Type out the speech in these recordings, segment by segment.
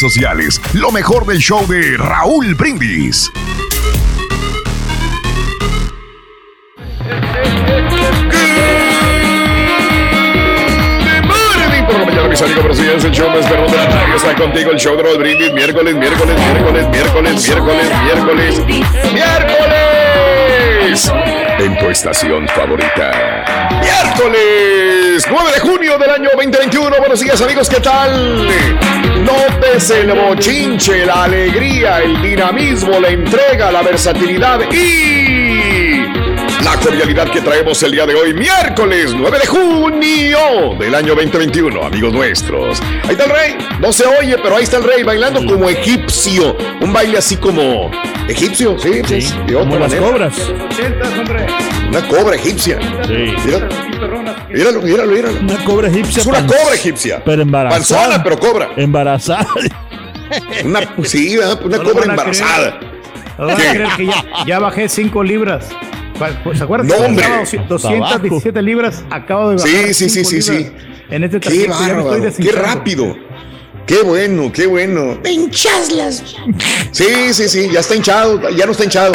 sociales. Lo mejor del show de Raúl Brindis. Mis amigos, pero sí, es el show más perrón de la tarde. Está contigo el show de Raúl Brindis. Miércoles, miércoles, miércoles, miércoles, miércoles, miércoles, miércoles. En tu estación favorita. Miércoles 9 de junio del año 2021. Buenos días, amigos, ¿qué tal? Notes el bochinche, la alegría, el dinamismo, la entrega, la versatilidad y la cordialidad que traemos el día de hoy, miércoles 9 de junio del año 2021, amigos nuestros. Ahí está el rey, no se oye, pero ahí está el rey bailando como egipcio, un baile así como egipcio, sí, pues, de otra Como las manera. cobras. Una cobra egipcia. Sí. Míralo, míralo, míralo, míralo. Una cobra egipcia. Es una pan- cobra egipcia. Pero embarazada. Panzona, pero cobra. Embarazada. Una, sí, una No cobra embarazada. No van a creer que ya, ya bajé 5 libras. ¿Se acuerdan? No, que hombre. pesaba 217 libras. Acabo de bajar. Sí, sí, sí, sí, sí. En este Qué trayecto ya me estoy bárbaro, qué rápido. Qué bueno, qué bueno. Sí, sí, sí, ya está hinchado, ya no está hinchado.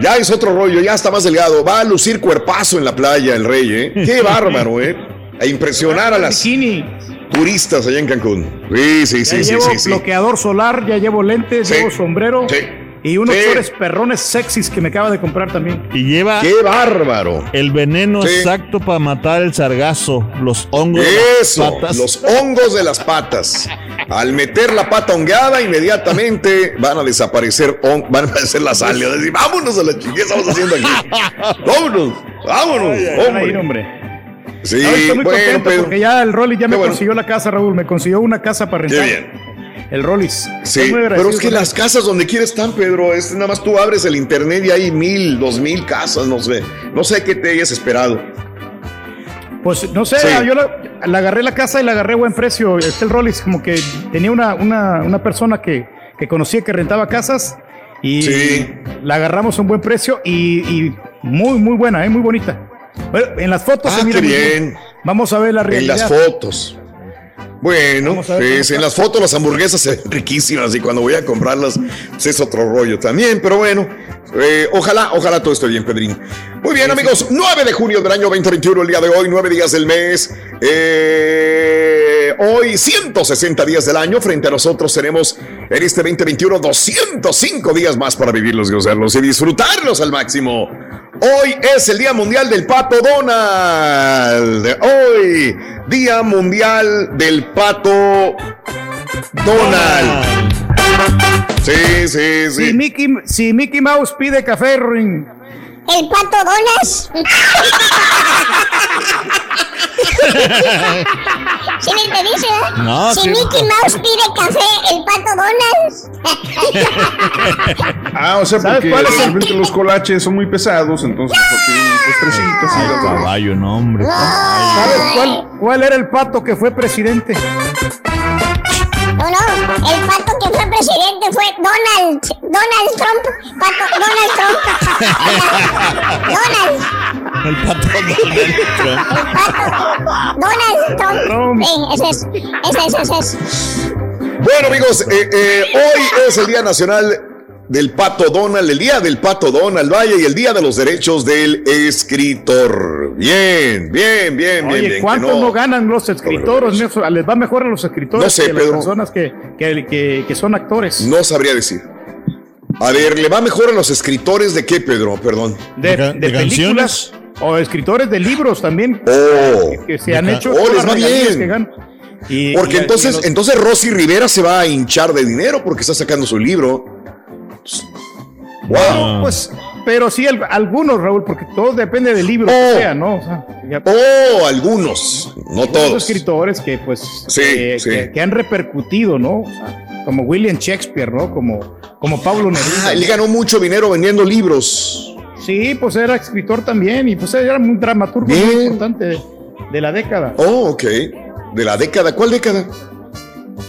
Ya es otro rollo, ya está más delgado. Va a lucir cuerpazo en la playa el rey, ¿eh? Qué bárbaro, ¿eh? A impresionar a las Bikini. turistas allá en Cancún. Sí, sí, Ya sí, sí, llevo sí, sí. bloqueador solar, ya llevo lentes, Sí. llevo sombrero. Sí. Y unos Sí. flores perrones sexys que me acaba de comprar también. Y lleva Qué bárbaro. el veneno Sí. exacto para matar el sargazo, los hongos. de las Eso, patas. los hongos de las patas. Al meter la pata hongueada, inmediatamente van a desaparecer, van a aparecer las algas. Decir, vámonos a la chingada, ¿qué estamos haciendo aquí? Vámonos, vámonos, a ir, hombre. hombre. Sí, Ahora estoy muy bueno, contento Pedro. porque ya el Rollis ya me Qué bueno. consiguió la casa, Raúl. Me consiguió una casa para Qué rentar. bien. El Rollis. Sí, pero es que las casas donde quieres están, Pedro. Es nada más tú abres el internet y hay mil, dos mil casas, no sé. No sé qué te hayas esperado. Pues no sé, Sí. yo la, la agarré la casa y la agarré a buen precio. Este el Rollis como que tenía una, una, una persona que, que conocía que rentaba casas y Sí. la agarramos a un buen precio y, y muy, muy buena, ¿eh? muy bonita. Bueno, en las fotos Ah, se mira qué muy bien. Vamos a ver la En realidad. las fotos. Bueno, sí, en las fotos las hamburguesas se ven riquísimas y cuando voy a comprarlas pues es otro rollo también, pero bueno, eh, ojalá, ojalá todo esté bien, Pedrín. Muy bien, amigos, 9 de junio del año 2021, el día de hoy, 9 días del mes, eh, hoy 160 días del año, frente a nosotros tenemos en este 2021 205 días más para vivirlos, gozarlos y disfrutarlos al máximo. Hoy es el Día Mundial del Pato Donald. Hoy, Día Mundial del Pato Donald. Sí, sí, Si, sí. Mickey, si Mickey Mouse pide café, Ring, El pato Donas. ¿Sí me entendiste? eh? No, si sí. Mickey Mouse pide café, el pato Donas. Ah, o sea, ¿Sabes porque cuál es el- realmente los colaches son muy pesados, entonces porque un postrecito así. Ay, caballo, no, hombre. ¿sabes cuál, cuál era el pato que fue presidente? No, no, el pato que fue presidente fue Donald. Donald Trump. Pato, Donald Trump. Donald. El pato Donald Trump. Donald Trump. Trump. Sí, ese es. Ese es, ese es. Bueno, amigos, eh, eh, hoy es el Día Nacional del Pato Donald, el Día del Pato Donald Valle y el Día de los Derechos del Escritor. Bien, bien, bien, Oye, bien, bien. ¿cuánto que no, ganan los escritores? No, Les va mejor a los escritores No sé, que a las Pedro. personas que, que, que- que son actores. No sabría decir. A ver, ¿le va mejor a los escritores de qué, Pedro? Perdón. De, de de películas o escritores de libros también Oh, que se han hecho. Oh, les va bien. que ganan. Y- porque y- y entonces, los- entonces Rosy Rivera se va a hinchar de dinero porque está sacando su libro. Wow. Ah. pues, pero sí, al- algunos, Raúl, porque todo depende del libro Oh. que sea, ¿no? O sea, ya- Oh, algunos, no todos. escritores que pues Sí, que, sí. que- que han repercutido, ¿no? O sea, como William Shakespeare, ¿no? Como, como Pablo Neruda. Ah, él ganó mucho dinero vendiendo libros. Sí, pues era escritor también y pues era un dramaturgo muy importante de, de la década. Oh, ok. De la década. ¿Cuál década?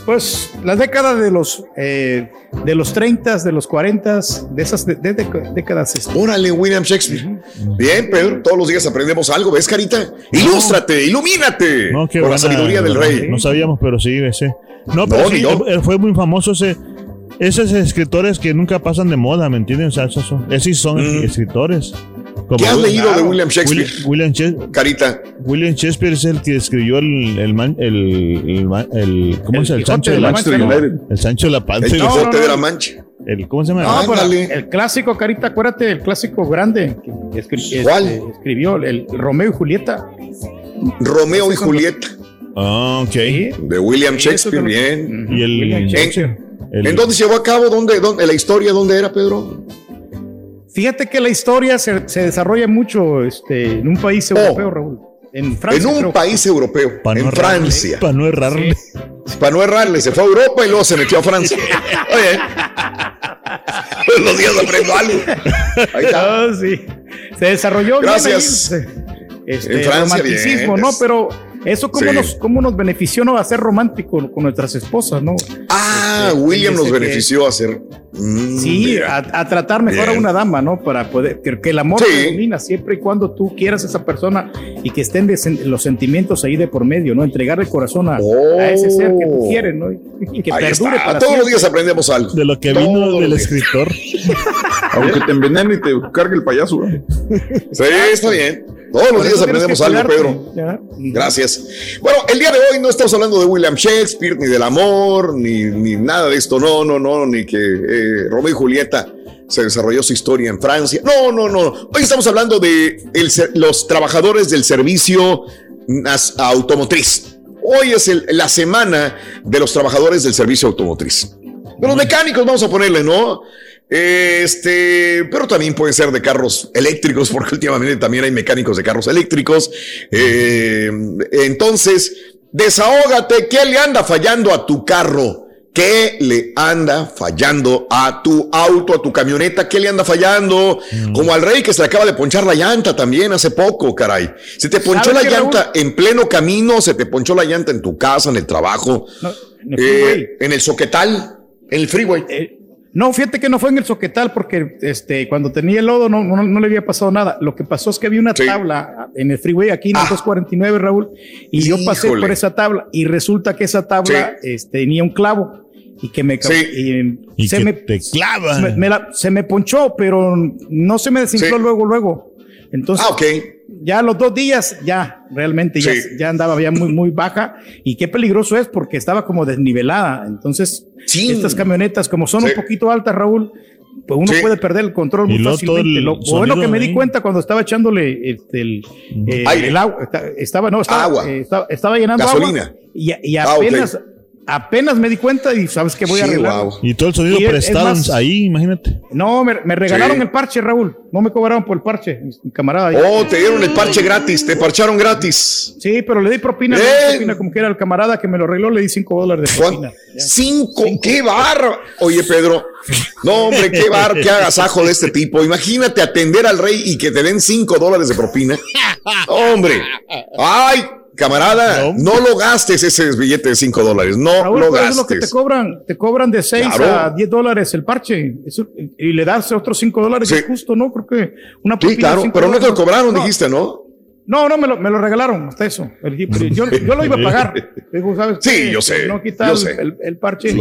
Pues la década de los eh, de los 30, de los 40, de esas de- de- de- décadas. este, Órale, William Shakespeare. Bien, Pedro, todos los días aprendemos algo. ¿Ves, Carita? Ilústrate, ilumínate. No, qué con la buena, sabiduría del rey. No sabíamos, pero sí, ese. No, pero No, sí, él- él fue muy famoso ese. Esos escritores que nunca pasan de moda, ¿me entienden? O sea, esos son, esos son Mm. escritores. ¿Qué has leído de William Shakespeare? William, William Shakespeare. Carita. William Shakespeare es el que escribió el, el, man- el, el, el- ¿cómo El es? El Sancho de de la Mancha. El Sancho de la Panza. El Quijote no, no. de la Mancha. el- ¿Cómo se llama? Ándale. el clásico, Carita, acuérdate, el clásico grande que escri- ¿Cuál? este, escribió, el Romeo y Julieta. Romeo y Julieta. Ah, ok. Sí. De William Shakespeare. Bien. Y el- William en- Shakespeare. El- ¿En dónde se llevó a cabo? ¿Dónde, dónde, la historia dónde era, Pedro? Fíjate que la historia se, se desarrolla mucho este, en un país europeo, Raúl. En Francia. Oh. en un creo. país europeo, pa' no en errarle, Francia. Para no errarle. Sí. Para no errarle, se fue a Europa y luego se metió a Francia. Oye, los días aprendo algo. Ahí está. Ah, sí. Se desarrolló bien Gracias. ahí, este, En Francia, romanticismo, bien. ¿no? Pero eso cómo, Sí. nos, cómo nos benefició ¿no? a ser romántico con nuestras esposas, ¿no? Ah, Este, William nos dice que- benefició a hacer. Mm, Sí, a, a tratar mejor Bien. a una dama, ¿no? Para poder, que, que el amor Sí. te domina siempre y cuando tú quieras a esa persona y que estén de los sentimientos ahí de por medio, ¿no? Entregar el corazón a, Oh. a ese ser que tú quieres, ¿no? Y, y que Ahí perdure está. para Todos los días aprendemos algo. De lo que Todos vino del escritor. Aunque te envenene y te cargue el payaso. ¿eh? Sí, está bien. Todos los días aprendemos algo, Pedro. ¿ya? Gracias. Bueno, el día de hoy no estamos hablando de William Shakespeare, ni del amor, ni, ni nada de esto. No, no, no, ni que eh, Romeo y Julieta se desarrolló su historia en Francia. No, no, no. Hoy estamos hablando de el los trabajadores del servicio automotriz. Hoy es el- la semana de los trabajadores del servicio automotriz. De los mecánicos, vamos a ponerle, ¿no? Este, pero también pueden ser de carros eléctricos, porque últimamente también hay mecánicos de carros eléctricos. Eh, entonces, desahógate, ¿qué le anda fallando a tu carro? ¿Qué le anda fallando a tu auto, a tu camioneta? ¿Qué le anda fallando? Como al rey que se le acaba de ponchar la llanta también hace poco, caray. Se te ponchó ¿Sabes la llanta en pleno camino, se te ponchó la llanta en tu casa, en el trabajo, No, en el eh, freeway. en el soquetal, en el freeway. Eh, no, fíjate que no fue en el soquetal porque este, cuando tenía el lodo no, no, no le había pasado nada. Lo que pasó es que había una Sí. tabla en el freeway aquí en el Ah. 249, Raúl, y yo pasé Híjole. por esa tabla y resulta que esa tabla este, tenía un clavo y que me, Sí. y, Y se que me, te clava. me- me la- se me ponchó, pero no se me desinfló Sí. luego, luego. Entonces, Ah, ok. Ya los dos días, ya realmente ya, Sí. ya andaba ya muy, muy baja. Y qué peligroso es porque estaba como desnivelada. Entonces, Sí. estas camionetas, como son Sí. un poquito altas, Raúl, pues uno Sí. puede perder el control Y muy fácilmente. el Lo bueno que me di cuenta cuando estaba echándole este, el, eh, el agua, esta- estaba, no, estaba, Agua. eh, estaba, estaba llenando Gasolina. agua y, y Ah, ok. Apenas, me di cuenta y sabes que voy a arreglar. wow. Y todo el sonido Y es- prestado es más- ahí, imagínate. No, me, me regalaron Sí. el parche, Raúl. No me cobraron por el parche, mi camarada. Oh, te dieron el parche gratis, te parcharon gratis. Sí, pero le di propina, le di Bien. propina como que era el camarada que me lo arregló, le di 5 dólares de ¿Cuán- propina. Cinco, qué barro. Oye, Pedro, no, hombre, qué bar, qué agasajo de este tipo. Imagínate atender al rey y que te den cinco dólares de propina. Hombre, ay, camarada, no lo gastes ese billete de cinco dólares, no Raúl, lo eso es lo que te gastes. cobran, te cobran de 6 Claro. a 10 dólares el parche Eso- y le das otros 5 dólares, Sí. es justo, ¿no? Creo que una Sí, claro, pero no te lo cobraron, no. dijiste, ¿no? No, no, me lo, me lo regalaron, hasta eso. El Jeep. Yo, yo lo iba a pagar. Digo, ¿sabes Sí, yo sé, No quitar yo el, sé. el- el parche.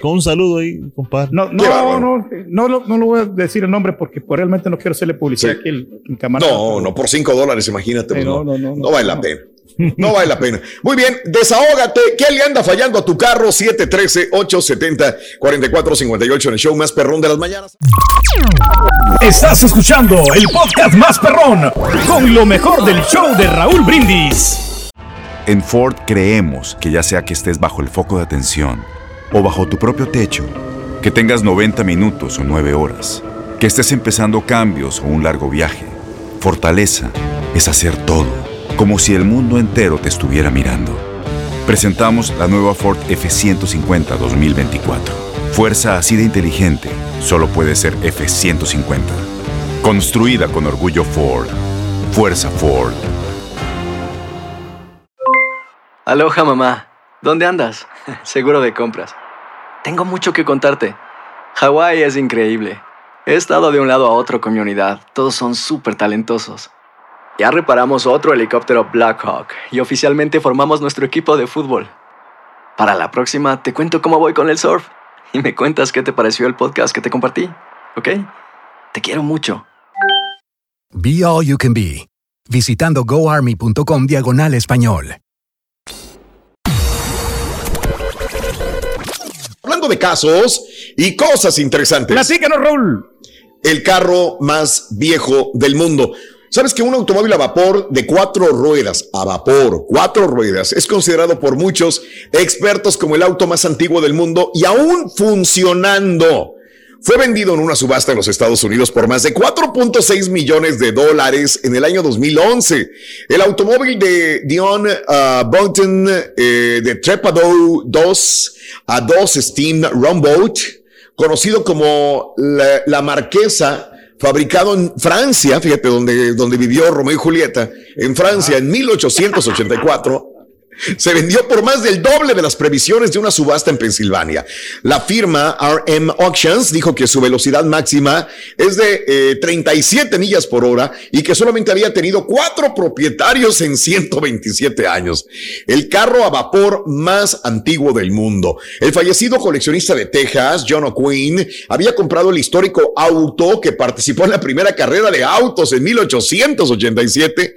Con un saludo ahí, compadre. No, no, no, no, lo- no lo voy a decir el nombre porque pues, realmente no quiero hacerle publicidad Sí. aquí el, el camarada. No, no, por 5 dólares, imagínate. pues Sí, no, no, no, no, no, vale la pena. No vale la pena. Muy bien, desahógate. ¿Qué le anda fallando a tu carro? 713-870-4458 en el show más perrón de las mañanas. Estás escuchando el podcast más perrón con lo mejor del show de Raúl Brindis. En Ford creemos que ya sea que estés bajo el foco de atención o bajo tu propio techo, que tengas 90 minutos o 9 horas, que estés empezando cambios o un largo viaje, fortaleza es hacer todo, como si el mundo entero te estuviera mirando. Presentamos la nueva Ford F150 2024. Fuerza así de inteligente solo puede ser F150. Construida con orgullo Ford. Fuerza Ford. Aloha mamá, ¿dónde andas? Seguro de compras. Tengo mucho que contarte. Hawái es increíble. He estado de un lado a otro con mi unidad. Todos son súper talentosos. Ya reparamos otro helicóptero Blackhawk y oficialmente formamos nuestro equipo de fútbol. Para la próxima te cuento cómo voy con el surf y me cuentas qué te pareció el podcast que te compartí, ¿ok? Te quiero mucho. Be All You Can Be, visitando goarmy.com diagonal español. Hablando de casos y cosas interesantes. Platícanos, Raúl. el carro más viejo del mundo. ¿Sabes que un automóvil a vapor de cuatro ruedas, a vapor, cuatro ruedas, es considerado por muchos expertos como el auto más antiguo del mundo y aún funcionando? Fue vendido en una subasta en los Estados Unidos por más de 4.6 millones de dólares en el año 2011. El automóvil de Dion uh, Boynton eh, de Trepado 2 a 2 Steam Rumboat conocido como la Marquesa, fabricado en Francia, fíjate, donde, donde vivió Romeo y Julieta, en Francia en 1884. Se vendió por más del doble de las previsiones de una subasta en Pensilvania. La firma RM Auctions dijo que su velocidad máxima es de eh, 37 millas por hora y que solamente había tenido cuatro propietarios en 127 años. El carro a vapor más antiguo del mundo. El fallecido coleccionista de Texas, John O'Quinn, había comprado el histórico auto que participó en la primera carrera de autos en 1887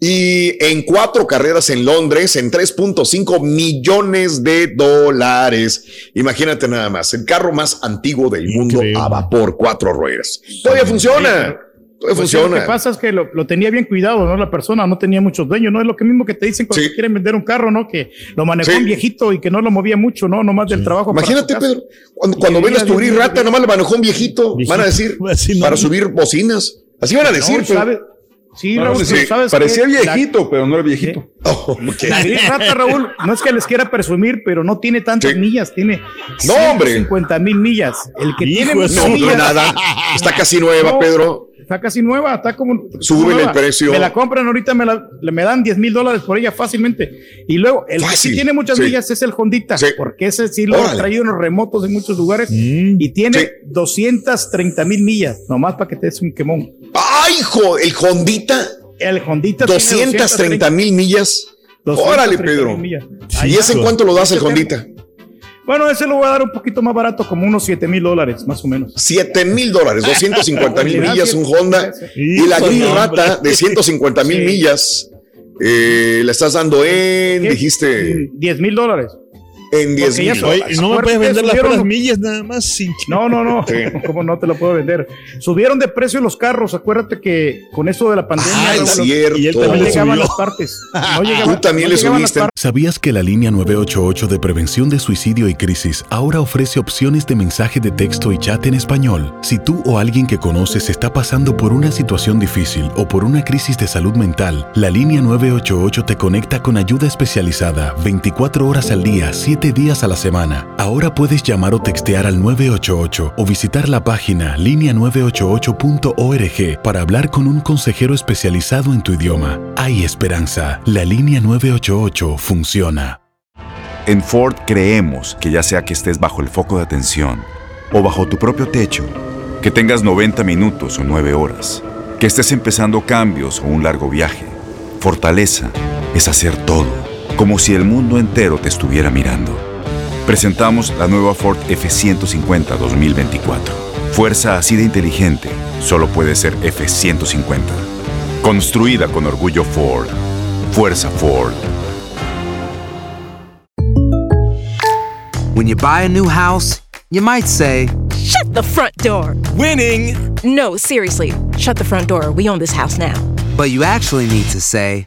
y en cuatro carreras en Londres en 3.5 millones de dólares. Imagínate nada más, el carro más antiguo del mundo Increíble. a vapor, cuatro ruedas. Todavía funciona. Todavía Pues sí, funciona. Lo que pasa es que lo, lo tenía bien cuidado, ¿no? La persona no tenía muchos dueños, ¿no? Es lo que mismo que te dicen cuando Sí. quieren vender un carro, ¿no? Que lo manejó Sí. un viejito y que no lo movía mucho, ¿no? Nomás del trabajo. Imagínate. Pedro, cuando, cuando que vendas tu gris rata, nomás le manejó un viejito, van a decir, Así no. para subir bocinas. Así van a decir, No, pero- ¿sabe? Sí, No, Raúl, sí, ¿sabes parecía qué? La- viejito, pero no era viejito. Oh, ok. La gris rata, Raúl, no es que les quiera presumir, pero no tiene tantas Sí. millas, tiene No, hombre. 50 mil millas. El que Hijo tiene millas, nada. Está casi nueva, No. Pedro. Está casi nueva, está como. Nueva. el precio. Me la compran ahorita, me, la, le- me dan 10 mil dólares por ella fácilmente. Y luego, el que sí tiene muchas sí. millas es el Hondita, Sí. porque ese sí lo Órale. traído en los remotos en muchos lugares Mm. y tiene Sí. 230 mil millas, nomás para que te des un quemón. ¡Ay, hijo! El Hondita, El Hondita tiene 230 mil millas. 230 Órale, Pedro. millas. ¿Y ese en cuánto lo das el Ese Hondita? Bueno, ese lo voy a dar un poquito más barato, como unos 7 mil dólares, más o menos. 7 mil dólares, 250 mil millas, un Honda. Y la gris de rata de 150 mil Sí. millas, eh, le estás dando en, ¿Qué? dijiste, 10 mil dólares. En 10 Porque ya mil no me puedes vender las subieron- puras millas nada más sin No, no, no. ¿Cómo no te lo puedo vender? Subieron de precio los carros. Acuérdate que con eso de la pandemia Ah, es los- cierto. y él también le llegaban las partes. No Tú también no le las subiste. ¿Sabías que la línea 988 de prevención de suicidio y crisis ahora ofrece opciones de mensaje de texto y chat en español? Si tú o alguien que conoces está pasando por una situación difícil o por una crisis de salud mental, la línea 988 te conecta con ayuda especializada 24 horas al día, 7 días a la semana. Ahora puedes llamar o textear al 988 o visitar la página línea988.org para hablar con un consejero especializado en tu idioma. Hay esperanza. La línea 988 funciona. En Ford creemos que ya sea que estés bajo el foco de atención o bajo tu propio techo, que tengas 90 minutos o 9 horas, Que estés empezando cambios o un largo viaje. Fortaleza es hacer todo, como si el mundo entero te estuviera mirando. Presentamos la nueva Ford F150 2024. Fuerza así de inteligente solo puede ser F150. Construida con orgullo Ford. Fuerza Ford. When you buy a new house, you might say, Shut the front door! Winning! No, seriously, shut the front door. We own this house now. But you actually need to say,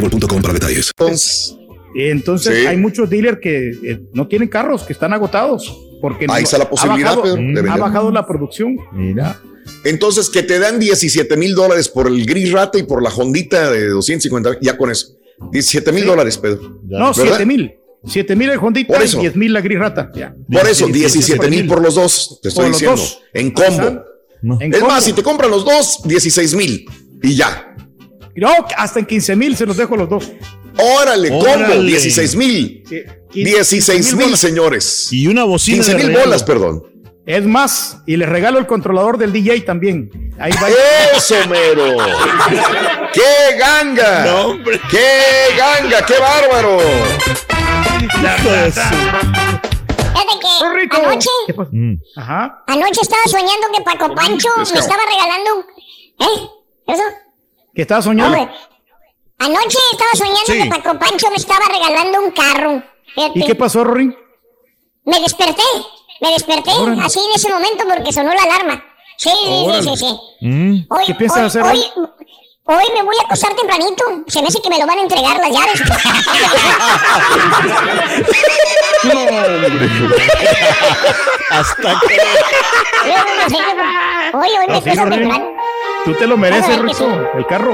para detalles. Entonces Sí. hay muchos dealers que eh, no tienen carros, que están agotados. Porque Ahí no- está la posibilidad, ha bajado, Pedro, ha bajado la producción. Mira. Entonces, que te dan 17 mil dólares por el gris rata y por la Hondita de 250, ya con eso. 17 mil dólares, Pedro. No, ¿Verdad? 7 mil. 7 mil el Hondita Por y eso. 10 mil la gris rata. Ya. Por eso, 17 mil por los dos, te estoy diciendo. dos. En combo. Es combo. más, si te compran los dos, 16 mil. Y ya. No, hasta en 15 mil se los dejo los dos. Órale, combo, Órale. 16 mil. Sí, 16 mil, señores. Y una bocina 15 de mil bolas, perdón. Es más, y les regalo el controlador del DJ también. Ahí va. ¡Eso, mero! ¡Qué ganga! No, hombre. ¡Qué ganga! ¡Qué bárbaro! Fíjate que anoche, ¿Qué pasó? Mm. Ajá. anoche estaba soñando que Paco Pancho me estaba regalando un... ¿Eh? ¿Eso? ¿Qué estaba soñando? Hombre, anoche estaba soñando Sí. que Paco Pancho me estaba regalando un carro. Fíjate. ¿Y qué pasó, Rory? Me desperté, me desperté Órale. así en ese momento porque sonó la alarma. Sí, sí, sí, sí, sí. Mm. Hoy, ¿Qué piensas hoy- hacer hoy? hoy? Hoy me voy a acostar tempranito. Se me hace que me lo van a entregar las llaves. Hasta que. Hoy, hoy me acuesto temprano. Tú te lo mereces, sí. el carro.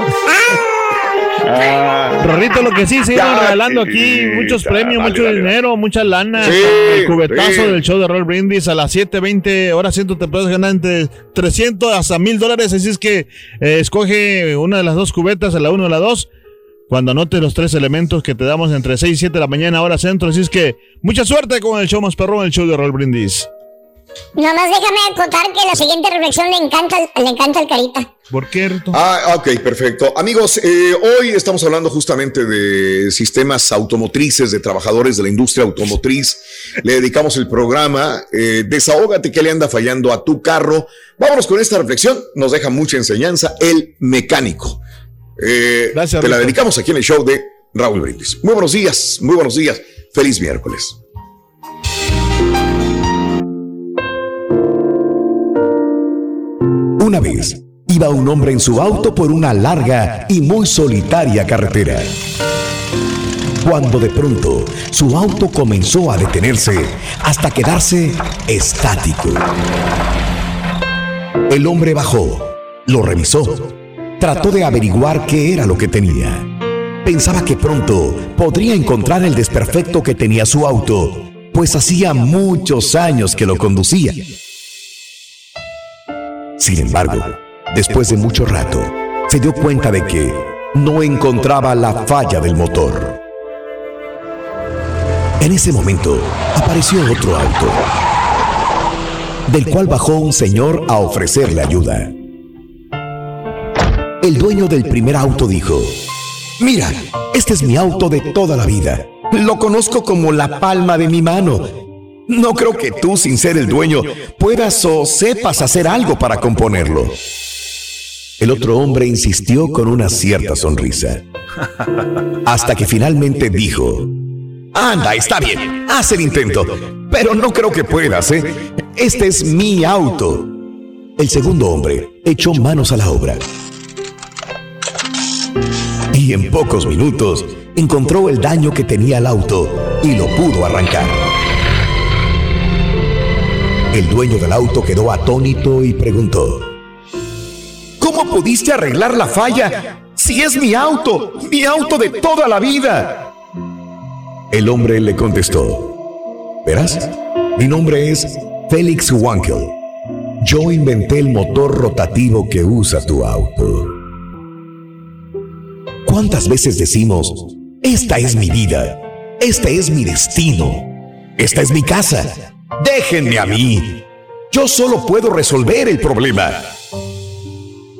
Rorrito, lo que sí, iban regalando aquí muchos ya, premios, dale, mucho dale, dinero, mucha lana. Sí, el cubetazo sí. del show de Roll Brindis a las 7:20 horas ciento te puedes ganar entre 300 hasta 1000 dólares. Así es que eh, escoge una de las dos cubetas, a la 1 o la 2. Cuando anotes los tres elementos que te damos entre 6 y 7 de la mañana, hora centro. Así es que mucha suerte con el show más perrón, el show de Roll Brindis. Nomás déjame acotar que la siguiente reflexión le encanta, le encanta al carita. ¿Por qué, Rito? Ah, ok, perfecto. Amigos, eh, hoy estamos hablando justamente de sistemas automotrices, de trabajadores de la industria automotriz. Le dedicamos el programa. eh, desahógate que le anda fallando a tu carro. Vámonos con esta reflexión. Nos deja mucha enseñanza. El mecánico. Eh, Gracias, te la Rito. dedicamos aquí en el show de Raúl Brindis. Muy buenos días, muy buenos días. Feliz miércoles. Una vez iba un hombre en su auto por una larga y muy solitaria carretera. Cuando de pronto su auto comenzó a detenerse hasta quedarse estático. El hombre bajó, lo revisó, trató de averiguar qué era lo que tenía. Pensaba que pronto podría encontrar el desperfecto que tenía su auto, pues hacía muchos años que lo conducía. Sin embargo, después de mucho rato, se dio cuenta de que no encontraba la falla del motor. En ese momento, apareció otro auto, del cual bajó un señor a ofrecerle ayuda. El dueño del primer auto dijo, Mira, este es mi auto de toda la vida. Lo conozco como la palma de mi mano. No creo que tú, sin ser el dueño, puedas o sepas hacer algo para componerlo. El otro hombre insistió con una cierta sonrisa, hasta que finalmente dijo, Anda, está bien, haz el intento, pero no creo que puedas, ¿eh? Este es mi auto. El segundo hombre echó manos a la obra. Y en pocos minutos encontró el daño que tenía el auto y lo pudo arrancar. El dueño del auto quedó atónito y preguntó, ¿Cómo pudiste arreglar la falla si es mi auto, mi auto de toda la vida? El hombre le contestó, Verás, mi nombre es Félix Wankel. Yo inventé el motor rotativo que usa tu auto. ¿Cuántas veces decimos, esta es mi vida, este es mi destino, esta es mi casa, déjenme a mí, yo solo puedo resolver el problema?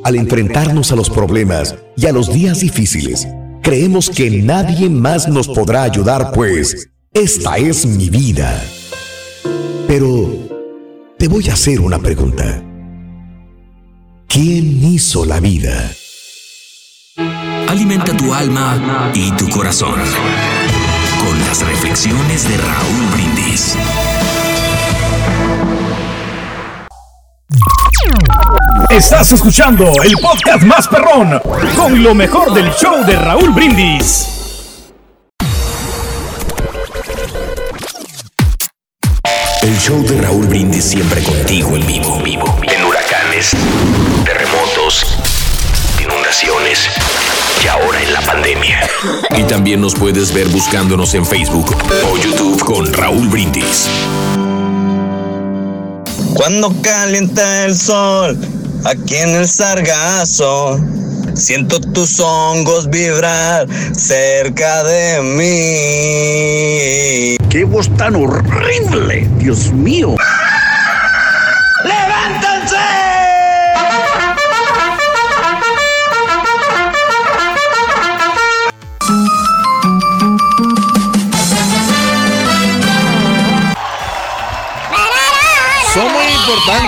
Al enfrentarnos a los problemas y a los días difíciles, creemos que nadie más nos podrá ayudar, pues esta es mi vida. Pero te voy a hacer una pregunta. ¿Quién hizo la vida? Alimenta tu alma y tu corazón con las reflexiones de Raúl Brindis. Estás escuchando el podcast más perrón con lo mejor del show de Raúl Brindis. El show de Raúl Brindis siempre contigo en vivo, vivo. En huracanes, terremotos, inundaciones y ahora en la pandemia. Y también nos puedes ver buscándonos en Facebook o YouTube con Raúl Brindis. Cuando calienta el sol, aquí en el sargazo, siento tus hongos vibrar cerca de mí. ¡Qué voz tan horrible! ¡Dios mío!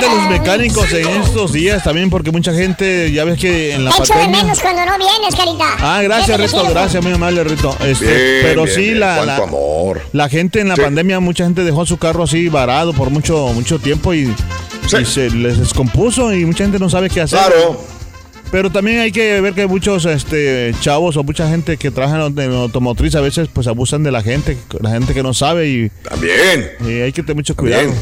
Importantes los mecánicos en estos días también porque mucha gente, ya ves que en la echo de pandemia... menos cuando no vienes, carita. Ah, gracias, Rito, gracias, muy amable, Rito. Este, Bien, pero bien, sí, bien, la, la, amor. la gente en la Sí. pandemia, mucha gente dejó su carro así varado por mucho, mucho tiempo y, y se les descompuso y mucha gente no sabe qué hacer. Claro. Pero también hay que ver que muchos este, chavos o mucha gente que trabaja en automotriz a veces pues abusan de la gente, la gente que no sabe y... También. Y hay que tener mucho cuidado.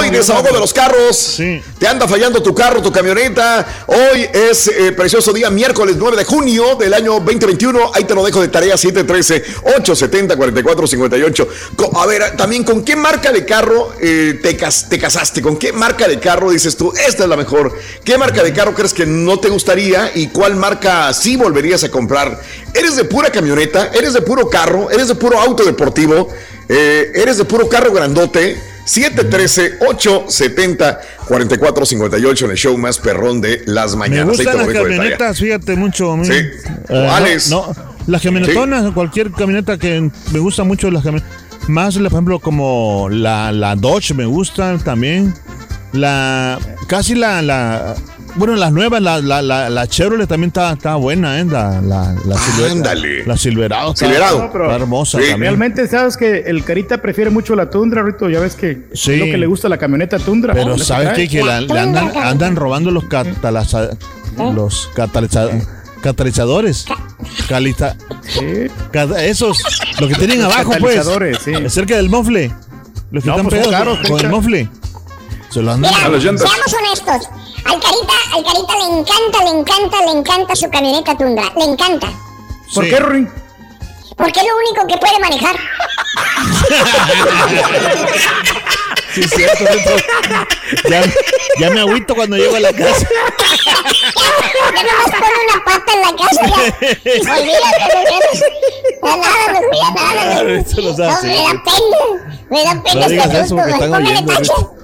Hoy desahogo de los carros. Te anda fallando tu carro, tu camioneta. Hoy es eh, precioso día, miércoles 9 de junio del año 2021. Ahí te lo dejo de tarea 713-870-4458. Co- A ver, también, ¿con qué marca de carro eh, te, cas- te casaste? ¿Con qué marca de carro dices tú, esta es la mejor? ¿Qué marca de carro crees que no te gustaría y cuál marca sí volverías a comprar? ¿Eres de pura camioneta? ¿Eres de puro carro? ¿Eres de puro auto deportivo? Eh, ¿Eres de puro carro grandote? 713-870-4458 en el show más perrón de las Me mañanas. Te gustan las camionetas, fíjate mucho. Sí. Eh, ¿Cuáles? No, no, las camionetonas, cualquier camioneta que me gusta mucho las camionetas. Más, por ejemplo, como la, la Dodge me gusta también. La, casi la, la, bueno, las nuevas, la, la, la, la Chevrolet también está, está buena, ¿eh? La, la, la, Silver- Ándale. la Silverado. está- Silverado. Está, hermosa también. Realmente sabes que el Carita prefiere mucho la Tundra, Rito. Ya ves que Sí. es lo que le gusta la camioneta Tundra. Pero Lo que ¿sabes qué? Que la- le andan, andan robando los, catalaza- los cataliza- catalizadores. Calita- Cata- esos, los que tienen abajo, pues. Catalizadores, sí. Cerca del mofle. Los que No, están pues pegados caros, con el mofle. Se lo andan. Mira, seamos honestos. Al Carita, al Carita le encanta, le encanta, le encanta su camioneta Tundra. Le encanta. ¿Por qué, Ruin? Porque es lo único que puede manejar. Sí, es cierto, ya, ya me agüito cuando llego a la casa. Ya nomás pone una pata en la casa ya. Olvídate, no ya nada, no nada. Ah, lo No, me da pena. Me da pena No este digas eso porque están Póngale oyendo.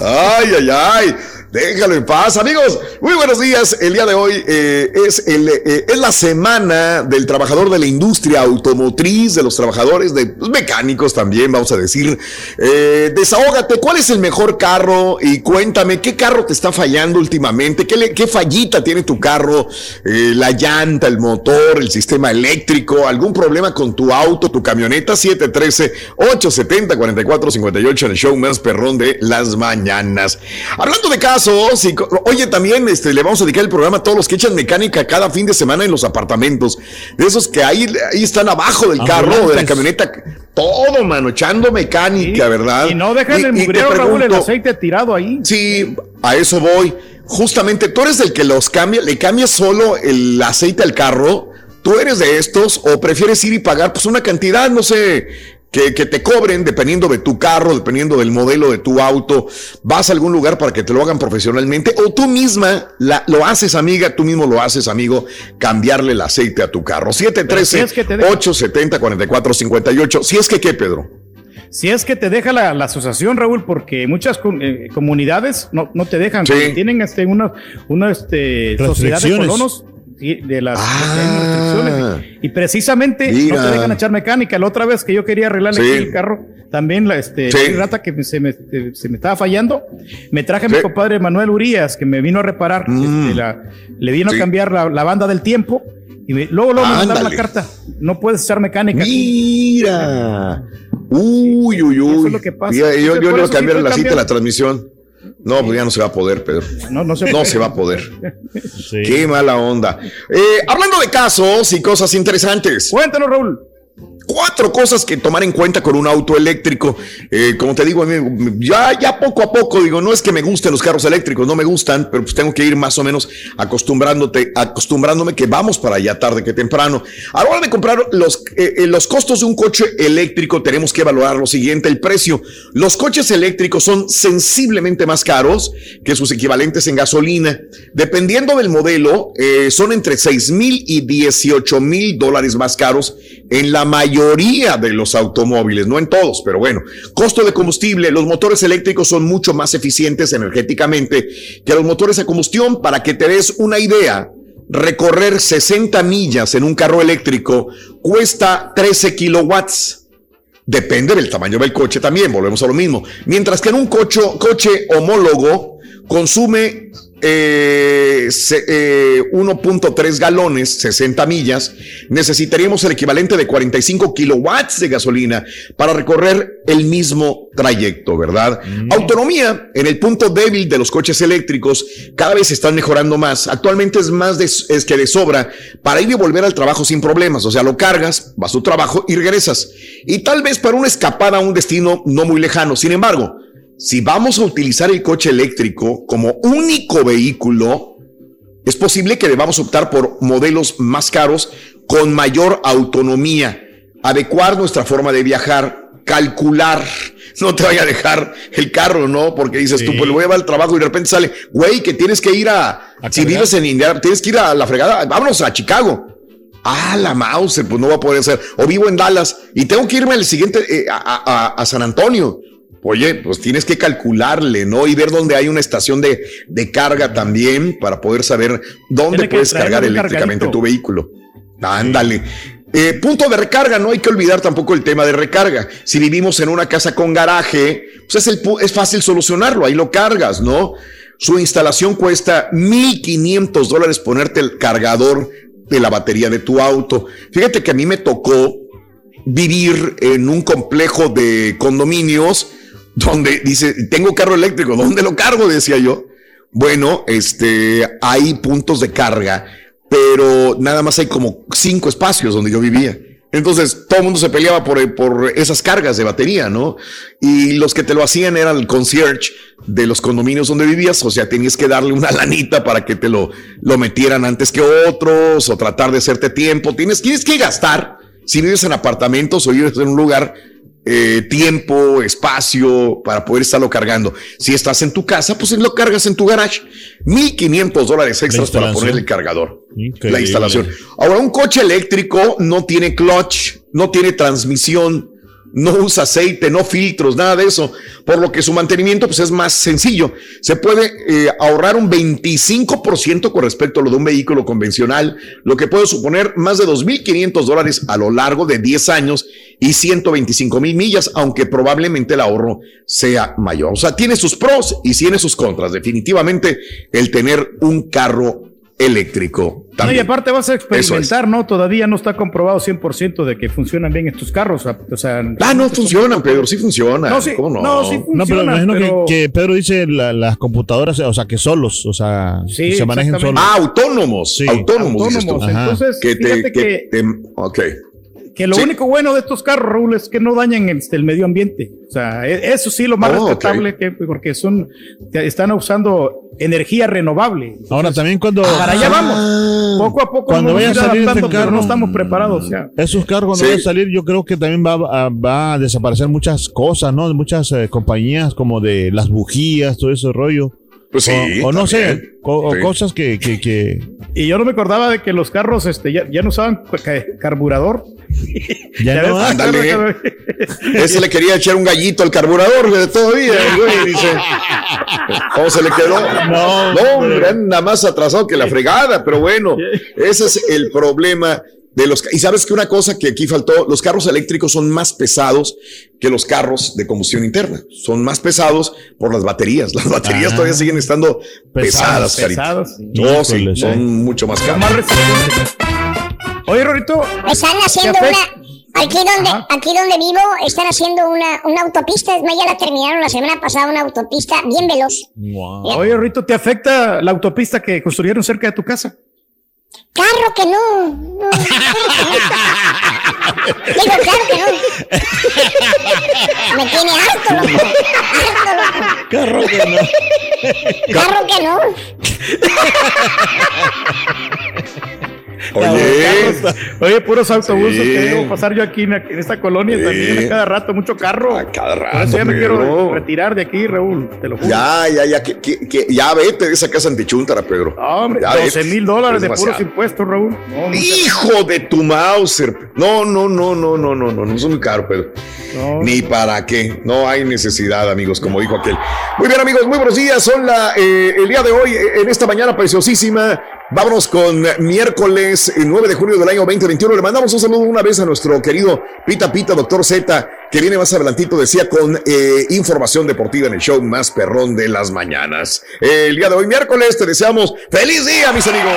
Ay, ay, ay. Déjalo en paz, amigos. Muy buenos días. El día de hoy eh, es, el, eh, es la semana del trabajador de la industria automotriz, de los trabajadores, de los mecánicos también, vamos a decir. Eh, desahógate, ¿cuál es el mejor carro? Y cuéntame, ¿qué carro te está fallando últimamente? ¿Qué, fallita tiene tu carro? La llanta, el motor, el sistema eléctrico, algún problema con tu auto, tu camioneta, 713-870-4458 en el show más perrón de las mañanas. Hablando de y oye, también este, le vamos a dedicar el programa a todos los que echan mecánica cada fin de semana en los apartamentos. De esos que ahí, ahí están abajo del carro de la camioneta. Todo, mano, echando mecánica, ¿verdad? Y no dejan el mugreo, Raúl, el aceite tirado ahí. Sí, a eso voy. Justamente, tú eres el que los cambia, le cambias solo el aceite al carro. ¿Tú eres de estos o prefieres ir y pagar pues una cantidad, no sé, que, que te cobren dependiendo de tu carro, dependiendo del modelo de tu auto? ¿Vas a algún lugar para que te lo hagan profesionalmente? ¿O tú misma la- lo haces, amiga, tú mismo lo haces, amigo, cambiarle el aceite a tu carro? si es que te deja- 713-870-4458. Si es que, ¿qué, Pedro? Si es que te deja la, la asociación, Raúl, porque muchas com- eh, comunidades no, no te dejan, Sí. tienen este, una, una este, sociedad de Restricciones. colonos sí, de las Ah. Y precisamente Mira. no te dejan echar mecánica. La otra vez que yo quería arreglarle Sí. el carro, también la este, Sí. rata que se me, eh, se me estaba fallando, me traje a Sí. mi compadre Manuel Urias, que me vino a reparar, este, la- le vino a cambiar la, la banda del tiempo. Y me- luego, luego me mandaron la carta. No puedes echar mecánica. aquí. Mira. Uy, uy, uy. Eso es lo que pasa. Mira, yo Entonces, yo le eso cambiaron la cita de la transmisión. No, pues ya no se va a poder, Pedro. No, no se No se va a poder. Qué mala onda. Eh, hablando de casos y cosas interesantes. Cuéntanos, Raúl. Cuatro cosas que tomar en cuenta con un auto eléctrico. Eh, como te digo, ya, ya poco a poco, digo, no es que me gusten los carros eléctricos, no me gustan, pero pues tengo que ir más o menos acostumbrándote, acostumbrándome que vamos para allá tarde que temprano. A la hora de comprar los, eh, eh, los costos de un coche eléctrico, tenemos que evaluar lo siguiente, el precio. Los coches eléctricos son sensiblemente más caros que sus equivalentes en gasolina. Dependiendo del modelo, son entre 6 mil y 18 mil dólares más caros en la mayoría de los automóviles, no en todos, pero bueno. Costo de combustible, los motores eléctricos son mucho más eficientes energéticamente que los motores a combustión. Para que te des una idea, recorrer 60 millas en un carro eléctrico cuesta 13 kilowatts. Depende del tamaño del coche también, volvemos a lo mismo. Mientras que en un coche, coche homólogo consume eh, eh, 1.3 galones, 60 millas, necesitaríamos el equivalente de 45 kilowatts de gasolina para recorrer el mismo trayecto, ¿verdad? Autonomía, en el punto débil de los coches eléctricos, cada vez están mejorando más. Actualmente es más de, es que de sobra para ir y volver al trabajo sin problemas. O sea, lo cargas, vas a tu trabajo y regresas. Y tal vez para una escapada a un destino no muy lejano. Sin embargo, si vamos a utilizar el coche eléctrico como único vehículo, es posible que debamos optar por modelos más caros con mayor autonomía, adecuar nuestra forma de viajar, calcular. No te vaya a dejar el carro, ¿no? Porque dices tú, pues voy a llevar al trabajo y de repente sale, güey, que tienes que ir a, si vives en Indiana, tienes que ir a la fregada, vámonos a Chicago. Ah, la mouse, pues no va a poder ser. O vivo en Dallas y tengo que irme al siguiente, eh, a, a- a San Antonio. Oye, pues tienes que calcularle, ¿no? Y ver dónde hay una estación de, de carga también para poder saber dónde Tiene puedes cargar eléctricamente cargadito. tu vehículo. Ándale. Eh, punto de recarga, no hay que olvidar tampoco el tema de recarga. Si vivimos en una casa con garaje, pues es, el es fácil solucionarlo, ahí lo cargas, ¿no? Su instalación cuesta 1.500 dólares ponerte el cargador de la batería de tu auto. Fíjate que a mí me tocó vivir en un complejo de condominios donde dice, tengo carro eléctrico, ¿dónde lo cargo? Decía yo. Bueno, este, hay puntos de carga, pero nada más hay como cinco espacios donde yo vivía. Entonces todo el mundo se peleaba por, por esas cargas de batería, ¿no? Y los que te lo hacían eran el concierge de los condominios donde vivías, o sea, tenías que darle una lanita para que te lo, lo metieran antes que otros, o tratar de hacerte tiempo. Tienes, tienes que gastar si vives en apartamentos o vives en un lugar, eh, tiempo, espacio para poder estarlo cargando. Si estás en tu casa, pues lo cargas en tu garage. 1500 dólares extras para poner el cargador. Increíble. La instalación. Ahora, un coche eléctrico no tiene clutch, no tiene transmisión. No usa aceite, no filtros, nada de eso, por lo que su mantenimiento pues es más sencillo. Se puede eh, ahorrar un 25% con respecto a lo de un vehículo convencional, lo que puede suponer más de 2.500 dólares a lo largo de 10 años y 125 mil millas, aunque probablemente el ahorro sea mayor. O sea, tiene sus pros y tiene sus contras. Definitivamente el tener un carro eléctrico. No, y aparte vas a experimentar, ¿no? Todavía no está comprobado 100% de que funcionan bien estos carros. O sea, Ah, no funcionan, Pedro, sí funcionan. No, sí, ¿Cómo no? no, sí No, pero funciona, imagino pero- Que, que Pedro dice la- las computadoras, o sea, que solos, o sea, Sí, que se manejen solos. Ah, autónomos, Sí. autónomos, dices tú. Autónomos, Ajá. entonces, Que te, fíjate que que, te- ok. Que lo sí. único bueno de estos carros, Raúl, es que no dañan el medio ambiente. O sea, e- eso sí, lo más Oh, respetable, que, porque son, están usando energía renovable. Ahora también cuando Para allá vamos. Poco a poco Cuando vaya a vamos a ir salir adaptando, este pero no estamos preparados. O sea, esos carros cuando Sí. vayan a salir, yo creo que también va a, va a desaparecer muchas cosas, ¿no? De muchas eh, compañías como de las bujías, todo ese rollo. Pues sí, O, o no sé, o Sí. cosas que, que, que y yo no me acordaba de que los carros este, ya, ya no usaban ca- carburador. ya no ves, hay. Ándale. Ese le quería echar un gallito al carburador de todavía, el güey, dice. ¿Cómo se le quedó? No, no hombre, anda más atrasado que la fregada, pero bueno, ese es el problema de los y sabes que una cosa que aquí faltó, los carros eléctricos son más pesados que los carros de combustión interna, son más pesados por las baterías, las baterías Ah. todavía siguen estando pesadas, Pesadas, carita. No, sí, Híjole, sí. son mucho más Son resistentes. Oye, Rorito, Están haciendo ¿Qué una. Aquí donde, aquí donde vivo, están haciendo una, una autopista. Es más, ya la terminaron la semana pasada, una autopista bien veloz. oye, Rorito, ¿te afecta la autopista que construyeron cerca de tu casa? Claro que no. no, Digo, claro que no. Me tiene harto, loco. Harto, loco. Carro que no. Claro que no. Oye, Oye, puros autobuses Sí. que debo pasar yo aquí en, esta colonia Sí. también, a cada rato, mucho carro. A cada eso ya me rato, quiero retirar de aquí, Raúl, te lo juro. ya, ya, ya, que, que- que- ya vete de esa casa antichuntara, Pedro. No, hombre, Ya 12 vete. mil dólares de puros impuestos, Raúl. No, Hijo de tu Mauser. No, no, no, no, no, no, no, no es muy caro, Pedro. no. Ni para qué. No hay necesidad, amigos, como dijo aquel. Muy bien, amigos, muy buenos días. Son la, eh, el día de hoy, eh, en esta mañana preciosísima. Vámonos con miércoles eh, 9 de junio del año 2021. Le mandamos un saludo una vez a nuestro querido Pita Pita, doctor Z, que viene más adelantito, decía, con eh, información deportiva en el show más perrón de las mañanas. el día de hoy, miércoles, te deseamos feliz día, mis amigos.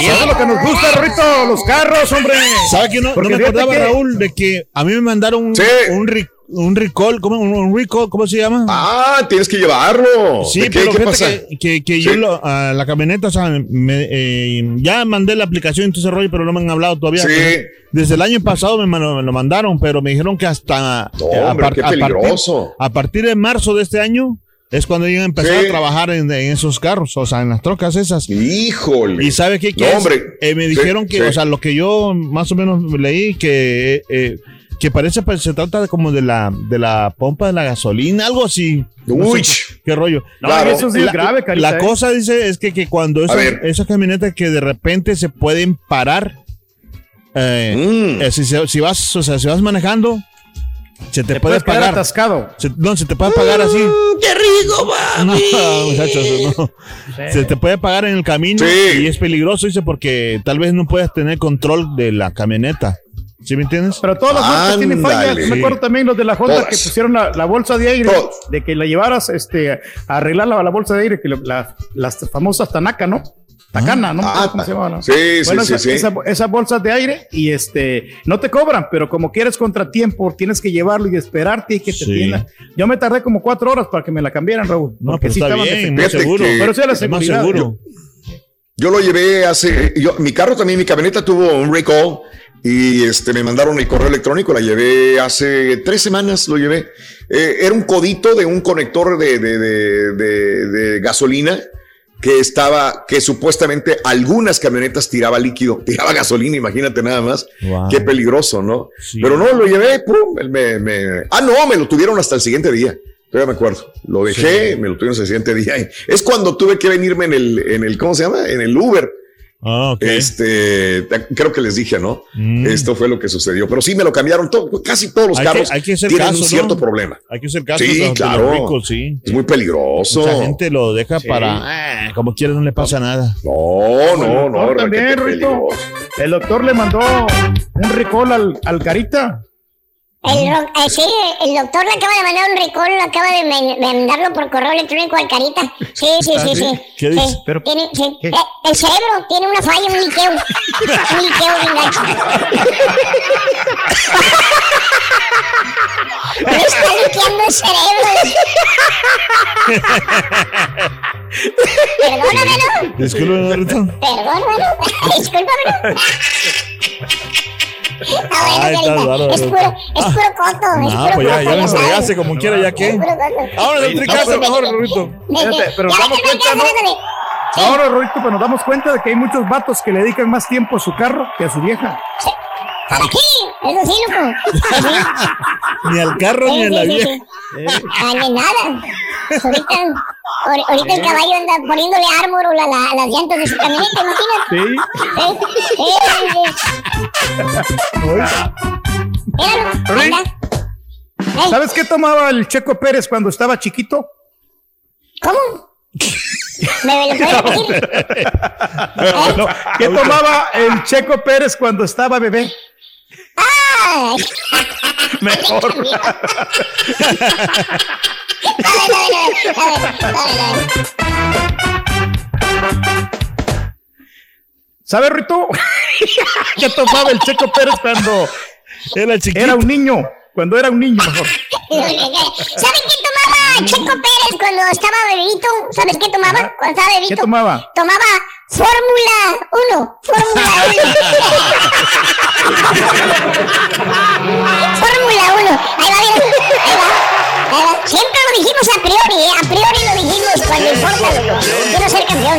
Y eso es lo que nos gusta, Rorito, los carros, hombre. ¿Sabes que no, no me acordaba, que- Raúl, de que a mí me mandaron un, Sí. un, un recall, ¿cómo, un, recall, ¿cómo se llama? Ah, tienes que llevarlo. Sí, ¿De qué, pero qué pasa? que, que, que Sí. yo lo- a la camioneta, o sea, me, eh, ya mandé la aplicación y todo ese rollo, pero no me han hablado todavía. Sí. Desde el año pasado me, lo mandaron, pero me dijeron que hasta No, hombre, qué a partir- peligroso. a partir de marzo de este año es cuando iban a empezar Sí. a trabajar en, en esos carros, o sea, en las trocas esas. Híjole. ¿Y sabe qué? que No, hombre. Eh, me Sí, dijeron que, sí. o sea, lo que yo más o menos leí, que, eh, que parece pues, se trata como de la, de la pompa de la gasolina, algo así. No Uy. sé qué rollo. No, Claro. eso sí es la, grave, carita. la ¿eh? cosa dice es que, que cuando esas, camionetas que de repente se pueden parar, eh, Mm. eh, si, vas, o sea, si vas manejando, se te, Te puede pagar. atascado. Se- no, se te puede pagar así. ¡Qué rico, No, papi! muchachos, no. Se te puede pagar en el camino Sí. y es peligroso, dice, porque tal vez no puedas tener control de la camioneta. ¿Sí me entiendes? Pero todas las marcas tienen fallas. Me acuerdo también los de la Honda Todas. que pusieron la, la bolsa de aire, Todas. de que la llevaras este, a arreglar la, la bolsa de aire, que la- las famosas Tanaka, ¿no? Takana, ¿no? Ah, ¿Cómo se llama? no? sí, sí, Bueno, sí, esa- sí. esa- esas bolsas de aire y este no te cobran, pero como quieres contratiempo, tienes que llevarlo y esperarte y que te Sí. atiendan. Yo me tardé como cuatro horas para que me la cambiaran, Raúl. No, porque pero sí está bien, más seguro. que- Pero es la más seguridad. seguro. Yo lo llevé hace, yo, mi carro también, mi camioneta tuvo un recall y este me mandaron el correo electrónico, la llevé hace tres semanas, lo llevé. Eh, era un codito de un conector de, de, de, de- de gasolina que estaba, que supuestamente algunas camionetas tiraba líquido, tiraba gasolina, imagínate nada más. Wow. Qué peligroso, ¿no? Sí. Pero no, lo llevé, pum, me, me- ah, no, me lo tuvieron hasta el siguiente día. Todavía me acuerdo. Lo dejé, me lo tuvieron hasta el siguiente día. Es cuando tuve que venirme en el, en el, ¿cómo se llama? En el Uber. Ah, ok. Este, creo que les dije, ¿no? Mm. Esto fue lo que sucedió. Pero sí me lo cambiaron todo. Casi todos los Hay que- carros hay que hacer tienen caso, un cierto ¿no? problema. Hay que hacer caso Sí, de los- de claro. los ricos, sí. Es muy peligroso. Mucha gente lo deja Sí. para. eh, como quiera, no le pasa nada. No, no, no. también, Rito. El doctor le mandó un recall al, al Carita. El, eh, sí, el doctor le acaba de mandar un recall, acaba de mandarlo por correo electrónico al Carita. Sí, sí, sí, sí. ¿Qué Sí, dice? Pero- tiene- sí. ¿Qué? Eh, el cerebro tiene una falla, un liqueo. un liqueo bien gacho. Me está liqueando el cerebro. Perdónamelo. Disculpe, Rito. Perdónamelo. Discúlpamelo. Ah, Ay, está bárbaro, es puro, es puro coto. es No, puro pues ya, coto, ya me fregaste como quiera, ya Es que. Ahora del tricazo mejor, Rito. Espérate, pero damos cuenta, ¿no? Ahora, Rorito, pues nos damos cuenta de que hay muchos vatos que le dedican más tiempo a su carro que a su vieja. Sí, eso sí, loco. Ni al carro ni a la vieja. sí. Ah, ni nada. Ahorita, ahor- ahorita el caballo anda poniéndole árbol a la- a las llantas de su camioneta, imagínate. Sí. Ahí Rick. está. ¿Sabes qué tomaba el Checo Pérez cuando estaba chiquito? ¿Cómo? ¿Me lo puedes decir? No, ¿Qué tomaba el Checo Pérez cuando estaba bebé? ¡Ah! Mejor. A ver. ¿Sabes, Rito? ¿Qué tomaba el Checo Pérez cuando Era chiquito. era un niño? Cuando era un niño, mejor. ¿Sabes qué tomaba Checo Pérez cuando estaba bebito? ¿Sabes qué tomaba cuando estaba bebito? ¿Qué tomaba? Tomaba Fórmula 1. Fórmula 1. Fórmula 1. Ahí va, mira. Ahí va. Ahí va. Siempre lo dijimos a priori, ¿eh? A priori lo dijimos cuando importa, loco. Quiero ser campeón.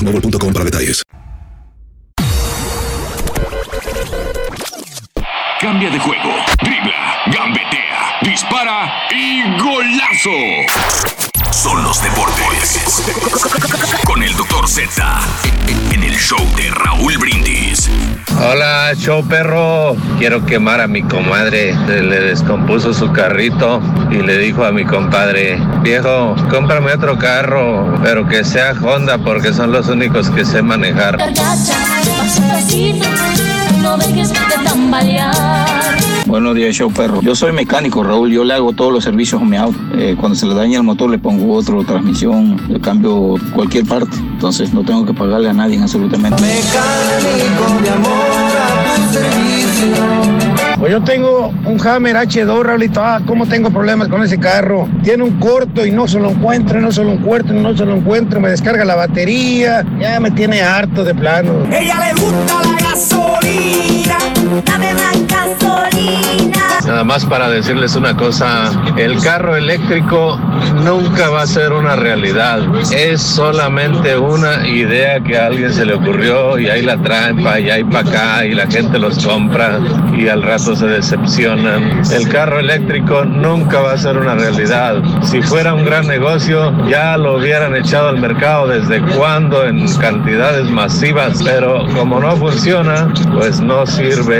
boostmobile.com para detalles. Cambia de juego. Dispara y golazo. son los deportes. Con el doctor Z. En el show de Raúl Brindis. Hola, show perro. Quiero quemar a mi comadre. Se le descompuso su carrito y le dijo a mi compadre, viejo, cómprame otro carro, pero que sea Honda porque son los únicos que sé manejar. No dejes de tambalear. Buenos días, show perro. Yo soy mecánico, Raúl. Yo le hago todos los servicios a mi auto. Eh, cuando se le daña el motor, le pongo otro, transmisión, le cambio cualquier parte. Entonces no tengo que pagarle a nadie absolutamente. Mecánico de amor a tu servicio. Pues yo tengo un Hammer H2, Raulito. Ah, ¿cómo tengo problemas con ese carro? Tiene un corto y no se lo encuentro, no se lo encuentro, no se lo encuentro. Me descarga la batería. Ya me tiene harto de plano. Ella le gusta la gasolina. Nada más para decirles una cosa, el carro eléctrico nunca va a ser una realidad. Es solamente una idea que a alguien se le ocurrió y ahí la traen para allá y para acá y la gente los compra y al rato se decepcionan. El carro eléctrico nunca va a ser una realidad. Si fuera un gran negocio, ya lo hubieran echado al mercado desde cuando en cantidades masivas, pero como no funciona, pues no sirve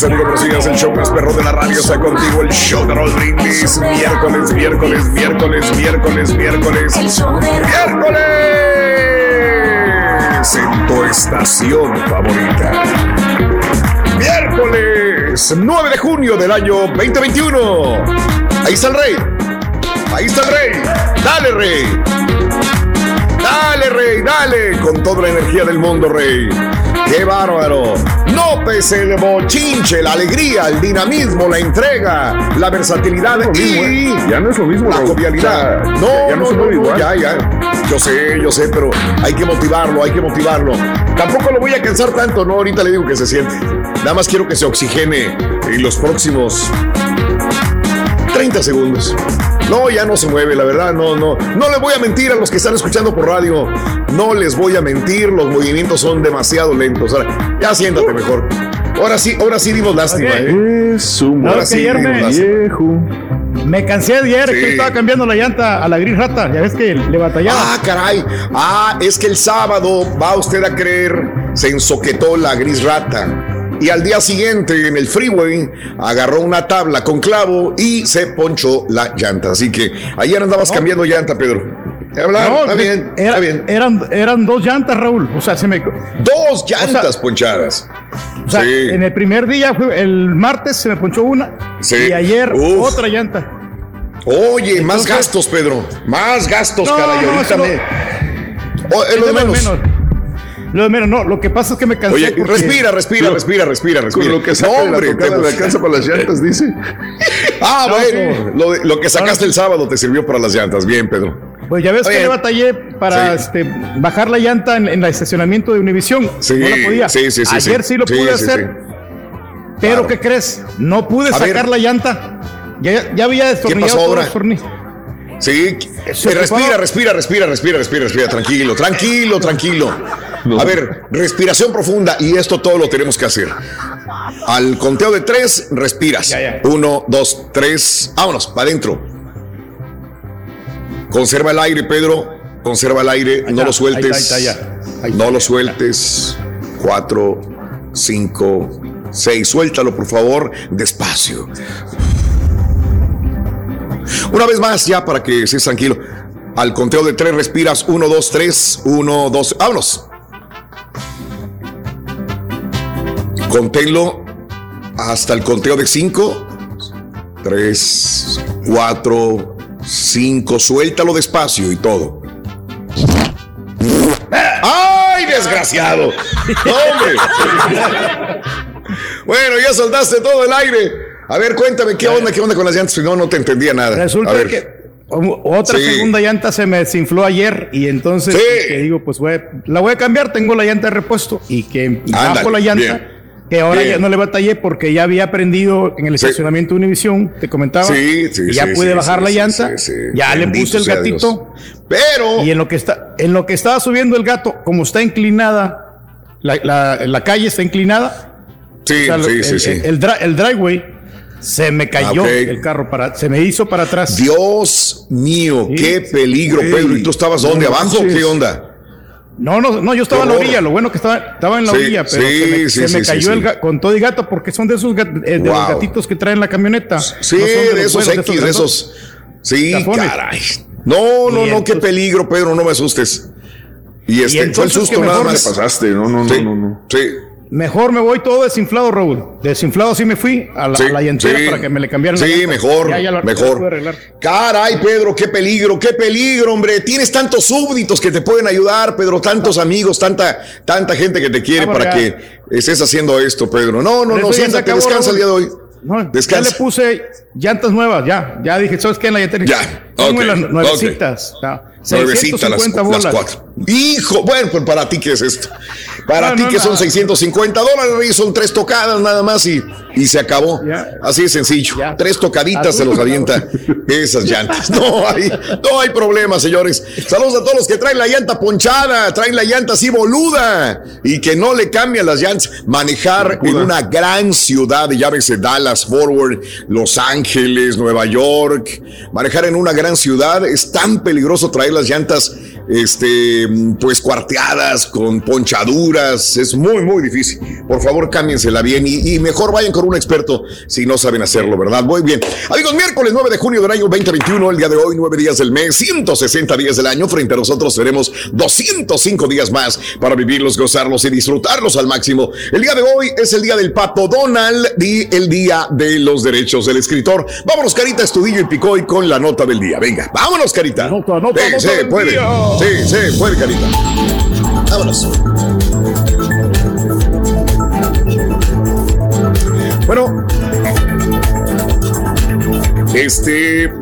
Mis amigos, el show más perro de la radio. Está contigo el show de Raúl Brindis. Miércoles, miércoles, miércoles, miércoles, miércoles. ¡Miércoles! En tu estación favorita. Miércoles 9 de junio del año 2021. Ahí está el rey. Ahí está el rey. Dale, rey. Dale, rey, dale. Con toda la energía del mundo, rey. ¡Qué bárbaro! No pese el bochinche, la alegría, el dinamismo, la entrega, la versatilidad y Ya no es lo mismo, la Raúl. jovialidad. Ya- No, ya no no, no, no, igual. ya, ya. Yo sé, yo sé, pero hay que motivarlo, hay que motivarlo. Tampoco lo voy a cansar tanto, no, ahorita le digo que se siente. Nada más quiero que se oxigene en los próximos 30 segundos. No, ya no se mueve, la verdad, no, no. No les voy a mentir a los que están escuchando por radio. No les voy a mentir, los movimientos son demasiado lentos. Ahora, ya siéntate mejor. Ahora sí, ahora sí dimos lástima, ¿eh? Es un Ahora que sí ayer dimos me- lástima. viejo. Me cansé ayer Sí. que estaba cambiando la llanta a la gris rata. Ya ves que le batallaba. Ah, caray. Ah, es que el sábado, va usted a creer, se ensoquetó la gris rata. Y al día siguiente, en el freeway, agarró una tabla con clavo y se ponchó la llanta. Así que ayer andabas cambiando llanta, Pedro. Hablar, No, está bien, era- está bien. Eran, eran dos llantas, Raúl. O sea, se me. Dos llantas ponchadas. O sea, Sí. en el primer día, el martes se me ponchó una. Sí. Y ayer Uf. otra llanta. Oye, más gastos, Pedro. Más gastos, No, caray. Ahorita no- me. Oh, es lo de menos. Lo de menos, no. Lo que pasa es que me cansé. Oye, porque- respira, respira, respira, respira, respira. Con lo que saca No, la hombre, tocada te- alcanza para las llantas, dice. Ah, No, bueno, sí. lo, lo que sacaste el sábado te sirvió para las llantas. Bien, Pedro. Pues ya ves que le batallé para Sí. este, bajar la llanta en, en el estacionamiento de Univisión. Sí, no la podía. sí, sí, sí, Ayer sí, sí. lo pude sí, hacer. sí. Pero Claro. ¿qué crees? No pude A sacar ver. la llanta. Ya, ya había destornillado pasó todos ahora? los tornillos. Sí, Eh, respira, respira, respira, respira, respira, respira, tranquilo, tranquilo, tranquilo. A ver, respiración profunda y esto todo lo tenemos que hacer. Al conteo de tres, respiras. Uno, dos, tres, vámonos, para adentro. Conserva el aire, Pedro. Conserva el aire, no lo sueltes. no lo sueltes. Cuatro, cinco, seis. Suéltalo, por favor, despacio. Una vez más, ya para que estés tranquilo. Al conteo de tres respiras. Uno, dos, tres. Uno, dos. Vámonos. Conténlo hasta el conteo de cinco. Tres, cuatro, cinco. Suéltalo despacio y todo. ¡Ay, desgraciado! ¡Hombre! Bueno, ya soltaste todo el aire. A ver, cuéntame, ¿qué onda, qué onda con las llantas? No, no te entendía nada. Resulta A ver. que o- otra Sí. segunda llanta se me desinfló ayer y entonces Sí. que digo, pues voy la voy a cambiar, tengo la llanta de repuesto y que Ándale, bajo la llanta. bien. Que ahora Bien. ya no le batallé porque ya había aprendido en el Sí. estacionamiento de Univisión, te comentaba. Sí, sí, y ya sí, pude sí, bajar sí, la sí, llanta. sí, sí. Ya le puse el sea gatito. Pero. Y en lo que está, en lo que estaba subiendo el gato, como está inclinada, la, la- la calle está inclinada. Sí, lo- sí, el, sí, sí. el- el dri- el driveway se me cayó Ah, ok. el carro para, se me hizo para atrás. Dios mío, Sí. qué peligro, Pedro. ¿Y tú estabas dónde? no ¿Abajo? ¿Qué onda? No, no, no, yo estaba en la orilla, lo bueno que estaba, estaba en la Sí, orilla, pero sí, se me, sí, se sí, me sí, cayó el con todo y gato, porque son de esos gat- eh, de los gatitos que traen la camioneta. Sí, No son de, esos buenos, X, de esos. Sí, caray. No, no, Y no, qué peligro, Pedro, no me asustes. Y este, fue el susto nada más. me pasaste, no, no, no, no, no. sí. Mejor me voy todo desinflado, Raúl. Desinflado sí me fui a la, Sí, a la llantera sí. para que me le cambiaran Sí, mejor, Ya, ya la- ya la mejor. Caray, Pedro, qué peligro, qué peligro, hombre. Tienes tantos súbditos que te pueden ayudar, Pedro, tantos amigos, tanta, tanta gente que te quiere Ah, para ya. que estés haciendo esto, Pedro. No, no, Pero no, ya siéntate, acabó, descansa el día de hoy. No, ya Descansa. le puse llantas nuevas, ya. Ya dije, ¿sabes qué? En la llantera. Ya, ok, las nuevecitas. ya. Nuevecita las, 650 las bolas. cuatro. Hijo, bueno, pues para ti, ¿qué es esto? Para No, ti no, que son no. 650 dólares, son tres tocadas nada más y, y se acabó. Así de sencillo. Tres tocaditas Así se los avienta esas llantas. No hay, no hay problema, señores. Saludos a todos los que traen la llanta ponchada, traen la llanta así boluda y que no le cambian las llantas. Manejar en una gran ciudad, llámese Dallas, Forward, Los Ángeles, Nueva York. Manejar en una gran ciudad es tan peligroso traer las llantas, este, pues cuarteadas, con ponchaduras. Es muy, muy difícil. Por favor, cámbiensela bien y, y mejor vayan con un experto si no saben hacerlo, ¿verdad? Muy bien. Amigos, miércoles 9 de junio del año 2021, el día de hoy, 9 días del mes, 160 días del año. Frente a nosotros tenemos 205 días más para vivirlos, gozarlos y disfrutarlos al máximo. El día de hoy es el día del pato Donald y el día de los derechos del escritor. Vámonos, Carita Estudillo y Picoy con la nota del día. Venga, vámonos, Carita. Nota, nota, sí, nota sí, del puede. día. Sí, sí, puede, Carita. Vámonos. Bueno, este,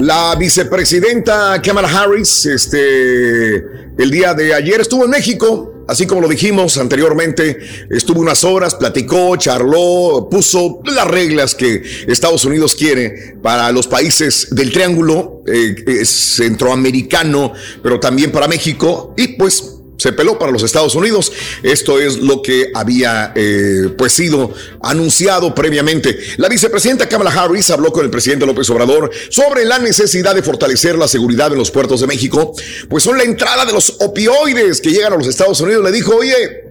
la vicepresidenta Kamala Harris, este, el día de ayer estuvo en México. Así como lo dijimos anteriormente, estuvo unas horas, platicó, charló, puso las reglas que Estados Unidos quiere para los países del triángulo eh, centroamericano, pero también para México. Y pues se peló para los Estados Unidos. Esto es lo que había eh, pues sido anunciado previamente. La vicepresidenta Kamala Harris habló con el presidente López Obrador sobre la necesidad de fortalecer la seguridad en los puertos de México, pues son la entrada de los opioides que llegan a los Estados Unidos. Le dijo, oye,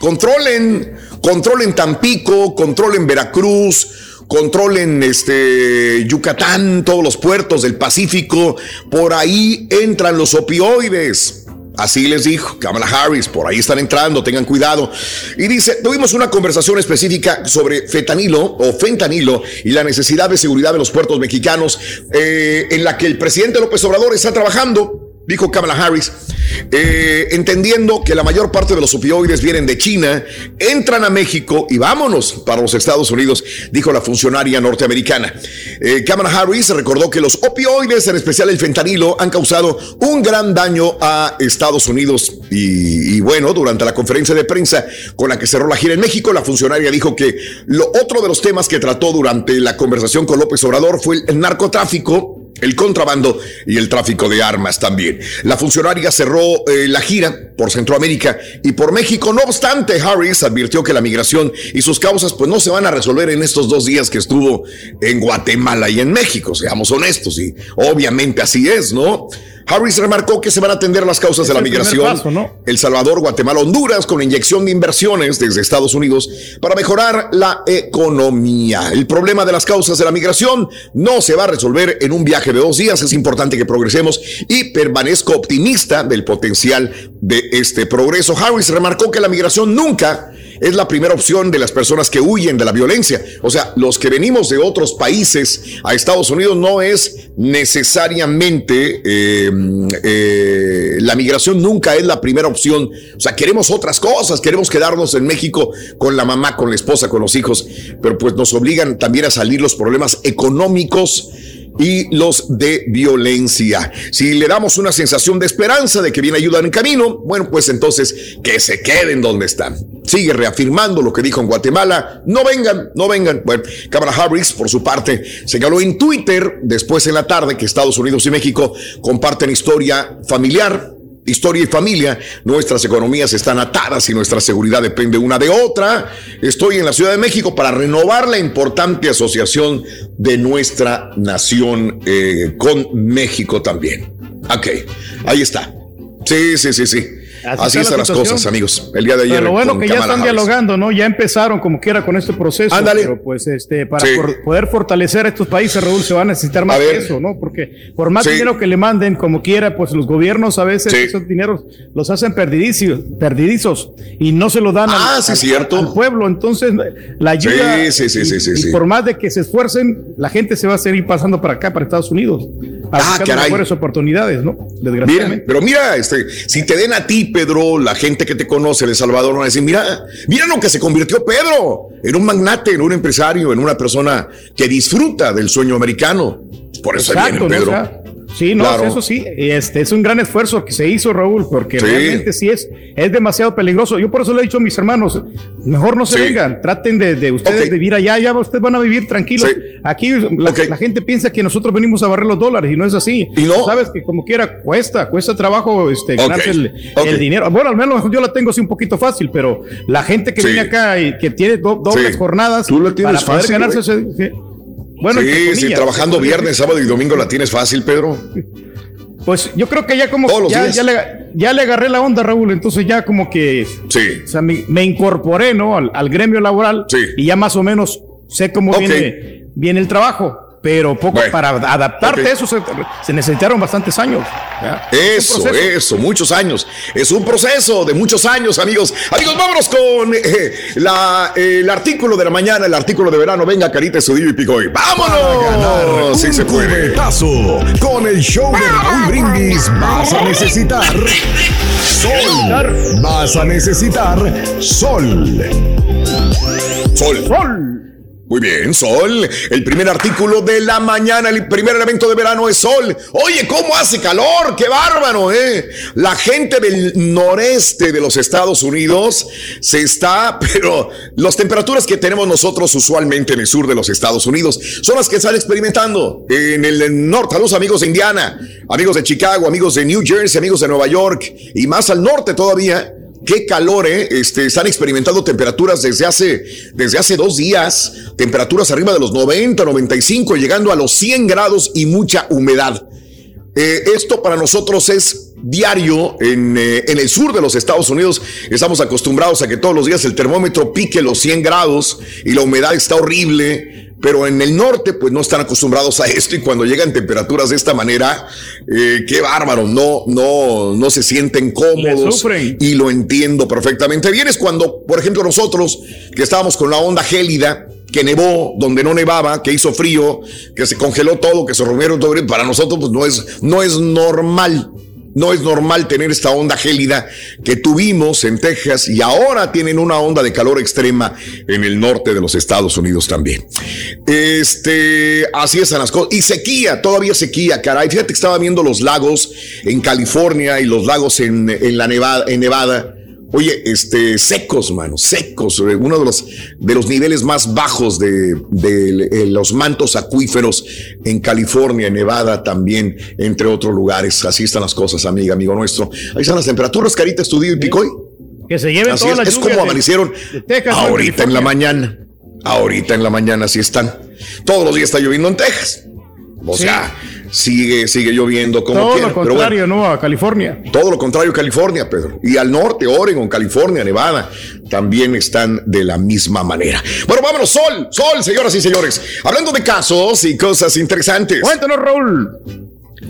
controlen, controlen Tampico, controlen Veracruz, controlen este Yucatán, todos los puertos del Pacífico, por ahí entran los opioides. Así les dijo Kamala Harris, por ahí están entrando, tengan cuidado. Y dice, tuvimos una conversación específica sobre fetanilo o fentanilo y la necesidad de seguridad de los puertos mexicanos, eh, en la que el presidente López Obrador está trabajando dijo Kamala Harris, eh, entendiendo que la mayor parte de los opioides vienen de China, entran a México y vámonos para los Estados Unidos, dijo la funcionaria norteamericana. Eh, Kamala Harris recordó que los opioides, en especial el fentanilo, han causado un gran daño a Estados Unidos. Y, y bueno, durante la conferencia de prensa con la que cerró la gira en México, la funcionaria dijo que lo otro de los temas que trató durante la conversación con López Obrador fue el narcotráfico el contrabando y el tráfico de armas también. La funcionaria cerró eh, la gira por Centroamérica y por México. No obstante, Harris advirtió que la migración y sus causas pues no se van a resolver en estos dos días que estuvo en Guatemala y en México, seamos honestos, y obviamente así es, ¿no? Harris remarcó que se van a atender las causas Es de la migración. paso, ¿no? El Salvador, Guatemala, Honduras, con inyección de inversiones desde Estados Unidos para mejorar la economía. El problema de las causas de la migración no se va a resolver en un viaje de dos días. Es importante que progresemos y permanezco optimista del potencial de este progreso. Harris remarcó que la migración nunca es la primera opción de las personas que huyen de la violencia. O sea, los que venimos de otros países a Estados Unidos no es necesariamente eh, eh, la migración nunca es la primera opción. O sea, queremos otras cosas, queremos quedarnos en México con la mamá, con la esposa, con los hijos, pero pues nos obligan también a salir los problemas económicos y los de violencia. Si le damos una sensación de esperanza de que viene ayuda en camino, bueno, pues entonces que se queden donde están. Sigue reafirmando lo que dijo en Guatemala. No vengan, no vengan. Bueno, Cámara Harris, por su parte, señaló en Twitter, después en la tarde, que Estados Unidos y México comparten historia familiar, historia y familia, nuestras economías están atadas y nuestra seguridad depende una de otra. Estoy en la Ciudad de México para renovar la importante asociación de nuestra nación eh, con México también. Ok, ahí está. Sí, sí, sí, sí. Así, están las cosas, amigos. El día de ayer. Pero lo bueno que ya Kamala están Harris. dialogando, ¿no? Ya empezaron como quiera con este proceso. Ándale. Pero pues este, para Sí. por- poder fortalecer a estos países, Raúl, se va a necesitar más A ver. eso, ¿no? Porque por más Sí. dinero que le manden, como quiera, pues los gobiernos a veces Sí. esos dineros los hacen perdidizos, perdidizos y no se lo dan al- Ah, al, cierto. al pueblo. Entonces, la ayuda. Sí, sí, sí, y- sí, por más de que se esfuercen, la gente se va a seguir pasando para acá, para Estados Unidos. Ah, caray. mejores oportunidades, ¿no? Mira, Desgraciadamente. pero mira, este, si te den a ti, Pedro, la gente que te conoce de Salvador van a decir, mira, mira lo que se convirtió Pedro, en un magnate, en un empresario, en una persona que disfruta del sueño americano. Por eso viene ¿no? Pedro. O sea, sí, no, Claro. eso sí, este es un gran esfuerzo que se hizo, Raúl, porque Sí. realmente sí es, es demasiado peligroso. Yo por eso le he dicho a mis hermanos, mejor no se Sí. vengan, traten de, de ustedes vivir allá, ya ustedes van a vivir tranquilos. Sí. Aquí la, la gente piensa que nosotros venimos a barrer los dólares y no es así. ¿Y no? Sabes que como quiera cuesta, cuesta trabajo este, ganarse el, dinero. Bueno, al menos yo la tengo así un poquito fácil, pero la gente que viene acá y que tiene do- dobles jornadas Tú la tienes para poder fácil, ganarse ese-. Bueno, sí, sí, trabajando viernes, sábado y domingo la tienes fácil, Pedro. Pues yo creo que ya como Todos ya, ya le, ya le agarré la onda, Raúl, entonces ya como que Sí. o sea, me, me incorporé, ¿no? Al, al gremio laboral Sí. y ya más o menos sé cómo viene, viene el trabajo, pero poco Bueno. para adaptarte a eso se, se necesitaron bastantes años. Eso, eso, muchos años. Es un proceso de muchos años, amigos. Amigos, vámonos con eh, la, eh, el artículo de la mañana, el artículo de verano. Venga, Carita, Estudillo y Picoy. ¡Vámonos! Sí se puede. Cubetazo. Con el show de Raúl Brindis vas a necesitar sol. Vas a necesitar sol. Sol. Sol. Muy bien, sol. El primer artículo de la mañana, el primer elemento de verano es sol. Oye, ¿cómo hace calor? ¡Qué bárbaro, eh! La gente del noreste de los Estados Unidos se está, pero las temperaturas que tenemos nosotros usualmente en el sur de los Estados Unidos son las que están experimentando en el norte. A los amigos de Indiana, amigos de Chicago, amigos de New Jersey, amigos de Nueva York y más al norte todavía. Qué calor, ¿eh? Este, están experimentando temperaturas desde hace, desde hace dos días, temperaturas arriba de los 90, 95, llegando a los 100 grados y mucha humedad. Eh, esto para nosotros es diario en, eh, en el sur de los Estados Unidos. Estamos acostumbrados a que todos los días el termómetro pique los 100 grados y la humedad está horrible. Pero en el norte, pues no están acostumbrados a esto y cuando llegan temperaturas de esta manera, eh, qué bárbaro, no, no, no se sienten cómodos y lo entiendo perfectamente bien. Es cuando, por ejemplo, nosotros que estábamos con la onda gélida, que nevó, donde no nevaba, que hizo frío, que se congeló todo, que se rompieron todo, para nosotros pues no es, no es normal. No es normal tener esta onda gélida que tuvimos en Texas y ahora tienen una onda de calor extrema en el norte de los Estados Unidos también. Este, así están las cosas. Y sequía, todavía sequía, caray. Fíjate que estaba viendo los lagos en California y los lagos en, en la Nevada, en Nevada. Oye, este, secos, mano, secos. eh, Uno de los, de los niveles más bajos de, de, eh, los mantos acuíferos en California, en Nevada también, entre otros lugares. Así están las cosas, amiga, amigo nuestro. Ahí están las temperaturas, Carita, Estudio y Picoy. Que se lleven Así todas es, las es como amanecieron ahorita en la mañana. Ahorita en la mañana sí están. Todos los días está lloviendo en Texas. O Sí. sea, sigue, sigue lloviendo como Todo lo bueno. contrario, ¿no? A California. Todo lo contrario, California, Pedro. Y al norte, Oregon, California, Nevada, también están de la misma manera. Bueno, vámonos, sol, sol, señoras y señores. Hablando de casos y cosas interesantes. Cuéntanos, Raúl.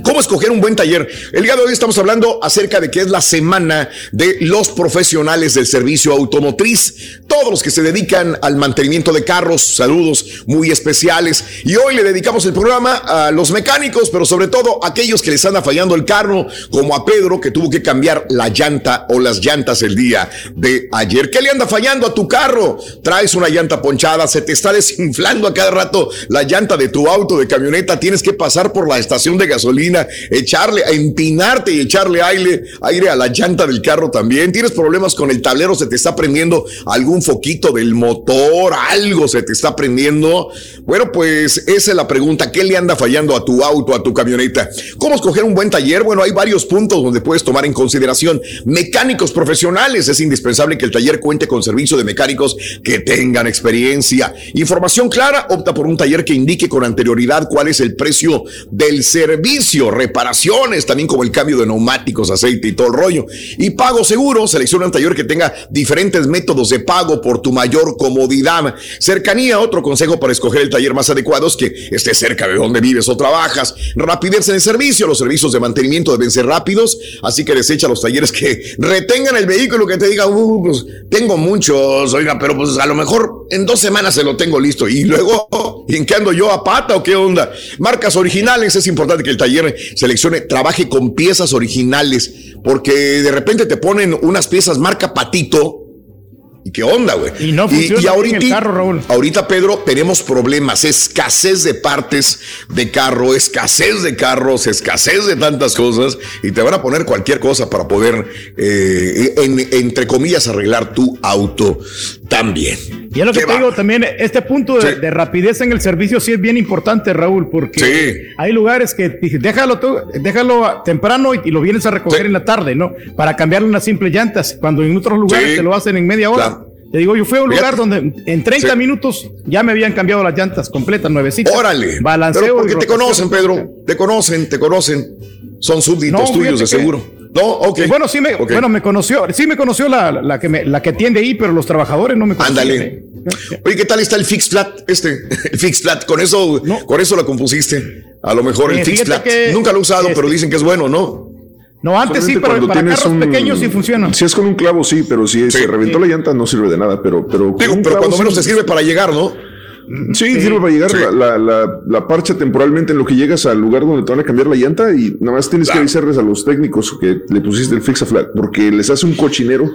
¿Cómo escoger un buen taller? El día de hoy estamos hablando acerca de que es la semana de los profesionales del servicio automotriz. todos los que se dedican al mantenimiento de carros, saludos muy especiales. Y hoy le dedicamos el programa a los mecánicos, pero sobre todo a aquellos que les anda fallando el carro, como a Pedro que tuvo que cambiar la llanta o las llantas el día de ayer. ¿Qué le anda fallando a tu carro? Traes una llanta ponchada, se te está desinflando a cada rato la llanta de tu auto, de camioneta, tienes que pasar por la estación de gasolina, echarle, a empinarte y echarle aire, aire a la llanta del carro también. Tienes problemas con el tablero, se te está prendiendo algún foquito del motor, algo se te está prendiendo. Bueno, pues esa es la pregunta, ¿qué le anda fallando a tu auto, a tu camioneta? ¿Cómo escoger un buen taller? Bueno, hay varios puntos donde puedes tomar en consideración. Mecánicos profesionales, es indispensable que el taller cuente con servicio de mecánicos que tengan experiencia. Información clara, opta por un taller que indique con anterioridad cuál es el precio del servicio, reparaciones, también como el cambio de neumáticos, aceite y todo el rollo. Y pago seguro, selecciona un taller que tenga diferentes métodos de pago por tu mayor comodidad. Cercanía, otro consejo para escoger el taller más adecuado es que esté cerca de donde vives o trabajas. Rapidez en el servicio, los servicios de mantenimiento deben ser rápidos, así que desecha los talleres que retengan el vehículo, que te diga, uh, pues tengo muchos, oiga, pero pues a lo mejor en dos semanas se lo tengo listo. Y luego, ¿y en qué ando yo a pata o qué onda? Marcas originales, es importante que el taller seleccione, trabaje con piezas originales, porque de repente te ponen unas piezas marca patito ¿Y qué onda, güey? Y no funciona ahorita, el carro, Raúl. ahorita, Pedro, tenemos problemas, escasez de partes de carro, escasez de carros, escasez de tantas cosas, y te van a poner cualquier cosa para poder, eh, en- entre comillas, arreglar tu auto también. Y es lo que ¿Qué te va? digo también, este punto de, de rapidez en el servicio sí es bien importante, Raúl, porque Sí. hay lugares que déjalo, tú- déjalo temprano y, y lo vienes a recoger en la tarde, ¿no? Para cambiarle unas simples llantas, cuando en otros lugares te lo hacen en media hora. Claro. Te digo, yo fui a un lugar donde en 30 Sí. minutos ya me habían cambiado las llantas completas, nuevecitas. Órale. Balanceo. Pero porque te conocen, Pedro. Te conocen, te conocen. Son súbditos No, tuyos, de seguro. No, ok. Bueno, sí me, Ok. bueno, me conoció, sí me conoció la, la que me, la que atiende ahí, pero los trabajadores no me conocían. Ándale. Oye, ¿qué tal está el Fix Flat? Este, el Fix Flat, con eso, con eso la compusiste. A lo mejor el Eh, Fix Flat. Nunca lo he usado, este- pero dicen que es bueno, ¿no? No, antes sí, pero cuando para tienes carros un- pequeños sí funciona. Si es con un clavo, sí, pero si se reventó la llanta, no sirve de nada. Pero, pero, con Digo, un pero clavo cuando sí- menos te sirve para llegar, ¿no? Sí, sirve para llegar. Sí. La, la, la, la parcha temporalmente en lo que llegas al lugar donde te van a cambiar la llanta y nada más tienes que avisarles a los técnicos que le pusiste el fix a flat porque les hace un cochinero.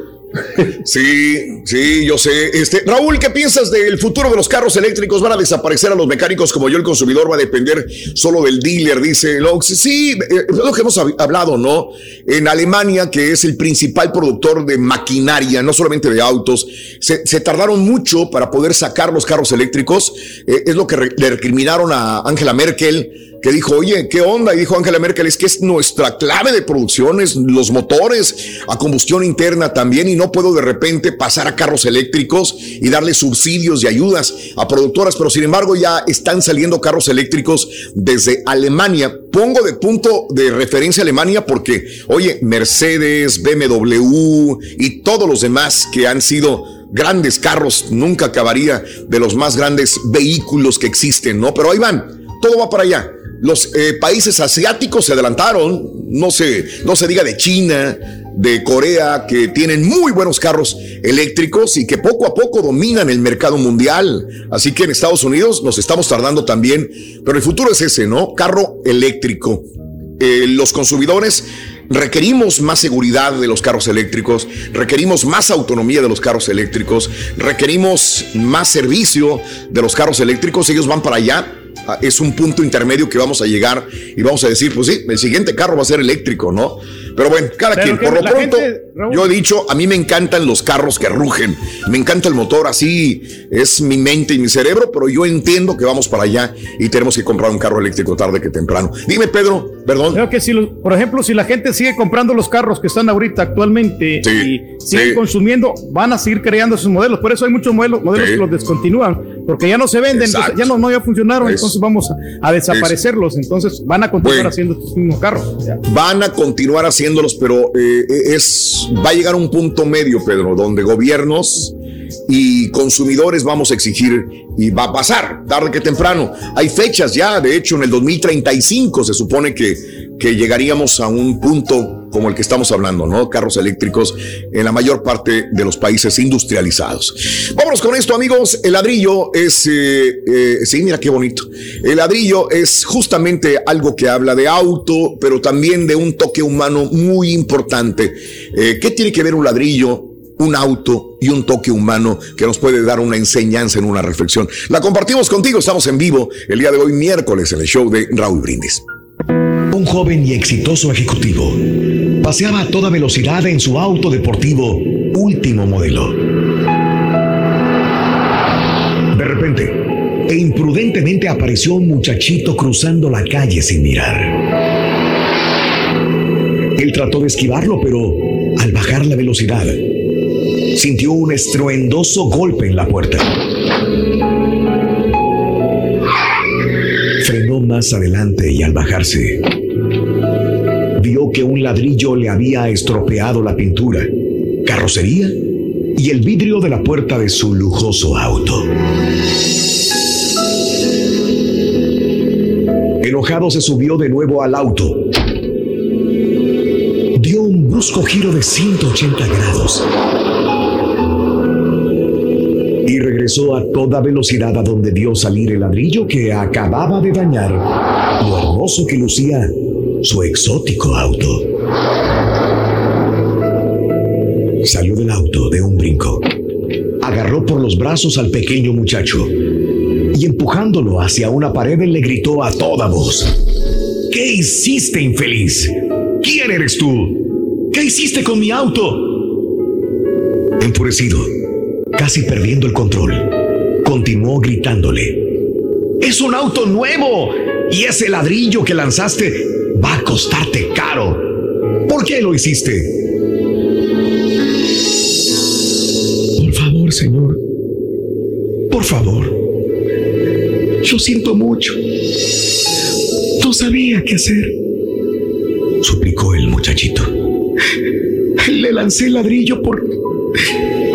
Sí, sí, yo sé. Este, Raúl, ¿qué piensas del futuro de los carros eléctricos? ¿Van a desaparecer a los mecánicos como yo? El consumidor va a depender solo del dealer, dice Lox. Sí, eh, es lo que hemos hab- hablado, ¿no? En Alemania, que es el principal productor de maquinaria, no solamente de autos, se, tardaron mucho para poder sacar los carros eléctricos. Eh, es lo que le recriminaron a Angela Merkel que dijo, oye, ¿qué onda? Y dijo Angela Merkel, es que es nuestra clave de producción, es los motores a combustión interna también, y no puedo de repente pasar a carros eléctricos y darle subsidios y ayudas a productoras, pero sin embargo ya están saliendo carros eléctricos desde Alemania. Pongo de punto de referencia Alemania porque, oye, Mercedes, BMW y todos los demás que han sido grandes carros, nunca acabaría de los más grandes vehículos que existen, ¿no? Pero ahí van, todo va para allá. Los eh, países asiáticos se adelantaron, no se, no se diga de China, de Corea, que tienen muy buenos carros eléctricos y que poco a poco dominan el mercado mundial. Así que en Estados Unidos nos estamos tardando también, pero el futuro es ese, ¿no? Carro eléctrico. Eh, los consumidores requerimos más seguridad de los carros eléctricos, requerimos más autonomía de los carros eléctricos, requerimos más servicio de los carros eléctricos, ellos van para allá. Ah, Es un punto intermedio que vamos a llegar y vamos a decir, pues sí, el siguiente carro va a ser eléctrico, ¿no? Pero bueno, cada Pero quien. que Por lo pronto, gente, yo he dicho, a mí me encantan los carros que rugen, me encanta el motor, así es mi mente y mi cerebro, pero yo entiendo que vamos para allá y tenemos que comprar un carro eléctrico tarde que temprano. Dime, Pedro, perdón. Creo que si, por ejemplo, si la gente sigue comprando los carros que están ahorita actualmente Sí, y siguen sí. consumiendo, van a seguir creando esos modelos. Por eso hay muchos modelos, modelos Sí. que los descontinúan, porque ya no se venden, entonces ya no, no ya funcionaron, Es- entonces vamos a, a desaparecerlos. Entonces van a continuar Bueno. haciendo estos mismos carros. Van a continuar pero eh, es va a llegar un punto medio, Pedro, donde gobiernos y consumidores vamos a exigir y va a pasar tarde que temprano. Hay fechas ya, de hecho, en el 2035 se supone que, que llegaríamos a un punto como el que estamos hablando, ¿no? Carros eléctricos en la mayor parte de los países industrializados. Vámonos con esto, amigos. El ladrillo es, eh, eh, sí, mira qué bonito. El ladrillo es justamente algo que habla de auto, pero también de un toque humano muy importante. Eh, ¿Qué tiene que ver un ladrillo? un auto y un toque humano que nos puede dar una enseñanza en una reflexión. La compartimos contigo, estamos en vivo el día de hoy, miércoles, en el show de Raúl Brindis. Un joven y exitoso ejecutivo paseaba a toda velocidad en su auto deportivo último modelo. De repente, e imprudentemente apareció un muchachito cruzando la calle sin mirar. Él trató de esquivarlo, pero al bajar la velocidad, sintió un estruendoso golpe en la puerta. Frenó más adelante y al bajarse, que un ladrillo le había estropeado la pintura, carrocería y el vidrio de la puerta de su lujoso auto. Enojado se subió de nuevo al auto. Dio un brusco giro de 180 grados y regresó a toda velocidad a donde vio salir el ladrillo que acababa de dañar lo hermoso que lucía su exótico auto. Salió del auto de un brinco, agarró por los brazos al pequeño muchacho y empujándolo hacia una pared le gritó a toda voz, ¿Qué hiciste, infeliz? ¿Quién eres tú? ¿Qué hiciste con mi auto? Enfurecido, casi perdiendo el control, continuó gritándole. Es un auto nuevo y ese ladrillo que lanzaste va a costarte caro. ¿Por qué lo hiciste? Por favor, señor. Por favor. Yo siento mucho. No sabía qué hacer. Suplicó el muchachito. Le lancé ladrillo por...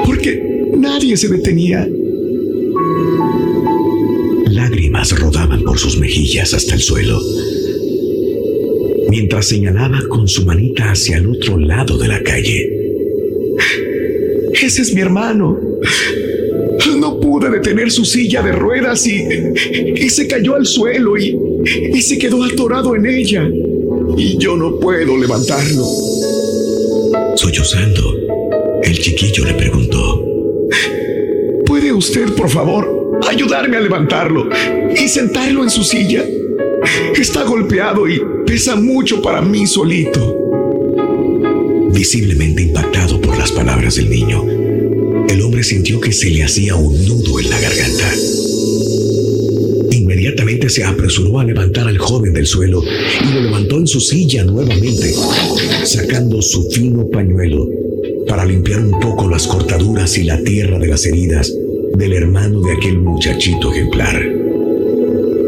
porque Nadie se detenía. Lágrimas rodaban por sus mejillas hasta el suelo, mientras señalaba con su manita hacia el otro lado de la calle. Ese es mi hermano. No pude detener su silla de ruedas y, y se cayó al suelo y, y se quedó atorado en ella. Y yo no puedo levantarlo. Sollozando, el chiquillo le preguntó, ¿Puede usted, por favor, ayudarme a levantarlo y sentarlo en su silla? Está golpeado y pesa mucho para mí solito. Visiblemente impactado por las palabras del niño, el hombre sintió que se le hacía un nudo en la garganta. Inmediatamente se apresuró a levantar al joven del suelo y lo levantó en su silla nuevamente, sacando su fino pañuelo para limpiar un poco las cortaduras y la tierra de las heridas del hermano de aquel muchachito ejemplar.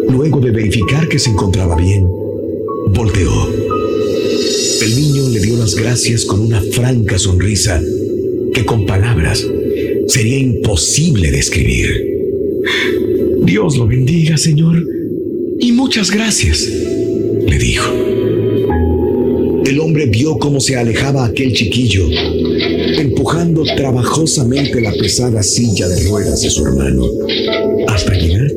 Luego de verificar que se encontraba bien, volteó. El niño le dio las gracias con una franca sonrisa que con palabras sería imposible describir. Dios lo bendiga, Señor, y muchas gracias, le dijo. El hombre vio cómo se alejaba aquel chiquillo, empujando trabajosamente la pesada silla de ruedas de su hermano, hasta llegar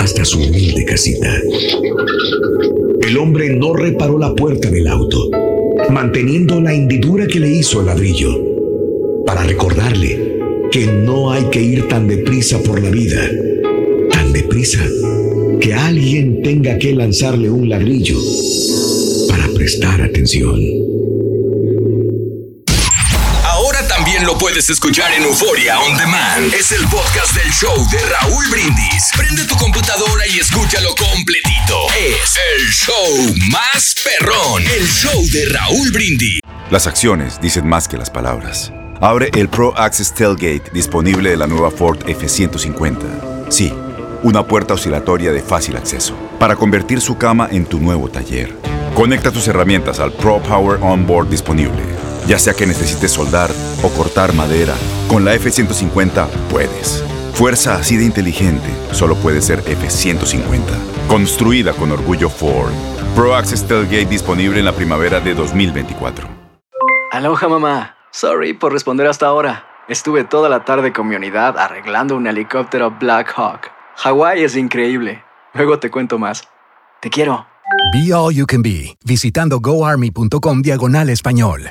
hasta su humilde casita. El hombre no reparó la puerta del auto, manteniendo la hendidura que le hizo el ladrillo, para recordarle que no hay que ir tan deprisa por la vida, tan deprisa que alguien tenga que lanzarle un ladrillo para prestar atención. Lo puedes escuchar en Euforia On Demand. Es el podcast del show de Raúl Brindis. Prende tu computadora y escúchalo completito. Es el show más perrón. El show de Raúl Brindis. Las acciones dicen más que las palabras. Abre el Pro Access Tailgate disponible de la nueva Ford F-150. Sí, una puerta oscilatoria de fácil acceso para convertir su cama en tu nuevo taller. Conecta tus herramientas al Pro Power Onboard disponible. Ya sea que necesites soldar o cortar madera, con la F-150 puedes. Fuerza así de inteligente solo puede ser F-150. Construida con orgullo Ford. Pro Access Tailgate disponible en la primavera de 2024. Aloha mamá. Sorry por responder hasta ahora. Estuve toda la tarde con mi unidad arreglando un helicóptero Black Hawk. Hawái es increíble. Luego te cuento más. Te quiero. Be All You Can Be, visitando goarmy.com diagonal español.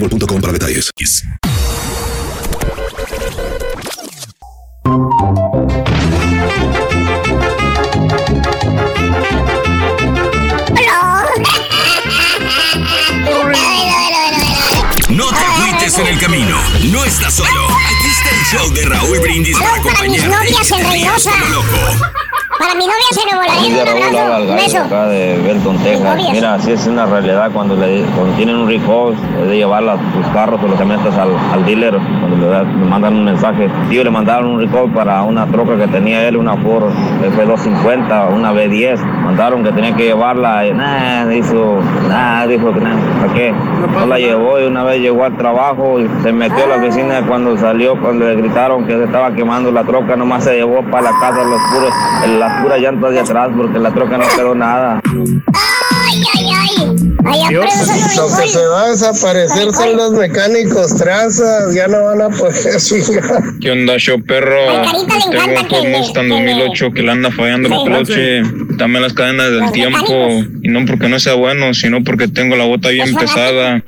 boostmobile.com para detalles. No te agüites en el camino. No estás solo. Aquí está el show de Raúl Brindis para Para mis acompañarte. novias en Reynosa. Como loco. Para mi novia se me volaría Familia un Raúl abrazo. acá de Belton, Texas. Mira, sí es una realidad cuando, le, cuando tienen un recall, de llevar la- tus carros o los camionetas al, al dealer, cuando le, da- le mandan un mensaje. Tío, le mandaron un recall para una troca que tenía él, una Ford F250, una B10. Mandaron que tenía que llevarla y nah, dijo, nah, dijo que nah, ¿para qué? No la llevó y una vez llegó al trabajo y se metió a la oficina cuando salió, cuando le gritaron que se estaba quemando la troca, nomás se llevó para la casa los puros, las puras llantas de atrás porque la troca no quedó nada. Ay, ay, ay. Ay, Dios, lo no que se va a desaparecer son los mecánicos trazas, ya no van a poder chingar. ¿Qué onda, show perro? Tengo un Mustang que le- 2008 que le anda fallando el cloche, también las cadenas del tiempo, y no porque no sea bueno, sino porque tengo la bota bien pesada.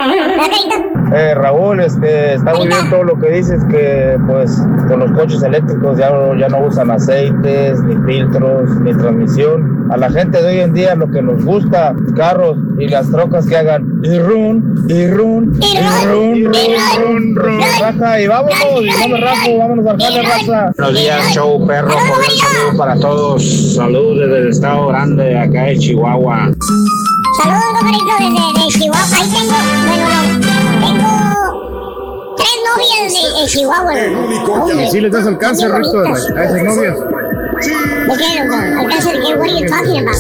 Eh, Raúl, este, está muy bien todo lo que dices, que pues con los coches eléctricos ya, no- ya no usan aceites, ni filtros, ni transmisión. A la gente de hoy en día lo que nos gusta, carros y las trocas que hagan y run, y run, y run, run, run, run. Raja, y vámonos, y no me rajo, vámonos al jale, raza. Buenos días, show perro. Cordial saludo para todos. Saludos desde el estado grande, acá de Chihuahua. Saludos, compadrito, desde de Chihuahua. Ahí tengo, bueno, no, tengo tres novias de, de Chihuahua. Hombre, Y si les das alcance, bien Rito, a esas novias. ¿De qué, loco? ¿Alcance de qué? What are you talking about?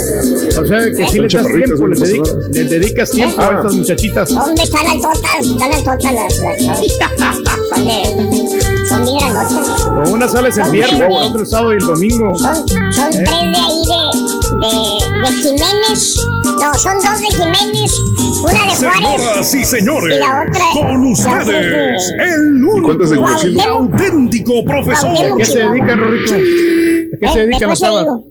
O sea, que si les das tiempo, dedica- les dedicas tiempo a estas muchachitas. ¿Dónde están las totas? Están las totas las, las, las- son bien grandotas. Con una sales el viernes, con otro el sábado y el domingo. Son, son tres de ahí de, de, de Jiménez. No, son dos de Jiménez. Una de Juárez. Señoras y señores, Y la otra. con ustedes, el único y auténtico profesor. Cuauhtémoc, ¿Qué se dedica, Rorrito? ¿A qué se Eh, dedica te digo.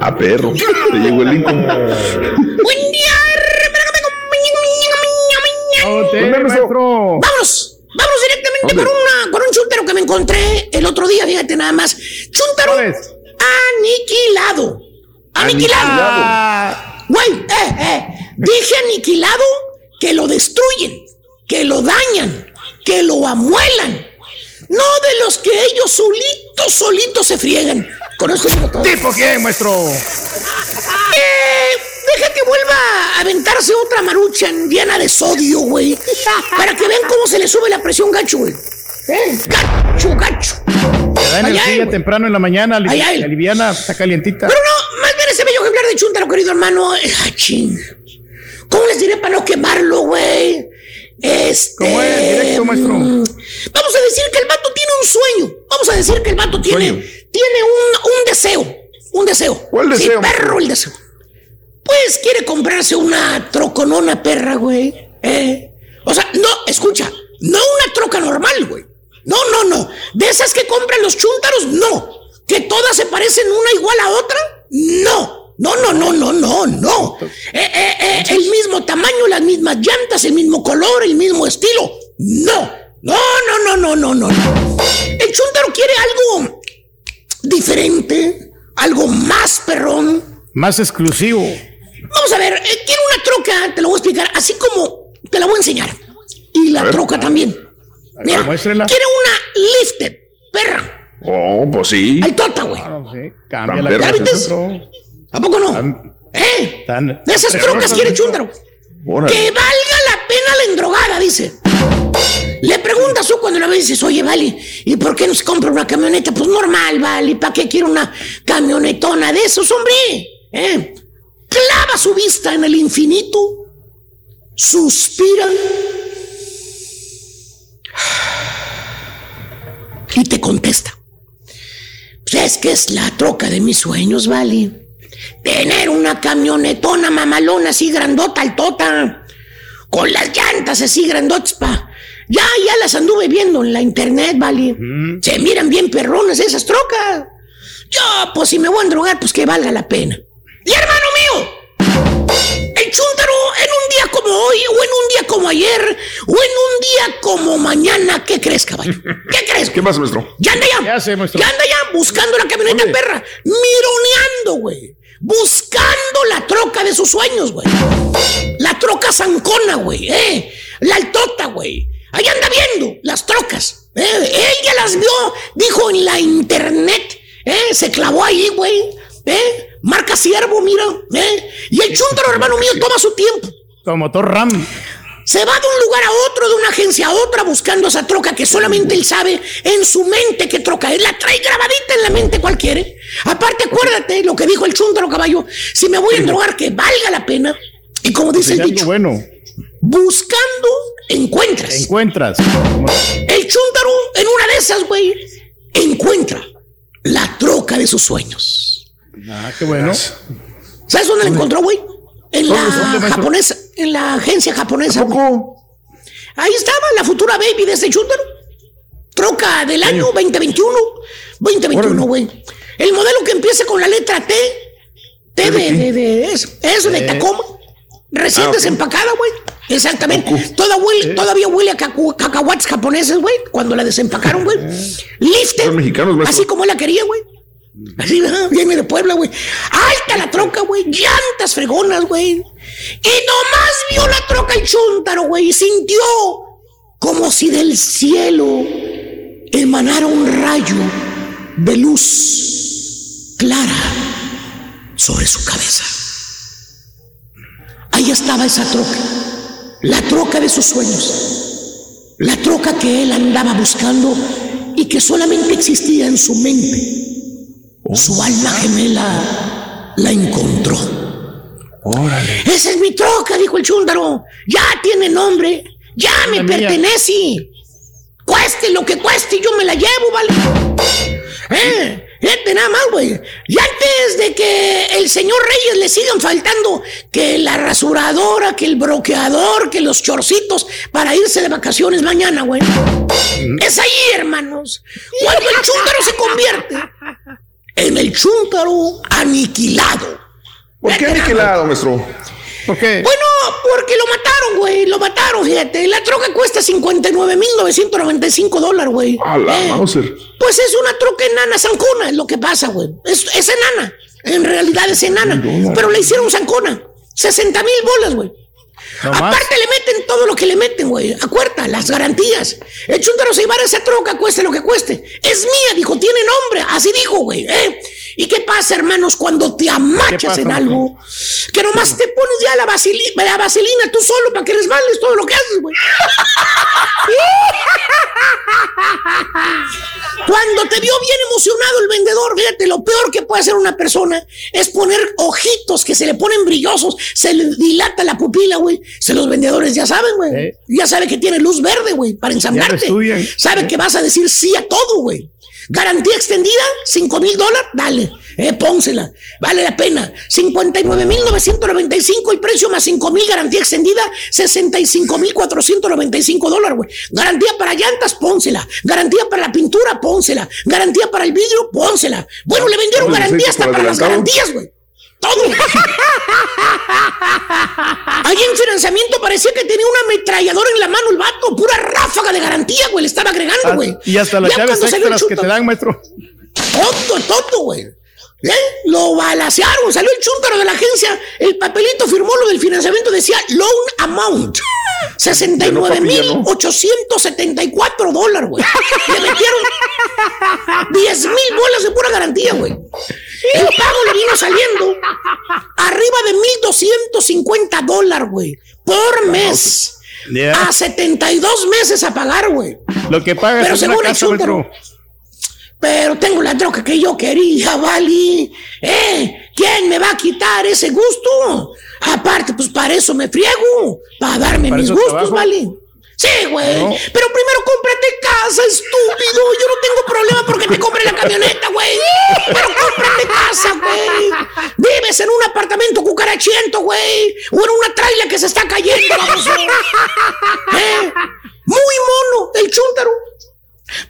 Ah, perro. Te llegó el link como. maestro. Vámonos, vamos directamente con, una, con un chúntaro que me encontré el otro día, fíjate nada más. Chúntaro aniquilado. Aniquilado. Güey, eh, eh. Dije aniquilado que lo destruyen, que lo dañan, que lo amuelan. No de los que ellos solitos, solitos se friegan. Con esto digo todo. ¿Tipo quién, maestro? Eh, deja que vuelva a aventarse otra maruchan llena de sodio, güey. Para que vean cómo se le sube la presión gacho, güey. Gacho, gacho. Te da Ay, temprano en la mañana, Ay, ay. aliviana, está calientita. Pero no, más bien ese bello ejemplar de chúntaro, querido hermano. Eh, ah, ching. ¿Cómo les diré para no quemarlo, güey? Este. ¿Cómo es? Directo, maestro. mm, Vamos a decir que el vato tiene un sueño. Vamos a decir que el vato tiene, Sueño. tiene un, un deseo. Un deseo. ¿Cuál Sí, deseo, perro el deseo. Pues quiere comprarse una troconona perra, güey. ¿eh? O sea, no, escucha, no una troca normal, güey. No, no, no. De esas que compran los chúntaros, no. ¿Que todas se parecen una igual a otra? No. No, no, no, no, no, no. Eh, eh, eh, el mismo tamaño, las mismas llantas, el mismo color, el mismo estilo. No. No, no, no, no, no, no. El chuntaro quiere algo diferente, algo más perrón. Más exclusivo. Vamos a ver, eh, quiero una troca, te lo voy a explicar, así como te la voy a enseñar. Y la troca también. Mira, muéstrela. quiere una lifted, perra. Oh, pues sí. Al tota, güey. Cambia la ¿Ya es viste? eso. ¿A poco no? ¿Eh? Tan- De esas trocas quiere Chuntaro. Órale. Que valga la pena la endrogada, dice. Le preguntas tú cuando la ves dices, oye, vale, ¿y por qué no se compra una camioneta? Pues normal, vale, ¿para qué quiero una camionetona de esos, hombre? ¿Eh? Clava su vista en el infinito, suspira y te contesta. Pues es que es la troca de mis sueños, vale. Tener una camionetona mamalona así grandota altota. Con las llantas así grandotas pa. Ya, ya las anduve viendo en la internet, vale. Se miran bien perronas esas trocas. Yo, pues si me voy a drogar, pues que valga la pena. Y hermano mío, el chúntaro en un día como hoy, o en un día como ayer, o en un día como mañana, ¿qué crees, caballo? ¿Qué crees? ¿Qué más, maestro? Ya anda ya. Ya, anda ya buscando la camioneta perra. Mironeando, güey. Buscando la troca de sus sueños, güey. La troca zancona, güey. Eh. La altota, güey. Ahí anda viendo las trocas. Eh. Ella las vio, dijo en la internet. Eh. Se clavó ahí, güey. Eh. Marca siervo, mira. Eh. Y el chúntaro, hermano mío, toma su tiempo. Como motor RAM. Se va de un lugar a otro, de una agencia a otra, buscando esa troca que solamente él sabe en su mente qué troca es. La trae grabadita en la mente cualquiera. Aparte, acuérdate lo que dijo el chúntaro caballo. Si me voy a drogar, que valga la pena. Y como dice el Algo dicho, bueno. buscando, encuentras. Encuentras. El chúntaro, en una de esas, güey, encuentra la troca de sus sueños. Ah, qué bueno. ¿Sabes dónde la encontró, güey? En ¿Dónde, la japonesa, en la agencia japonesa. Ahí estaba la futura baby de este chúntaro. Troca del año 2021. 2021, güey. El modelo que empieza con la letra T. T de, de, de eso, eso, de Eh. Tacoma. Recién Ah, desempacada, güey. Exactamente. Toda huele- Todavía huele a cacu- cacahuates japoneses, güey. Cuando la desempacaron, güey. Lifted. Mexicanos, maestro. Así como él la quería, güey. Así, viene de Puebla, güey. Alta la troca, güey. Llantas fregonas, güey. Y nomás vio la troca el chúntaro, güey. Y sintió como si del cielo emanara un rayo de luz clara sobre su cabeza. Ahí estaba esa troca. La troca de sus sueños. La troca que él andaba buscando y que solamente existía en su mente. Su alma gemela la encontró. Órale. Esa es mi troca, dijo el chúndaro. Ya tiene nombre. Ya me La mía. pertenece. Cueste lo que cueste, yo me la llevo, ¿vale? Eh, fíjate nada más, güey. Y antes de que el señor Reyes le sigan faltando que la rasuradora, que el bloqueador, que los chorcitos para irse de vacaciones mañana, güey. Es ahí, hermanos. Cuando el chúntaro se convierte en el chúntaro aniquilado. ¿Por qué aniquilado, maestro? ¿Por qué? Bueno, porque lo mataron, güey. Lo mataron, fíjate. La troca cuesta 59.995 dólares, güey. A la Eh, Mauser. Pues es una troca enana zancona, es lo que pasa, güey. Es, es enana. En realidad es enana. Pero le hicieron zancona. 60 mil bolas, güey. No más. Aparte le meten todo lo que le meten, güey. Acuerda, las garantías. El chúntaro se llevará esa troca, cueste lo que cueste. Es mía, dijo, tiene nombre. Así dijo, güey. ¿eh? ¿Y qué pasa, hermanos, cuando te amachas pasa, en algo? Que nomás te pones ya la, vasili- la vaselina tú solo para que resbales todo lo que haces, güey. Cuando te vio bien emocionado el vendedor, fíjate, lo peor que puede hacer una persona es poner ojitos que se le ponen brillosos, se le dilata la pupila, güey. Se los vendedores ya saben, güey. Eh. Ya sabe que tiene luz verde, güey, para ensamblarte. Sabe que vas a decir sí a todo, güey. Garantía extendida, 5 mil dólares, dale, eh, pónsela, vale la pena. 59 mil 995 el precio más 5 mil garantía extendida, 65 mil 495 dólares, güey. Garantía para llantas, pónsela. Garantía para la pintura, pónsela. Garantía para el vidrio, pónsela. Bueno, le vendieron garantía hasta para las garantías, güey. Todo. Ahí en financiamiento parecía que tenía una ametralladora en la mano el vato, pura ráfaga de garantía, güey, le estaba agregando, Ah, güey. Y hasta las Ya llaves extras que te dan, maestro. Toto, toto, güey. ¿Eh? Lo balacearon, salió el chúntaro de la agencia, el papelito firmó lo del financiamiento, decía loan amount. 69,874 dólares, güey. Le metieron 10 mil bolas de pura garantía, güey. El pago le vino saliendo arriba de 1,250 dólares, güey. Por mes. Ya. A 72 meses a pagar, güey. Lo que pagas Pero es una según el casa, maestro. pero tengo la troca que yo quería, Vali. ¿Eh? ¿Quién me va a quitar ese gusto? Aparte, pues para eso me friego. Para darme ¿Para mis gustos? Vali. Sí, güey. No. Pero primero cómprate casa, estúpido. Yo no tengo problema porque te compre la camioneta, güey. Pero cómprate casa, güey. Vives en un apartamento cucarachiento, güey. O en una traila que se está cayendo, vamos. ¿Eh? Muy mono, el chúntaro.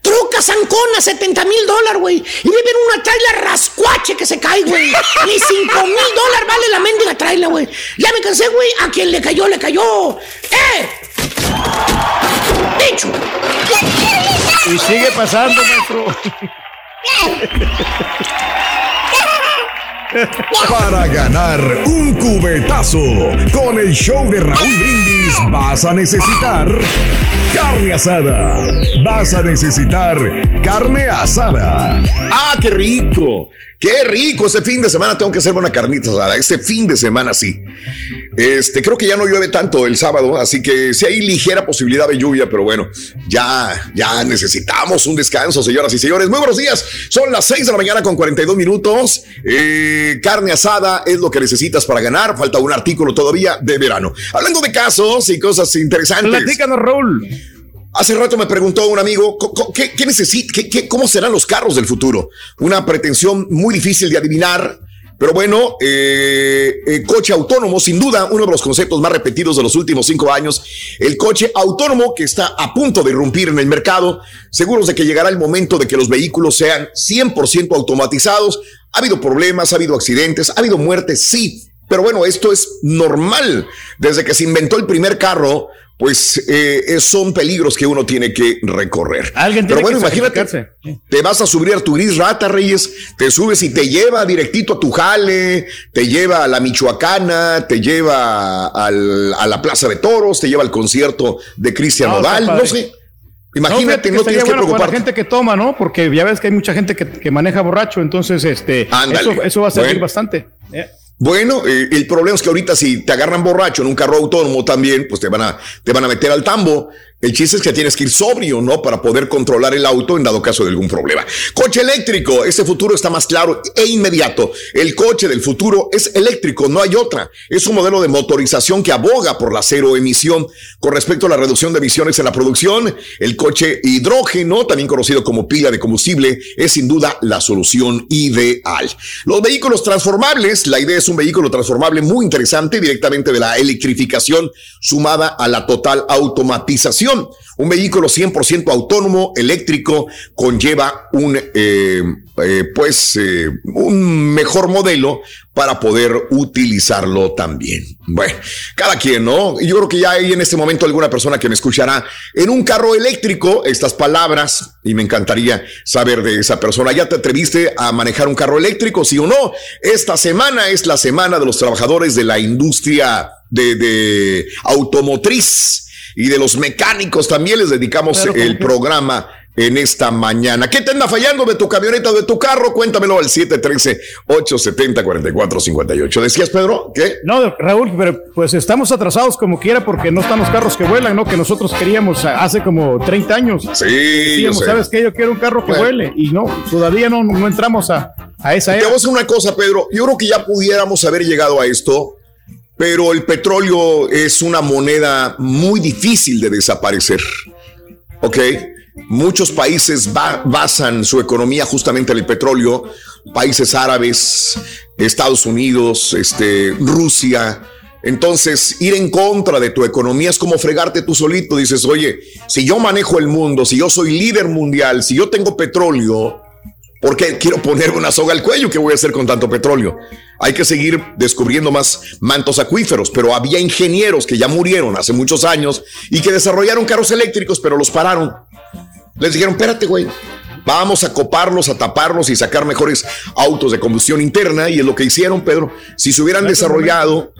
Troca Zancona, 70 mil dólares, güey. Y vive en una traila rascuache que se cae, güey. Ni 5 mil dólares vale la mendiga traila, güey. Ya me cansé, güey. A quien le cayó, le cayó. ¡Eh! ¡Dicho! Y sigue pasando, maestro. Para ganar un cubetazo con el show de Raúl Brindis vas a necesitar carne asada. Vas a necesitar carne asada. ¡Ah, qué rico! ¡Qué rico! Este fin de semana tengo que hacerme una carnita asada. Este fin de semana sí. Este, creo que ya no llueve tanto el sábado, así que sí hay ligera posibilidad de lluvia, pero bueno, ya, ya necesitamos un descanso, señoras y señores. Muy buenos días. Son las 6 de la mañana con 42 minutos. Eh, carne asada es lo que necesitas para ganar. Falta un artículo todavía de verano. Hablando de casos y cosas interesantes. Platícanos, Raúl. Hace rato me preguntó un amigo, ¿qué, qué necesita, qué- cómo serán los carros del futuro? Una pretensión muy difícil de adivinar, pero bueno, eh, eh, coche autónomo, sin duda, uno de los conceptos más repetidos de los últimos cinco años, el coche autónomo que está a punto de irrumpir en el mercado, seguros de que llegará el momento de que los vehículos sean 100% automatizados. Ha habido problemas, ha habido accidentes, ha habido muertes, sí, pero bueno, esto es normal. Desde que se inventó el primer carro, pues eh, son peligros que uno tiene que recorrer. Alguien Pero tiene bueno, que imagínate, te vas a subir a tu gris rata, Reyes, te subes y te lleva directito a tu jale, te lleva a la Michoacana, te lleva al- a la Plaza de Toros, te lleva al concierto de Cristian No, Nodal, no sé. Imagínate, fíjate no, tienes que bueno preocuparte. la gente que toma, ¿no? Porque ya ves que hay mucha gente que, que maneja borracho, entonces este, eso, eso va a servir Bueno. bastante. Eh. Bueno, eh, el problema es que ahorita si te agarran borracho en un carro autónomo también, pues te van a, te van a meter al tambo. El chiste es que tienes que ir sobrio, ¿no? Para poder controlar el auto en dado caso de algún problema. Coche eléctrico, ese futuro está más claro e inmediato. El coche del futuro es eléctrico, no hay otra. Es un modelo de motorización que aboga por la cero emisión. Con respecto a la reducción de emisiones en la producción, el coche hidrógeno, también conocido como pila de combustible, es sin duda la solución ideal. Los vehículos transformables, la idea es un vehículo transformable muy interesante directamente de la electrificación sumada a la total automatización. Un vehículo 100% autónomo, eléctrico, conlleva un, eh, eh, pues, eh, un mejor modelo para poder utilizarlo también. Bueno, cada quien, ¿no? Yo creo que ya hay en este momento alguna persona que me escuchará en un carro eléctrico estas palabras y me encantaría saber de esa persona. ¿Ya te atreviste a manejar un carro eléctrico, sí o no? Esta semana es la semana de los trabajadores de la industria de, de automotriz y de los mecánicos. También les dedicamos Claro, ¿cómo el que? programa en esta mañana. ¿Qué te anda fallando de tu camioneta o de tu carro? Cuéntamelo al 713-870-4458. ¿Decías, Pedro? ¿Qué? No, Raúl, pero pues estamos atrasados como quiera porque no están los carros que vuelan, ¿no? Que nosotros queríamos hace como 30 años. Sí, Decíamos, yo sé. ¿sabes qué? Yo quiero un carro que Bueno. vuele y no, todavía no, no entramos a, a esa Te era. voy a decir una cosa, Pedro. Yo creo que ya pudiéramos haber llegado a esto, pero el petróleo es una moneda muy difícil de desaparecer. ¿ok? Muchos países ba- basan su economía justamente en el petróleo, países árabes, Estados Unidos, este, Rusia. Entonces, ir en contra de tu economía es como fregarte tú solito. Dices, oye, si yo manejo el mundo, si yo soy líder mundial, si yo tengo petróleo, ¿por qué quiero ponerme una soga al cuello? ¿Qué voy a hacer con tanto petróleo? Hay que seguir descubriendo más mantos acuíferos, pero había ingenieros que ya murieron hace muchos años y que desarrollaron carros eléctricos, pero los pararon. Les dijeron, espérate, güey. Vamos a coparlos, a taparlos y sacar mejores autos de combustión interna. Y es lo que hicieron, Pedro. Si se hubieran desarrollado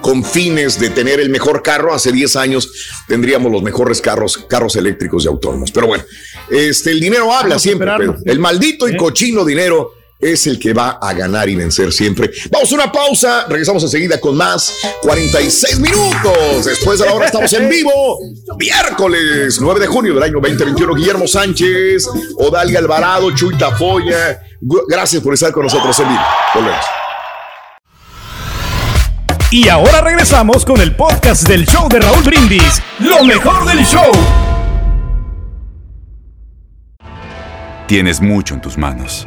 con fines de tener el mejor carro, hace 10 años tendríamos los mejores carros, carros eléctricos y autónomos. Pero bueno, este, el dinero habla Vamos siempre, Pedro. El maldito y cochino dinero es el que va a ganar y vencer siempre. Vamos a una pausa, regresamos enseguida con más. 46 minutos después de la hora estamos en vivo. Miércoles 9 de junio del año 2021. Guillermo Sánchez, Odalia Alvarado, Chuy Tafoya. Gu- Gracias por estar con nosotros en vivo. Volvemos. Y ahora regresamos con el podcast del show de Raúl Brindis. Lo mejor del show. Tienes mucho en tus manos.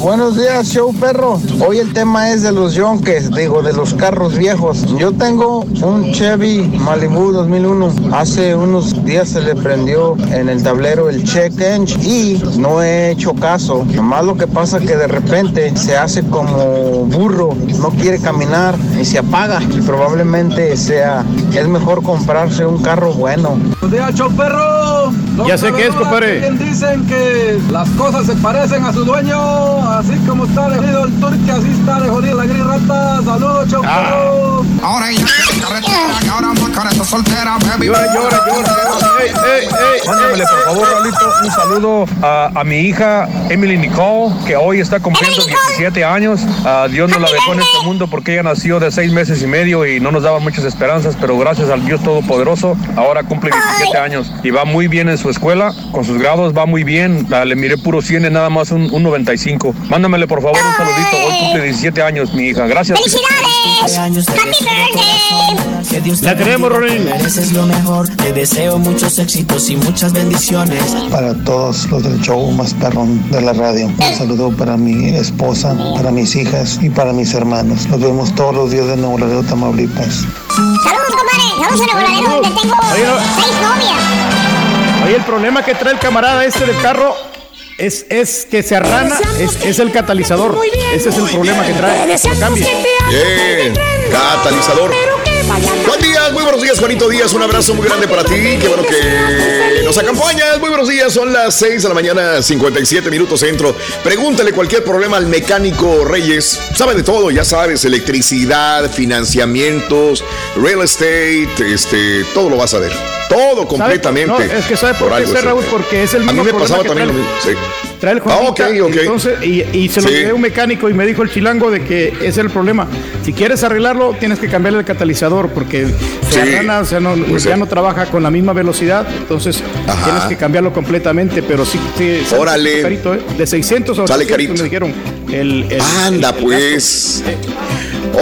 Buenos días, show perro. Hoy el tema es de los yonques, digo, de los carros viejos. Yo tengo un Chevy Malibu 2001. Hace unos días se le prendió en el tablero el check engine y no he hecho caso. Nomás lo que pasa que de repente se hace como burro, no quiere caminar y se apaga. Y probablemente sea, es mejor comprarse un carro bueno. Buenos días, show perro. Los Ya sé qué es, compadre. dicen que las cosas se parecen a su dueño. Así como está de jodido el turque, así está de jodido la gris rata. Saludos, show Ah. Ahora ella quiere carretera y ahora con esta soltera, baby. Llora, llora, llora. Mándamele, por favor, Raulito, un saludo a, a mi hija Emily Nicole, que hoy está cumpliendo 17 años. Ah, Dios nos la dejó en este mundo porque ella nació de seis meses y medio y no nos daba muchas esperanzas, pero gracias al Dios Todopoderoso, ahora cumple 17 años y va muy bien en su escuela, con sus grados va muy bien. Ah, le miré puro 100 y nada más un, un 95. Mándamele, por favor, un saludito. Hoy cumple 17 años, mi hija. Gracias. ¡Felicidades! ¡Happy birthday! Que Dios La te tú Mereces lo mejor. Te deseo muchos éxitos y muchas bendiciones. Para todos los del show más perrón de la radio. Un saludo para mi esposa, para mis hijas y para mis hermanos. Nos vemos todos los días de Nuevo Laredo, Tamaulipas. Saludos, compadre. Saludos a Nuevo Laredo, donde tengo Oye, seis novias. Oye, el problema que trae el camarada este del carro es, es que se arrana, es, es el catalizador. Ese es el problema que trae. Bien, catalizador. Buen día, muy buenos días, Juanito Díaz. Un abrazo muy grande para ti. Qué bueno que nos acompañas. Muy buenos días. Son las 6 de la mañana, 57 minutos centro. Pregúntale cualquier problema al mecánico Reyes. Sabe de todo, ya sabes, electricidad, financiamientos, real estate, este, todo lo vas a ver. Todo completamente. No, es que sabe por, qué algo Raúl, porque es el A mismo mí me pasaba también lo mismo. Sí. Trae el Ah, ok, Juanita, ok. Entonces, y, y se lo Sí. llevé a un mecánico y me dijo el chilango de que ese es el problema. Si quieres arreglarlo, tienes que cambiarle el catalizador porque se Sí. arrana, o sea, no, Pues ya sí. no trabaja con la misma velocidad. Entonces, Ajá. tienes que cambiarlo completamente. Pero sí, sí Órale. carito, ¿eh? De 600 a Sale 800, carito. me dijeron. El, el- Anda, el- el pues.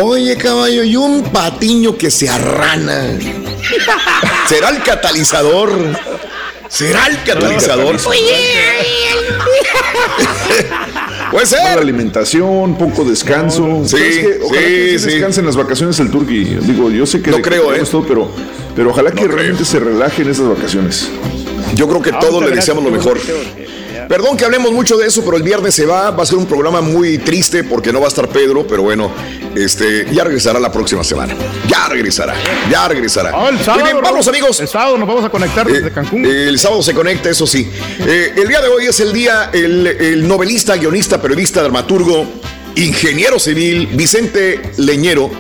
Oye, caballo, y un patiño que se arrana. ¿Será el catalizador? ¿Será el catalizador? Puede ser. Mala alimentación, poco descanso. Sí, ¿Sabes qué? Ojalá sí, que sí sí. descanse en las vacaciones el Turqui. Digo, yo sé que No creo, ¿eh? todo, pero, pero ojalá que creo. realmente se relaje en esas vacaciones. Yo creo que Ah, todos le deseamos lo mejor. bueno. Perdón que hablemos mucho de eso, pero el viernes se va. Va a ser un programa muy triste porque no va a estar Pedro, pero bueno, este, ya regresará la próxima semana. Ya regresará, ya regresará. Ah, el sábado, Muy bien, vamos amigos. El sábado nos vamos a conectar desde Eh, Cancún. El sábado se conecta, eso sí. Eh, el día de hoy es el día, el, el novelista, guionista, periodista, dramaturgo, ingeniero civil, Vicente Leñero,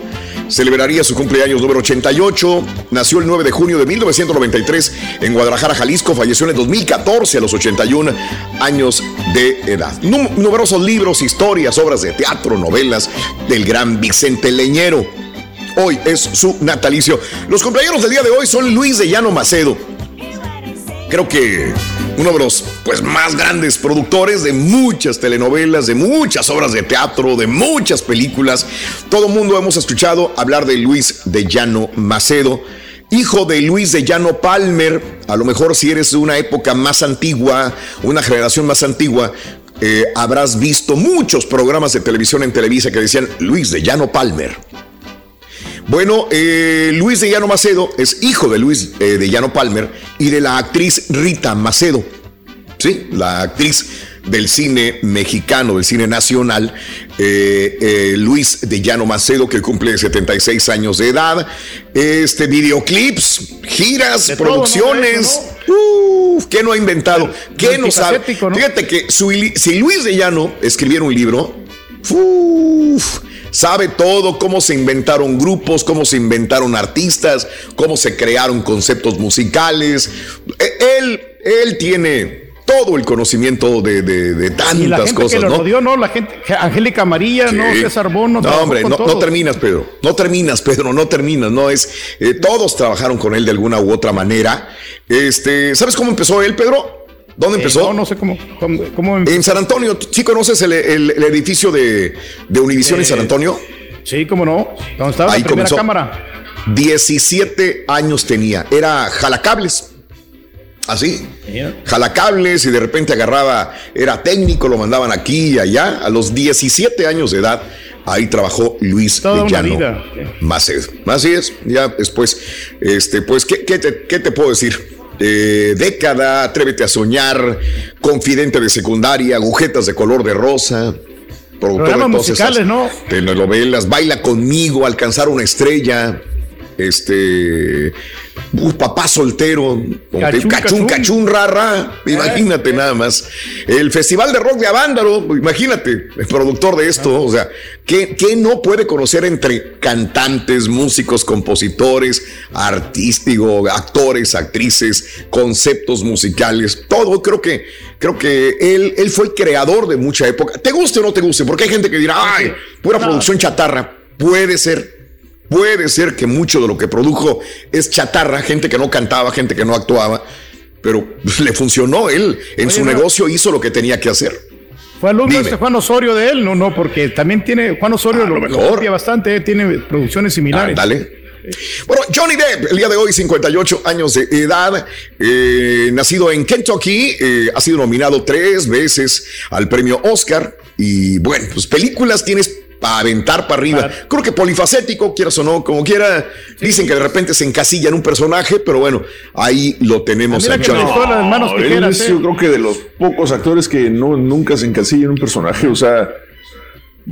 celebraría su cumpleaños número 88. Nació el 9 de junio de 1993 en Guadalajara, Jalisco. Falleció en el 2014 a los 81 años de edad. Num- numerosos libros, historias, obras de teatro, novelas del gran Vicente Leñero. Hoy es su natalicio. Los cumpleaños del día de hoy son Luis de Llano Macedo creo que uno de los pues más grandes productores de muchas telenovelas, de muchas obras de teatro, de muchas películas. Todo mundo hemos escuchado hablar de Luis de Llano Macedo. Hijo de Luis de Llano Palmer, a lo mejor si eres de una época más antigua, una generación más antigua, eh, habrás visto muchos programas de televisión en Televisa que decían Luis de Llano Palmer. Bueno, eh, Luis de Llano Macedo es hijo de Luis eh, de Llano Palmer y de la actriz Rita Macedo. Sí, la actriz del cine mexicano, del cine nacional, eh, eh, Luis de Llano Macedo, que cumple 76 años de edad. Este, videoclips, giras, De todo, producciones. ¿no? Uf, ¿Qué no ha inventado? ¿Qué no sabe? Fíjate que su- si Luis de Llano escribiera un libro, uf, sabe todo, cómo se inventaron grupos, cómo se inventaron artistas, cómo se crearon conceptos musicales. E- Él, él tiene todo el conocimiento de, de- de y la tantas gente cosas, que lo ¿no? rodeó, ¿no? La gente, Angélica María, ¿no? Sí. César Bono. No, hombre, no, no terminas, Pedro. No terminas, Pedro, no terminas. No es. eh, todos trabajaron con él de alguna u otra manera. Este, ¿sabes cómo empezó él, Pedro? ¿Dónde Eh, empezó? no, no sé cómo. cómo, cómo em- En San Antonio. ¿Sí conoces el, el- el edificio de, de Univisión en San Antonio? Sí, cómo no. Donde estaba Ahí la primera comenzó. cámara. 17 años tenía. Era jalacables. Así. Jalacables y de repente agarraba, era técnico, lo mandaban aquí y allá. A los 17 años de edad, ahí trabajó Luis Toda de una vida. Macedo. Así es. Ya después, este, pues, ¿qué, qué te, qué te puedo decir? Eh, década, atrévete a soñar, confidente de secundaria, agujetas de color de rosa. Programas musicales, esas ¿no? Telenovelas, baila conmigo, alcanzar una estrella. Este. papá soltero. Cachún, Cachún, cachún. rara. Imagínate nada más. El Festival de Rock de Avándaro. Imagínate, el productor de esto. O sea, ¿qué, qué no puede conocer entre cantantes, músicos, compositores, artísticos, actores, actrices, conceptos musicales? Todo. Creo que, creo que él, él fue el creador de mucha época. ¿Te guste o no te guste? Porque hay gente que dirá, ay, pura No. producción chatarra. Puede ser. Puede ser que mucho de lo que produjo es chatarra, gente que no cantaba, gente que no actuaba, pero le funcionó. Él en Oye, su no. negocio hizo lo que tenía que hacer. Fue alumno este Juan Osorio de él, no, no, porque también tiene, Juan Osorio lo, lo mejor. copia bastante, eh, tiene producciones similares. Dale. Bueno, Johnny Depp, el día de hoy, 58 años de edad, eh, nacido en Kentucky, eh, ha sido nominado tres veces al premio Oscar. Y bueno, pues películas tienes para aventar para arriba. Creo que polifacético, quieras o no, como quiera. Dicen que de repente se encasilla en un personaje, pero bueno, ahí lo tenemos Ah, a mira que manos tijeras, es, eh. yo creo que de los pocos actores que no, nunca se encasilla en un personaje. O sea,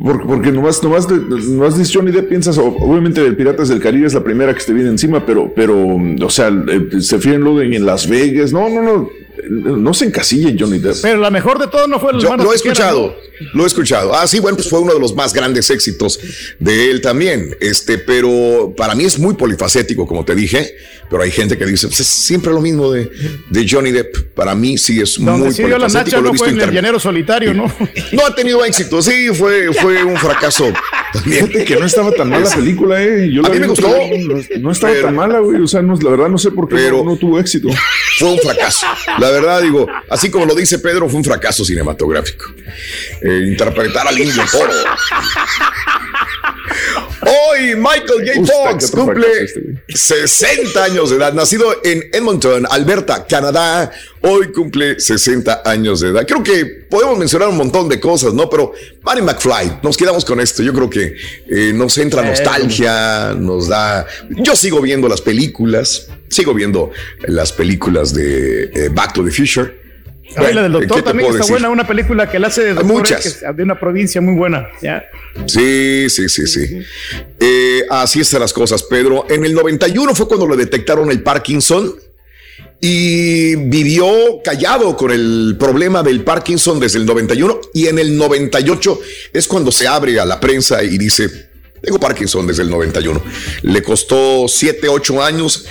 Porque, porque nomás, nomás, nomás de Johnny Depp piensas, obviamente el Piratas del Caribe es la primera que te viene encima, pero, pero, o sea, eh, se fijan luego en Las Vegas. No, no, no, no se encasilla en Johnny Depp. Pero la mejor de todo no fue el Yo lo he escuchado, lo he escuchado. Ah, sí, bueno, pues fue uno de los más grandes éxitos de él también. Este, pero para mí es muy polifacético, como te dije. Pero hay gente que dice, pues es siempre lo mismo de, de Johnny Depp. Para mí sí es ¿no? Donde muy sí polifacético. lo he no visto fue en el llanero solitario, ¿no? No ha tenido éxito, sí, fue, fue un fracaso. También. Fíjate que no estaba tan mala la película, eh. Yo A la mí me gustó. No, no estaba Pero- tan mala, güey. O sea, no, la verdad no sé por qué Pero- no, no tuvo éxito. Fue un fracaso. La verdad, digo, así como lo dice Pedro, fue un fracaso cinematográfico. Eh, interpretar al indio toro. Hoy Michael J. Fox cumple fracaso este, güey. 60 años de edad, nacido en Edmonton, Alberta, Canadá. Hoy cumple 60 años de edad. Creo que podemos mencionar un montón de cosas, ¿no? Pero Marty McFly, nos quedamos con esto. Yo creo que eh, nos entra nostalgia, nos da. Yo sigo viendo las películas, sigo viendo las películas de eh, Back to the Future. La del Bueno, ¿qué doctor también está decir? buena, una película que él hace de doctor, muchas. de una provincia muy buena. Ya. Sí, sí, sí, sí. Eh, así están las cosas, Pedro. En el 91 fue cuando le detectaron el Parkinson y vivió callado con el problema del Parkinson desde el 91 y en el 98 es cuando se abre a la prensa y dice, tengo Parkinson desde el 91. Le costó 7, 8 años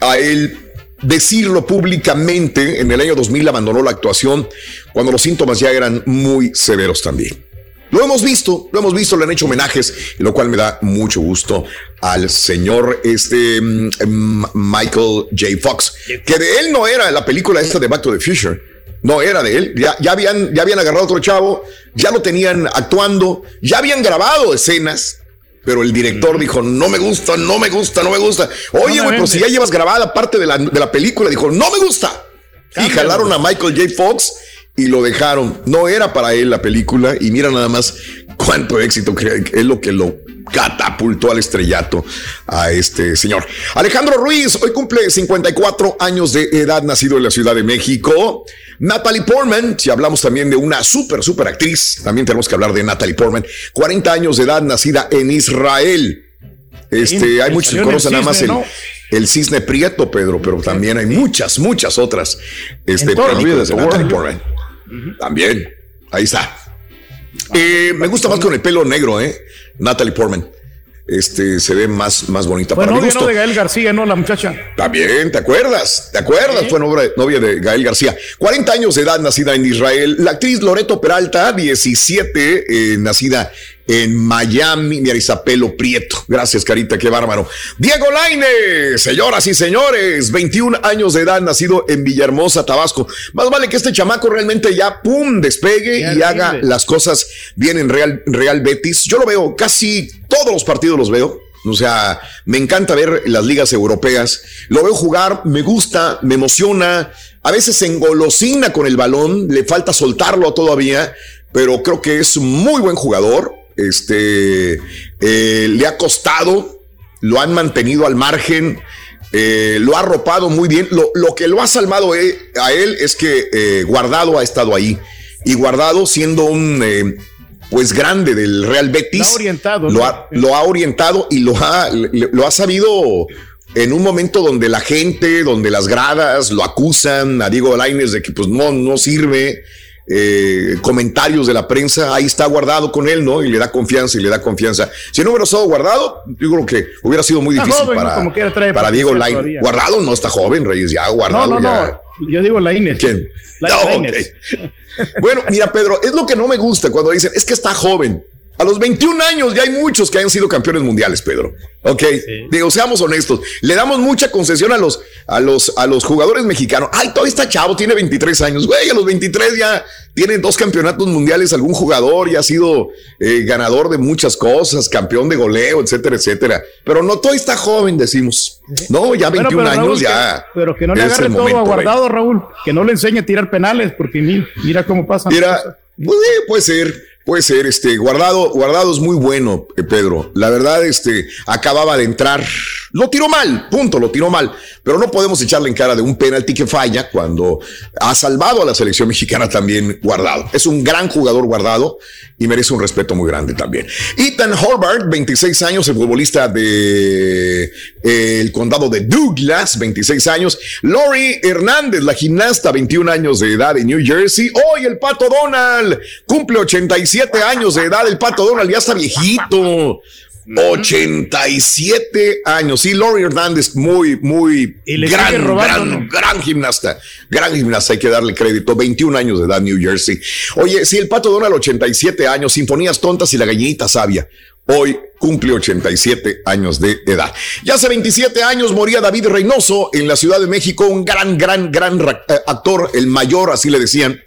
a él decirlo públicamente. En el año 2000 abandonó la actuación cuando los síntomas ya eran muy severos también. Lo hemos visto, lo hemos visto, le han hecho homenajes, lo cual me da mucho gusto al señor este mm, mm, Michael J. Fox, que de él no era la película esta de Back to the Future. No era de él, ya, ya, habían, ya habían agarrado otro chavo, ya lo tenían actuando, ya habían grabado escenas, pero el director dijo, no me gusta, no me gusta, no me gusta. Oye, güey, pero si ya llevas grabada parte de la, de la película, dijo, no me gusta. Y jalaron a Michael J. Fox y lo dejaron. No era para él la película y mira nada más cuánto éxito es lo que lo catapultó al estrellato a este señor. Alejandro Ruiz, hoy cumple 54 años de edad, nacido en la Ciudad de México. Natalie Portman, si hablamos también de una súper, súper actriz, también tenemos que hablar de Natalie Portman. 40 años de edad, nacida en Israel. Este, hay muchos que conocen nada más el, cisne, el cisne prieto, Pedro, pero también hay muchas, muchas otras este, películas de Natalie Portman. También, ahí está. Eh, me gusta más con el pelo negro, ¿eh? Natalie Portman. Este se ve más, más bonita Fue para novia. ¿no? De Gael García, ¿no? La muchacha. También, ¿te acuerdas? ¿Te acuerdas? Fue novia, novia de Gael García. 40 años de edad, nacida en Israel. La actriz Loreto Peralta, 17, eh, nacida en Miami. Mira, Isapelo Prieto. Gracias, Carita, qué bárbaro. Diego Laine, señoras y señores, 21 años de edad, nacido en Villahermosa, Tabasco. Más vale que este chamaco realmente ya, pum, despegue y haga las cosas bien en Real, Real Betis. Yo lo veo, casi todos los partidos los veo. O sea, me encanta ver las ligas europeas. Lo veo jugar, me gusta, me emociona. A veces se engolosina con el balón, le falta soltarlo todavía, pero creo que es muy buen jugador. Este eh, le ha costado, lo han mantenido al margen, eh, lo ha arropado muy bien. Lo, lo que lo ha salvado eh, a él es que Guardado ha estado ahí. Y Guardado siendo un pues grande del Real Betis. Lo ha orientado, Lo ha, lo ha orientado y lo ha, lo ha sabido en un momento donde la gente, donde las gradas lo acusan a Diego Lainez de que pues no, no sirve. Eh, comentarios de la prensa, ahí está guardado con él, ¿no? Y le da confianza y le da confianza. Si no hubiera estado guardado, yo creo que hubiera sido muy Está difícil para, Como Diego Lainez. todavía. Guardado no está joven, Reyes, ya guardado No, no, ya. no. Yo digo la Inés. ¿Quién? La No, Inés. ok. Bueno, mira, Pedro, es lo que no me gusta cuando dicen, es que está joven. A los 21 años ya hay muchos que han sido campeones mundiales, Pedro. Ok, digo, seamos honestos. Le damos mucha concesión a los, a los, a los jugadores mexicanos. Ay, todavía está chavo, tiene 23 años. Güey, a los 23 ya tiene dos campeonatos mundiales algún jugador, ya ha sido eh, ganador de muchas cosas, campeón de goleo, etcétera, etcétera. Pero no, todavía está joven, decimos. No, ya 21 Bueno, pero, años Raúl, ya. que- pero que no le agarre todo momento, a Rey. guardado, Raúl. Que no le enseñe a tirar penales, porque mira, mira cómo pasa. Mira, pues, eh, puede ser. Puede ser, este, guardado, guardado es muy bueno, eh, Pedro. La verdad, este, acababa de entrar. Lo tiró mal, punto, lo tiró mal. Pero no podemos echarle en cara de un penalti que falla cuando ha salvado a la selección mexicana también guardado. Es un gran jugador guardado y merece un respeto muy grande también. Ethan Horvath, 26 años, el futbolista de eh, el condado de Douglas, 26 años. Lori Hernández, la gimnasta, 21 años de edad de New Jersey. Hoy el Pato Donald cumple 87 años de edad. El Pato Donald ya está viejito. 87 años. Sí, Lori Hernández, muy, muy gran, gran, gran gimnasta. Gran gimnasta, hay que darle crédito. 21 años de edad, New Jersey. Oye, si el pato Donald, 87 años, Sinfonías Tontas y la Gallinita Sabia. Hoy cumple 87 años de edad. Ya hace 27 años moría David Reynoso en la Ciudad de México, un gran, gran, gran eh, actor, el mayor, así le decían.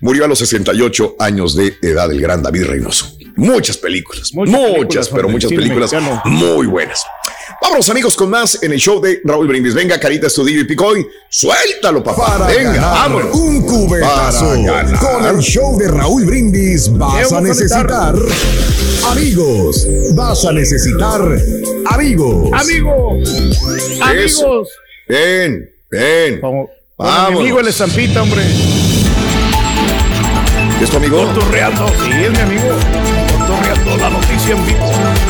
Murió a los 68 años de edad el gran David Reynoso. Muchas películas, muchas, pero muchas películas muy buenas. Vámonos amigos con más en el show de Raúl Brindis. Venga, Carita Estudillo y Picoy, suéltalo papá. Venga, vámonos. Un cubetazo. Con el show de Raúl Brindis vas a necesitar amigos. Vas a necesitar amigos. Amigos. Amigos. Ven, ven. Vamos. Mi amigo el estampita, hombre. ¿Es tu amigo? Cotorreando, sí, es mi amigo. Cotorreando la noticia en vivo.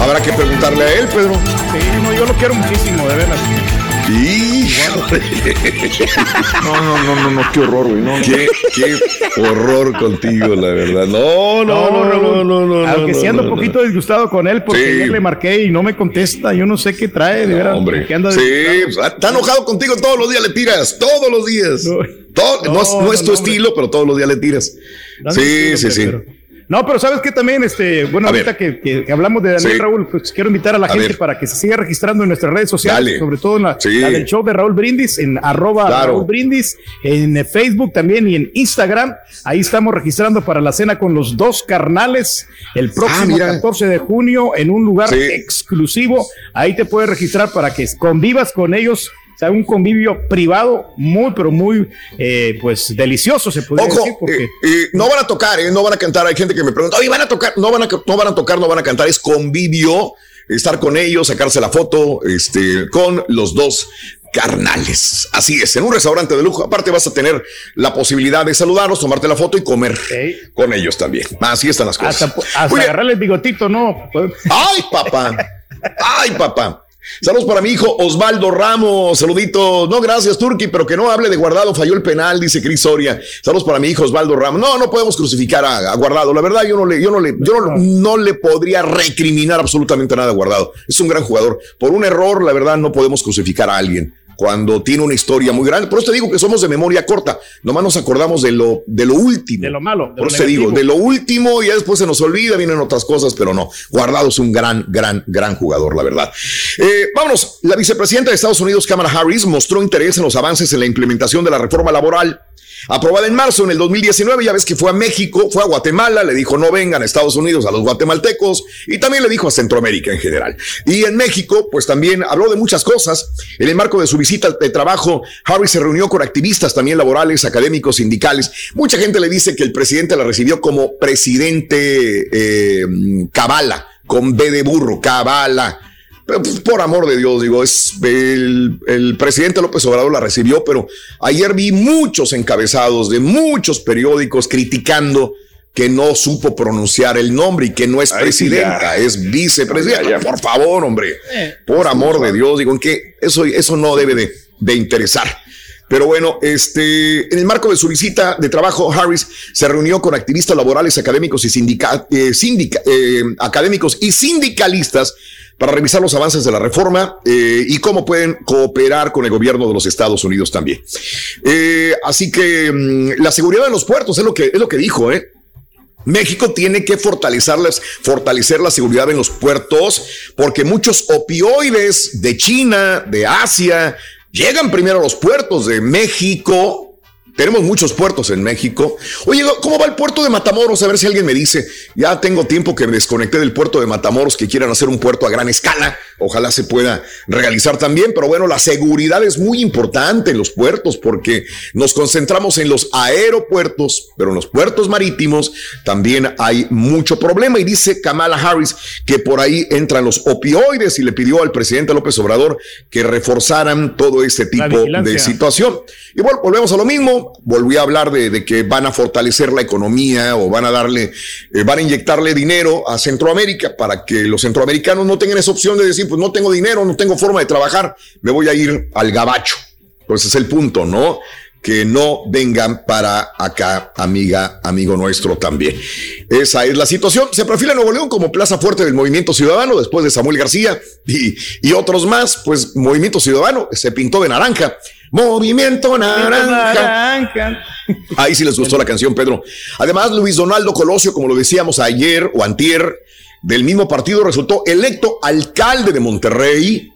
Habrá que preguntarle a él, Pedro. Sí, no, yo lo quiero muchísimo, de veras. Híjole. No, no, no, no, no, qué horror, güey. No. Qué, qué horror contigo, la verdad. No, no, no, no, no, no. Aunque no, sí ando no, un poquito disgustado con él porque Sí. le marqué y no me contesta. Yo no sé qué trae, de veras. Hombre, que anda sí, está enojado contigo todos los días le tiras, todos los días. Todo- no, es- no es tu estilo, pero todos los días le tiras. Sí, sí, sí. pero- No, pero sabes que también, este, bueno, A ahorita que, que- que hablamos de Daniel Sí. Raúl, pues quiero invitar a la A gente ver. para que se siga registrando en nuestras redes sociales, Dale. sobre todo en la, Sí. la del show de Raúl Brindis, en arroba Claro. Raúl Brindis, en eh, Facebook también y en Instagram. Ahí estamos registrando para la cena con los dos carnales el próximo Ah, mira. 14 de junio en un lugar Sí. exclusivo. Ahí te puedes registrar para que convivas con ellos. O sea, un convivio privado muy, pero muy, eh, pues, delicioso, se Ojo, decir, porque... no van a tocar, eh, no van a cantar. Hay gente que me pregunta, oye, van a tocar, no van a, no van a tocar, no van a cantar. Es convivio, estar con ellos, sacarse la foto, este, con los dos carnales. Así es, en un restaurante de lujo. Aparte vas a tener la posibilidad de saludarlos, tomarte la foto y comer con ellos también. Así están las cosas. Hasta, hasta agarrarle el bigotito, ¿no? ¡Ay, papá! ¡Ay, papá! Saludos para mi hijo Osvaldo Ramos. Saluditos. No, gracias, Turki, pero que no hable de Guardado. Falló el penal, dice Cris Soria. Saludos para mi hijo Osvaldo Ramos. No, no podemos crucificar a, Guardado. La verdad, yo no le, yo no le, yo no le podría recriminar absolutamente nada a Guardado. Es un gran jugador. Por un error, la verdad, no podemos crucificar a alguien cuando tiene una historia muy grande. Por eso te digo que somos de memoria corta. Nomás nos acordamos de lo, de lo último. de lo malo. de Por eso te digo, de lo último y después se nos olvida, vienen otras cosas, pero no. Guardado es un gran, gran, gran jugador, la verdad. Eh, vámonos. La vicepresidenta de Estados Unidos, Kamala Harris, mostró interés en los avances en la implementación de la reforma laboral. Aprobada en marzo en el 2019, ya ves que fue a México, fue a Guatemala, le dijo no vengan a Estados Unidos a los guatemaltecos y también le dijo a Centroamérica en general. Y en México, pues también habló de muchas cosas. En el marco de su visita de trabajo, Harris se reunió con activistas también laborales, académicos, sindicales. Mucha gente le dice que el presidente la recibió como presidente eh, cabala, con B de burro, cabala. Pues, por amor de Dios, digo, es el, el presidente López Obrador la recibió, pero ayer vi muchos encabezados de muchos periódicos criticando que no supo pronunciar el nombre y que no es Ay, presidenta, ya. es vicepresidenta. Por favor, hombre, Eh, por amor de Dios, digo, en que eso, eso no debe de, de interesar. Pero bueno, este, en el marco de su visita de trabajo, Harris se reunió con activistas laborales, académicos y sindica- eh, sindica- eh, académicos y sindicalistas para revisar los avances de la reforma eh, y cómo pueden cooperar con el gobierno de los Estados Unidos también. Eh, así que mm, la seguridad en los puertos es lo que es lo que dijo, ¿eh? México tiene que fortalecerlas, fortalecer la seguridad en los puertos porque muchos opioides de China, de Asia, llegan primero a los puertos de México Tenemos muchos puertos en México. Oye, ¿cómo va el puerto de Matamoros? A ver si alguien me dice. Ya tengo tiempo que me desconecté del puerto de Matamoros, que quieran hacer un puerto a gran escala. Ojalá se pueda realizar también. Pero bueno, la seguridad es muy importante en los puertos porque nos concentramos en los aeropuertos, pero en los puertos marítimos también hay mucho problema. Y dice Kamala Harris que por ahí entran los opioides y le pidió al presidente López Obrador que reforzaran todo este tipo de situación. Y bueno, volvemos a lo mismo volví a hablar de, que van a fortalecer la economía o van a darle, eh, van a inyectarle dinero a Centroamérica para que los centroamericanos no tengan esa opción de decir, pues no tengo dinero, no tengo forma de trabajar, me voy a ir al gabacho. Pues es el punto, ¿no? que no vengan para acá, amiga, amigo nuestro también. Esa es la situación. Se perfila Nuevo León como plaza fuerte del movimiento ciudadano después de Samuel García y, y otros más, pues Movimiento Ciudadano se pintó de naranja. Movimiento naranja. Ahí sí les gustó la canción, Pedro. Además, Luis Donaldo Colosio, como lo decíamos ayer o antier, del mismo partido, resultó electo alcalde de Monterrey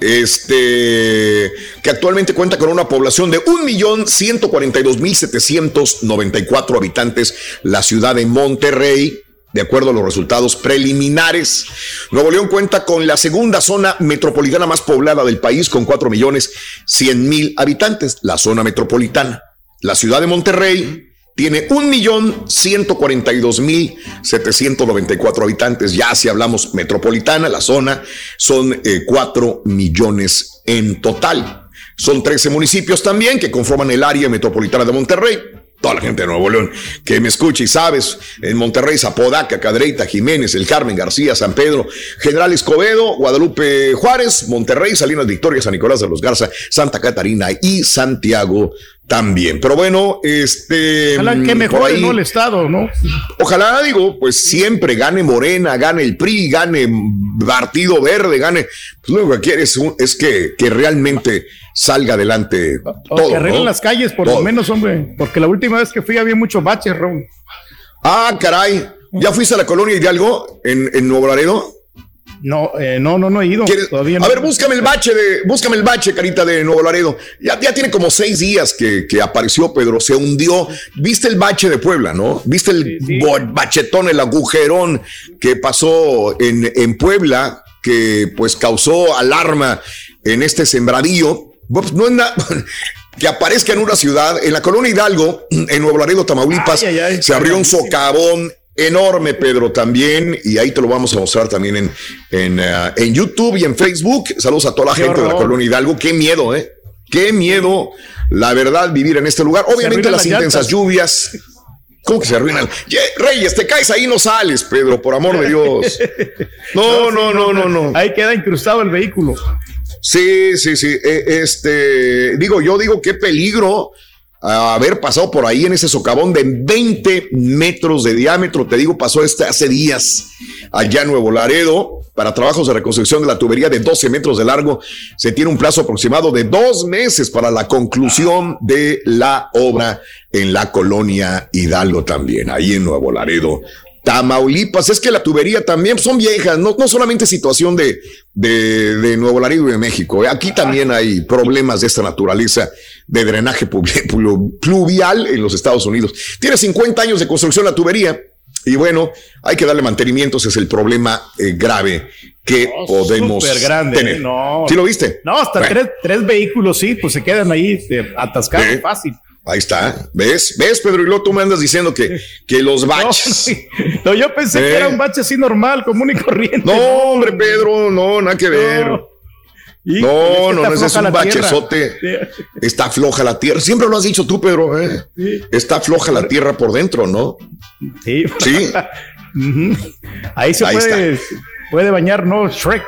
este, que actualmente cuenta con una población de 1.142.794 habitantes, la ciudad de Monterrey, de acuerdo a los resultados preliminares. Nuevo León cuenta con la segunda zona metropolitana más poblada del país, con 4.100.000 habitantes, la zona metropolitana. La ciudad de Monterrey tiene 1.142.794 habitantes. Ya si hablamos metropolitana, la zona, son eh, 4 millones en total. Son 13 municipios también que conforman el área metropolitana de Monterrey toda la gente de Nuevo León que me escuche y sabes, en Monterrey, Zapodaca, Cadreita, Jiménez, El Carmen, García, San Pedro, General Escobedo, Guadalupe Juárez, Monterrey, Salinas Victoria, San Nicolás de los Garza, Santa Catarina y Santiago también. Pero bueno, este. Ojalá que mejore ¿no? el Estado, ¿no? Ojalá, digo, pues siempre gane Morena, gane el PRI, gane Partido Verde, gane. Pues lo que quieres es que, que realmente salga adelante todo. que arreglen las calles, por lo menos, hombre. Porque la última vez que fui había muchos baches, Raúl. Ah, caray. ¿Ya fuiste a la colonia Hidalgo en, en Nuevo Laredo? No, eh, no, no, no he ido. Todavía A ver, búscame el bache de, búscame el bache, carita de Nuevo Laredo. Ya, ya tiene como seis días que, que, apareció Pedro, se hundió. Viste el bache de Puebla, ¿no? Viste el bachetón, el agujerón que pasó en, en Puebla, que pues causó alarma en este sembradío. Pues, no es nada. que aparezca en una ciudad, en la colonia Hidalgo, en Nuevo Laredo, Tamaulipas, ay, ay, ay, se abrió un socavón enorme, Pedro, también, y ahí te lo vamos a mostrar también en, en, uh, en YouTube y en Facebook. Saludos a toda la Qué gente horror. de la colonia Hidalgo. Qué miedo, ¿eh? Qué miedo, la verdad, vivir en este lugar. Obviamente las, las intensas lluvias. ¿Cómo que se arruinan? Reyes, te caes ahí no sales, Pedro, por amor de Dios. No, no, no, no, no. Ahí queda incrustado el vehículo. Sí, sí, sí. Este, digo, yo digo qué peligro haber pasado por ahí en ese socavón de 20 metros de diámetro. Te digo, pasó este hace días allá en Nuevo Laredo para trabajos de reconstrucción de la tubería de 12 metros de largo. Se tiene un plazo aproximado de dos meses para la conclusión de la obra en la colonia Hidalgo también, ahí en Nuevo Laredo. Tamaulipas, es que la tubería también son viejas, no, no solamente situación de, de, de, Nuevo Laredo y de México, aquí también hay problemas de esta naturaleza de drenaje pluvial en los Estados Unidos. Tiene 50 años de construcción la tubería y bueno, hay que darle mantenimiento, ese es el problema eh, grave que Oh, no, podemos grande, tener. No. ¿Sí lo viste? No, hasta bueno. tres, tres, vehículos, sí, pues se quedan ahí eh, atascados ¿Eh? fácil. Ahí está, ¿ves? ¿Ves, Pedro? Y luego tú me andas diciendo que, que los baches. No, no yo pensé ¿Eh? que era un bache así normal, común y corriente. No, hombre, Pedro, no, nada que ver. No, no, no, no, ese es un bachezote. Está floja la tierra. Siempre lo has dicho tú, Pedro. ¿eh? Sí. Está floja la tierra por dentro, ¿no? Sí. Sí. Ahí se Ahí puede, puede bañar, ¿no? Shrek.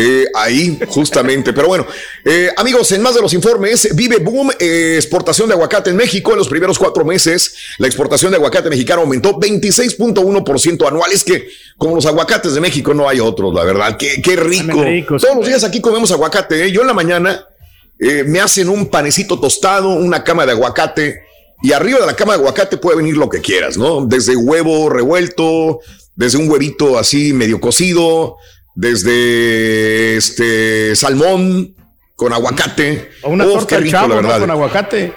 Eh, ahí, justamente. Pero bueno, eh, amigos, en más de los informes, vive boom eh, exportación de aguacate en México. En los primeros cuatro meses, la exportación de aguacate mexicano aumentó 26.1% anual. Es que, como los aguacates de México, no hay otros, la verdad. Qué, qué rico. Ricos, Todos los días aquí comemos aguacate. ¿eh? Yo en la mañana me hacen un panecito tostado, una cama de aguacate. Y arriba de la cama de aguacate puede venir lo que quieras, ¿no? Desde huevo revuelto, desde un huevito así medio cocido, desde este salmón con aguacate. O una torta rico, chavo, la verdad. ¿no? con aguacate.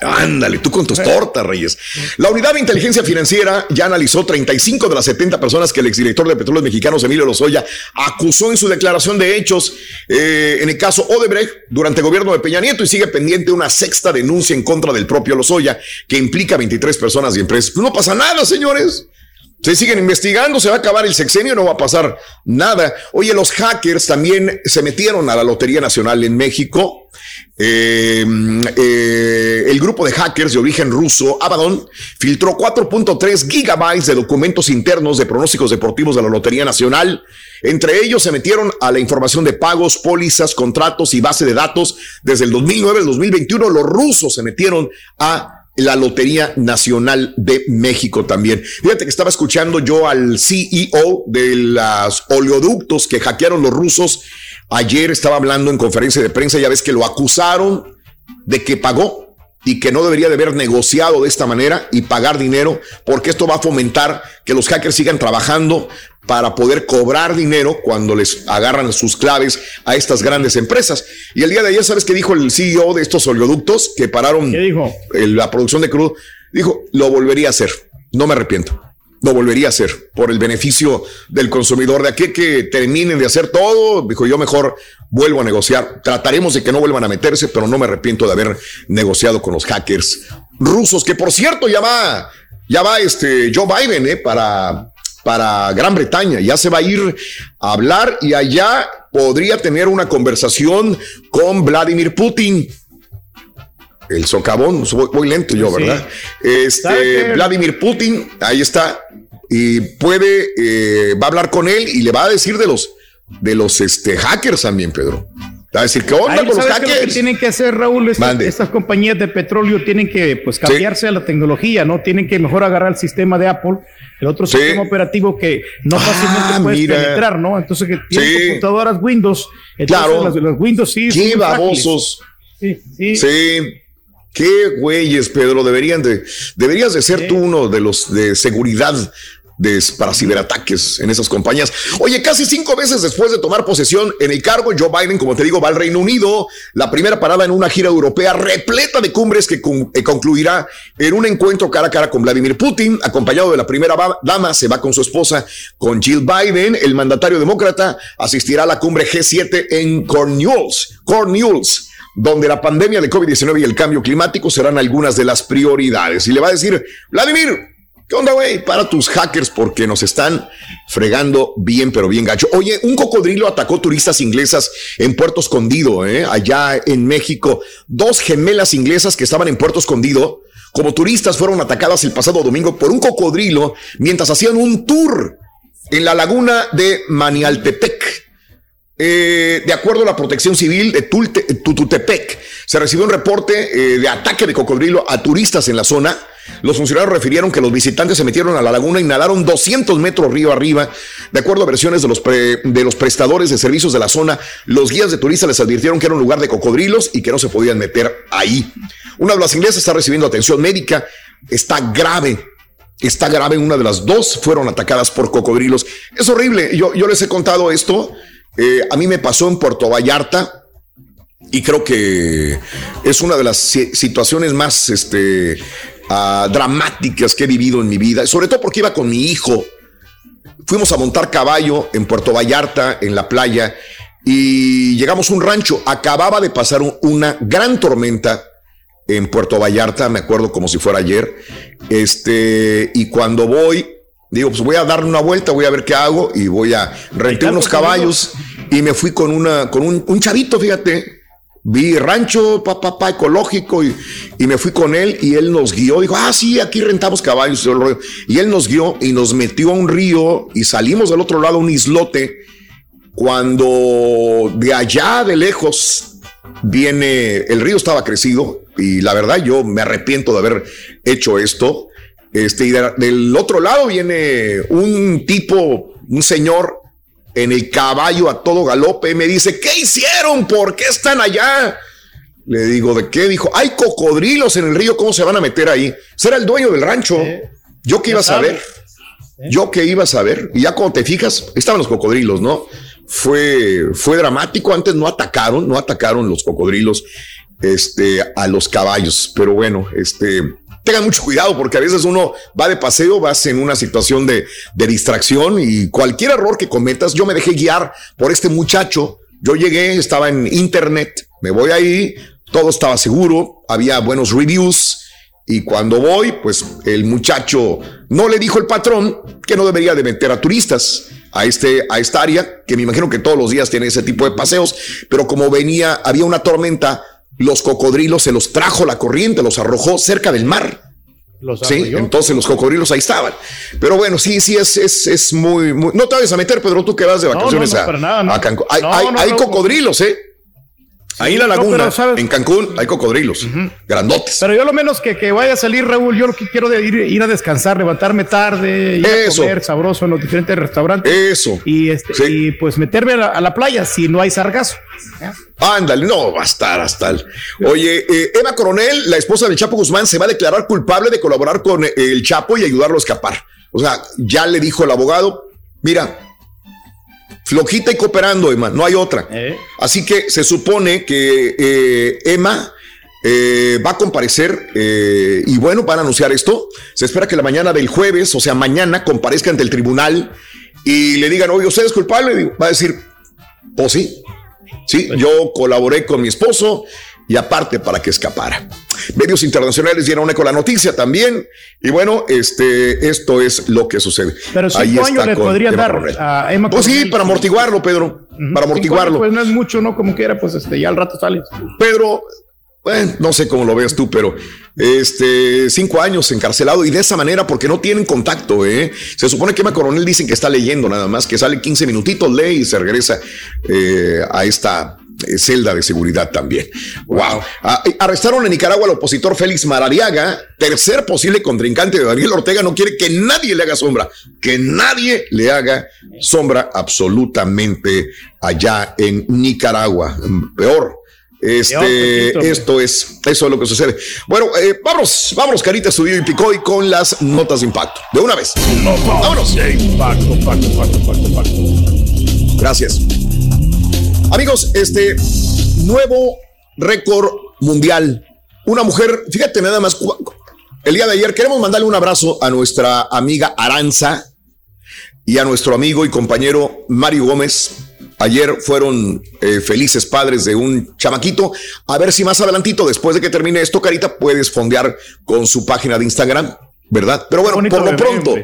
Ándale, tú con tus tortas, Reyes. La unidad de inteligencia financiera ya analizó 35 de las 70 personas que el exdirector de Petróleos Mexicanos, Emilio Lozoya, acusó en su declaración de hechos eh, en el caso Odebrecht durante el gobierno de Peña Nieto y sigue pendiente una sexta denuncia en contra del propio Lozoya que implica 23 personas y empresas. Pues no pasa nada, señores. Se siguen investigando, se va a acabar el sexenio, no va a pasar nada. Oye, los hackers también se metieron a la Lotería Nacional en México. Eh, eh, el grupo de hackers de origen ruso, Abaddon, filtró 4.3 gigabytes de documentos internos de pronósticos deportivos de la Lotería Nacional. Entre ellos se metieron a la información de pagos, pólizas, contratos y base de datos. Desde el 2009 al 2021, los rusos se metieron a la Lotería Nacional de México también. Fíjate que estaba escuchando yo al CEO de los oleoductos que hackearon los rusos. Ayer estaba hablando en conferencia de prensa, ya ves que lo acusaron de que pagó y que no debería de haber negociado de esta manera y pagar dinero, porque esto va a fomentar que los hackers sigan trabajando para poder cobrar dinero cuando les agarran sus claves a estas grandes empresas. Y el día de ayer, ¿sabes qué dijo el CEO de estos oleoductos que pararon la producción de crudo? Dijo, lo volvería a hacer, no me arrepiento. Lo volvería a hacer por el beneficio del consumidor. De aquí que terminen de hacer todo, dijo yo mejor vuelvo a negociar. Trataremos de que no vuelvan a meterse, pero no me arrepiento de haber negociado con los hackers rusos, que por cierto ya va, ya va este Joe Biden eh, para para Gran Bretaña. Ya se va a ir a hablar y allá podría tener una conversación con Vladimir Putin. El socavón, voy lento yo, ¿verdad? Este, Vladimir Putin, ahí está, y puede, eh, va a hablar con él y le va a decir de los, de los este, hackers también, Pedro. A decir, ¿qué onda con los hackers? Que tienen que hacer, Raúl, estas, compañías de petróleo tienen que pues cambiarse a la tecnología, ¿no? Tienen que mejor agarrar el sistema de Apple, el otro sistema operativo que no fácilmente ah, puedes penetrar, ¿no? Entonces que tienen computadoras Windows, claro. las, Windows sí. Qué babosos. Sí, sí. sí. Qué güeyes, Pedro, deberían de, deberías de ser tú uno de los de seguridad para ciberataques en esas compañías. Oye, casi cinco veces después de tomar posesión en el cargo, Joe Biden, como te digo, va al Reino Unido, la primera parada en una gira europea repleta de cumbres que eh, concluirá en un encuentro cara a cara con Vladimir Putin, acompañado de la primera dama, se va con su esposa, con Jill Biden, el mandatario demócrata, asistirá a la cumbre G7 en Cornwalls, Cornwalls donde la pandemia de COVID-19 y el cambio climático serán algunas de las prioridades. Y le va a decir, Vladimir, ¿Qué onda, güey? Para tus hackers porque nos están fregando bien, pero bien gacho. Oye, un cocodrilo atacó turistas inglesas en Puerto Escondido, ¿eh? allá en México. Dos gemelas inglesas que estaban en Puerto Escondido como turistas fueron atacadas el pasado domingo por un cocodrilo mientras hacían un tour en la laguna de Manialtepec. Eh, de acuerdo a la protección civil de Tututepec, se recibió un reporte eh, de ataque de cocodrilo a turistas en la zona los funcionarios refirieron que los visitantes se metieron a la laguna y nadaron 200 metros río arriba. De acuerdo a versiones de los, de los prestadores de servicios de la zona, los guías de turistas les advirtieron que era un lugar de cocodrilos y que no se podían meter ahí. Una de las inglesas está recibiendo atención médica. Está grave. Está grave. Una de las dos fueron atacadas por cocodrilos. Es horrible. Yo, yo les he contado esto. Eh, a mí me pasó en Puerto Vallarta y creo que es una de las situaciones más este, Ah, dramáticas que he vivido en mi vida, sobre todo porque iba con mi hijo. Fuimos a montar caballo en Puerto Vallarta, en la playa, y llegamos a un rancho. Acababa de pasar una gran tormenta en Puerto Vallarta, me acuerdo como si fuera ayer. Este, y cuando voy, digo, pues voy a darle una vuelta, voy a ver qué hago, y voy a rentar unos caballos, y me fui con una, con un, un chavito, fíjate, vi rancho, papá, pa, ecológico, y, y, me fui con él y él nos guió. Dijo, ah, sí, aquí rentamos caballos. Y él nos guió y nos metió a un río y salimos del otro lado, un islote. Cuando de allá de lejos viene, el río estaba crecido y la verdad yo me arrepiento de haber hecho esto. Este, y del otro lado viene un tipo, un señor en el caballo a todo galope. Me dice, ¿qué hicieron? ¿Por qué están allá? Le digo, ¿de qué? Dijo, hay cocodrilos en el río, ¿cómo se van a meter ahí? Será el dueño del rancho. Yo que iba a saber. Yo que iba a saber. Y ya cuando te fijas, estaban los cocodrilos, ¿no? Fue, fue dramático. Antes no atacaron, no atacaron los cocodrilos este, a los caballos. Pero bueno, este, tengan mucho cuidado porque a veces uno va de paseo, vas en una situación de, distracción y cualquier error que cometas, yo me dejé guiar por este muchacho. Yo llegué, estaba en internet, me voy ahí, todo estaba seguro, había buenos reviews. Y cuando voy, pues el muchacho no le dijo el patrón que no debería de meter a turistas a, este, a esta área, que me imagino que todos los días tiene ese tipo de paseos, pero como venía, había una tormenta, los cocodrilos se los trajo la corriente, los arrojó cerca del mar. sí, entonces los cocodrilos ahí estaban. Pero bueno, sí, sí, es, es, es muy, muy, No te vayas a meter, Pedro, tú que vas de vacaciones a, a, Cancún. Hay, hay, hay cocodrilos, ¿eh? Ahí en la laguna, en Cancún, hay cocodrilos, grandotes. Pero yo lo menos que, que vaya a salir, Raúl, yo lo que quiero de ir, ir a descansar, levantarme tarde, ir a comer sabroso en los diferentes restaurantes. Eso. Y, este, y pues meterme a la, playa si no hay sargazo. Ándale, no, va a estar hasta el... Oye, eh, Eva Coronel, la esposa del Chapo Guzmán, se va a declarar culpable de colaborar con el Chapo y ayudarlo a escapar. O sea, ya le dijo el abogado, mira, flojita y cooperando, Emma, no hay otra. Eh. Así que se supone que eh, Emma eh, va a comparecer y bueno, van a anunciar esto. Se espera que la mañana del jueves, o sea, mañana, comparezca ante el tribunal y le digan, oye, ¿usted es culpable? Va a decir, pues sí, sí, yo colaboré con mi esposo y aparte para que escapara. Medios internacionales dieron eco la noticia también. Y bueno, este, esto es lo que sucede. Pero cinco años le podrían dar a Emma. Pues sí, para amortiguarlo, Pedro. Para amortiguarlo. pues no es mucho, ¿no? Como quiera, pues este, ya al rato sale. Pedro, bueno, no sé cómo lo veas tú, pero este, cinco años encarcelado y de esa manera porque no tienen contacto, ¿eh? Se supone que Emma Coronel dicen que está leyendo nada más, que sale 15 minutitos, lee y se regresa eh, a esta celda de seguridad también. Wow. Ah, arrestaron en Nicaragua al opositor Félix Marariaga, tercer posible contrincante de Daniel Ortega. No quiere que nadie le haga sombra, que nadie le haga sombra absolutamente allá en Nicaragua. Peor. Este, esto es, eso es lo que sucede. Bueno, eh, vamos, vamos, Carita Estudio y Picoy con las notas de impacto. De una vez. vámonos. Gracias. Amigos, este nuevo récord mundial. Una mujer, fíjate nada más, el día de ayer queremos mandarle un abrazo a nuestra amiga Aranza y a nuestro amigo y compañero Mario Gómez. Ayer fueron eh, felices padres de un chamaquito. A ver si más adelantito, después de que termine esto, Carita, puedes fondear con su página de Instagram, ¿verdad? Pero bueno, por lo pronto,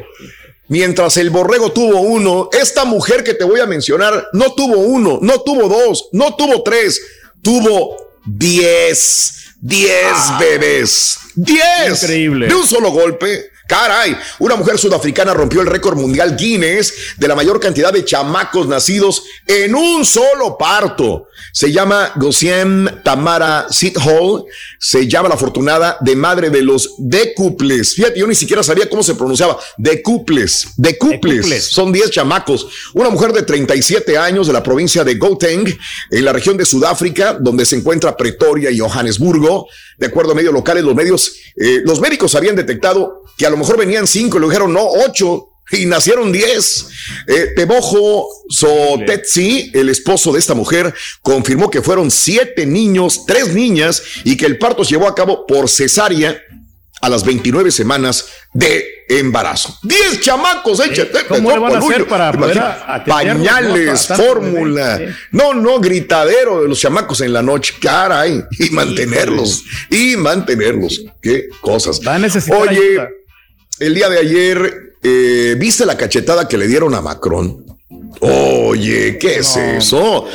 Mientras el borrego tuvo uno, esta mujer que te voy a mencionar no tuvo uno, no tuvo dos, no tuvo tres, tuvo diez. Diez ah. bebés. Diez. Increíble. De un solo golpe. Caray, una mujer sudafricana rompió el récord mundial Guinness de la mayor cantidad de chamacos nacidos en un solo parto. Se llama Gosiem Tamara Hall. Se llama la afortunada de madre de los decuples. Fíjate, yo ni siquiera sabía cómo se pronunciaba. Decuples. Decuples. Son 10 chamacos. Una mujer de 37 años de la provincia de Gauteng, en la región de Sudáfrica, donde se encuentra Pretoria y Johannesburgo. De acuerdo a medios locales, los medios, eh, los médicos habían detectado que a lo mejor venían cinco y le dijeron no, ocho. Y nacieron diez. Eh, Tebojo Sotetsi, el esposo de esta mujer, confirmó que fueron siete niños, tres niñas, y que el parto se llevó a cabo por cesárea a las 29 semanas de embarazo. Diez chamacos, échate. ¿Cómo le van a hacer para Pañales, fórmula. No, no, gritadero de los chamacos en la noche. Caray. Y mantenerlos. Y mantenerlos. Qué cosas. Oye, el día de ayer, eh, ¿viste la cachetada que le dieron a Macron? Oye, ¿qué es eso?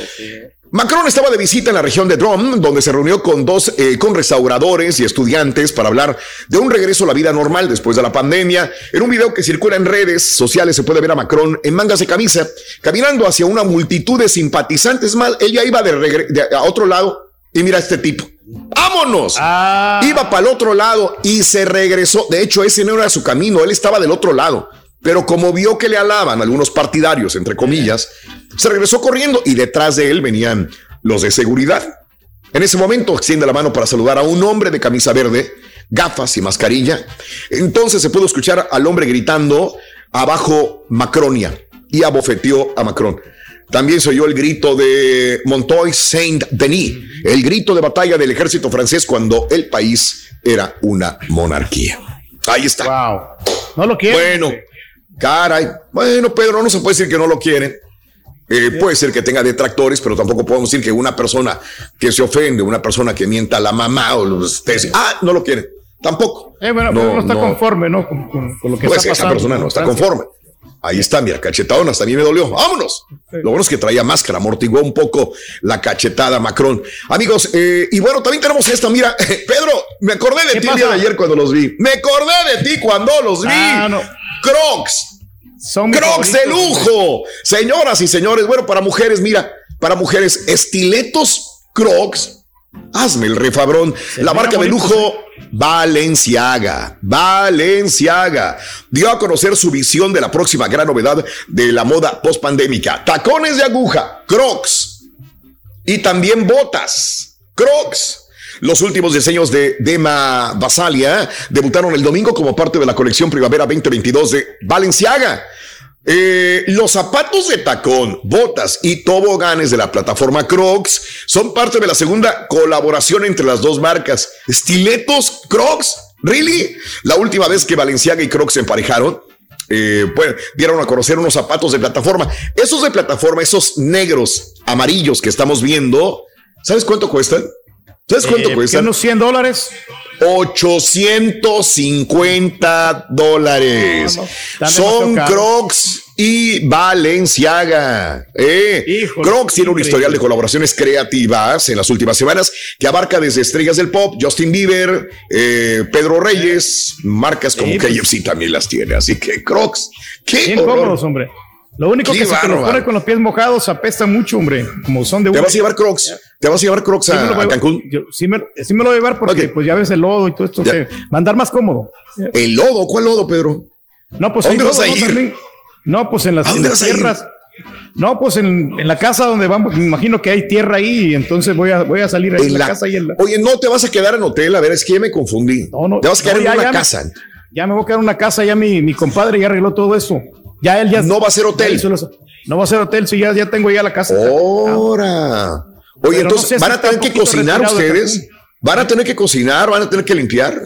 Macron estaba de visita en la región de Drom, donde se reunió con dos, eh, con restauradores y estudiantes para hablar de un regreso a la vida normal después de la pandemia. En un video que circula en redes sociales se puede ver a Macron en mangas de camisa, caminando hacia una multitud de simpatizantes. Mal, ella iba de, a otro lado y mira a este tipo. ¡Vámonos! Ah. Iba para el otro lado y se regresó. De hecho, ese no era su camino, él estaba del otro lado. Pero como vio que le alaban algunos partidarios, entre comillas, se regresó corriendo y detrás de él venían los de seguridad. En ese momento extiende la mano para saludar a un hombre de camisa verde, gafas y mascarilla. Entonces se pudo escuchar al hombre gritando abajo Macronia y abofeteó a Macron. también se oyó el grito de Montoy Saint-Denis, el grito de batalla del ejército francés cuando el país era una monarquía. Ahí está. Wow. No lo quieren. Bueno, caray. Bueno, Pedro, no se puede decir que no lo quieren. Eh, puede ser que tenga detractores, pero tampoco podemos decir que una persona que se ofende, una persona que mienta a la mamá o los ustedes, ah, no lo quieren. Tampoco. Eh, bueno, no, no está conforme, ¿no? Con, lo que pues está pasando. Esa persona no está conforme. Ahí está, mira, cachetadona, hasta a mí me dolió. Vámonos. Lo bueno es que traía máscara, amortiguó un poco la cachetada Macron. Amigos, eh, y bueno, también tenemos esta, mira, Pedro, me acordé de ti el día de ayer cuando los vi. Me acordé de ti cuando los vi. Ah, no. Crocs. Son Crocs de lujo. Señoras y señores, bueno, para mujeres, mira, para mujeres, estiletos Crocs Hazme el refabrón. la marca de lujo. Valenciaga. Valenciaga. Dio a conocer su visión de la próxima gran novedad de la moda post-pandémica. Tacones de aguja, crocs. Y también botas, crocs. Los últimos diseños de Dema Basalia debutaron el domingo como parte de la colección Primavera 2022 de Valenciaga. Eh, los zapatos de tacón, botas y toboganes de la plataforma Crocs son parte de la segunda colaboración entre las dos marcas. Estiletos Crocs, ¿really? La última vez que Valenciaga y Crocs se emparejaron, eh, bueno, dieron a conocer unos zapatos de plataforma. Esos de plataforma, esos negros, amarillos que estamos viendo, ¿sabes cuánto cuestan? ¿Sabes cuánto eh, cuestan? Unos 100 dólares. 850 dólares. Son Crocs y Valenciaga. Eh. Crocs tiene un historial de colaboraciones creativas en las últimas semanas que abarca desde estrellas del pop, Justin Bieber, eh, Pedro Reyes, marcas como pues. KFC también las tiene. Así que Crocs, qué Bien cómodos, hombre. Lo único que se te con los pies mojados apesta mucho, hombre. Como son de Te vas a llevar Crocs. Te vas a llevar Crocs a, Cancún. sí, me, sí, me, lo voy a llevar porque pues ya ves el lodo y todo esto. Va a andar más cómodo. ¿El lodo? ¿Cuál lodo, Pedro? No, pues ¿Dónde vas a ir? No, pues en las, tierras. No, pues en, en, la casa donde vamos, me imagino que hay tierra ahí, y entonces voy a, voy a salir ahí en, la, casa. Y en la... Oye, no te vas a quedar en hotel, a ver, es que ya me confundí. No, no, te vas a quedar en una casa. ya me voy a quedar en una casa, ya mi, mi compadre ya arregló todo eso. Ya él ya. No va a ser hotel. No va a ser hotel, si ya, ya tengo ya la casa. Ahora. Oye, entonces, ¿van a tener que cocinar ustedes? ¿Van a tener que cocinar? ¿Van a tener que limpiar?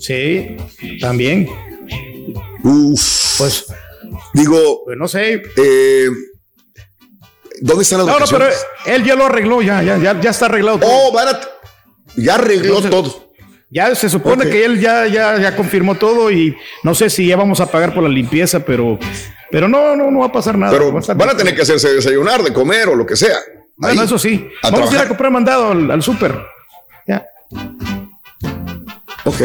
Sí, también. Uf. Pues. Digo. Pues no sé. Eh, ¿Dónde están las No, no, pero él ya lo arregló, ya, ya, ya, ya está arreglado. Todo. Oh, van a, ya arregló todo. Ya se supone que él ya, ya, ya confirmó todo y no sé si ya vamos a pagar por la limpieza, pero pero no, no, no va a pasar nada. Pero van a tener que hacerse desayunar, de comer o lo que sea. Bueno, eso sí. Vamos a ir a comprar mandado al, súper. Ya. Ok.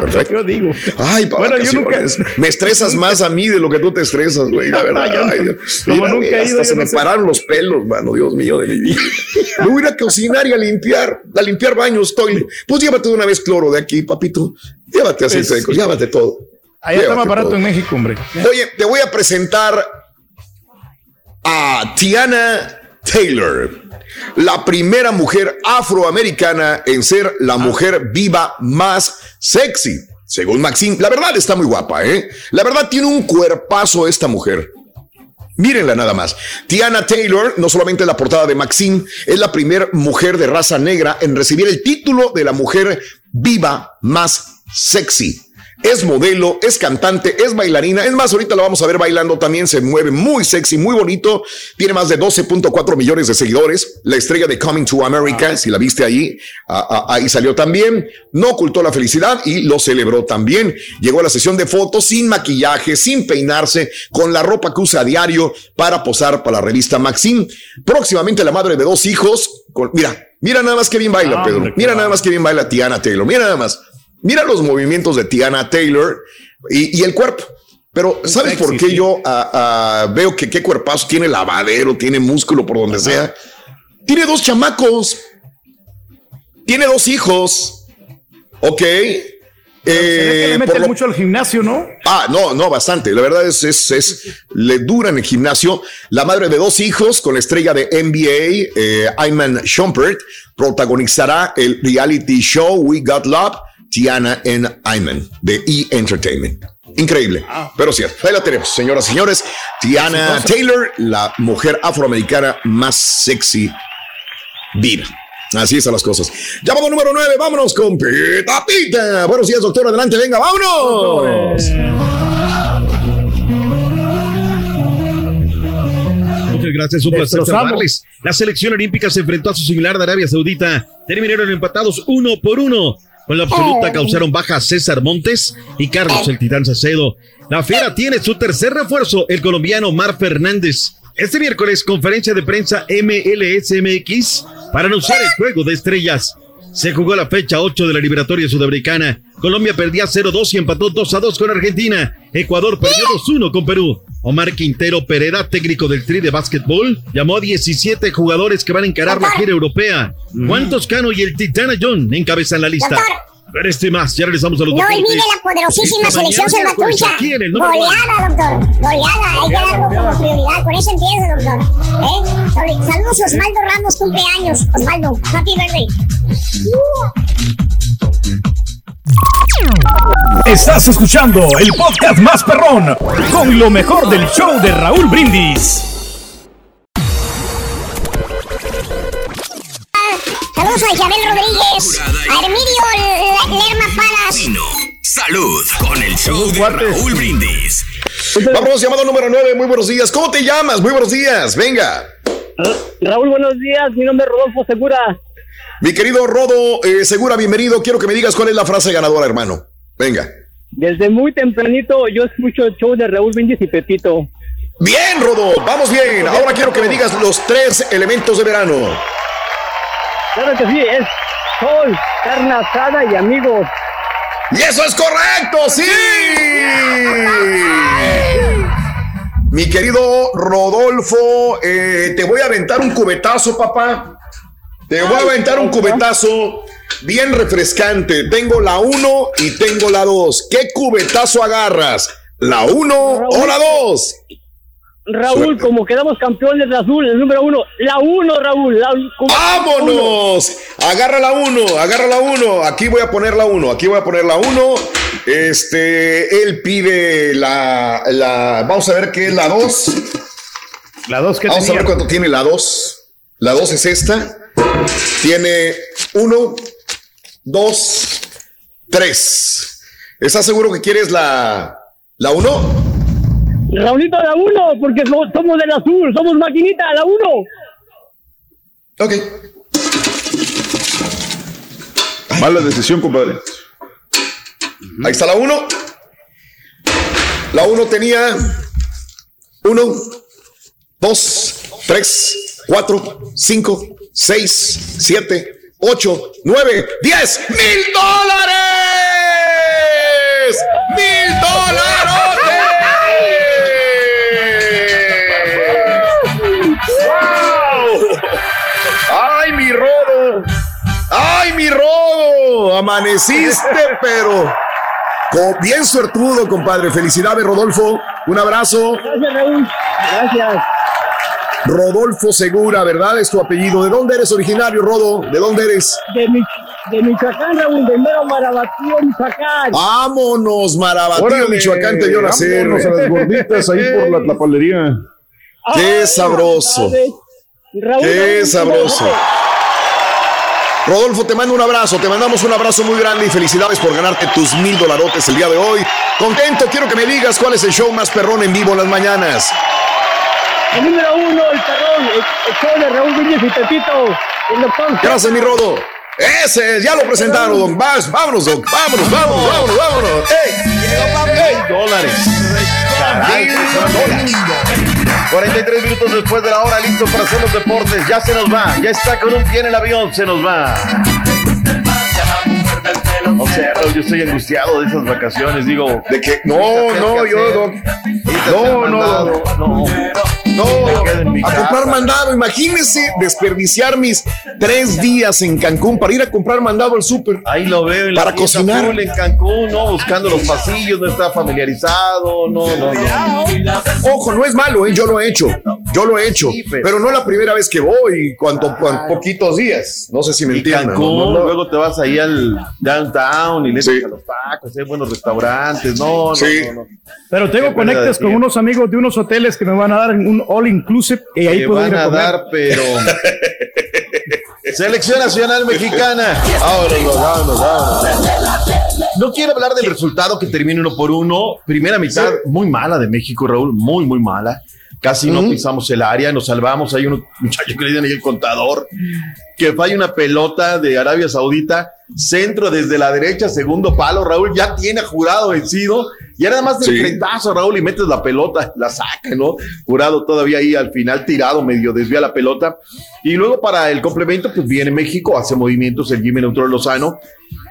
Perfecto. yo digo. Ay, bueno, yo nunca... Me estresas más a mí de lo que tú te estresas, güey. La verdad. Ay, Como nunca he ido, hasta se me pararon los pelos, mano. Dios mío de mi vida. me voy a ir a cocinar y a limpiar, a limpiar baños, toile. Pues llévate de una vez cloro de aquí, papito. Llévate aceite pues, de llévate todo. Allá está más barato en México, hombre. Oye, te voy a presentar a Tiana Taylor, la primera mujer afroamericana en ser la mujer viva más sexy. Según Maxine, la verdad está muy guapa, ¿eh? La verdad tiene un cuerpazo esta mujer. Mírenla nada más. Tiana Taylor, no solamente la portada de Maxine, es la primera mujer de raza negra en recibir el título de la mujer viva más sexy es modelo, es cantante, es bailarina. Es más, ahorita la vamos a ver bailando también. Se mueve muy sexy, muy bonito. Tiene más de 12.4 millones de seguidores. La estrella de Coming to America, si la viste ahí, ahí salió también. No ocultó la felicidad y lo celebró también. Llegó a la sesión de fotos sin maquillaje, sin peinarse, con la ropa que usa a diario para posar para la revista Maxim. Próximamente la madre de dos hijos. mira, mira nada más que bien baila, ah, Pedro. Mira nada más que bien baila Tiana Taylor. Mira nada más. Mira los movimientos de Tiana Taylor y, el cuerpo. Pero ¿sabes por qué yo ah, ah, veo que qué cuerpazo tiene lavadero, tiene músculo por donde sea? Tiene dos chamacos. Tiene dos hijos. Ok. Eh, le mete mucho al gimnasio, ¿no? Ah, no, no, bastante. La verdad es, es, es, le dura en el gimnasio. La madre de dos hijos con estrella de NBA, eh, Ayman Shumpert, protagonizará el reality show We Got Love Tiana en Ayman de E! Entertainment. Increíble, pero cierto. Ahí la tenemos, señoras y señores. Tiana Taylor, la mujer afroamericana más sexy viva. Así están las cosas. Llamado número 9, vámonos con Pita Pita. Buenos días, doctor. Adelante, venga, vámonos. Muchas gracias, un placer saludarles. La selección olímpica se enfrentó a su similar de Arabia Saudita. Terminaron empatados uno por uno. Con la absoluta causaron baja César Montes y Carlos el Titán Sacedo. La Fiera tiene su tercer refuerzo, el colombiano Mar Fernández. Este miércoles, conferencia de prensa MLSMX para anunciar el juego de estrellas. Se jugó la fecha 8 de la Liberatoria Sudamericana. Colombia perdía 0-2 y empató 2-2 con Argentina. Ecuador perdió 2-1 con Perú. Omar Quintero Pereira, técnico del Tri de básquetbol, llamó a 17 jugadores que van a encarar la gira europea. Juan Toscano y el Titana John encabezan la lista. Pero este más, ya regresamos a los No olvide la poderosísima selección salvatrucha. Goleada, doctor. Goleada. Hay que darlo como prioridad. Con eso empieza, doctor. ¿Eh? Saludos a Osvaldo Ramos, cumpleaños. Osvaldo, happy birthday. Estás escuchando el podcast más perrón con lo mejor del show de Raúl Brindis. Saludos a Isabel Rodríguez, Hermidio Lerma Palas. Salud con el show de Raúl Brindis. Vamos, llamado número 9. Muy buenos días. ¿Cómo te llamas? Muy buenos días. Venga. Raúl, buenos días. Mi nombre es Rodolfo Segura. Mi querido Rodo eh, Segura, bienvenido. Quiero que me digas cuál es la frase ganadora, hermano. Venga. Desde muy tempranito yo escucho el show de Raúl Brindis y Pepito. Bien, Rodo. Vamos bien. Ahora quiero que me digas los tres elementos de verano. Claro que sí, es sol, carne asada y amigos. ¡Y eso es correcto! ¡Sí! Mi querido Rodolfo, eh, te voy a aventar un cubetazo, papá. Te voy a aventar un cubetazo bien refrescante. Tengo la 1 y tengo la 2. ¿Qué cubetazo agarras? ¿La 1 o la 2? Raúl, como quedamos campeones de azul, el número uno, la uno, Raúl. La, ¡Vámonos! Agarra la uno, agarra la uno. Aquí voy a poner la uno, aquí voy a poner la uno. Este, él pide la, la, vamos a ver qué es la dos. La dos que Vamos a ver cuánto tiene la dos. La dos es esta. Tiene uno, dos, tres. ¿Estás seguro que quieres la, la uno? Raulito, la uno, porque so- somos del azul, somos maquinita, la uno. Ok. Mala decisión, compadre. Ahí está la 1. La 1 tenía 1, 2, 3, 4, 5, 6, 7, 8, 9, 10. ¡Mil dólares! ¡Mil dólares! ¡Ay, mi rodo! Amaneciste, pero bien suertudo, compadre. Felicidades, Rodolfo. Un abrazo. Gracias, Raúl. Gracias. Rodolfo Segura, ¿verdad? Es tu apellido. ¿De dónde eres originario, Rodo? ¿De dónde eres? De, Mi- de Michoacán, Raúl, de mero Marabatío, Michoacán. Vámonos, Marabatío, Órale, Michoacán, te vio nacer. vámonos a las gorditas ahí por la, la palería. Qué sabroso. Raúl, Qué Raúl, sabroso. Rodolfo, te mando un abrazo, te mandamos un abrazo muy grande y felicidades por ganarte tus mil dolarotes el día de hoy. Contento, quiero que me digas cuál es el show más perrón en vivo en las mañanas. El número uno, el perrón, el, show de Raúl Brindis y Pepito. El doctor. Gracias, mi Rodo. Ese, ya lo presentaron, don. Vas, vámonos, don. Vámonos, vámonos, vámonos, vámonos. ¡Ey! ¡Ey! dólares. Caray, dólares. 43 minutos después de la hora, listos para hacer los deportes. Ya se nos va, ya está con un pie en el avión, se nos va. O sea, yo estoy angustiado de esas vacaciones, digo. De que, no, no, yo, don. No, no, no, no. No, a comprar mandado. Imagínense desperdiciar mis tres días en Cancún para ir a comprar mandado al súper. Ahí lo veo en para la cocinar. en Cancún, ¿no? Buscando los pasillos, no está familiarizado, no, no, no. Ojo, no es malo, ¿eh? yo lo he hecho. Yo lo he hecho. pero no la primera vez que voy, cuanto, cuan- poquitos días. No sé si me Y entienden. Cancún, ¿no? No, no. luego te vas ahí al downtown y le echas a los tacos, hay buenos restaurantes, no, no, Sí. no, no. Pero tengo conectes con unos amigos de unos hoteles que me van a dar en un all inclusive y ahí puedo ir van a a comer. dar, pero. Selección Nacional Mexicana. Vámonos, vámonos, vámonos. No quiero hablar del resultado que termine uno por uno. Primera mitad muy mala de México, Raúl, muy, muy mala. Casi no pisamos el área, nos salvamos. Hay un muchacho que le dicen ahí el contador que falla una pelota de Arabia Saudita, centro desde la derecha, segundo palo. Raúl ya tiene jurado vencido. Y era nada más del Sí. frentazo, Raúl, y metes la pelota, la saca, ¿no? Jurado todavía ahí al final tirado, medio desvía la pelota. Y luego para el complemento, pues viene México, hace movimientos el Jimmy Neutral Lozano.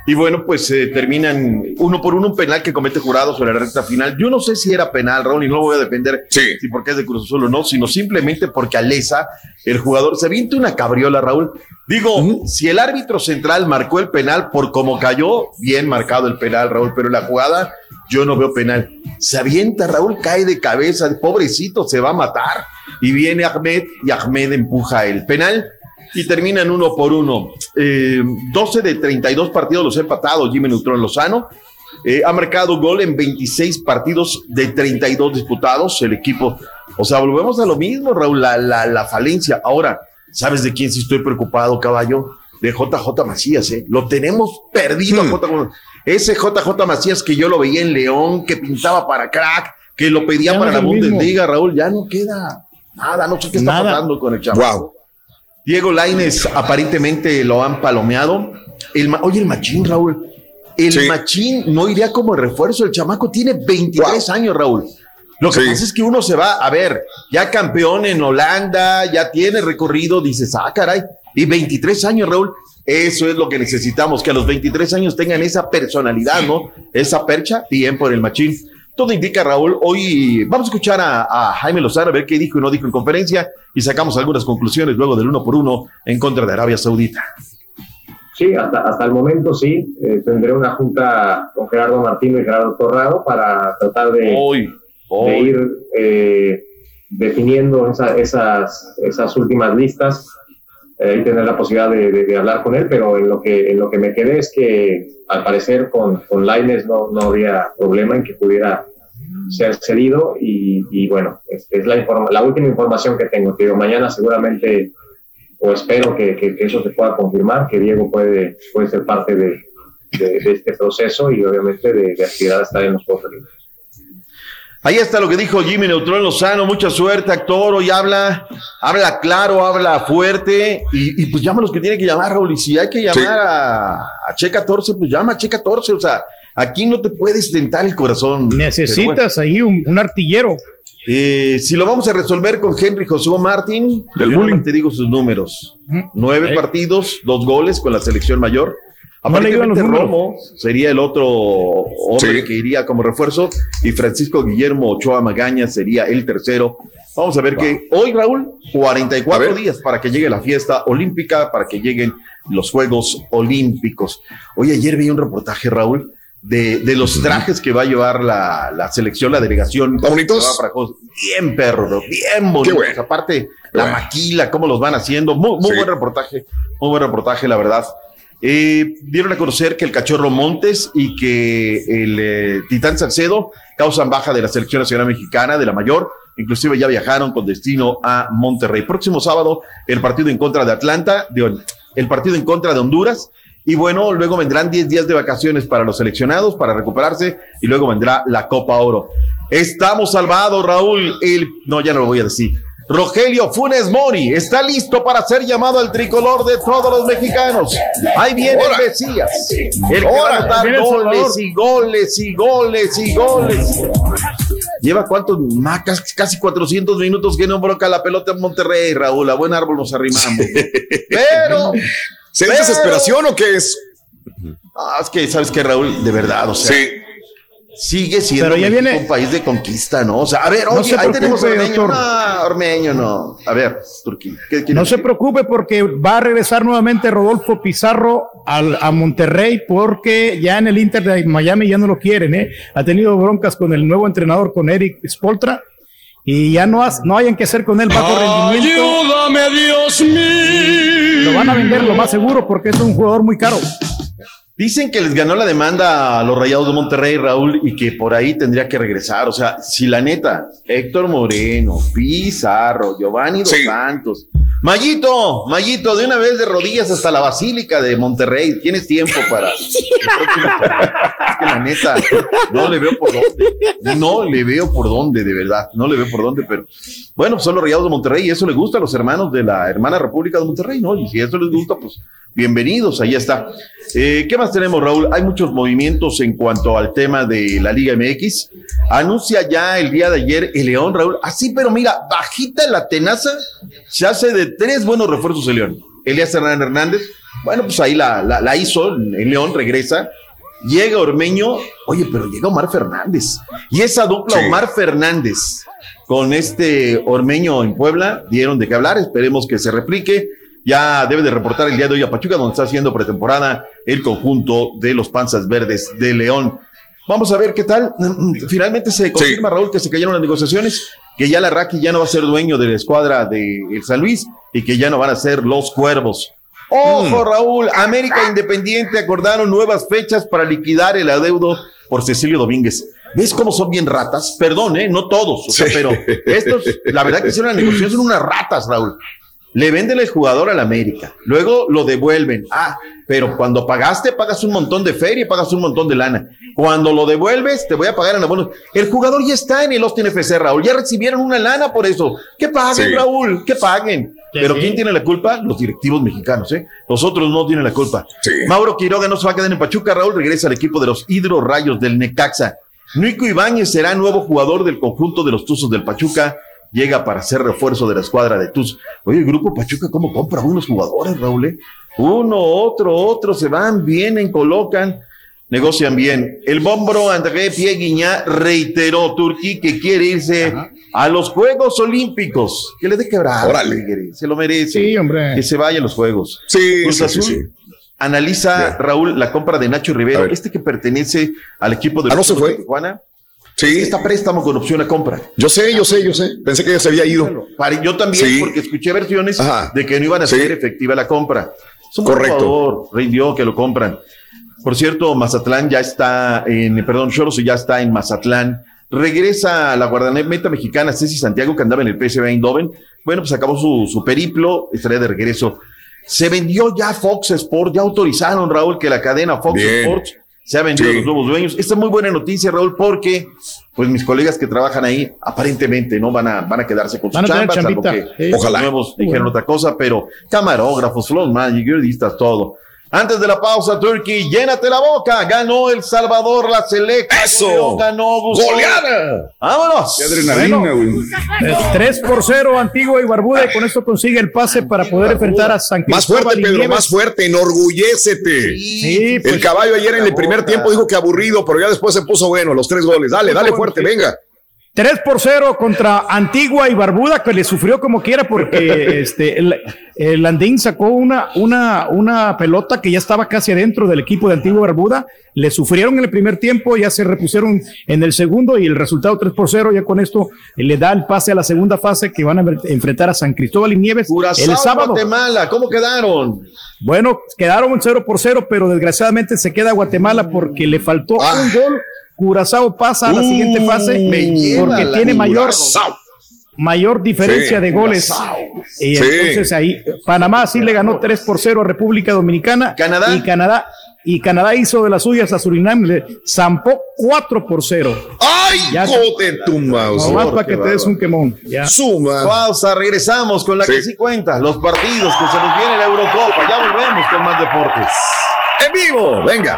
Y bueno, pues eh, terminan uno por uno un penal que comete jurado sobre la recta final. Yo no sé si era penal, Raúl, y no lo voy a defender si porque es de Cruz Azul o no, sino simplemente porque Alesa, el jugador, se avienta una cabriola, Raúl. Digo, si el árbitro central marcó el penal por cómo cayó, bien marcado el penal, Raúl, pero la jugada yo no veo penal. Se avienta, Raúl cae de cabeza, pobrecito, se va a matar. Y viene Ahmed y Ahmed empuja el penal y terminan uno por uno. Eh, 12 de 32 partidos los ha empatado Jimmy Neutrón Lozano. Eh, ha marcado gol en 26 partidos de 32 disputados el equipo. O sea, volvemos a lo mismo, Raúl, la, la, la falencia. Ahora, ¿sabes de quién sí estoy preocupado, caballo? De JJ Macías, ¿eh? Lo tenemos perdido a JJ. Ese JJ Macías que yo lo veía en León, que pintaba para crack, que lo pedía Ya para la. Bundesliga, Raúl, ya no queda nada, no sé qué está Nada. pasando con el chamaco. Diego Laines aparentemente lo han palomeado. El, oye, el machín, Raúl. El machín no iría como refuerzo. El chamaco tiene 23 años, Raúl. Lo que pasa es que uno se va a ver, ya campeón en Holanda, ya tiene recorrido, dices, ah, caray. Y 23 años, Raúl. Eso es lo que necesitamos, que a los 23 años tengan esa personalidad, ¿no? Esa percha, bien por el machín. Todo indica, Raúl, hoy vamos a escuchar a, a Jaime Lozano a ver qué dijo y no dijo en conferencia y sacamos algunas conclusiones luego del uno por uno en contra de Arabia Saudita. Sí, hasta, hasta el momento sí. Eh, tendré una junta con Gerardo Martino y Gerardo Torrado para tratar de, hoy, de ir eh, definiendo esa- esas, esas últimas listas eh, tener la posibilidad de, de- hablar con él, pero en lo que, en lo que me quedé es que al parecer con, con Lainez no, no habría problema en que pudiera ser cedido y, y bueno, es, es la, informa- la última información que tengo. Te digo, mañana seguramente o espero que, que- eso se pueda confirmar, que Diego puede, puede ser parte de, de- este proceso y obviamente de, de aspirar estar en los Juegos. Ahí está lo que dijo Jimmy Neutrón Lozano, mucha suerte, actor, hoy habla, habla claro, habla fuerte, y, y pues llama a los que tiene que llamar, Raúl, y si hay que llamar Sí. a, a Che 14, pues llama a Che 14, o sea, aquí no te puedes tentar el corazón. Necesitas ahí un, un artillero. Eh, si lo vamos a resolver con Henry Josué Martín, Del bullying. te digo sus números. Nueve Eh. partidos, dos goles con la selección mayor. No Aparentemente números. Romo sería el otro hombre que iría como refuerzo y Francisco Guillermo Ochoa Magaña sería el tercero. Vamos a ver que hoy, Raúl, 44 días para que llegue la fiesta olímpica, para que lleguen los Juegos Olímpicos. Hoy ayer vi un reportaje, Raúl, de, de los trajes que va a llevar la, la selección, la delegación. bonitos? Bien perro, bien bonitos. bueno. Aparte, la maquila, cómo los van haciendo. Muy, muy Sí. buen reportaje, muy buen reportaje, la verdad. Eh, dieron a conocer que el cachorro Montes y que el eh, Titán Salcedo causan baja de la selección nacional mexicana, de la mayor. Inclusive ya viajaron con destino a Monterrey. Próximo sábado, el partido en contra de Atlanta, el partido en contra de Honduras. Y bueno, luego vendrán 10 días de vacaciones para los seleccionados, para recuperarse, y luego vendrá la Copa Oro. Estamos salvados, Raúl. No, ya no lo voy a decir. Rogelio Funes Mori está listo para ser llamado al tricolor de todos los mexicanos. Ahí viene Ahora. el Mesías. El que va a anotar goles y goles y goles y goles. Lleva cuántos, más, casi, casi 400 minutos que no broca la pelota en Monterrey, Raúl. A buen árbol nos arrimamos. Pero. ¿Será pero- desesperación o qué es? Ah, es que, ¿sabes qué, Raúl? De verdad, o sea. Sigue siendo Pero ya México viene- un país de conquista, ¿no? O sea, a ver, No oye, se ahí tenemos Ormeño. No, Ormeño no. A ver, Turquía. ¿qué quieres No se preocupe porque va a regresar nuevamente Rodolfo Pizarro al, a Monterrey porque ya en el Inter de Miami ya no lo quieren, ¿eh? Ha tenido broncas con el nuevo entrenador, con Eric Spoltra, y ya no, has- no hayan que hacer con él bajo rendimiento. Ayúdame, Dios mío. Lo van a vender lo más seguro porque es un jugador muy caro. Dicen que les ganó la demanda a los Rayados de Monterrey, Raúl, y que por ahí tendría que regresar. O sea, si la neta, Héctor Moreno, Pizarro, Giovanni Dos Santos, Mayito, Mayito, de una vez de rodillas hasta la Basílica de Monterrey. Tienes tiempo para. Es que la neta, no le veo por dónde. No le veo por dónde, de verdad. No le veo por dónde, pero bueno, son los Rayados de Monterrey y eso les gusta a los hermanos de la hermana República de Monterrey, ¿no? Y si eso les gusta, pues bienvenidos, ahí está. Eh, ¿Qué más tenemos, Raúl? Hay muchos movimientos en cuanto al tema de la Liga MX. Anuncia ya el día de ayer el León, Raúl. Así, pero mira, bajita la tenaza, se hace de tres buenos refuerzos el León. Elías Hernán Hernández, bueno, pues ahí la, la, la hizo, el León regresa. Llega Ormeño, oye, pero llega Omar Fernández. Y esa dupla, Omar Fernández, con este Ormeño en Puebla, dieron de qué hablar. Esperemos que se replique. Ya debe de reportar el día de hoy a Pachuca, donde está haciendo pretemporada el conjunto de los Panzas Verdes de León. Vamos a ver qué tal. Finalmente se confirma, Raúl, que se cayeron las negociaciones, que ya la Raki ya no va a ser dueño de la escuadra de el San Luis y que ya no van a ser los Cuervos. Ojo, Raúl, América Independiente acordaron nuevas fechas para liquidar el adeudo por Cecilio Domínguez. ¿Ves cómo son bien ratas? Perdón, ¿eh? No todos, o sea, pero estos, la verdad que hicieron la negociación, son unas ratas, Raúl. Le venden el jugador al América, luego lo devuelven. Ah, pero cuando pagaste, pagas un montón de feria y pagas un montón de lana. Cuando lo devuelves, te voy a pagar en abonos. El jugador ya está en el Austin FC, Raúl. Ya recibieron una lana por eso. Que paguen, Sí. Raúl, que paguen. Sí, Pero sí. ¿quién tiene la culpa? Los directivos mexicanos, ¿eh? Los otros no tienen la culpa. Mauro Quiroga no se va a quedar en Pachuca. Raúl regresa al equipo de los Hidro Rayos del Necaxa. Nico Ibáñez será nuevo jugador del conjunto de los Tuzos del Pachuca. Llega para ser refuerzo de la escuadra de Tuz. Oye, el grupo Pachuca, ¿cómo compra unos jugadores, Raúl? eh? Uno, otro, otro, se van, vienen, colocan, negocian bien. El bombro André Pierre Guiñá reiteró Turquí que quiere irse a los Juegos Olímpicos. Que le dé quebrada. Órale. Se lo merece. Sí, hombre. Que se vaya a los Juegos. Sí, Cruz sí, sí, Azul sí. Analiza, Raúl, la compra de Nacho Rivero, ver. este que pertenece al equipo de Ah, Tijuana. Sí. Está préstamo con opción a compra. Yo sé, yo sé, yo sé. Pensé que ya se había ido. Yo también, Sí. porque escuché versiones Ajá. de que no iban a Sí. ser efectiva la compra. Correcto. rindió que lo compran. Por cierto, Mazatlán ya está en, perdón, Choros ya está en Mazatlán. Regresa a la guardameta mexicana Ceci Santiago, que andaba en el PSV Eindhoven. Bueno, pues acabó su, su periplo, estaría de regreso. Se vendió ya Fox Sports, ya autorizaron, Raúl, que la cadena Fox Bien. Sports se ha vendido Sí. a los nuevos dueños. Esta es muy buena noticia, Raúl, porque pues mis colegas que trabajan ahí aparentemente no van a, van a quedarse con Van a tener chamba, salvo chambita. que los Ojalá. nuevos dijeron bueno. otra cosa, pero camarógrafos, flow manager, periodistas, todo. Antes de la pausa, Turkey, llénate la boca. Ganó El Salvador la selecta. ¡Eso! Ganó Gustavo. ¡Goleada! ¡Vámonos! Qué adrenalina, güey. Eh, 3 por 0 Antigua y Barbuda y con esto consigue el pase para poder enfrentar a San Más Cristóbal fuerte, y Pedro, Nieves. más fuerte. Enorgullécete. Sí, pues, El caballo ayer en el primer tiempo dijo que aburrido, pero ya después se puso bueno, los tres goles. Dale, dale fuerte, venga. 3 por 0 contra Antigua y Barbuda, que le sufrió como quiera porque este, el, el Andín sacó una, una, una pelota que ya estaba casi adentro del equipo de Antigua y Barbuda. Le sufrieron en el primer tiempo, ya se repusieron en el segundo y el resultado 3 por 0. Ya con esto le da el pase a la segunda fase que van a enfrentar a San Cristóbal y Nieves Curazao, el sábado. Guatemala, ¿cómo quedaron? Bueno, quedaron 0 por 0, pero desgraciadamente se queda Guatemala porque le faltó Ah. un gol. Curazao pasa a la Uh, siguiente fase me lleva porque tiene mayor, Curazao. mayor diferencia Sí, de goles. Curazao. Y Sí. entonces ahí Panamá sí le ganó 3 por 0 a República Dominicana. ¿Canadá? Y Canadá. Y Canadá hizo de las suyas a Surinam, le zampó 4 por 0. ¡Ay, Ya- joder, tu mouse! Nomás para que te des un quemón. Ya. Suma. Pausa, regresamos con la Sí. que sí cuenta. Los partidos que se nos viene la Eurocopa. Ya volvemos con más deportes. ¡En vivo! Venga.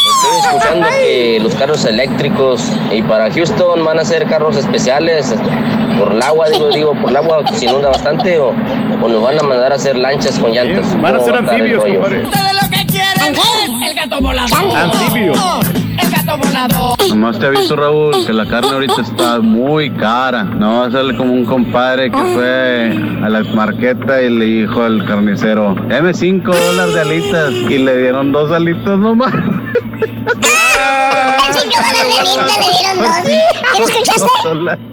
Estoy escuchando que los carros eléctricos y para Houston van a ser carros especiales por el agua, digo, digo por el agua que se inunda bastante o, o nos van a mandar a hacer lanchas con llantas. Van a ser ¿Cómo va estar el anfibios, compadre. El gato volador. Anfibio. El gato volador. Nomás te aviso, Raúl, que la carne ahorita está muy cara. No va a ser como un compadre que fue a la marqueta y le dijo al carnicero, dame 5 dólares de alitas y le dieron dos alitas nomás. Ah!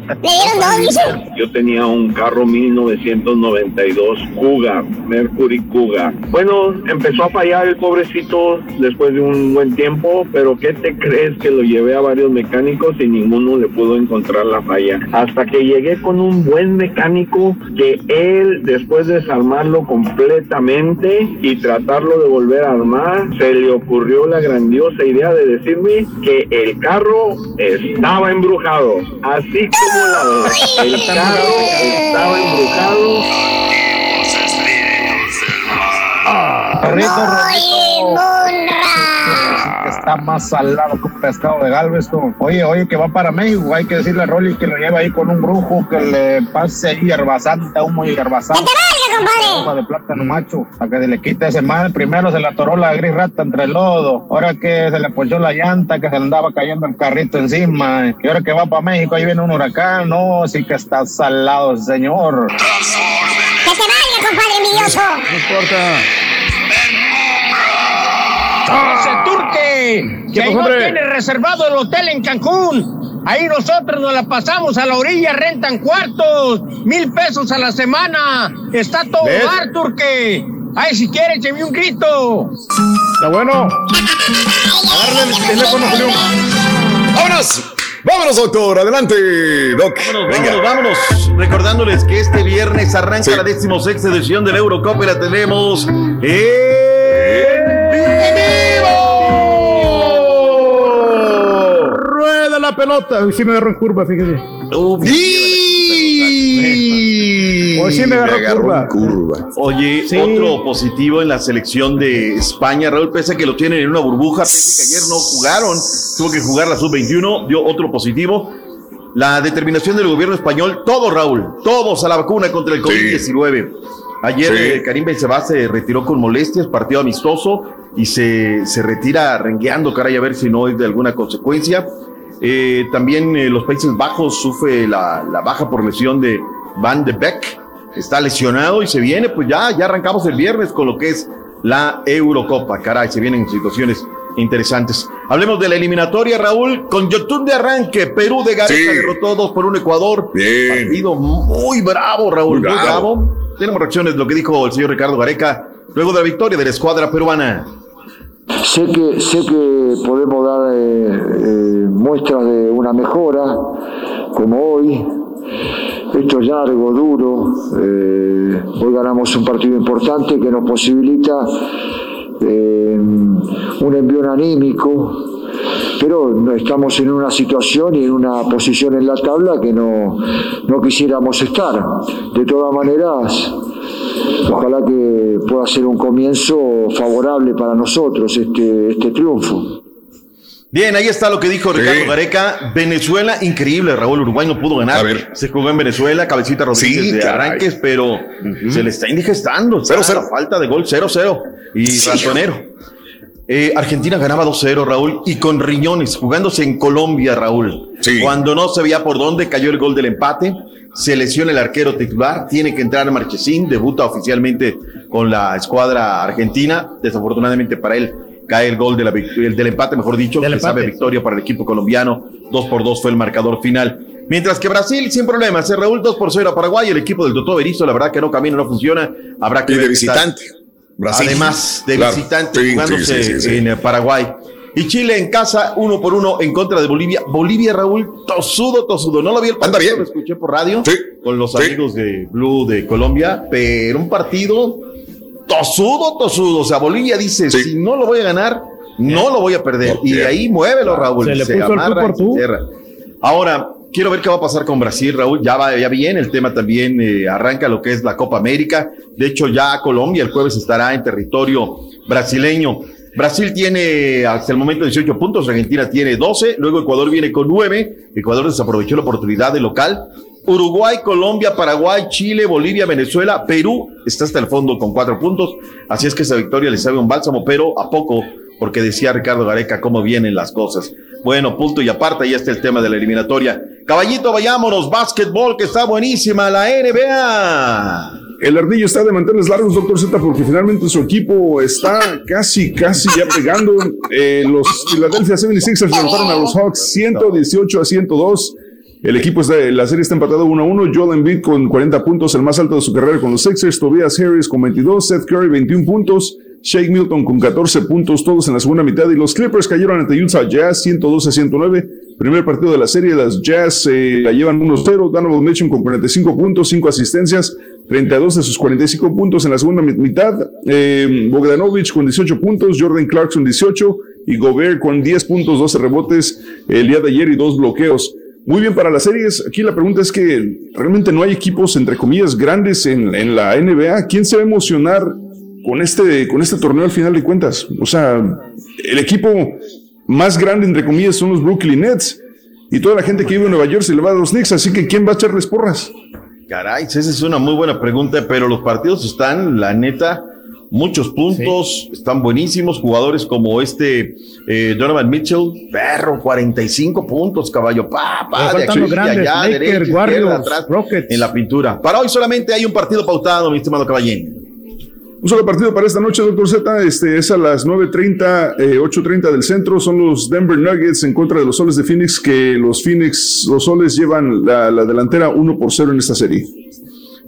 Le dieron dos. Yo tenía un carro 1992 Kuga, Mercury Kuga. Bueno, empezó a fallar el pobrecito después de un buen tiempo, pero ¿qué te crees que lo llevé a varios mecánicos y ninguno le pudo encontrar la falla? Hasta que llegué con un buen mecánico que él, después de desarmarlo completamente y tratarlo de volver a armar, se le ocurrió la grandiosa idea de decirme que el carro estaba embrujado. Así como la el carro estaba embrujado. que está más salado que un pescado de Galveston. Oye, oye, que va para México, hay que decirle a Rolly que lo lleva ahí con un brujo, que le pase ahí hierbasante, humo y hierbasante. Hoja de plátano macho, para que se le quite ese mal. Primero se le atoró la gris rata entre el lodo, ahora que se le ponchó la llanta, que se le andaba cayendo el carrito encima, y ahora que va para México, ahí viene un huracán, no, sí que está salado, señor. Que te valga, compadre envidioso. No importa. ¡Ese turque! ¿Qué Que ahí no tiene reservado el hotel en Cancún. Ahí nosotros nos la pasamos a la orilla, rentan cuartos, mil pesos a la semana. Está todo ¿Ves? dar, turque. Ay, si quiere, écheme un grito. Está bueno. Agarra el teléfono, Julio. ¡Vámonos! ¡Vámonos, doctor! Adelante, Doc. Vámonos, vámonos, vámonos. Recordándoles que este viernes arranca la decimosexta edición de la Eurocopa y la tenemos en vivo. Rueda la pelota. Hoy sí me agarró en curva, fíjese. Hoy sí me agarró, curva. Oye, Sí. otro positivo en la selección de España. Raúl, pese a que lo tienen en una burbuja, pese que ayer no jugaron, tuvo que jugar la sub-21, dio otro positivo. La determinación del gobierno español, todo Raúl, todos a la vacuna contra el COVID-19. Ayer Sí. eh, Karim Benzema se retiró con molestias, partido amistoso y se, se retira rengueando, caray, a ver si no es de alguna consecuencia. Eh, también eh, los Países Bajos sufre la, la baja por lesión de Van de Beek. Está lesionado y se viene, pues ya, ya arrancamos el viernes con lo que es la Eurocopa. Caray, se vienen situaciones interesantes. Hablemos de la eliminatoria, Raúl, con Yotun de arranque. Perú de Gareca Sí. derrotó 2 por 1 Ecuador. Bien. Partido muy bravo, Raúl, Muy muy bravo. bravo. Tenemos reacciones de lo que dijo el señor Ricardo Gareca luego de la victoria de la escuadra peruana. Sé que, sé que podemos dar eh, eh, muestras de una mejora, como hoy. Esto es largo, duro. eh, hoy ganamos un partido importante que nos posibilita un envío anímico, pero estamos en una situación y en una posición en la tabla que no, no quisiéramos estar. De todas maneras, ojalá que pueda ser un comienzo favorable para nosotros este, este triunfo. Bien, ahí está lo que dijo Ricardo Sí. Gareca. Venezuela, increíble, Raúl Uruguay no pudo ganar. A ver. Se jugó en Venezuela, cabecita Rodríguez Sí, de caray. arranques, pero se le está indigestando. Está 0-0. la falta de gol 0-0 y Sí. Eh, Argentina ganaba 2-0, Raúl, y con riñones, jugándose en Colombia, Raúl. Sí. Cuando no se veía por dónde, cayó el gol del empate. Se lesiona el arquero titular, tiene que entrar Marchesín, debuta oficialmente con la escuadra argentina. Desafortunadamente para él cae el gol de la vic- el del empate, mejor dicho, Del que sabe victoria para el equipo colombiano. 2 por 2 fue el marcador final. Mientras que Brasil, sin problemas, se Raúl 2 por 0 a Paraguay. El equipo del Toto Berizzo, la verdad que no camina, no funciona. Habrá que Y de visitante. Brasil. Además de Claro. visitante Sí, jugándose sí, sí, sí, sí. en Paraguay. Y Chile en casa, uno por uno en contra de Bolivia. Bolivia, Raúl, tosudo, tosudo. No lo vi el partido, bien. lo escuché por radio con los amigos de Blue de Colombia, pero un partido tosudo, tosudo. O sea, Bolivia dice, si no lo voy a ganar, no lo voy a perder. Y de ahí muévelo, Raúl. Se le puso el amarra por se tú. cierra. Ahora, quiero ver qué va a pasar con Brasil, Raúl. Ya va ya bien, el tema también eh, arranca lo que es la Copa América. De hecho, ya Colombia el jueves estará en territorio brasileño. Brasil tiene hasta el momento 18 puntos, Argentina tiene 12, luego Ecuador viene con 9, Ecuador desaprovechó la oportunidad de local. Uruguay, Colombia, Paraguay, Chile, Bolivia, Venezuela, Perú está hasta el fondo con cuatro puntos. Así es que esa victoria le sabe un bálsamo, pero a poco, porque decía Ricardo Gareca cómo vienen las cosas. Bueno, punto y aparte, ya está el tema de la eliminatoria. Caballito, vayámonos, básquetbol, que está buenísima, la NBA. El ardillo está de mantenerles largos, doctor Z, porque finalmente su equipo está casi, casi ya pegando. Eh, los Philadelphia 76ers derrotaron a los Hawks 118 a 102. El equipo está, la serie está empatado 1 a 1. Joel Embiid con 40 puntos, el más alto de su carrera con los Sixers. Tobias Harris con 22. Seth Curry 21 puntos. Shake Milton con 14 puntos, todos en la segunda mitad. Y los Clippers cayeron ante Utah Jazz 112 a 109. Primer partido de la serie, las Jazz eh, la llevan 1-0. Donovan Mitchell con 45 puntos, 5 asistencias, 32 de sus 45 puntos en la segunda mi- mitad. Eh, Bogdanovich con 18 puntos, Jordan Clarkson 18 y Gobert con 10 puntos, 12 rebotes el día de ayer y dos bloqueos. Muy bien para las series. Aquí la pregunta es que realmente no hay equipos, entre comillas, grandes en, en la NBA. ¿Quién se va a emocionar con este, con este torneo al final de cuentas? O sea, el equipo más grande, entre comillas, son los Brooklyn Nets. Y toda la gente que vive en Nueva York se le va a los Knicks. Así que ¿quién va a echarles porras? Caray, esa es una muy buena pregunta, pero los partidos están, la neta, muchos puntos, están buenísimos. Jugadores como este eh, Donovan Mitchell, perro, 45 puntos, caballo, pa, pa, Pero de aquí grandes, allá, Lakers, derecha, Warriors, atrás, Rockets. en la pintura. Para hoy solamente hay un partido pautado, mi estimado caballín. Un solo partido para esta noche, doctor Z. Este es a las 9.30, eh, 8.30 del centro. Son los Denver Nuggets en contra de los Soles de Phoenix, que los Phoenix, los Soles llevan la, la delantera 1 por 0 en esta serie.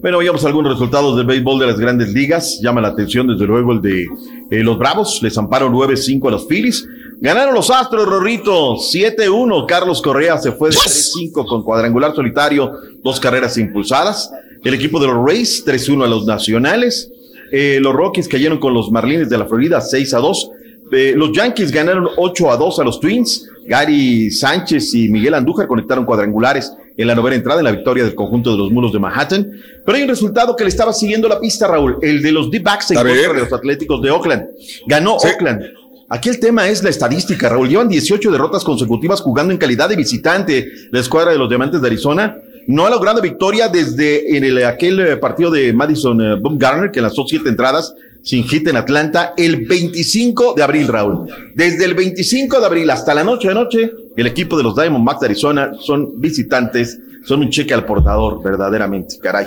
Bueno, veamos algunos resultados del béisbol de las grandes ligas. Llama la atención, desde luego, el de eh, los Bravos. Les amparon 9-5 a los Phillies. Ganaron los Astros, Rorrito. 7-1. Carlos Correa se fue de 3-5 con cuadrangular solitario, dos carreras impulsadas. El equipo de los Rays, 3-1 a los Nacionales. Eh, los Rockies cayeron con los Marlins de la Florida, 6-2. Eh, los Yankees ganaron 8 a 2 a los Twins. Gary Sánchez y Miguel Andújar conectaron cuadrangulares en la novena entrada en la victoria del conjunto de los mulos de Manhattan. Pero hay un resultado que le estaba siguiendo la pista, Raúl, el de los D-backs en A contra de los Atléticos de Oakland. Ganó Oakland. Aquí el tema es la estadística, Raúl. Llevan 18 derrotas consecutivas jugando en calidad de visitante. La escuadra de los Diamantes de Arizona no ha logrado victoria desde en el, aquel eh, partido de Madison eh, Bumgarner, que lanzó siete entradas sin hit en Atlanta, el 25 de abril, Raúl. Desde el 25 de abril hasta la noche de noche, el equipo de los Diamondbacks de Arizona son visitantes, son un cheque al portador, verdaderamente, caray.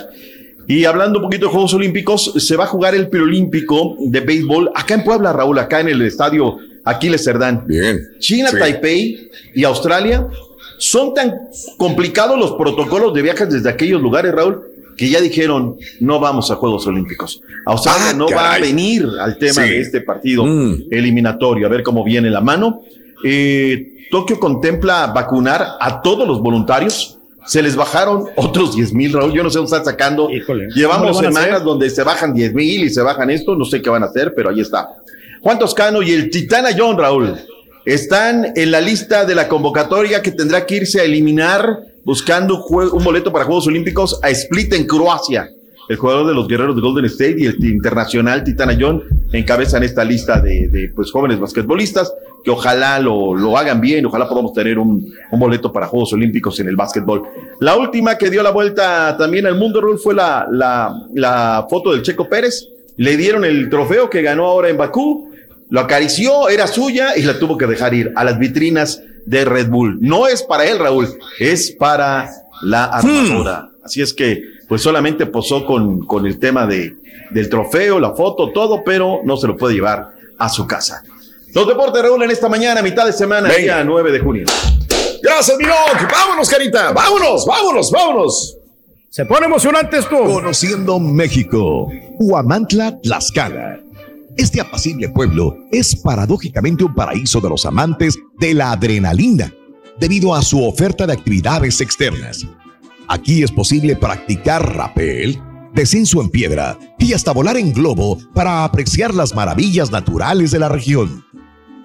Y hablando un poquito de Juegos Olímpicos, se va a jugar el preolímpico de béisbol acá en Puebla, Raúl, acá en el estadio Aquiles Cerdán. Bien. China, Sí. Taipei y Australia son tan complicados los protocolos de viajes desde aquellos lugares, Raúl, que ya dijeron no vamos a Juegos Olímpicos. Australia Ah, no va a venir al tema Sí. de este partido Mm. eliminatorio, a ver cómo viene la mano. Eh, Tokio contempla vacunar a todos los voluntarios. Se les bajaron otros 10 mil, Raúl. Yo no sé dónde están sacando. ¿cómo Llevamos semanas donde se bajan 10 mil y se bajan esto. No sé qué van a hacer, pero ahí está. Juan Toscano y el Titana John, Raúl, están en la lista de la convocatoria que tendrá que irse a eliminar buscando un, boleto para Juegos Olímpicos a Split en Croacia. El jugador de los guerreros de Golden State y el internacional Titana John encabezan esta lista de, pues, jóvenes basquetbolistas que ojalá lo, lo hagan bien, ojalá podamos tener un, un boleto para Juegos Olímpicos en el básquetbol. La última que dio la vuelta también al mundo, Raúl, fue la, la foto del Checo Pérez. Le dieron el trofeo que ganó ahora en Bakú, lo acarició, era suya y la tuvo que dejar ir a las vitrinas de Red Bull. No es para él, Raúl, es para la armadura. Así es que, pues solamente posó con, con el tema de, del trofeo, la foto, todo, pero no se lo puede llevar a su casa. Los deportes, Raúl, en esta mañana, mitad de semana, Venga. día 9 de junio. Gracias, mi Doc. Vámonos, carita. Vámonos, vámonos, vámonos. Se pone emocionante esto. Conociendo México. Huamantla, Tlaxcala. Este apacible pueblo es paradójicamente un paraíso de los amantes de la adrenalina, debido a su oferta de actividades externas. Aquí es posible practicar rapel, descenso en piedra y hasta volar en globo para apreciar las maravillas naturales de la región.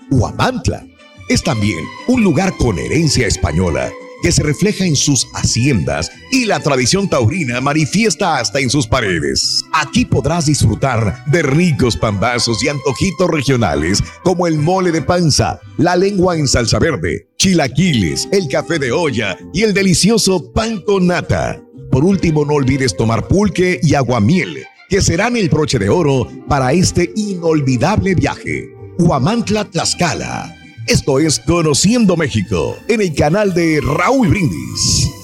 Huamantla es también un lugar con herencia española que se refleja en sus haciendas y la tradición taurina manifiesta hasta en sus paredes. Aquí podrás disfrutar de ricos pambazos y antojitos regionales como el mole de panza, la lengua en salsa verde, chilaquiles, el café de olla y el delicioso pan con nata. Por último, no olvides tomar pulque y aguamiel, que serán el broche de oro para este inolvidable viaje. Huamantla Tlaxcala. Esto es Conociendo México en el canal de Raúl Brindis.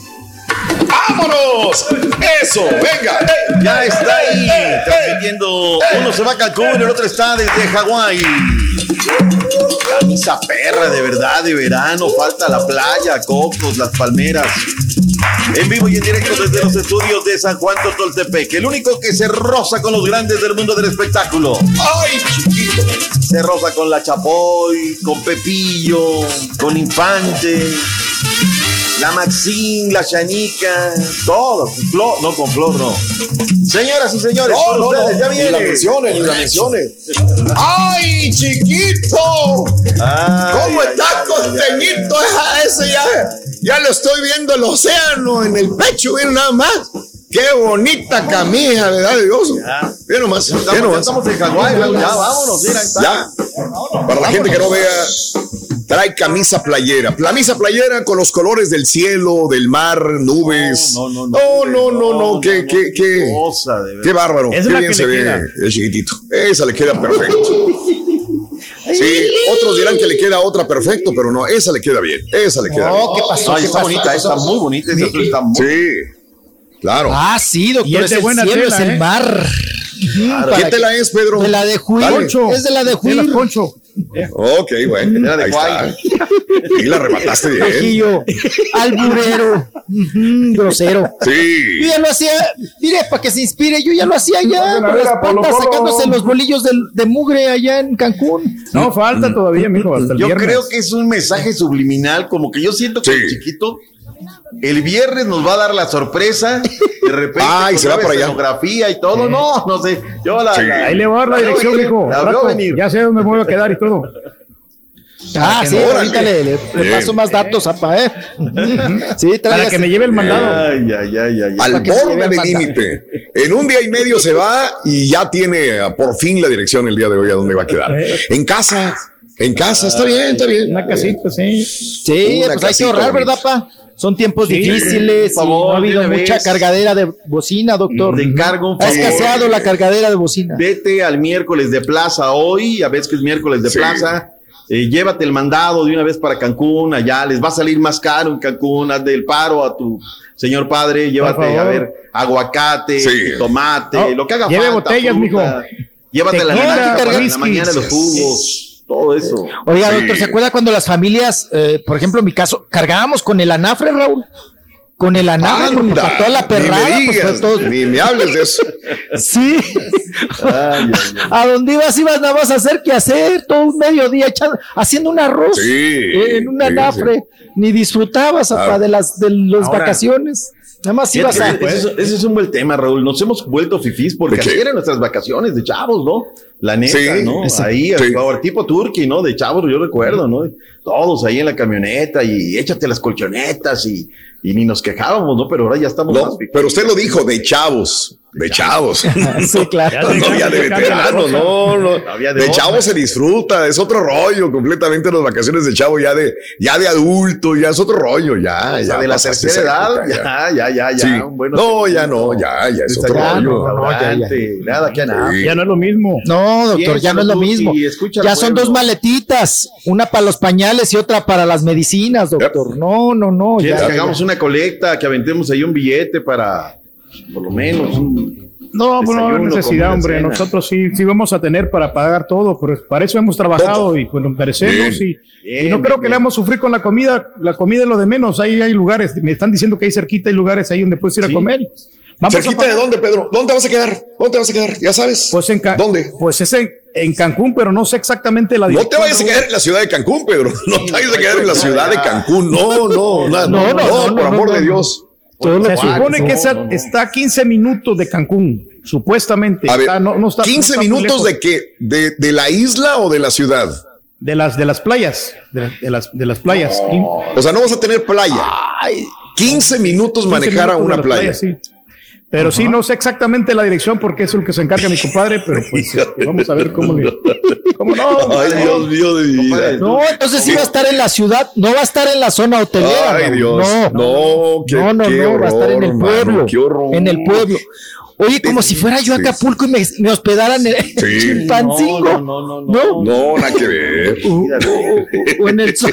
¡Vámonos! ¡Eso! ¡Venga! Ya está ahí transmitiendo. Uno se va a Cancún, el otro está desde Hawái. Camisa perra, de verdad, de verano. Falta la playa, cocos, las palmeras. En vivo y en directo desde los estudios de San Juan Totoltepec. El único que se roza con los grandes del mundo del espectáculo. ¡Ay, chiquito! Se roza con la Chapoy, con Pepillo, con Infante. La Maxine, la Chanica, todo. Flor, no con Flor, no. Señoras y señores, No, con no, ustedes, no, ya ni viene. la menciones, ni la menciones. ¡Ay, chiquito! Ay, ¿Cómo ay, está ay, costeñito ese ya? Ya lo estoy viendo el océano en el pecho, miren nada más. Qué bonita camisa, ¿verdad, Dios? Miren nomás, Estamos, nomás. estamos en Hawái, ya vámonos, mira, ahí está. Ya. Para la gente que no vea, trae camisa playera. Camisa playera con los colores del cielo, del mar, nubes. No, no, no. No, no, no, qué, qué, qué. Cosa, de verdad. Qué bárbaro. Qué bien que se ve el chiquitito. Esa le queda perfecto. Sí, otros dirán que le queda otra perfecto, pero no, esa le queda bien. Esa le queda No, bien. ¿qué pasó? Ay, ¿Qué está pasó? bonita, ¿Qué está muy bonita, está muy- Sí, claro. Ah, sí, doctor. Y es buena cielo, tela, es el ¿eh? mar. ¿Qué tela es, Pedro? De la de Juir. Dale. Es de la de Juir. Ok, bueno. Era de ahí Guay. está. Y la remataste bien. Viejillo, alburero, grosero. Sí. Yo ya lo hacía, mire, para que se inspire, yo ya lo hacía allá, con las patas, sacándose los bolillos de, de mugre allá en Cancún. No, falta todavía, mijo, hasta el Yo viernes. creo que es un mensaje subliminal, como que yo siento que el chiquito el viernes nos va a dar la sorpresa. De repente, Ay, con se va para allá. escenografía y todo. No, no sé. Yo la, Sí. la- Ahí le voy a dar la dirección, venir. La rato. Ya sé dónde me voy a quedar y todo. Ah, que sí, no- ahorita le, le- le Bien. paso más datos, apa, ¿eh? Sí, Para que me lleve el mandado. Ay, ay, ay, ay. Al borde el del límite. En un día y medio se va y ya tiene ah, por fin la dirección el día de hoy a dónde va a quedar. En casa. En casa, está bien, está bien. Una casita, sí. Sí, Una pues hay que casita ahorrar. ¿verdad, pa? Son tiempos Sí, difíciles por y favor, no ha habido mucha vez. cargadera de bocina, doctor. Te encargo un Ha favor. escaseado la cargadera de bocina. Vete al miércoles de plaza hoy, a veces que es miércoles de Sí. plaza. eh, llévate el mandado de una vez para Cancún, allá les va a salir más caro en Cancún, haz del paro a tu señor padre, llévate a ver aguacate, Sí. tomate, No, lo que haga lleve falta. botellas, fruta. mijo. Llévate la la mañana los jugos, todo eso. Oiga, Sí. doctor, ¿se acuerda cuando las familias, eh, por ejemplo, en mi caso, cargábamos con el anafre, Raúl? Con el anafre, Anda, para toda la perrada, ni me pues digas, todo. ni me hables de eso. Sí. Ay, ay, ay. A donde ibas, ibas nada más a hacer que hacer todo un mediodía echando, haciendo un arroz Sí, eh, en un sí, anafre. Ni disfrutabas hasta Ah. de las de las Ahora, vacaciones. Nada más ibas Fíjate, a. ese, es- ese es un buen tema, Raúl. Nos hemos vuelto fifís porque eran nuestras vacaciones de chavos, ¿no? La neta, Sí, ¿no? sí. Ahí, Sí. ahora, tipo Turkey, ¿no? De chavos, yo recuerdo, ¿no? Todos ahí en la camioneta y échate las colchonetas y, y ni nos quejábamos, ¿no? Pero ahora ya estamos No, más pero usted lo dijo, de chavos. De chavos. Sí, claro. No, ya de veteranos, no, no. Había de De otra. chavo se disfruta, es otro rollo completamente las vacaciones de chavo, ya de, ya de adulto, ya es otro rollo, ya. O sea, ya de la tercera edad, época, ya, ya, ya, ya. Sí. un buen No, ya no, ya, ya es otro rollo. no, no, ya, ya. Nada que nada. Sí. Ya no es lo mismo. No, doctor, ya no es lo mismo. Ya son dos maletitas, una para los pañales y otra para las medicinas, doctor. No, no, no. ¿Quieres ya, que ya, hagamos una colecta, que aventemos ahí un billete para, por lo menos, un- No, pues no hay necesidad, hombre. cena. Nosotros sí, sí vamos a tener para pagar todo, pero para eso hemos trabajado y pues nos merecemos. Y, Bien, y no bien, creo que le vamos a sufrir con la comida. La comida es lo de menos. Ahí hay lugares, me están diciendo que hay cerquita, hay lugares ahí donde puedes ir a Sí. Comer. ¿Cerquita de dónde, Pedro? ¿Dónde vas a quedar? ¿Dónde vas a quedar? ¿Ya sabes? Pues en ¿Dónde? Pues es en, en, Cancún, pero no sé exactamente la dirección. No te vayas a quedar en la ciudad de Cancún, Pedro. No te vayas a quedar en la ciudad de Cancún. No, no, no, no, no, por amor de Dios. Se supone que está a 15 minutos de Cancún, supuestamente. A ver, está, no, no está, 15 no está muy minutos de qué? ¿De, ¿De la isla o de la ciudad? de las de las playas, de, de las de las playas. O sea, no vas a tener playa. 15 minutos 15 manejar a minutos una playa. playas, sí. Pero sí, no sé exactamente la dirección porque es el que se encarga mi compadre, pero pues vamos a ver cómo le. ¿Cómo no? Ay, Dios mío de mi vida. No, entonces sí va a estar en la ciudad, no va a estar en la zona hotelera. Ay, no, Dios. No, No, qué- no, no, qué no, va a estar en el horror, pueblo. mano, qué horror. En el pueblo. Oye, como si fuera yo a Acapulco y me, me hospedaran en Sí. Chilpancingo. No, no, no, no. No, nada que ver. O en el sol.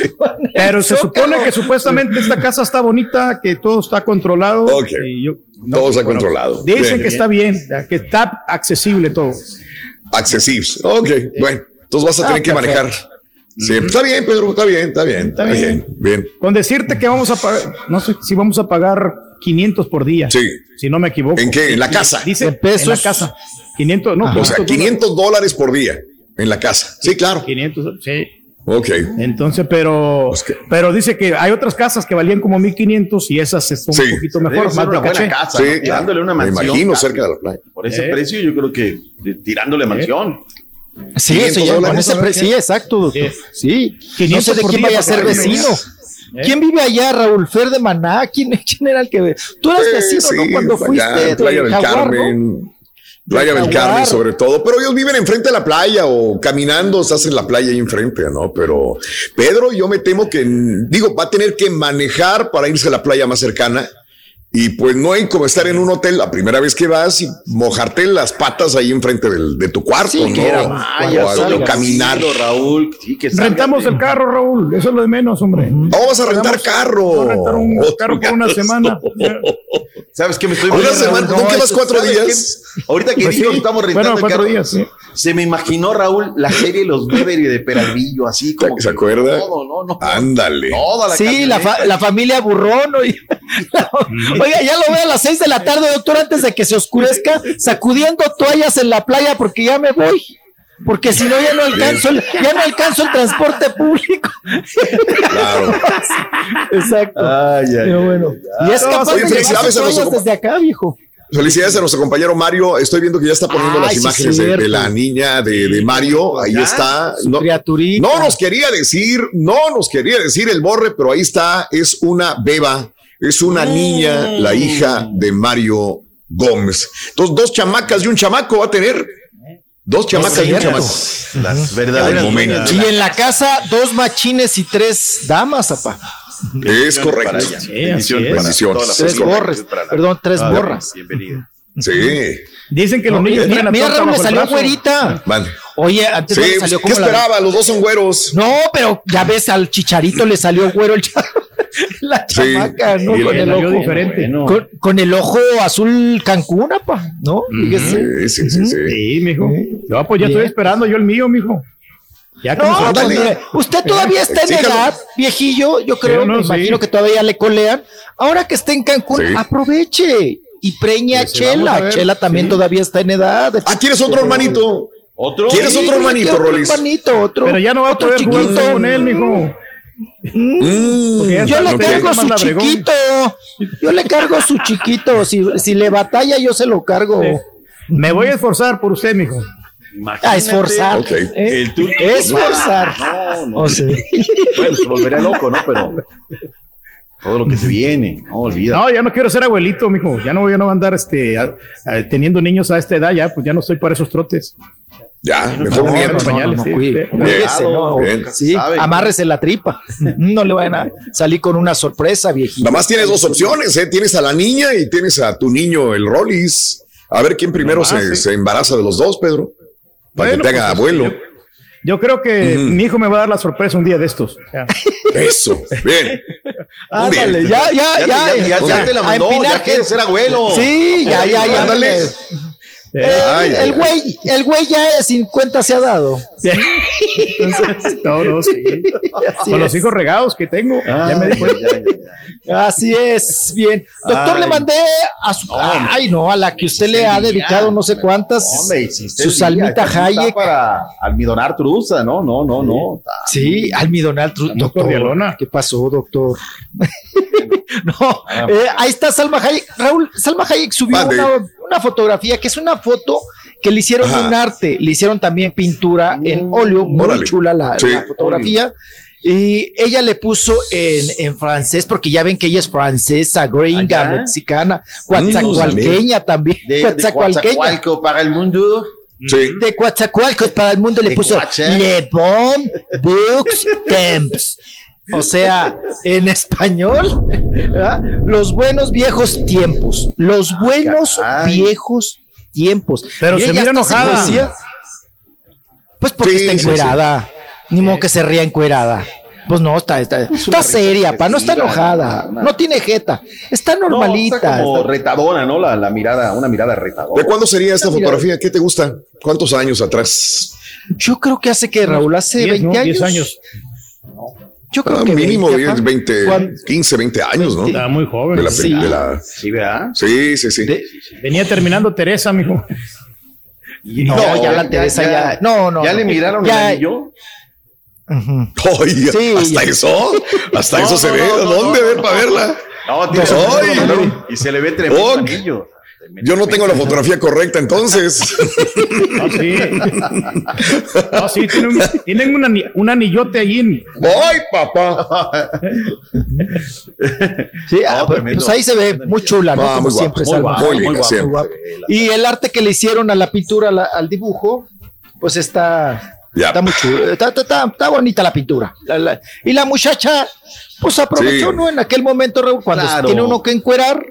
Pero se supone que supuestamente esta casa está bonita, que todo está controlado. Ok. y yo- Todo está bueno, controlado. Dicen Bien. que está bien, que está accesible todo. Accesibles. Ok, bueno. Entonces vas a tener Ah, que perfecto. manejar. Sí, está bien, Pedro, está bien, está bien, está bien. Bien. Con decirte que vamos a pagar, no sé si vamos a pagar 500 por día. Sí. Si no me equivoco. ¿En qué? ¿En la casa? Dice, ¿En pesos? En la casa. 500, no. o sea, 500 dólares por día en la casa. Sí, claro. 500, sí. Ok. Entonces, pero, pero dice que hay otras casas que valían como 1500 y esas son Sí. un poquito mejor, ser más una de buena caché. casa, Sí, ¿no? claro. tirándole una Me mansión. imagino cara. cerca de la playa. Por ese Eh. precio, yo creo que eh, tirándole mansión. Sí, 500 eso ya, con ese pre- sí, exacto, doctor. Sí. No 500 sé de por quién vaya a ser vecino. ¿Quién vive allá, Raúl? Fer de Maná. ¿Quién, quién era el que ve? Tú eras vecino, Sí, ¿no? Cuando allá fuiste Playa de del Jaguar, ¿no? Playa del. Carmen, sobre todo. Pero ellos viven enfrente de la playa o caminando, estás en la playa ahí enfrente, ¿no? Pero Pedro, yo me temo que, digo, va a tener que manejar para irse a la playa más cercana. Y pues no hay como estar en un hotel la primera vez que vas y mojarte las patas ahí enfrente del- de tu cuarto, Sí, ¿no? que era o, o caminar. casino, Raúl. Sí, que salga Rentamos el carro, Raúl. Eso es lo de menos, hombre. Vamos a rentar Vamos carro. a rentar un carro por una semana. ¿Sabes qué me estoy Una semana, ¿no que vas eso, cuatro ¿sabes días? Ahorita que Pues digo, sí. estamos rentando Bueno, el cuatro carro, días, sí. Se me imaginó, Raúl, la serie Los Beverly de Peralvillo, así como. ¿Se que acuerda? Todo, no, no. Ándale. Toda la Sí, la, fa- la familia burrón. Oiga, Oiga, ya lo veo a las seis de la tarde, doctor, antes de que se oscurezca, sacudiendo toallas en la playa porque ya me voy. Porque si no, ya no alcanzo el, ya no alcanzo el transporte público. Claro. Exacto. Ay, ay, Pero bueno. Y es No, capaz oye, de toallas desde acá, viejo. Felicidades a nuestro compañero Mario. Estoy viendo que ya está poniendo Ay, las sí, imágenes de, la niña de, de Mario. Ahí Ya, está. No, criaturita. no nos quería decir, no nos quería decir el borre, pero ahí está. Es una beba, es una niña, la hija de Mario Gómez. Entonces, dos chamacas y un chamaco va a tener. Dos chamacas y un chamaco. Las verdaderas. Y en la casa, dos machines y tres damas, apá. Es correcto. Para ella. Sí, Bendiciones así para es. toda la Tres la- Perdón, tres Ah, borras. Bienvenida. Sí. Dicen que los No, niños mira, mira, Raúl, el salió güerita. Van. Oye, antes Sí, no pues, salió ¿qué como la- esperaba? Los dos son güeros. No, pero ya ves, al chicharito le salió güero el cha- la Sí. chamaca, ¿no? Y el- Con el, ojo, diferente. con, con el ojo azul Cancún, apa, ¿no? Fíjese. Sí, sí, sí. sí. Sí, mijo. Yo, pues ya estoy esperando yo el mío, mijo. Ya que No, me pues, mire, usted todavía está en Exíjalo. edad, viejillo, yo creo, Sí, no, me sí. imagino que todavía le colean. Ahora que está en Cancún, Sí. aproveche y preña a Pues, a Chela. Chela también sí. todavía está en edad. Ah, ¿quieres otro hermanito? ¿Otro? ¿Quieres Sí, otro hermanito, quiero otro Rolis? hermanito, otro. Pero ya no va a otro poder jugar chiquito. con él, mijo. Mm, Yo le cargo su chiquito. Yo le cargo su chiquito. Si, si le batalla, yo se lo cargo. Me voy a esforzar por usted, mijo. Imagínate. A esforzar. ¿eh? El turco. Esforzar. No, no. O sea, Bueno, se volvería loco, ¿no? Pero todo lo que se viene, no olvida. No, ya no quiero ser abuelito, mijo. Ya no, ya no voy a andar este, a- a- teniendo niños a esta edad, ya, pues ya no estoy para esos trotes. Ya, mejor No, no, no, sí, no, amárrese la tripa. No le vayan a salir con una sorpresa, viejito. Nada más tienes dos opciones, ¿eh? Tienes a la niña y tienes a tu niño, el Rollis. A ver quién primero Nomás, se, sí. se embaraza de los dos, Pedro. Para Bueno, que te haga pues, abuelo. Yo, yo creo que mi hijo me va a dar la sorpresa un día de estos. Ya. Eso. Bien. Ándale, Bien. ya, ya, Ya, ya. te- ya, ya, Ok. ya te la mandó, ya quieres ser abuelo. Sí, ya, ya, ya. Ándale. El, Ay, el güey, el güey ya de 50 se ha dado. Entonces, no, no, sí. Así Con los hijos regados que tengo. ya me di cuenta. Así es, bien. Doctor, Ay. le mandé a su. Ay, no, a la que usted le ha dedicado no sé cuántas. Hombre, su salmita Hayek. para almidonar truza, no, no, no, no. Sí, almidonal. tru- Doctor, ¿qué pasó, doctor? no, eh, ahí está Salma Hayek. Raúl, Salma Hayek subió una fotografía que es una foto que le hicieron Ajá. un arte, le hicieron también pintura en óleo, muy Órale. chula la, Sí. la fotografía. Y ella le puso en, en francés, porque ya ven que ella es francesa, gringa, Allá. mexicana, coatzacoalqueña también. De, para el mundo. Sí. De Coatzacoalcos para el mundo le De puso. Le Bon Bux Temps. O sea, en español, ¿verdad? los buenos viejos tiempos. Los buenos caray. viejos tiempos. Pero se mira enojada. decía, pues porque Sí, está sí, sí. encuerada. Ni modo que se ría encuerada. Pues no, está, está, está seria, pa, no está enojada, no tiene jeta, está No, normalita. está como está- retadora, ¿no? La, la mirada, una mirada retadora. ¿De cuándo sería esta fotografía? ¿Qué te gusta? ¿Cuántos años atrás? Yo creo que hace que Raúl hace Diez, 20 ¿no? años. Diez años. Yo creo Ah, que mínimo 20, 10, pa. 20, Cuando- 15, 20 años, ¿no? Está muy joven. De la, Sí. de la- Sí, ¿verdad? sí, sí, sí. Venía terminando Teresa, mijo. No, ya la Teresa ya. No, no. ¿Ya no. le miraron Ya- el anillo? Ujú. Oye, Sí, hasta ya. eso, hasta No, eso se no, ve. no, no, ¿Dónde no, ver no, para verla? No, tiene Ay. y se le ve tremendo Ok. anillo. Yo no tengo la fotografía correcta, entonces. No, sí. No, sí, tienen un, tienen un, ani- un anillote allí. En, ¡Ay, papá! Sí, ah, No, pues, tremendo. pues ahí se ve muy chula, ¿no? Ah, Como siempre, guapa, muy guapa, siempre. guapa. Y el arte que le hicieron a la pintura, la- al dibujo, pues está, Ya. está muy chulo. Está, está- está- está bonita la pintura. La- la- y la muchacha, pues aprovechó, Sí. ¿no? En aquel momento, Raúl, cuando Claro. tiene uno que encuerar,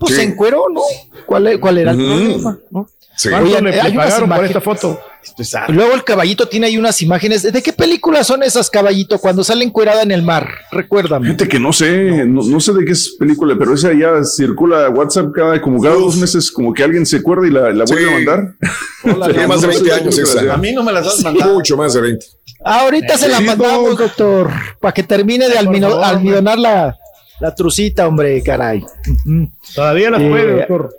pues Sí. se encueró, ¿no? ¿Cuál, e- cuál era el problema? ¿no? Sí. ¿Cuánto Oigan, le, le hay unas pagaron por esta foto? Esto es. Luego el caballito tiene ahí unas imágenes. ¿De qué películas son esas, caballito? Cuando sale encuerada en el mar. Recuérdame. Fíjate que no sé, no, no sé de qué es película, pero esa ya circula WhatsApp cada, como cada dos meses, como que alguien se acuerda y la, la vuelve Sí. a mandar. Tiene más de 20 años esa. A mí no me las has mandado. Mucho más de 20. Ahorita se la mandamos, Doc. doctor, para que termine de almidonar la, la trucita, hombre, caray. Todavía las Eh, puede, doctor.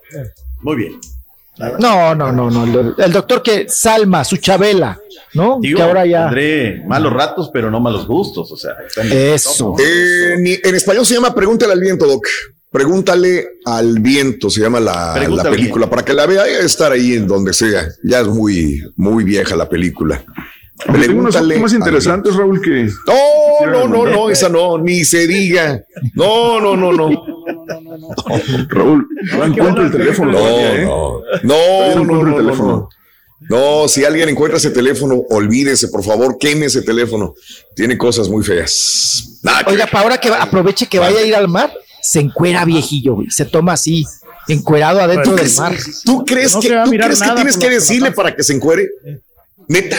Muy bien. No, no, no, no. El, doctor que Salma, su Chabela, ¿no? Digo, que ahora ya. tendré malos ratos, pero no malos gustos. O sea, está en- Eso. Eh, en español se llama Pregúntale al viento, Doc. Pregúntale al viento, se llama la, la película, para que la vea estar ahí en donde sea. Ya es muy, muy vieja la película. Tengo unas más interesantes, Raúl, que No, no, no, no, esa no, ni se diga. No, no, no, no. Raúl, no encuentro el teléfono. No, todavía, ¿eh? no, no, no, no encuentro no, el no, teléfono. no. No, si alguien encuentra ese teléfono, olvídese, por favor, queme ese teléfono. Tiene cosas muy feas. Nada Oiga, para ahora que va- aproveche que vaya a ir al mar, se encuera viejillo, güey. Se toma así, encuerado adentro del mar. ¿Tú crees No que, tú crees que tienes que decirle para que se encuere? Neta.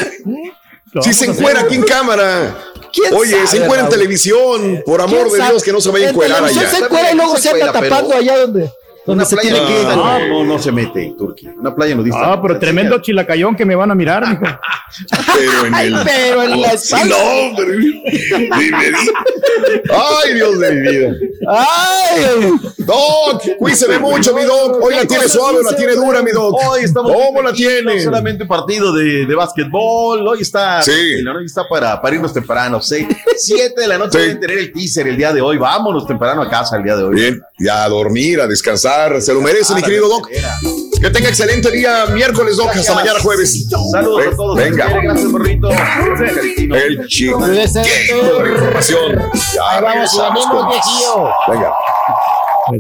Si se encuera aquí en cámara. ¿Quién Oye, sabe, se encuera en televisión. Por amor ¿Quién de sabe? Dios, que no se vaya a En encuerar allá. Se encuera y luego se anda tapando allá donde, donde Una se playa tiene que ir. nudista, no, no, no se mete, Turquía. Una playa nudista. Ah, pero tremendo chilacayón que me van a mirar, mijo. Pero en Ay, el. pero en la espalda. no, di- Ay, Dios de mi vida. Ay, Doc, cuídese mucho, mi Doc. Hoy la tiene suave o la tiene dura, mi Doc. Hoy estamos ¿Cómo la No tiene? solamente partido de, de básquetbol, hoy está, Sí. ¿no? hoy está para, para irnos temprano, seis, siete de la noche Sí. deben tener el teaser el día de hoy, vámonos temprano a casa el día de hoy. Bien, ya a dormir, a descansar. Se lo merece, mi Ah, querido Doc. Que tenga excelente día miércoles, Doc. Hasta Gracias. mañana jueves. Saludos Ven- a todos. Venga. Gracias, Borrito. Caritino. El chico de la información. Ya Ahí vamos. Venga.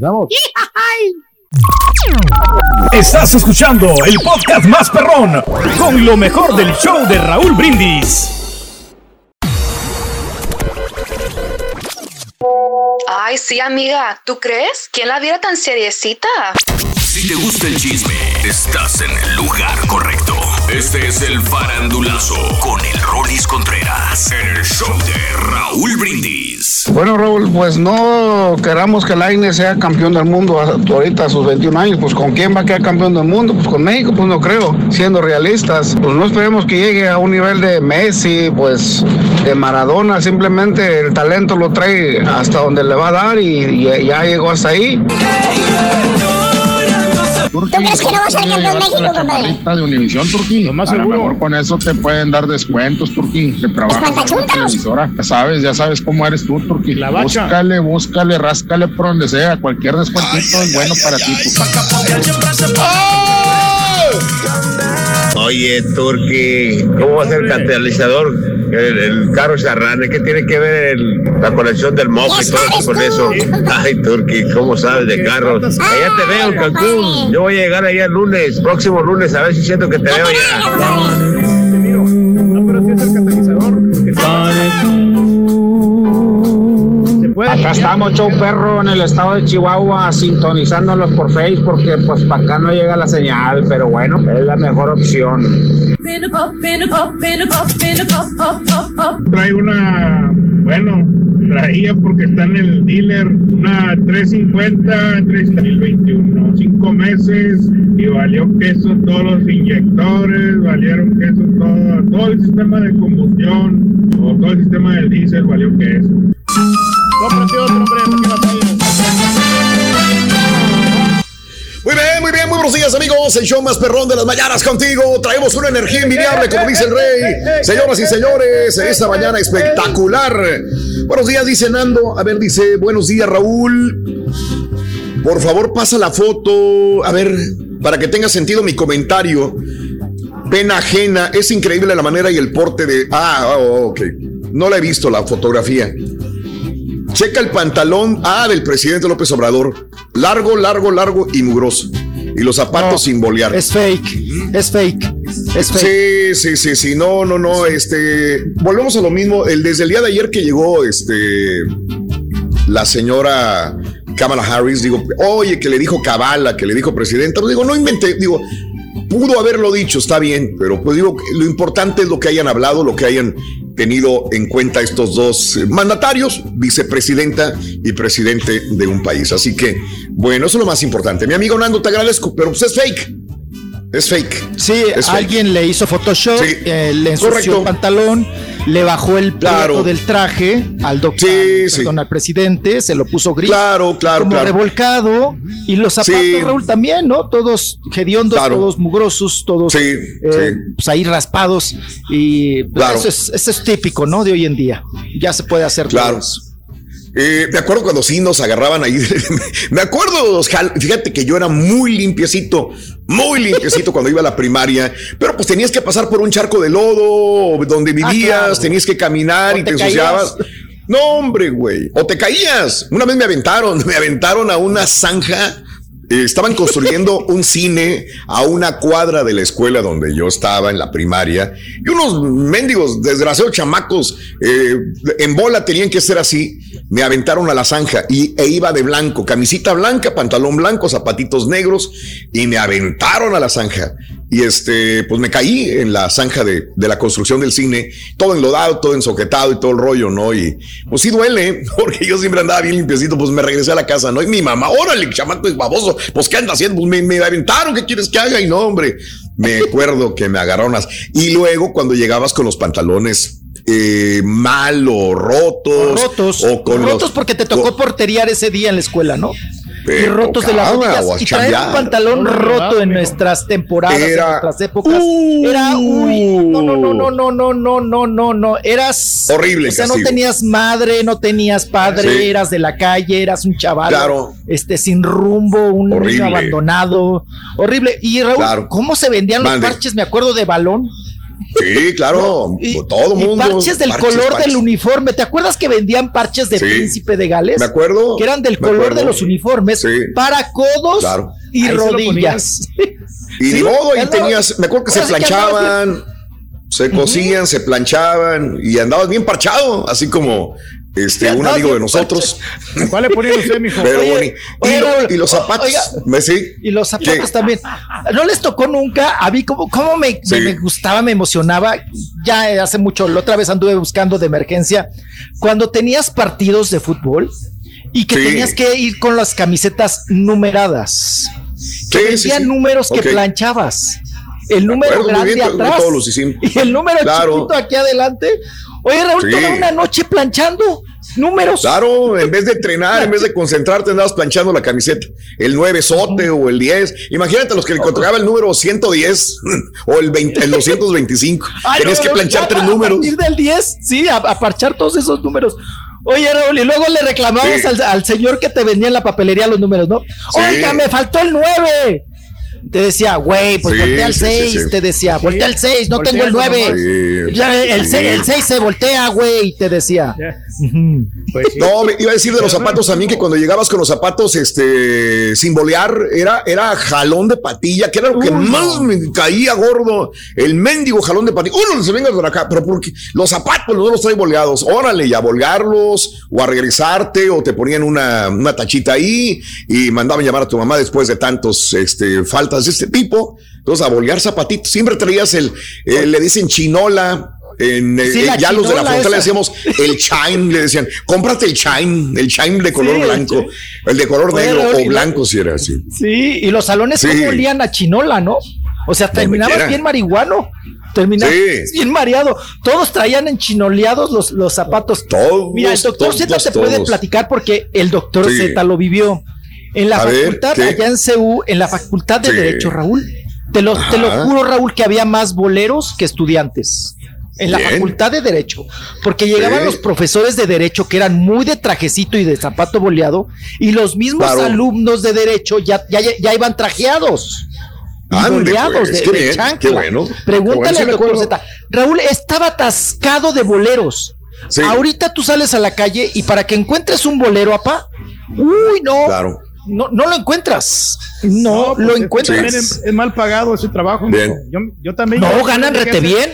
Damos. Estás escuchando el podcast más perrón con lo mejor del show de Raúl Brindis. Ay, sí, amiga. ¿Tú crees? ¿Quién la viera tan seriecita? Si te gusta el chisme, estás en el lugar correcto. Este es el farandulazo con el Rolis Contreras en el show de Raúl Brindis. Bueno, Raúl, pues no queramos que el INE sea campeón del mundo ahorita a sus 21 años. Pues con quién va a quedar campeón del mundo? Pues con México, pues no creo. Siendo realistas, pues no esperemos que llegue a un nivel de Messi, pues de Maradona. Simplemente el talento lo trae hasta donde le va a dar y, y ya llegó hasta ahí. ¿Tú crees que no va a ser campeón México, compadre? de Univisión, Turquí. Lo más seguro. mejor con eso te pueden dar descuentos, Turquí. La televisora. Ya sabes, ya sabes cómo eres tú, Turquí. La bacha. Búscale, búscale, ráscale por donde sea. Cualquier descuentito es bueno para ti. Oye, Turki, ¿cómo va a ser el catalizador? El, el carro Charrane, ¿qué tiene que ver el- la colección del MOP y todo eso con eso? Ay, Turki, ¿cómo sabes de carros? Allá te veo en Cancún. Yo voy a llegar allá el lunes, próximo lunes, a ver si siento que te veo Acá estamos, show perro, en el estado de Chihuahua, sintonizándolos por Face, porque pues para acá no llega la señal, pero bueno, es la mejor opción. Trae una, bueno, traía porque está en el dealer, una 350 2021, cinco meses y valió queso todos los inyectores, valieron queso todo, todo el sistema de combustión o todo el sistema del diésel valió queso. Muy bien, muy bien, muy buenos días amigos, el show más perrón de las mañanas contigo, traemos una energía envidiable como dice el rey, señoras y señores, esta mañana espectacular. Buenos días, dice Nando, a ver, dice, buenos días Raúl, por favor pasa la foto, a ver, para que tenga sentido mi comentario, pena ajena, es increíble la manera y el porte de, ah, oh, ok, no la he visto la fotografía. Checa el pantalón ah, del presidente López Obrador. Largo, largo, largo y mugroso. Y los zapatos sin bolear. Es fake, es fake, es fake. Sí, sí, sí, sí. No, no, no. Este. Volvemos a lo mismo. El, desde el día de ayer que llegó este. La señora Kamala Harris, digo, oye, que le dijo cabala, que le dijo presidenta. Pues digo, no inventé, digo, pudo haberlo dicho, está bien, pero pues digo, lo importante es lo que hayan hablado, lo que hayan tenido en cuenta estos dos mandatarios, vicepresidenta y presidente de un país. Así que, bueno, eso es lo más importante. Mi amigo Nando, te agradezco, pero pues es fake. Es fake. Sí, Es fake. alguien le hizo Photoshop, eh, le ensució Correcto. el pantalón, le bajó el Claro. del traje al doctor, perdón, al presidente, se lo puso gris. Claro, claro, como claro. revolcado. Y los zapatos, Sí. Raúl, también, ¿no? Todos hediondos, Claro. todos mugrosos, todos eh, sí. pues ahí raspados. Y pues, Claro. eso, es, eso es típico, ¿no? De hoy en día. Ya se puede hacer Claro. Eh, me acuerdo cuando sí nos agarraban ahí. me acuerdo Fíjate que yo era muy limpiecito, muy limpiecito cuando iba a la primaria, pero pues tenías que pasar por un charco de lodo donde vivías, claro. tenías que caminar O y te te, ensuciabas. No, hombre, güey. O te caías. Una vez me aventaron, me aventaron a una zanja. Estaban construyendo un cine a una cuadra de la escuela donde yo estaba en la primaria y unos mendigos, desgraciados chamacos eh, en bola tenían que ser así. Me aventaron a la zanja y e iba de blanco, camisita blanca, pantalón blanco, zapatitos negros y me aventaron a la zanja. Y este, pues me caí en la zanja de, de la construcción del cine, todo enlodado, todo ensoquetado y todo el rollo, ¿no? Y pues sí duele, porque yo siempre andaba bien limpiecito, pues me regresé a la casa, ¿no? Y mi mamá, órale, chamaco es baboso, pues ¿qué anda haciendo? Pues me, me aventaron, ¿qué quieres que haga? Y no, hombre, me acuerdo que me agarraron las... Y luego cuando llegabas con los pantalones eh, mal o rotos, rotos. o con rotos los... porque te tocó porteriar ese día en la escuela, ¿no? Y rotos de las rodillas. Y traer un pantalón No, roto en nuestras temporadas, en nuestras épocas. era uy, no, no, no, no, no, no, no, no, no, no. Eras Horrible O sea, no tenías madre, no tenías padre, Sí. eras de la calle, eras un chaval. Claro. Este, sin rumbo, un Horrible. niño abandonado. Horrible. Y Raúl, Claro. ¿cómo se vendían los parches? Me acuerdo de balón. Sí, claro, todo Y mundo. parches del parches, color parches. del uniforme. ¿Te acuerdas que vendían parches de Sí. príncipe de Gales? Me acuerdo, Que eran del color acuerdo. de los uniformes Sí. para codos Claro. y Ahí rodillas. Y Sí, modo, ahí andabas- tenías, me acuerdo que se que planchaban, se cosían, se planchaban y andabas bien parchado, así como este, un amigo de nosotros. ¿Cuál le ponía usted, mijo? Pero Oye, bueno, y, oye, lo- Raúl, y los zapatos, oiga, ¿me sí? Y los zapatos ¿Qué? también. ¿No les tocó nunca? A mí, como cómo me, Sí. me- me gustaba, me emocionaba? Ya eh, hace mucho, la otra vez anduve buscando de emergencia. Cuando tenías partidos de fútbol y que Sí. tenías que ir con las camisetas numeradas. Que Sí, sí, vendían sí. números que planchabas. El número acuerdo grande bien, atrás. todos los. Y el número Claro. chiquito aquí adelante. Oye, Raúl, Sí. toda una noche planchando números. Claro, en vez de entrenar, en vez de concentrarte, andabas planchando la camiseta. El 9 sote o el 10. Imagínate los que le tocaba el número 110 o el, 20, el 225. Ay, Tenías no, que planchar tres a números. partir del 10, sí, a, a parchar todos esos números. Oye, Raúl, y luego le reclamamos Sí. al, al señor que te vendía en la papelería los números, ¿no? Sí. Oiga, me faltó el 9. Te decía, güey, pues Sí, voltea al sí, sí, 6, sí. te decía, voltea al 6, no Voltea tengo el 9. Sí, Ya, el, sí. 6, el 6 se voltea, güey, te decía. Pues sí. No, me iba a decir de los zapatos también que cuando llegabas con los zapatos este sin bolear era, era jalón de patilla, que era lo que más no. me caía gordo. El mendigo jalón de patilla. Uno se venga por acá, pero porque los zapatos no los trae boleados. Órale, y a volgarlos o a regresarte o te ponían una, una tachita ahí y mandaban llamar a tu mamá después de tantos este, faltas de este tipo. Entonces, a volgar zapatitos. Siempre traías el, eh, le dicen chinola. En, eh, Sí, la ya los de la frontera le decíamos el chime, le decían, cómprate el chime, el chime de color Sí, blanco, el de color Oye, negro o la- blanco si era así. Sí, y los salones Sí. como olían a chinola, ¿no? O sea, terminabas bien marihuano. Terminabas bien mareado. Todos traían enchinoleados los, los zapatos. Todos, Mira, el doctor Z te puede platicar porque el doctor. Z lo vivió. En la A facultad, ¿qué? allá en CU, en la facultad de Sí. Derecho, Raúl. Te lo, te lo juro, Raúl, que había más boleros que estudiantes. En la Bien. facultad de Derecho. Porque llegaban Sí. los profesores de Derecho que eran muy de trajecito y de zapato boleado. Y los mismos Claro. alumnos de Derecho ya, ya, ya iban trajeados. Ande, boleados pues, de, qué de bien, qué bueno. Qué Pregúntale bueno, sí al doctor. Raúl estaba atascado de boleros. Sí. Ahorita tú sales a la calle y para que encuentres un bolero, apá, uy, no, Claro. No, no lo encuentras. No, pues, lo encuentras. Es, es mal pagado ese trabajo. Yo, yo también. No, yo- ganan rete bien.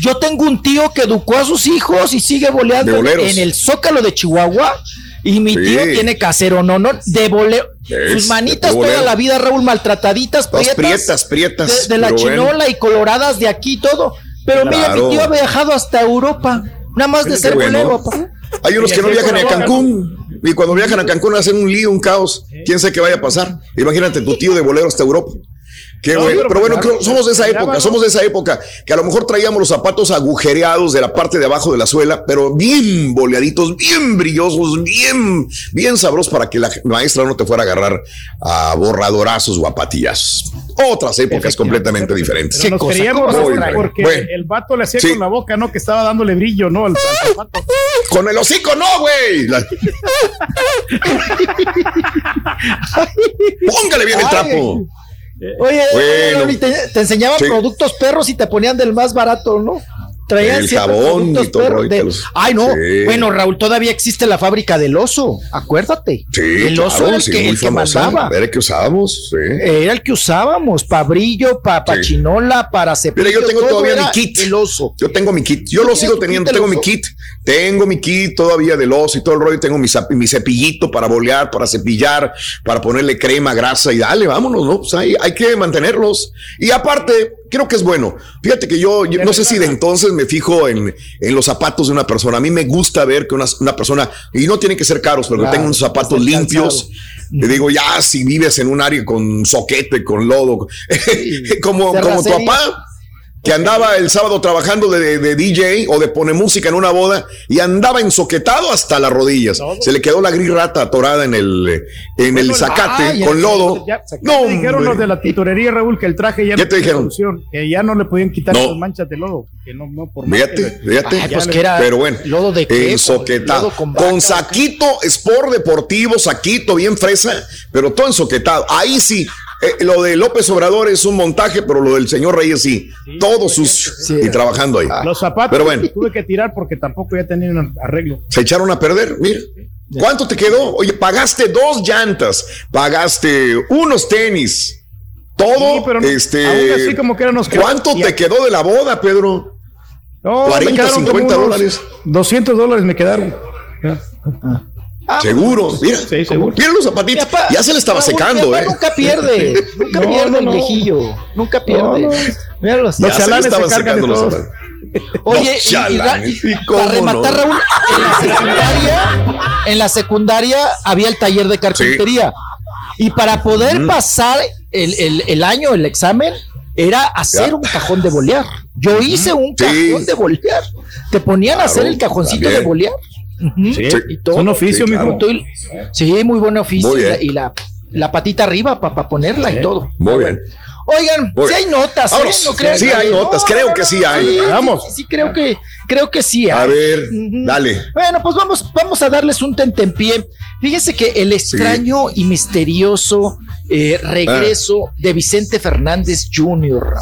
Yo tengo un tío que educó a sus hijos y sigue boleando en el Zócalo de Chihuahua. Y mi Sí. tío tiene casero, no, no, de bolero. Es, Sus manitas toda la vida, Raúl, maltrataditas, prietas, prietas, prietas. de, de la bueno. chinola y coloradas de aquí y todo. Pero mira, mi tío ha viajado hasta Europa, nada más de ser bueno. bolero, papá. Hay unos que no viajan a Cancún. Y cuando viajan a Cancún hacen un lío, un caos. ¿Quién sabe qué vaya a pasar? Imagínate tu tío de bolero hasta Europa. Qué No, bueno. pero Pero bueno, claro, creo- somos de esa época, ¿no? somos de esa época que a lo mejor traíamos los zapatos agujereados de la parte de abajo de la suela, pero bien boleaditos, bien brillosos, bien, bien sabrosos para que la maestra no te fuera a agarrar a borradorazos o a patillazos. Otras épocas completamente diferentes. Pero nos porque Bueno. el vato le hacía Sí. con la boca, ¿no? Que estaba dándole brillo, ¿no? Al, al zapato. Con el hocico, no, güey. La- Póngale bien el Ay. Oye, Bueno. Y te, te enseñaban Sí. productos perros y te ponían del más barato, ¿no? Traían El jabón y todo de-. Ay, no. Sí. Bueno, Raúl, todavía existe la fábrica del oso. Acuérdate. Sí, el oso claro, era el sí, que, el que mandaba. Era el que usábamos, sí. Era el que usábamos para brillo, para Sí. chinola, para cepillo. Mira, yo tengo todavía mi kit. El oso. Yo tengo mi kit. Yo lo ¿Tienes sigo teniendo. Tengo mi kit. Tengo mi kit todavía del oso y todo el rollo. Tengo mi, mi cepillito para bolear, para cepillar, para ponerle crema, grasa y dale, vámonos, ¿no? Pues hay, hay que mantenerlos. Y aparte, creo que es bueno. Fíjate que yo, yo no sé si de entonces me fijo en, en los zapatos de una persona. A mí me gusta ver que una, una persona, y no tienen que ser caros, pero que Claro, tengan unos zapatos limpios. Te digo, ya si vives en un área con soquete, con lodo, como, como tu papá, que andaba el sábado trabajando de, de DJ o de pone música en una boda y andaba ensoquetado hasta las rodillas. Se le quedó la gris rata atorada en el, en el zacate con lodo. Ya, No, me dijeron los de la tintorería, Raúl, que el traje ya ¿Qué no te dijeron? solución, que ya no le podían quitar No. las manchas de lodo. Que no, no, por más Fíjate, que fíjate. Ay, pues que le- era Pero bueno, lodo de qué, ensoquetado. lodo con Con, saquito, sport deportivo, saquito bien fresa, pero todo ensoquetado. Ahí sí, eh, lo de López Obrador es un montaje, pero lo del señor Reyes sí, todo sucio y trabajando ahí. Los zapatos Pero bueno. tuve que tirar porque tampoco ya tenían arreglo. Se echaron a perder, mira. ¿Cuánto te quedó? Oye, pagaste dos llantas, pagaste unos tenis, todo, Sí, pero no- este, aún así como que nos quedó- ¿cuánto te quedó de la boda, Pedro? No, me 40, quedaron como 50 unos dólares. 200 dólares me quedaron. Ah, seguro, mira, Sí, seguro. mira los zapatitos. Ya se le estaba secando, ¿eh? Nunca pierde, nunca No, pierde no, el no. viejillo, nunca pierde. No. Míralos. Los Ya se le chalanes se estaban secando los zapatos. Oye, y- y, chalanes. y- ¿Y cómo para rematar, no? Raúl, en la secundaria, en la secundaria había el taller de carpintería. Y para poder pasar el, el- el año, el examen, era hacer Ya. un cajón de bolear. Yo hice un cajón de bolear. Te ponían a hacer el cajoncito también. de bolear. Sí, Y todo. es un oficio, Sí, claro. Sí, muy buen oficio. Muy y la-. Y la, la patita arriba para ponerla y todo. Muy bien. Oigan, si hay notas, ¿eh? No Sí hay notas, creo que sí hay. Sí, Vamos. Sí, sí, creo que, creo que sí hay. A ver, dale. Bueno, pues vamos, vamos a darles un tentempié. Fíjense que el extraño y misterioso eh, regreso de Vicente Fernández Jr.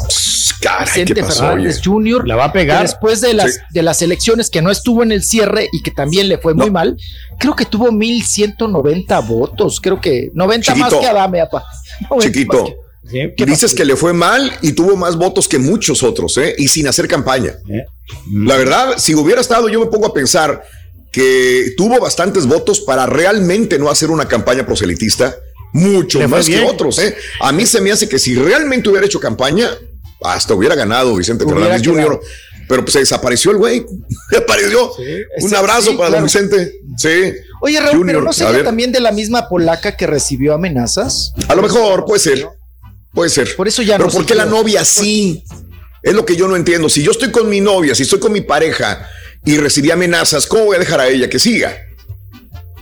Caray, Vicente ¿qué pasó? Fernández oye? Jr. La va a pegar. después de las, Sí. de las elecciones que no estuvo en el cierre y que también le fue muy No. mal, creo que tuvo 1190 votos. Creo que 90 más que Adame, apa. 90 más Chiquito. Que- Sí. Y dices que le fue mal y tuvo más votos que muchos otros, ¿eh? Y sin hacer campaña. Eh. La verdad, si hubiera estado, yo me pongo a pensar que tuvo bastantes votos para realmente no hacer una campaña proselitista, mucho más que otros, ¿eh? A mí se me hace que si realmente hubiera hecho campaña, hasta hubiera ganado Vicente Fernández. Jr., pero pues se desapareció el güey. Apareció. Un Sí, abrazo sí, para claro. don Vicente. Sí. Oye, Raúl, pero Junior, no a sería también de la misma polaca que recibió amenazas. A lo mejor puede ser. Puede ser. Por eso ya Pero no ¿por qué la novia sí? Es lo que yo no entiendo. Si yo estoy con mi novia, si estoy con mi pareja y recibí amenazas, ¿cómo voy a dejar a ella que siga?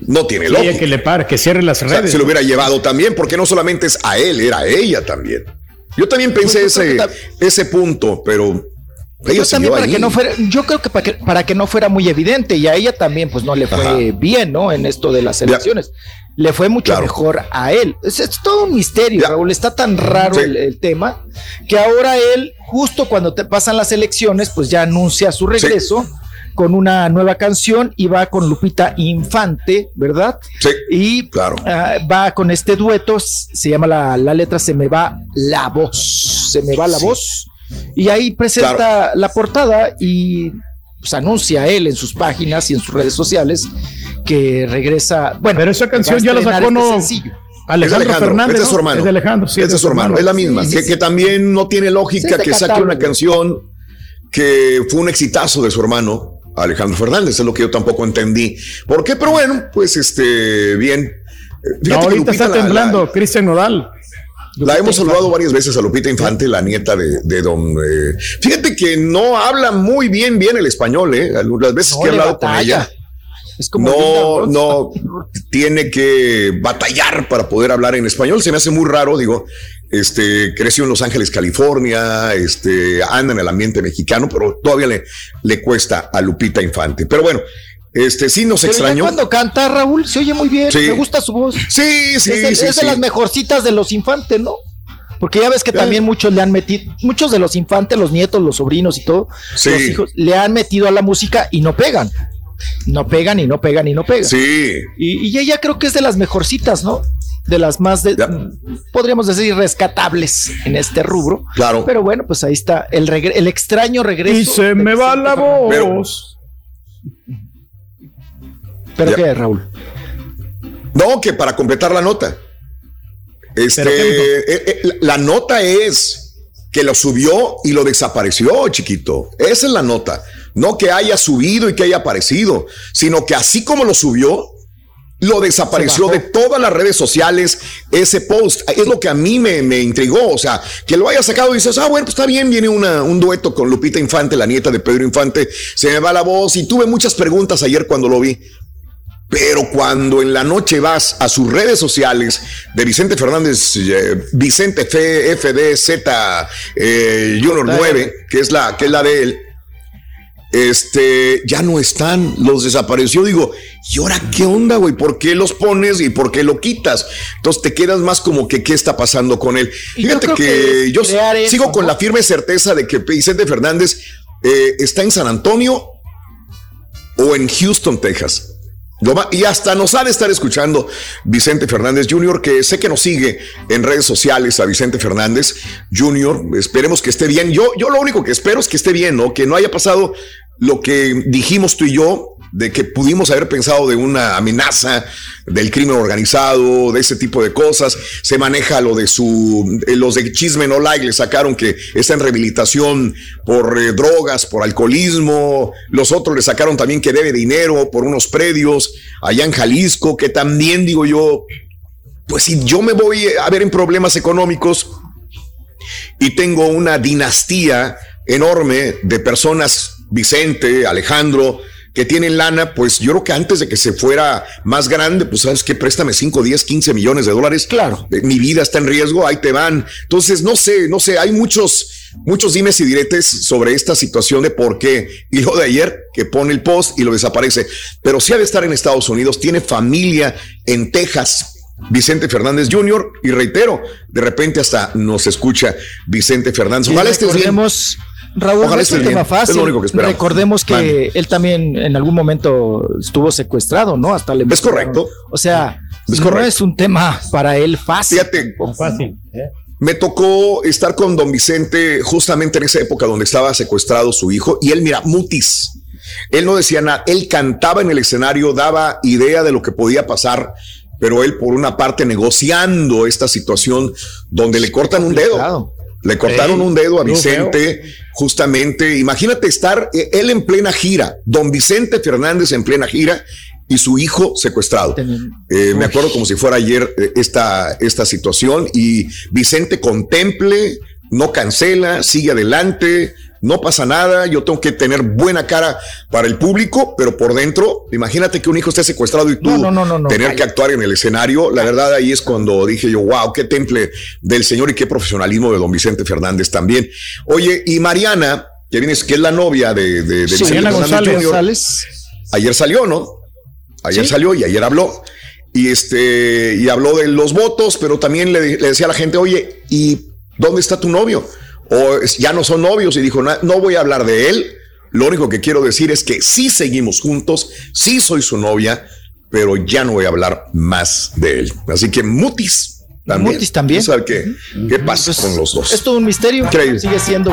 No tiene lógica. que le pare, que cierre las O sea, redes. se lo hubiera llevado también, porque no solamente es a él, era a ella también. Yo también pensé Pues yo creo ese, que ese punto, pero ella Yo también para ahí. que no fuera, yo creo que para que para que no fuera muy evidente y a ella también pues no le fue Ajá. bien, ¿no? En esto de las elecciones. Le fue mucho Claro. mejor a él. Es, es todo un misterio, Ya. Raúl. Está tan raro Sí. el, el tema que ahora él, justo cuando te pasan las elecciones, pues ya anuncia su regreso con una nueva canción y va con Lupita Infante, ¿verdad? Sí, Y claro. ah, va con este dueto, se llama la, la letra Se me va la voz, se me va la voz. Y ahí presenta la portada y pues, anuncia él en sus páginas y en sus redes sociales que regresa. Bueno, Pero esa canción ya la sacó, este no. sencillo. Alejandro, Es de Alejandro, Fernández. es de su ¿no? hermano. Es de Alejandro, sí, es de su hermano, es la misma. Sí, que, sí, que también no tiene lógica es que saque una canción que fue un exitazo de su hermano, Alejandro Fernández, es lo que yo tampoco entendí. ¿Por qué? Pero bueno, pues este, bien. No, ahorita está la- la- temblando, Cristian Nodal. La hemos saludado varias veces a Lupita Infante, la nieta de, de don. eh, fíjate que no habla muy bien, bien el español, ¿eh? Las veces No, que he hablado con ella. Es como No, no, tiene que batallar para poder hablar en español. Se me hace muy raro, digo. Este creció en Los Ángeles, California, este anda en el ambiente mexicano, pero todavía le, le cuesta a Lupita Infante. Pero bueno, este sí nos extrañó. cuando canta Raúl se oye muy bien, Sí. me gusta su voz. Sí, sí, es de, sí, es de sí. las mejorcitas de los infantes, ¿no? Porque ya ves que también muchos le han metido, muchos de los infantes, los nietos, los sobrinos y todo, los hijos, le han metido a la música y no pegan. No pegan y no pegan y no pegan. Sí. Y, y ella creo que es de las mejorcitas, ¿no? De las más, de, podríamos decir, rescatables en este rubro. Claro. Pero bueno, pues ahí está el, regre- el extraño regreso. Y se me va la voz. ¿Pero qué, Raúl? No, que para completar la nota. Este, eh, eh, la- la nota es que lo subió y lo desapareció, chiquito. Esa es la nota. No que haya subido y que haya aparecido, sino que así como lo subió, lo desapareció de todas las redes sociales ese post. Es lo que a mí me, me intrigó. O sea, que lo haya sacado y dices, ah, bueno, pues está bien, viene una, un dueto con Lupita Infante, la nieta de Pedro Infante. Se me va la voz y tuve muchas preguntas ayer cuando lo vi. Pero cuando en la noche vas a sus redes sociales de Vicente Fernández, eh, Vicente FDZ eh, Junior 9, que es la que es la de él, este ya no están, los desapareció. Digo, ¿y ahora qué onda, güey? ¿Por qué los pones y por qué lo quitas? Entonces te quedas más como que qué está pasando con él. Y Fíjate que, que yo eso, sigo con la firme certeza de que Vicente Fernández eh, está en San Antonio o en Houston, Texas. Y hasta nos ha de estar escuchando Vicente Fernández Jr., que sé que nos sigue en redes sociales a Vicente Fernández Jr. Esperemos que esté bien. Yo, yo lo único que espero es que esté bien, ¿no? Que no haya pasado lo que dijimos tú y yo de que pudimos haber pensado de una amenaza del crimen organizado, de ese tipo de cosas. Se maneja lo de su, eh, los de Chisme No Like le sacaron que está en rehabilitación por eh, drogas, por alcoholismo. Los otros le sacaron también que debe dinero por unos predios allá en Jalisco, que también digo yo, pues si yo me voy a ver en problemas económicos y tengo una dinastía enorme de personas, Vicente, Alejandro, que tienen lana, pues yo creo que antes de que se fuera más grande, pues sabes que préstame 5, 10, 15 millones de dólares. Claro. Eh, Mi vida está en riesgo, ahí te van. Entonces, no sé, no sé, hay muchos, muchos dimes y diretes sobre esta situación de por qué. Y lo de ayer, que pone el post y lo desaparece. Pero sí ha de estar en Estados Unidos, tiene familia en Texas, Vicente Fernández Jr. Y reitero, de repente hasta nos escucha Vicente Fernández. Ojalá estés bien. Recordemos, Raúl, Ojalá no es un tema bien. fácil. Es lo único que esperamos. Recordemos que él también en algún momento estuvo secuestrado, ¿no? Hasta le Es correcto. O sea, Es no correcto. es un tema para él fácil. Fíjate, Fácil. Me tocó estar con don Vicente justamente en esa época donde estaba secuestrado su hijo y él, mira, mutis. Él no decía nada, él cantaba en el escenario, daba idea de lo que podía pasar, pero él por una parte negociando esta situación donde le cortan un dedo. Le cortaron Ey, un dedo a Vicente, justamente. Imagínate estar eh, él en plena gira, don Vicente Fernández en plena gira y su hijo secuestrado. Eh, me acuerdo como si fuera ayer eh, esta, esta situación y Vicente contemple, no cancela, sigue adelante, no pasa nada, yo tengo que tener buena cara para el público, pero por dentro, imagínate que un hijo esté secuestrado y tú No, no, no, no, no, tener que actuar en el escenario, la verdad ahí es cuando dije yo, wow, qué temple del señor y qué profesionalismo de don Vicente Fernández también. Oye, y Mariana, que vienes, que es la novia de, de, de Sí, Vicente Mariana Fernández González. Jr., González. ayer salió, ¿no? Ayer Sí. salió y ayer habló. Y este, y habló de los votos, pero también le, le decía a la gente, oye, ¿y dónde está tu novio? O ya no son novios y dijo, "Na- no voy a hablar de él. Lo único que quiero decir es que sí seguimos juntos, sí soy su novia, pero ya no voy a hablar más de él. Así que Mutis también. Mutis también. ¿Quién sabe qué, qué pasa con los dos? Es todo un misterio. Increíble. Sigue siendo,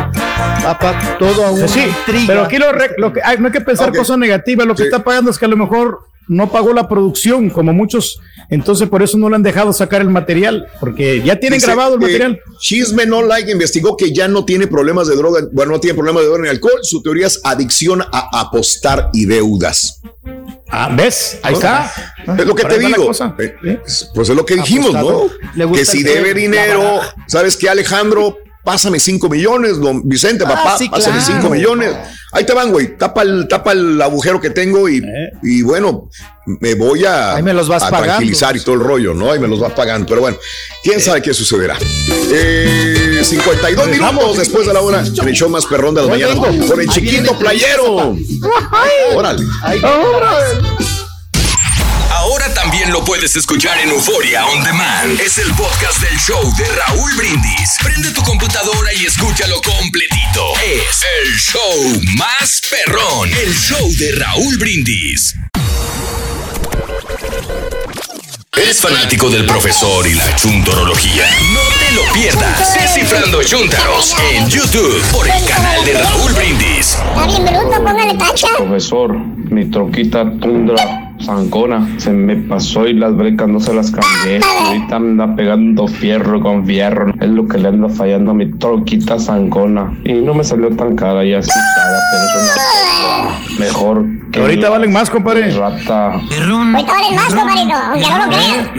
papá, todo aún Sí, intriga. pero aquí lo, re- lo que, ay, no hay que pensar cosas negativas. Lo que Sí. está pagando es que a lo mejor no pagó la producción, como muchos. Entonces, por eso no le han dejado sacar el material, porque ya tienen Dice, grabado el eh, material. Chisme No Like investigó que ya no tiene problemas de droga, bueno, no tiene problemas de droga ni alcohol. Su teoría es adicción a apostar y deudas. Ah, ¿ves? Ahí está. Es lo que te digo. Eh, Pues es lo que dijimos, ¿no? Apostador. Que si debe dinero. ¿sabes qué, Alejandro? Pásame cinco millones, don Vicente, Ah, papá, sí, pásame claro. cinco millones. Ahí te van, güey. Tapa el, tapa el agujero que tengo y, y bueno, me voy a, Ahí me los vas a pagando. tranquilizar y todo el rollo, ¿no? Ahí me los vas pagando. Pero bueno, quién sabe qué sucederá. Eh, 52 minutos después de la hora. En el show más perrón de la mañana. Con el chiquito playero. Órale. Ahora también lo puedes escuchar en Euforia On Demand. Es el podcast del show de Raúl Brindis. Prende tu computadora y escúchalo completito. Es el show más perrón. El show de Raúl Brindis. ¿Eres fanático del profesor y la chuntorología? No lo pierdas. Descifrando Chuntaros en YouTube por el canal de Raúl Brindis. Está bien bruto, póngale tacha. Profesor, mi troquita Tundra Zancona se me pasó y las brecas no se las cambié. Ahorita anda pegando fierro con fierro. Es lo que le anda fallando a mi troquita Zancona. Y no me salió tan cara y así cara, pero es una mejor que Ahorita valen más, compadre. Rata. Ahorita valen más, compadrito, aunque no lo crean.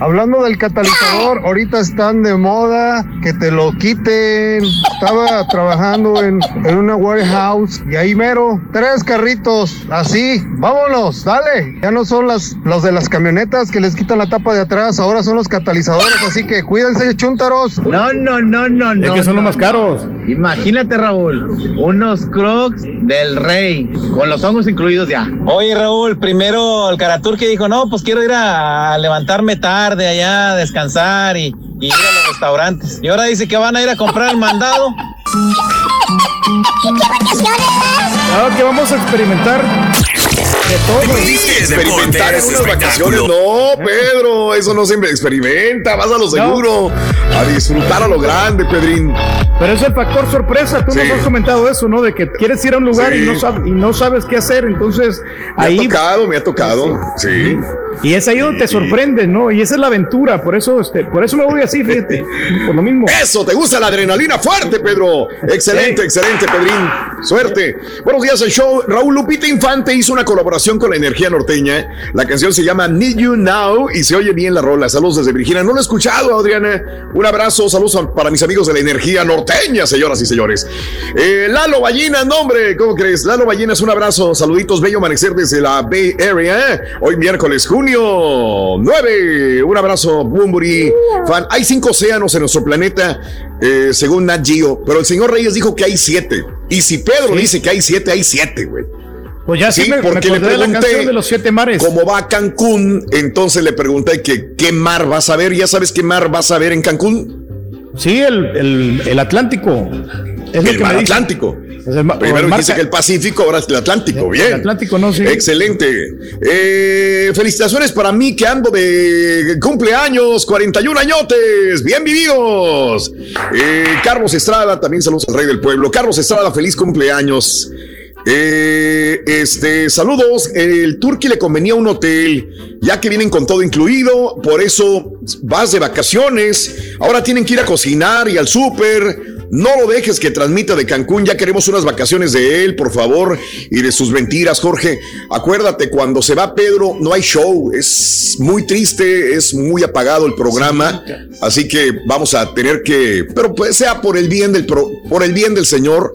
Hablando del catalizador, ahorita están de moda que te lo quiten. Estaba trabajando en, en una warehouse y ahí mero, tres carritos, así, vámonos, dale. Ya no son las, los de las camionetas que les quitan la tapa de atrás, ahora son los catalizadores, así que cuídense, chúntaros. No, no, no, no, no. Es que son los más caros. Imagínate, Raúl, unos crocs del rey, con los hongos incluidos ya. Oye, Raúl, primero el Caraturque dijo, no, pues quiero ir a levantarme tarde allá, a descansar y, y ir a los restaurantes. Y ahora dice que van a ir a comprar el mandado. Ahora que vamos a experimentar. Experimentar en unas vacaciones. No, Pedro, eso no se experimenta. Vas a lo seguro. A disfrutar a lo grande, Pedrín. Pero es el factor sorpresa. Tú nos has comentado eso, ¿no? De que quieres ir a un lugar y, no sabes, y no sabes qué hacer. Entonces, me ahí. ha tocado, me ha tocado. Sí. Y es ahí donde te sorprende, ¿no? Y esa es la aventura. Por eso, este, por eso me voy así, fíjate. Por lo mismo. Eso, te gusta la adrenalina fuerte, Pedro. Excelente, excelente, Pedrín. Suerte. Buenos días al show. Raúl Lupita Infante hizo una colaboración con la energía norteña. La canción se llama Need You Now y se oye bien la rola. Saludos desde Virginia. No lo he escuchado, Adriana. Un abrazo, saludos para mis amigos de la energía norteña, señoras y señores. Eh, Lalo Ballina, nombre, ¿cómo crees? Lalo Ballinas, un abrazo. Saluditos, bello amanecer desde la Bay Area. Hoy miércoles, junio 9. Un abrazo, Bumburi. Fan. Hay cinco océanos en nuestro planeta, eh, según Nat Geo, pero el señor Reyes dijo que hay siete. Y si Pedro dice que hay siete, hay siete, güey. Pues ya sí, me, porque me le la pregunté canción de los siete mares. cómo va a Cancún, entonces le pregunté que qué mar vas a ver. ¿Ya sabes qué mar vas a ver en Cancún? Sí, el, el, el Atlántico. Es el mar me dice. Atlántico. Es el ma- Primero Ca- que el Pacífico, ahora es el Atlántico. Bien. El Atlántico, no, sí. Excelente. Eh, felicitaciones para mí que ando de cumpleaños, 41 añotes, bien vividos. Eh, Carlos Estrada, también saludos al rey del pueblo. Carlos Estrada, feliz cumpleaños. Eh, este, saludos. El Turqui le convenía un hotel, ya que vienen con todo incluido, por eso vas de vacaciones. Ahora tienen que ir a cocinar y al súper. No lo dejes que transmita de Cancún, ya queremos unas vacaciones de él, por favor, y de sus mentiras, Jorge. Acuérdate, cuando se va Pedro, no hay show, es muy triste, es muy apagado el programa, así que vamos a tener que, pero pues sea por el bien del, pro- por el bien del Señor,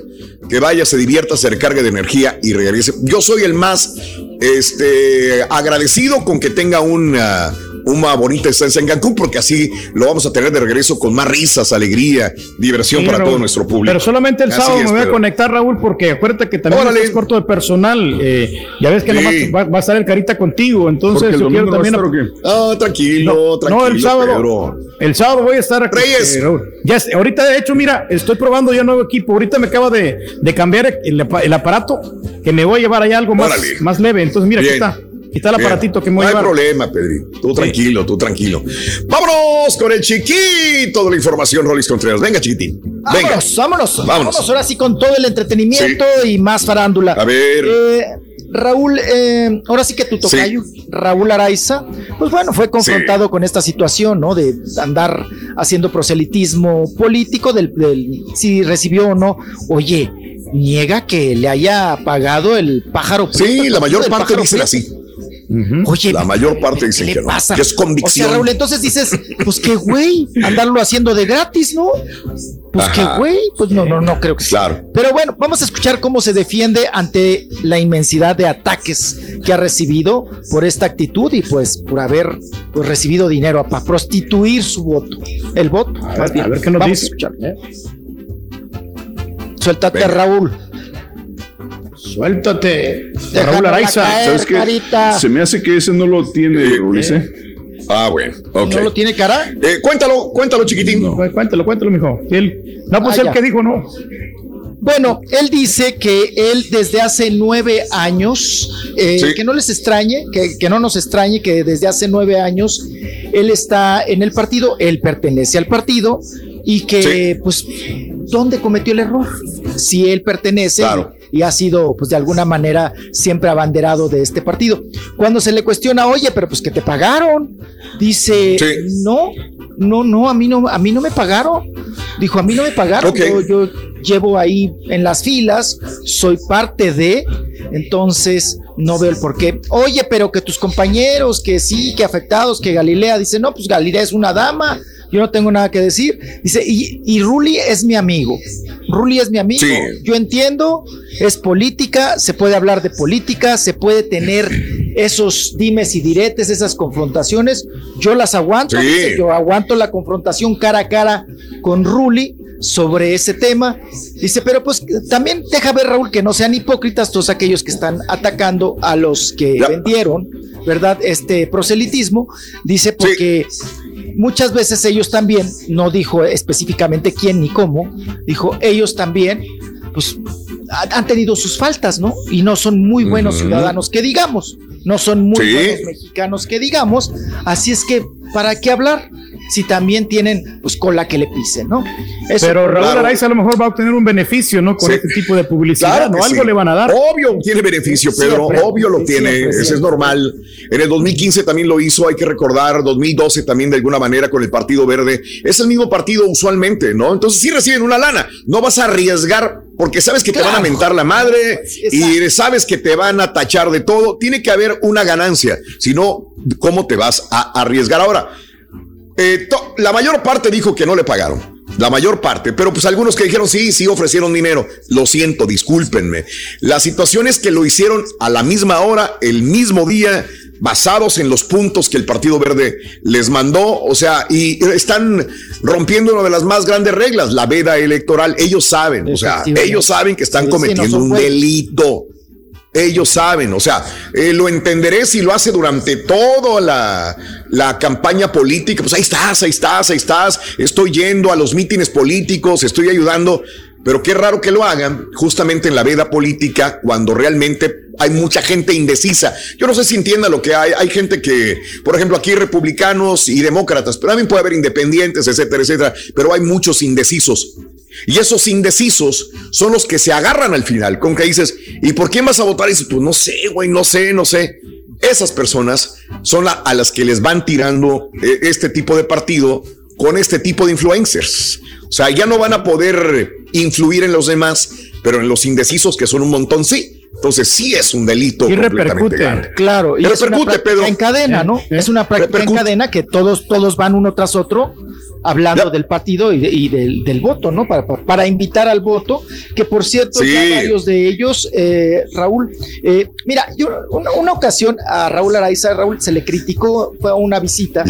que vaya, se divierta, se recargue de energía y regrese. Yo soy el más este, agradecido con que tenga una, una bonita estancia en Cancún, porque así lo vamos a tener de regreso con más risas, alegría, diversión Sí, para Raúl. todo nuestro público. Pero solamente el Así sábado es, me voy a conectar, Raúl, porque acuérdate que también estás corto de personal. eh, ya ves que Sí. nomás va, va a estar el carita contigo, entonces yo quiero no también. estar, ¿o qué? Ah, tranquilo, No, tranquilo. no, el sábado. Pedro. El sábado voy a estar aquí. Reyes. eh, Raúl. ya, es- ahorita, de hecho, mira, estoy probando ya nuevo equipo. Ahorita me acaba de, de cambiar el, apa- el aparato que me voy a llevar allá algo más, Órale. más leve. Entonces, mira, Bien. aquí está. Está el Bien. aparatito que me voy No a hay problema, Pedrito. Tú tranquilo, tú tranquilo. Vámonos con el chiquito de la información, Rolis Contreras. Venga, chiquitín. Venga. Vámonos, vámonos, vámonos. Vámonos. ahora sí con todo el entretenimiento y más farándula. A ver. Eh, Raúl, eh, ahora sí que tu tocayo, Raúl Araiza, pues bueno, fue confrontado con esta situación, ¿no? De andar haciendo proselitismo político, del, del- si recibió o no. Oye, niega que le haya pagado el pájaro. Sí, la mayor parte dicen Oye, La mayor parte dicen ¿qué que le no. pasa? Que es convicción. O sea, Raúl, entonces dices, pues qué güey, andarlo haciendo de gratis, ¿no? Pues qué Ajá. güey, pues no, no, no creo que sí. Claro. Pero bueno, vamos a escuchar cómo se defiende ante la inmensidad de ataques que ha recibido por esta actitud y pues por haber pues, recibido dinero para prostituir su voto. El voto. A ver, bien. a ver qué nos Vamos dice. a escuchar. Suéltate, Venga. Raúl. Suéltate. Raúl Araiza. caer, ¿Sabes qué? carita. Se me hace que ese no lo tiene, Ulises. Ah, bueno. Ok. ¿No lo tiene cara? Eh, cuéntalo, cuéntalo, chiquitín. Cu- Cuéntalo, cuéntalo, mijo. Él, no, pues Ah, él ya. que dijo no. Bueno, él dice que él desde hace nueve años, eh, Sí. que no les extrañe, que, que no nos extrañe que desde hace nueve años él está en el partido, él pertenece al partido y que, pues, ¿dónde cometió el error? Si él pertenece Claro. Y ha sido, pues, de alguna manera siempre abanderado de este partido. Cuando se le cuestiona, oye, pero pues que te pagaron, dice, Sí. no, no, no, a mí no, a mí no me pagaron. Dijo, a mí no me pagaron, yo llevo ahí en las filas, soy parte de, entonces no veo el por qué. Oye, pero que tus compañeros, que sí, que afectados, que Galilea, dice, no, pues Galilea es una dama, yo no tengo nada que decir. Dice, y, y Ruli es mi amigo. Ruli es mi amigo. Sí. Yo entiendo, es política, se puede hablar de política, se puede tener esos dimes y diretes, esas confrontaciones. Yo las aguanto, Sí. dice, yo aguanto la confrontación cara a cara con Ruli sobre ese tema. Dice, pero pues también deja ver, Raúl, que no sean hipócritas todos aquellos que están atacando a los que Ya. vendieron, ¿verdad? Este proselitismo. Dice, porque muchas veces ellos también, no dijo específicamente quién ni cómo, dijo ellos también, pues han tenido sus faltas, ¿no? Y no son muy buenos ciudadanos que digamos, no son muy buenos mexicanos que digamos, así es que, ¿para qué hablar? Si también tienen, pues, cola que le pisen, ¿no? Pero Raúl Araiza a lo mejor va a obtener un beneficio, ¿no? Con este tipo de publicidad, ¿no? Algo le van a dar. Obvio tiene beneficio, Pedro, obvio lo tiene, eso es normal. En el 2015 también lo hizo, hay que recordar, 2012 también de alguna manera con el Partido Verde. Es el mismo partido usualmente, ¿no? Entonces sí reciben una lana, no vas a arriesgar porque sabes que te van a mentar la madre y sabes que te van a tachar de todo. Tiene que haber una ganancia, si no, ¿cómo te vas a arriesgar ahora? Eh, la mayor parte dijo que no le pagaron. La mayor parte, pero pues algunos que dijeron sí, sí ofrecieron dinero. Lo siento, discúlpenme. La situación es que lo hicieron a la misma hora, el mismo día, basados en los puntos que el Partido Verde les mandó, o sea, y están rompiendo una de las más grandes reglas, la veda electoral. Ellos saben, o sea, ellos saben que están cometiendo un delito. Ellos saben, o sea, eh, lo entenderé si lo hace durante toda la, la, campaña política. Pues ahí estás, ahí estás, ahí estás. Estoy yendo a los mítines políticos, estoy ayudando. Pero qué raro que lo hagan justamente en la veda política cuando realmente hay mucha gente indecisa. Yo no sé si entienda lo que hay. Hay gente que, por ejemplo, aquí republicanos y demócratas, pero también puede haber independientes, etcétera, etcétera. Pero hay muchos indecisos. Y esos indecisos son los que se agarran al final, con que dices, ¿y por quién vas a votar? Y dices, pues no sé, güey, no sé, no sé. Esas personas son a las que les van tirando eh, este tipo de partido con este tipo de influencers. O sea, ya no van a poder influir en los demás, pero en los indecisos, que son un montón, sí. Entonces sí es un delito. Y repercute, claro. Y, repercute, Pedro. En cadena, ¿no? Es una práctica en cadena que todos, todos van uno tras otro hablando del partido y, del, voto, ¿no? Para, para, invitar al voto, que por cierto, varios de ellos, eh, Raúl, eh, mira, yo una, ocasión a Raúl Araiza, Raúl se le criticó, fue a una visita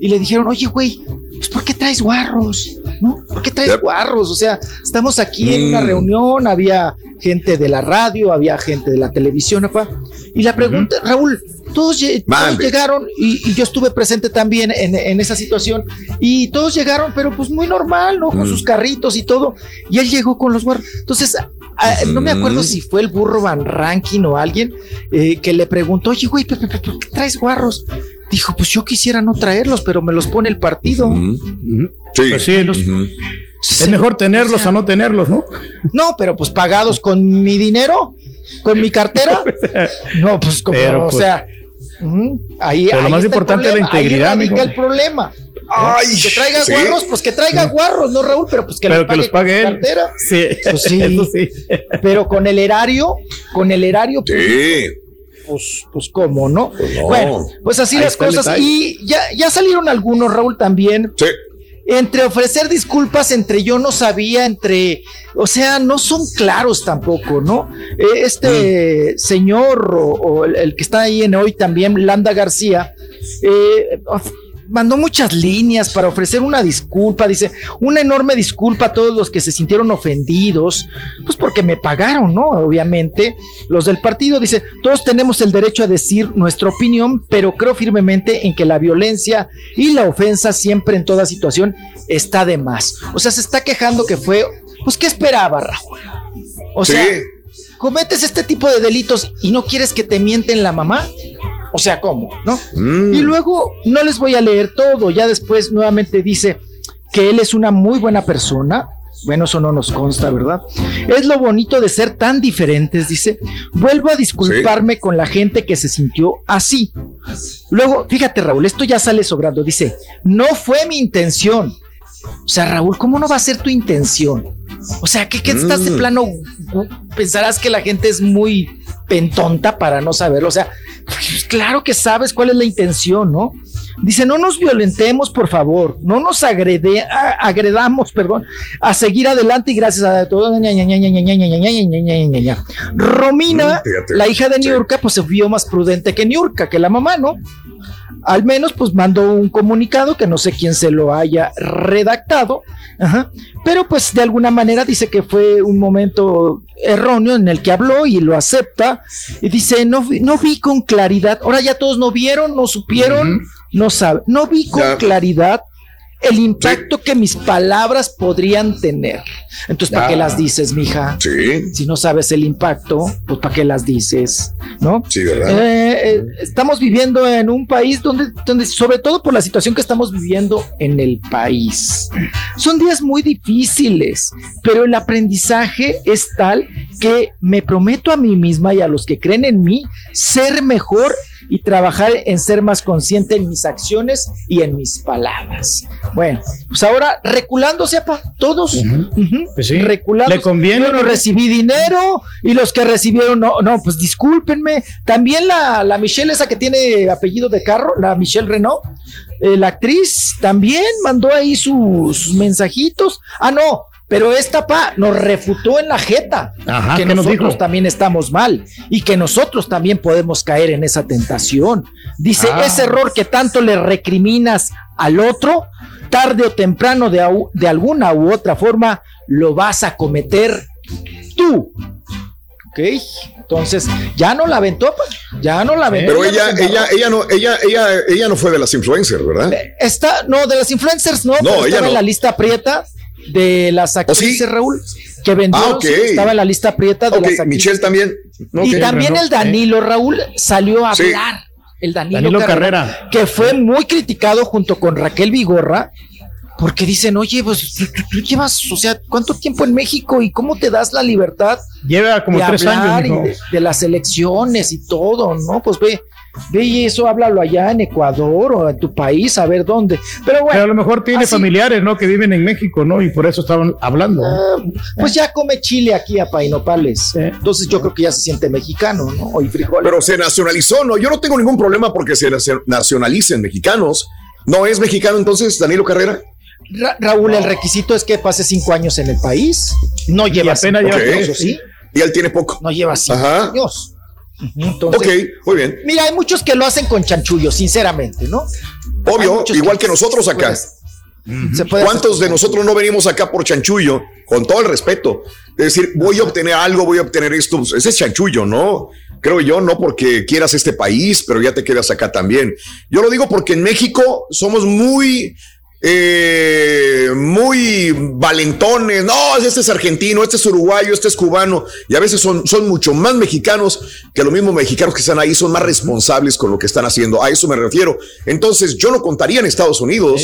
y le dijeron, oye, güey, pues ¿por qué traes guarros? ¿No? ¿Por qué traes guarros? O sea, estamos aquí en una mm. reunión, había gente de la radio, había gente de la televisión, y la pregunta, Raúl, todos, llegaron y, yo estuve presente también en, esa situación y todos llegaron, pero pues muy normal, ¿no? Con mm. sus carritos y todo, y él llegó con los guarros. Entonces, no me acuerdo si fue el burro Van Ranking o alguien eh, que le preguntó, oye, güey, ¿por qué traes guarros? Dijo, pues yo quisiera no traerlos, pero me los pone el partido. Sí. Pues es mejor tenerlos a no tenerlos, ¿no? No, pero pues pagados con mi dinero, con mi cartera. No, pues como, o pues, sea, ahí, lo más importante es la integridad. Ahí el problema. Ay, que traiga guarros, pues que traiga guarros, no Raúl, pero pues que, pero que los pague él. Cartera. Sí. Pues sí. Pero con el erario, con el erario. Pues, sí pues, pues cómo, ¿no? Pues bueno, pues así las cosas. Y ya, ya salieron algunos, Raúl, también. Sí. Entre ofrecer disculpas, entre yo no sabía, entre, o sea, no son claros tampoco, ¿no? Eh, este mm. señor o, el, que está ahí en hoy también, Landa García, eh, mandó muchas líneas para ofrecer una disculpa, dice, una enorme disculpa a todos los que se sintieron ofendidos, pues porque me pagaron, ¿no? Obviamente, los del partido, dice, todos tenemos el derecho a decir nuestra opinión, pero creo firmemente en que la violencia y la ofensa siempre en toda situación está de más. O sea, se está quejando que fue, pues, ¿qué esperaba, Raúl? O sea, cometes este tipo de delitos y no quieres que te mienten la mamá. O sea, ¿cómo? ¿No? Mm. Y luego no les voy a leer todo, ya después nuevamente dice que él es una muy buena persona. Bueno, eso no nos consta, ¿verdad? Es lo bonito de ser tan diferentes, dice. Vuelvo a disculparme con la gente que se sintió así. Luego, fíjate, Raúl, esto ya sale sobrando. Dice, no fue mi intención. O sea, Raúl, ¿cómo no va a ser tu intención? O sea, ¿qué, qué estás de mm. plano? Pensarás que la gente es muy pentonta para no saberlo. O sea, pues claro que sabes cuál es la intención, ¿no? Dice, no nos violentemos, por favor, no nos agrede, agredamos, perdón, a seguir adelante y gracias a todo. Romina, la hija de Niurka, pues se vio más prudente que Niurka, que la mamá, ¿no? Al menos, pues mandó un comunicado que no sé quién se lo haya redactado, pero pues de alguna manera dice que fue un momento erróneo en el que habló y lo acepta y dice, no, no vi con claridad, ahora ya todos no vieron, no supieron, no saben, no vi con claridad el impacto que mis palabras podrían tener. Entonces, ¿para qué Ah. las dices, mija? Sí. Si no sabes el impacto, pues ¿para qué las dices? ¿No? Sí, ¿verdad? Eh, eh, estamos viviendo en un país donde, donde, sobre todo por la situación que estamos viviendo en el país, son días muy difíciles, pero el aprendizaje es tal que me prometo a mí misma y a los que creen en mí ser mejor y trabajar en ser más consciente en mis acciones y en mis palabras. Bueno, pues ahora reculándose, apa, todos. Ujú, Pues sí, reculándose. le conviene, Yo no recibí dinero y los que recibieron, no, no, pues discúlpenme. También la, la Michelle, esa que tiene apellido de carro, la Michelle Renault, eh, la actriz, también mandó ahí su- sus mensajitos. Ah, no. Pero esta pa nos refutó en la jeta Ajá, que ¿qué nos nosotros dijo? también estamos mal y que nosotros también podemos caer en esa tentación. Dice, Ah. ese error que tanto le recriminas al otro, tarde o temprano de, de alguna u otra forma lo vas a cometer tú. Ok, entonces ya no la aventó, pa, ya no la aventó. Pero ella, no ella, ella no, ella, ella, ella no fue de las influencers, ¿verdad? Está, no, de las influencers no, No, pero ella estaba no. en la lista prieta de las actrices, Raúl, que vendió, Ah, estaba en la lista prieta de las actrices. Michelle también. Y también el Danilo, Raúl, salió a Sí. hablar. El Danilo, Danilo Carrera, Carrera. que fue muy criticado junto con Raquel Vigorra, porque dicen, oye, pues tú, tú- tú llevas, o sea, ¿cuánto tiempo en México y cómo te das la libertad Lleva como de tres hablar años, y de, de las elecciones y todo, ¿no? Pues ve, ve y eso háblalo allá en Ecuador o en tu país, a ver dónde. Pero bueno, Pero a lo mejor tiene así- familiares, ¿no? Que viven en México, ¿no? Y por eso estaban hablando. ¿no? pues ya come chile aquí a Painopales. Entonces yo creo que ya se siente mexicano, ¿no? Y frijoles. Pero se nacionalizó, ¿no? Yo no tengo ningún problema porque se nacio- nacionalicen mexicanos. ¿No es mexicano entonces Danilo Carrera? Ra- Raúl, el requisito es que pase cinco años en el país. No lleva apenas cinco lleva años. ¿sí? Y él tiene poco. No lleva cinco Ajá. años. Entonces, Ok, muy bien. Mira, hay muchos que lo hacen con chanchullo, sinceramente, ¿no? Obvio, igual que que nosotros acá. Se puede ¿Cuántos de nosotros no venimos acá por chanchullo? Con todo el respeto. Es decir, voy a obtener algo, voy a obtener esto. Pues, Ese es chanchullo, ¿no? Creo yo, no porque quieras este país, pero ya te quedas acá también. Yo lo digo porque en México somos muy, eh, muy valentones. No, este es argentino, este es uruguayo, este es cubano. Y a veces son, son mucho más mexicanos que los mismos mexicanos que están ahí, son más responsables con lo que están haciendo. A eso me refiero. Entonces, yo no contaría en Estados Unidos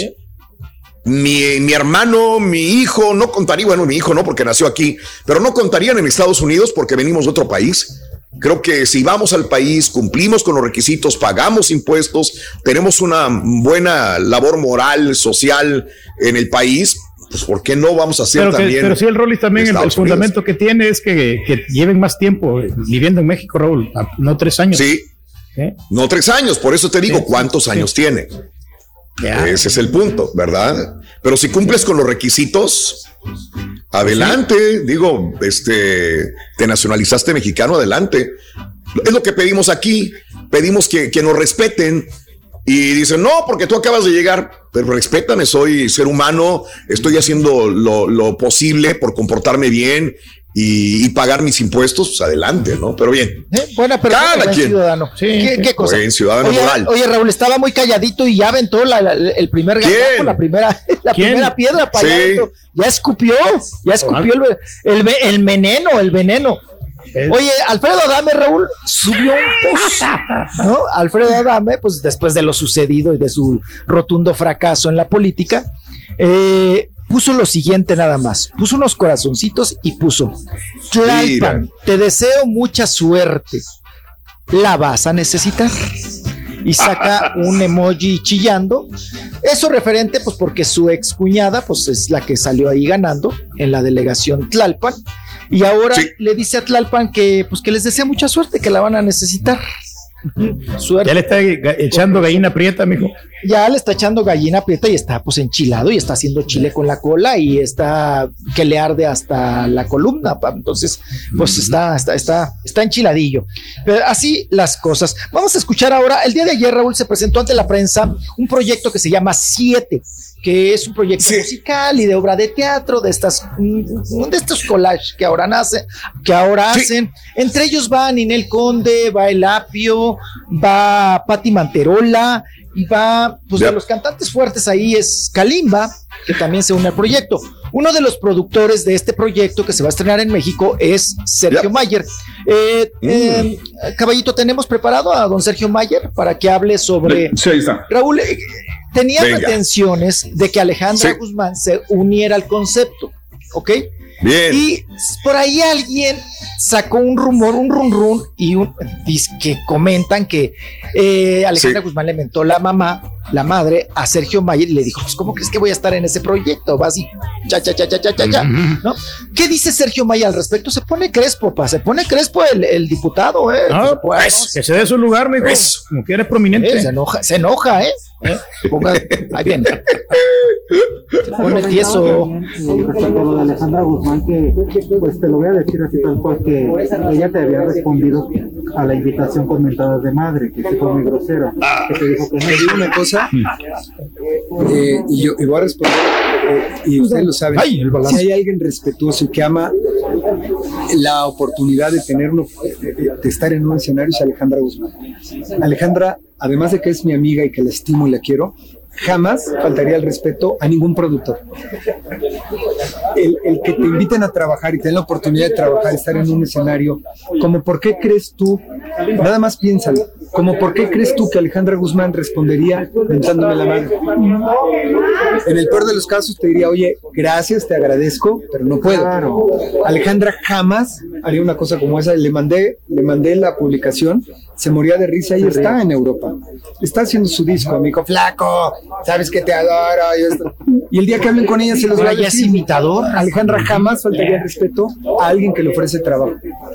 mi, mi hermano, mi hijo, no contaría, bueno, mi hijo no, porque nació aquí, pero no contarían en Estados Unidos porque venimos de otro país. Creo que si vamos al país, cumplimos con los requisitos, pagamos impuestos, tenemos una buena labor moral, social en el país, pues ¿por qué no vamos a hacer Pero, que- también? pero sí, el Rollis también, el, el fundamento que tiene es que, que lleven más tiempo eh, viviendo en México, Raúl, no tres años. Sí. ¿Eh? No tres años, por eso te digo, Sí, ¿cuántos sí. años tiene? Ese es el punto, ¿verdad? Pero si cumples con los requisitos, adelante, digo, este, te nacionalizaste mexicano, adelante. Es lo que pedimos aquí, pedimos que, que nos respeten. Y dicen, no, porque tú acabas de llegar, pero respétame, soy ser humano, estoy haciendo lo, lo posible por comportarme bien y, y pagar mis impuestos, pues adelante, ¿no? Pero bien. ¿Eh? Buena persona, Cada quien. ciudadano. ¿Qué, qué cosa? Buen ciudadano oye, moral. oye, Raúl, estaba muy calladito y ya aventó la- la- el primer gargajo, la primera, la ¿Quién? primera piedra para Sí. allá. Ya escupió, ya escupió el, el veneno, el veneno. Oye, Alfredo Adame, Raúl, subió un post, ¿no? Alfredo Adame, pues después de lo sucedido y de su rotundo fracaso en la política, eh, puso lo siguiente nada más. Puso unos corazoncitos y puso, Tlalpan, te deseo mucha suerte. La vas a necesitar. Y saca un emoji chillando. Eso referente, pues porque su ex cuñada, pues es la que salió ahí ganando en la delegación Tlalpan. Y ahora le dice a Tlalpan que, pues que les desea mucha suerte, que la van a necesitar. Suerte. Ya le está echando gallina prieta, mijo. Ya le está echando gallina prieta y está pues enchilado y está haciendo chile con la cola y está que le arde hasta la columna. pa. Entonces, pues está, está, está, está enchiladillo. Pero así las cosas. Vamos a escuchar ahora. El día de ayer, Raúl, se presentó ante la prensa un proyecto que se llama Siete que es un proyecto musical y de obra de teatro, de estas, mm, de estos collages que ahora nace, que ahora hacen. Entre ellos va Ninel Conde, va El Apio, va Patti Manterola, y va, pues de los cantantes fuertes ahí es Kalimba, que también se une al proyecto. Uno de los productores de este proyecto que se va a estrenar en México es Sergio Mayer. Eh, Mm. eh, caballito, tenemos preparado a don Sergio Mayer para que hable sobre. Sí, ahí está. Raúl, eh, tenía Venga. pretensiones de que Alejandra Sí. Guzmán se uniera al concepto, ¿ok? Bien. Y por ahí alguien sacó un rumor, un run run, y un, dice que comentan que eh, Alejandra Sí. Guzmán le mentó la mamá, la madre, a Sergio Mayer y le dijo: Pues, ¿cómo crees que voy a estar en ese proyecto? Va así, cha, cha, cha, cha, cha, cha, cha, ¿no? ¿Qué dice Sergio Mayer al respecto? Se pone crespo, pa, se pone crespo el, el diputado, ¿eh? Ah, Pues, que se dé su lugar, mijo. Como que eres prominente. eh, se enoja, se enoja, ¿eh? ¿Eh? Ponga- ahí viene. Se pone tieso. respecto a lo de Alejandra Guzmán, que pues te lo voy a decir así tal cual, que ella te había respondido a la invitación con mentadas de madre, que sí fue muy grosera, que te dijo que no. Digo una cosa, eh, y yo y voy a responder, eh, y ustedes lo saben, Ay, si hay alguien respetuoso y que ama la oportunidad de tener uno, de estar en un escenario es Alejandra Guzmán. Alejandra, además de que es mi amiga y que la estimo y la quiero, jamás faltaría el respeto a ningún productor. El, el que te inviten a trabajar y tener la oportunidad de trabajar, estar en un escenario, como por qué crees tú, nada más piénsalo, como por qué crees tú que Alejandra Guzmán respondería mentándome la mano. En el peor de los casos te diría, oye, gracias, te agradezco, pero no puedo. Alejandra jamás haría una cosa como esa. Le mandé, le mandé la publicación, se moría de risa y está en Europa. Está haciendo su disco, dijo, flaco, sabes que te adoro. Y, esto. Y el día que hablen con ella se los voy a es decir. imitador. Alejandra jamás faltaría el respeto a alguien que le ofrece trabajo.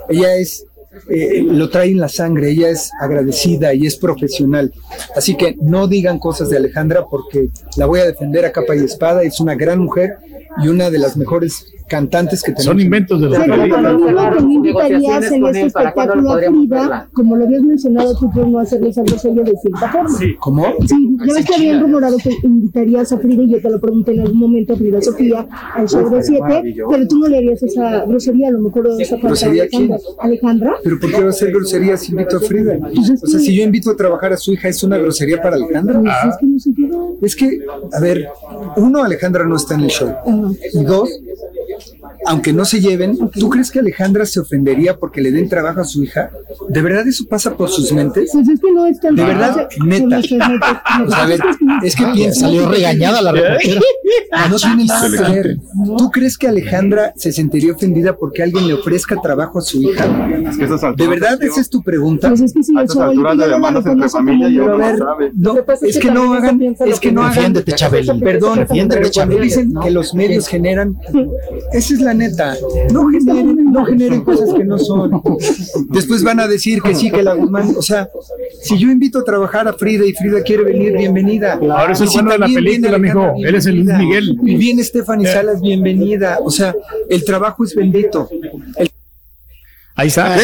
Ella es eh, lo trae en la sangre, ella es agradecida y es profesional. Así que no digan cosas de Alejandra porque la voy a defender a capa y espada. Es una gran mujer y una de las mejores cantantes que tenemos. Son inventos de me invitarías en este él, ¿para cuándo espectáculo lo a Frida, como lo habías mencionado tú, por no hacerles algo serio de cierta forma. ¿Cómo? Sí, ya ves que habían rumorado que invitarías a Frida y yo te lo pregunté en algún momento a Frida Sofía al show de siete, pero tú no le harías esa grosería, a lo mejor esa falta a ¿Grosería a quién? Alejandra. Alejandra. Pero ¿por qué va a ser grosería si invito a Frida? O sea, si yo invito a trabajar a su hija, ¿es una grosería para Alejandra? Pues es que no se quedó. Es que, a ver, uno, Alejandra no está en el show. Y dos, aunque no se lleven, ¿tú crees que Alejandra se ofendería porque le den trabajo a su hija? ¿De verdad eso pasa por sus mentes? Pues es que no es tan De verdad, neta. A ver, es que piensa. Salió regañada la reportera. No tienen nada que ver. ¿Tú crees que Alejandra se sentiría ofendida porque alguien le ofrezca trabajo a su hija? ¿De verdad esa es tu pregunta? Pues es que si el show ahorita ya no lo conoce como Pero a ver, no, es que no hagan, es que no hagan, Defiéndete, Chabeli. perdón, Defiéndete, pero cuando Chabeli. dicen que los medios generan, esa es la neta, no generen, no generen cosas que no son. Después van a decir que sí, que la Guzmán, o sea, si yo invito a trabajar a Frida y Frida quiere venir, bienvenida. Ahora es Y el si de la película. Alejandra, Él es el Luis. Miguel. Y viene Stephanie Salas, bienvenida. O sea, el trabajo es bendito. El Ahí está.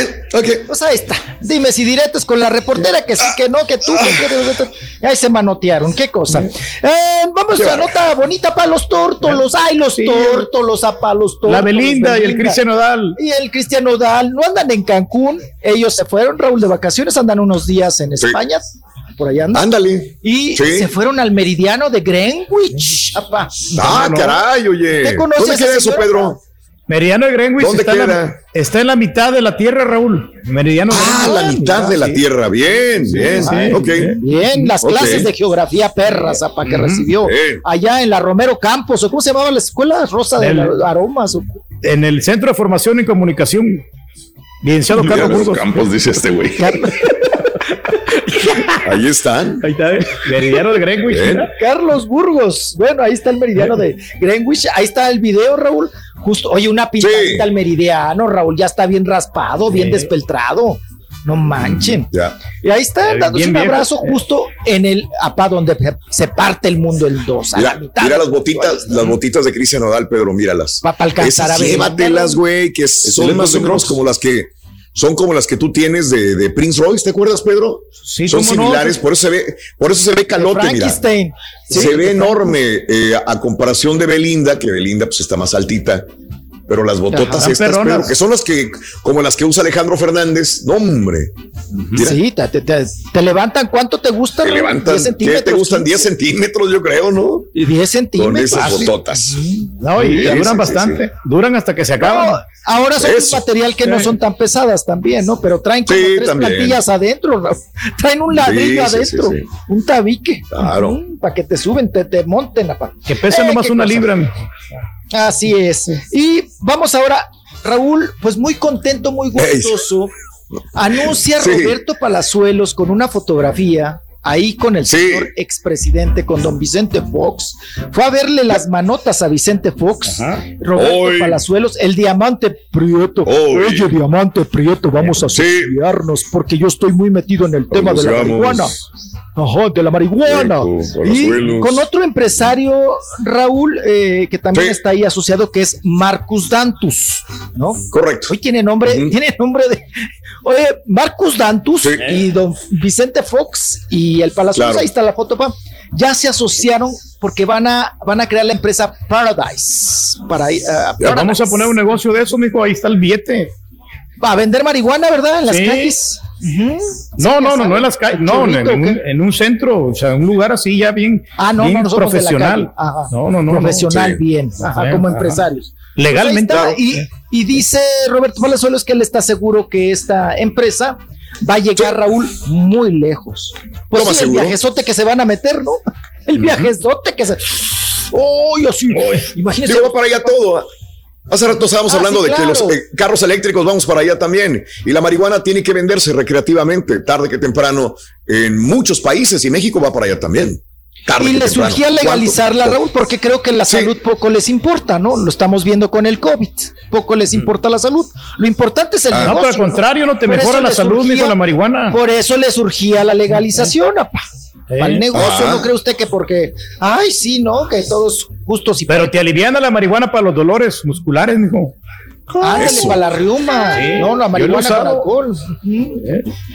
Pues ahí está. Dime si diretes con la reportera que sí, que no, que tú, que quieres. Ahí se manotearon, qué cosa. Eh, vamos a nota bonita para los tórtolos. Ay, los tórtolos, a pa' los tórtolos. La Belinda y el Cristian Nodal. Y el Cristian Nodal. No andan en Cancún. Ellos se fueron, Raúl, de vacaciones. Andan unos días en España. Por allá andan. Ándale. Y Sí. se fueron al meridiano de Greenwich. Apá. Ah, ¿No? caray, oye. ¿Qué conoce ¿Dónde queda eso? Pedro? Meridiano de Greenwich ¿Dónde está, en la, queda? está en la mitad de la Tierra, Raúl. Meridiano Ah, Greenwich. la mitad de la Sí. tierra. Bien, bien. sí. Bien, las clases de geografía perras, apa, que recibió Bien. allá en la Romero Campos, o cómo se llamaba la escuela, Rosa de El- Aromas. o- En el Centro de Formación y Comunicación. Licenciado Carlos los Burgos. campos, dice este güey. Ahí están. Ahí está, eh. Meridiano de Greenwich. Carlos Burgos. Bueno, ahí está el meridiano de Greenwich. Ahí está el video, Raúl. Justo, oye, una pintadita Sí. al meridiano, Raúl. Ya está bien raspado, bien despeltrado. No manchen. Ya. Y ahí está dándose bien un viejo. abrazo justo en el apá donde se parte el mundo el 2. Mira, mira las botitas, las botitas de Cristian Nodal, Pedro, míralas. Va para alcanzar Esas a ver. Llévatelas, güey, que son más o menos como las que son como las que tú tienes de, de Prince Royce, ¿te acuerdas, Pedro? Sí, son no. similares, por eso se ve, por eso se ve calote, mira. Sí, se ve enorme eh, a, a comparación de Belinda, que Belinda pues está más altita. Pero las bototas Ajá, estas, perronas. Pedro, que son las que, como las que usa Alejandro Fernández, no, hombre. Mira, Sí, te, te- te- te levantan, ¿cuánto te gusta? te levantan, 10 ¿qué centímetros. te gustan? 10 centímetros, yo creo, ¿no? Y 10 centímetros. Con esas Fácil. bototas. No, y Sí, duran sí, bastante. sí. Duran hasta que se acaban. No, ahora son Eso. un material que no son tan pesadas también, ¿no? Pero traen como Sí, tres también. plantillas adentro, Raúl. Traen un ladrillo Sí, sí, sí, adentro, sí. un tabique. Claro. Para que te suben, te, te monten. apa. Que pesa Eh, nomás una cosa. libra. mijo. Así es. Y vamos ahora, Raúl, pues muy contento, muy gustoso. Anuncia Sí. Roberto Palazuelos con una fotografía ahí con el Sí. señor expresidente, con don Vicente Fox. Fue a verle las manotas a Vicente Fox. Roberto Hoy. Palazuelos, el diamante Prieto. Hoy. Oye, diamante Prieto, vamos a Sí. asociarnos porque yo estoy muy metido en el tema de la marihuana. Ajá, de la marihuana. Y con otro empresario, Raúl, eh, que también Sí. está ahí asociado, que es Marcus Dantus, ¿no? Correcto. Hoy tiene nombre, tiene nombre de. Oye, Marcus Dantus y don Vicente Fox y el Palacio, Claro. ahí está la foto, pa, ya se asociaron porque van a, van a crear la empresa Paradise. Para, Paradise. vamos a poner un negocio de eso, mijo. Ahí está el billete. Va a vender marihuana, ¿verdad? En las Sí. calles. No, no, no, no en las calles, no, en, Churrito, en ¿o un, en un centro, o sea, un lugar así ya bien, Ah, no, bien no, profesional. Ajá. No, no, no. Profesional, sí. bien. Ajá, como empresarios. Legalmente. Pues y, y dice Roberto Palazuelos que él está seguro que esta empresa va a llegar, Raúl, muy lejos. Pues sí, el viajezote que se van a meter, ¿no? El viajezote que se. ¡Uy, así! Imagínese. Digo, va para allá todo. Hace rato estábamos Ah, hablando sí, de que los eh, carros eléctricos vamos para allá también. Y la marihuana tiene que venderse recreativamente, tarde que temprano, en muchos países y México va para allá también. Tarde Y le surgía legalizarla, ¿Cuánto? Raúl, porque creo que la Sí. salud poco les importa, ¿no? Lo estamos viendo con el COVID. Poco les importa la salud. Lo importante es el Ah, no, negocio. pero al contrario, no te Por mejora la salud, surgía- mijo, la marihuana. Por eso le surgía la legalización, apa. Para el negocio, Ah. ¿no cree usted que porque, ay, sí, no, que todos justos y Pero te aliviana la marihuana para los dolores musculares, mijo. Ándale Eso. para la riuma, Sí, no, la marihuana con usado. alcohol. Ujú.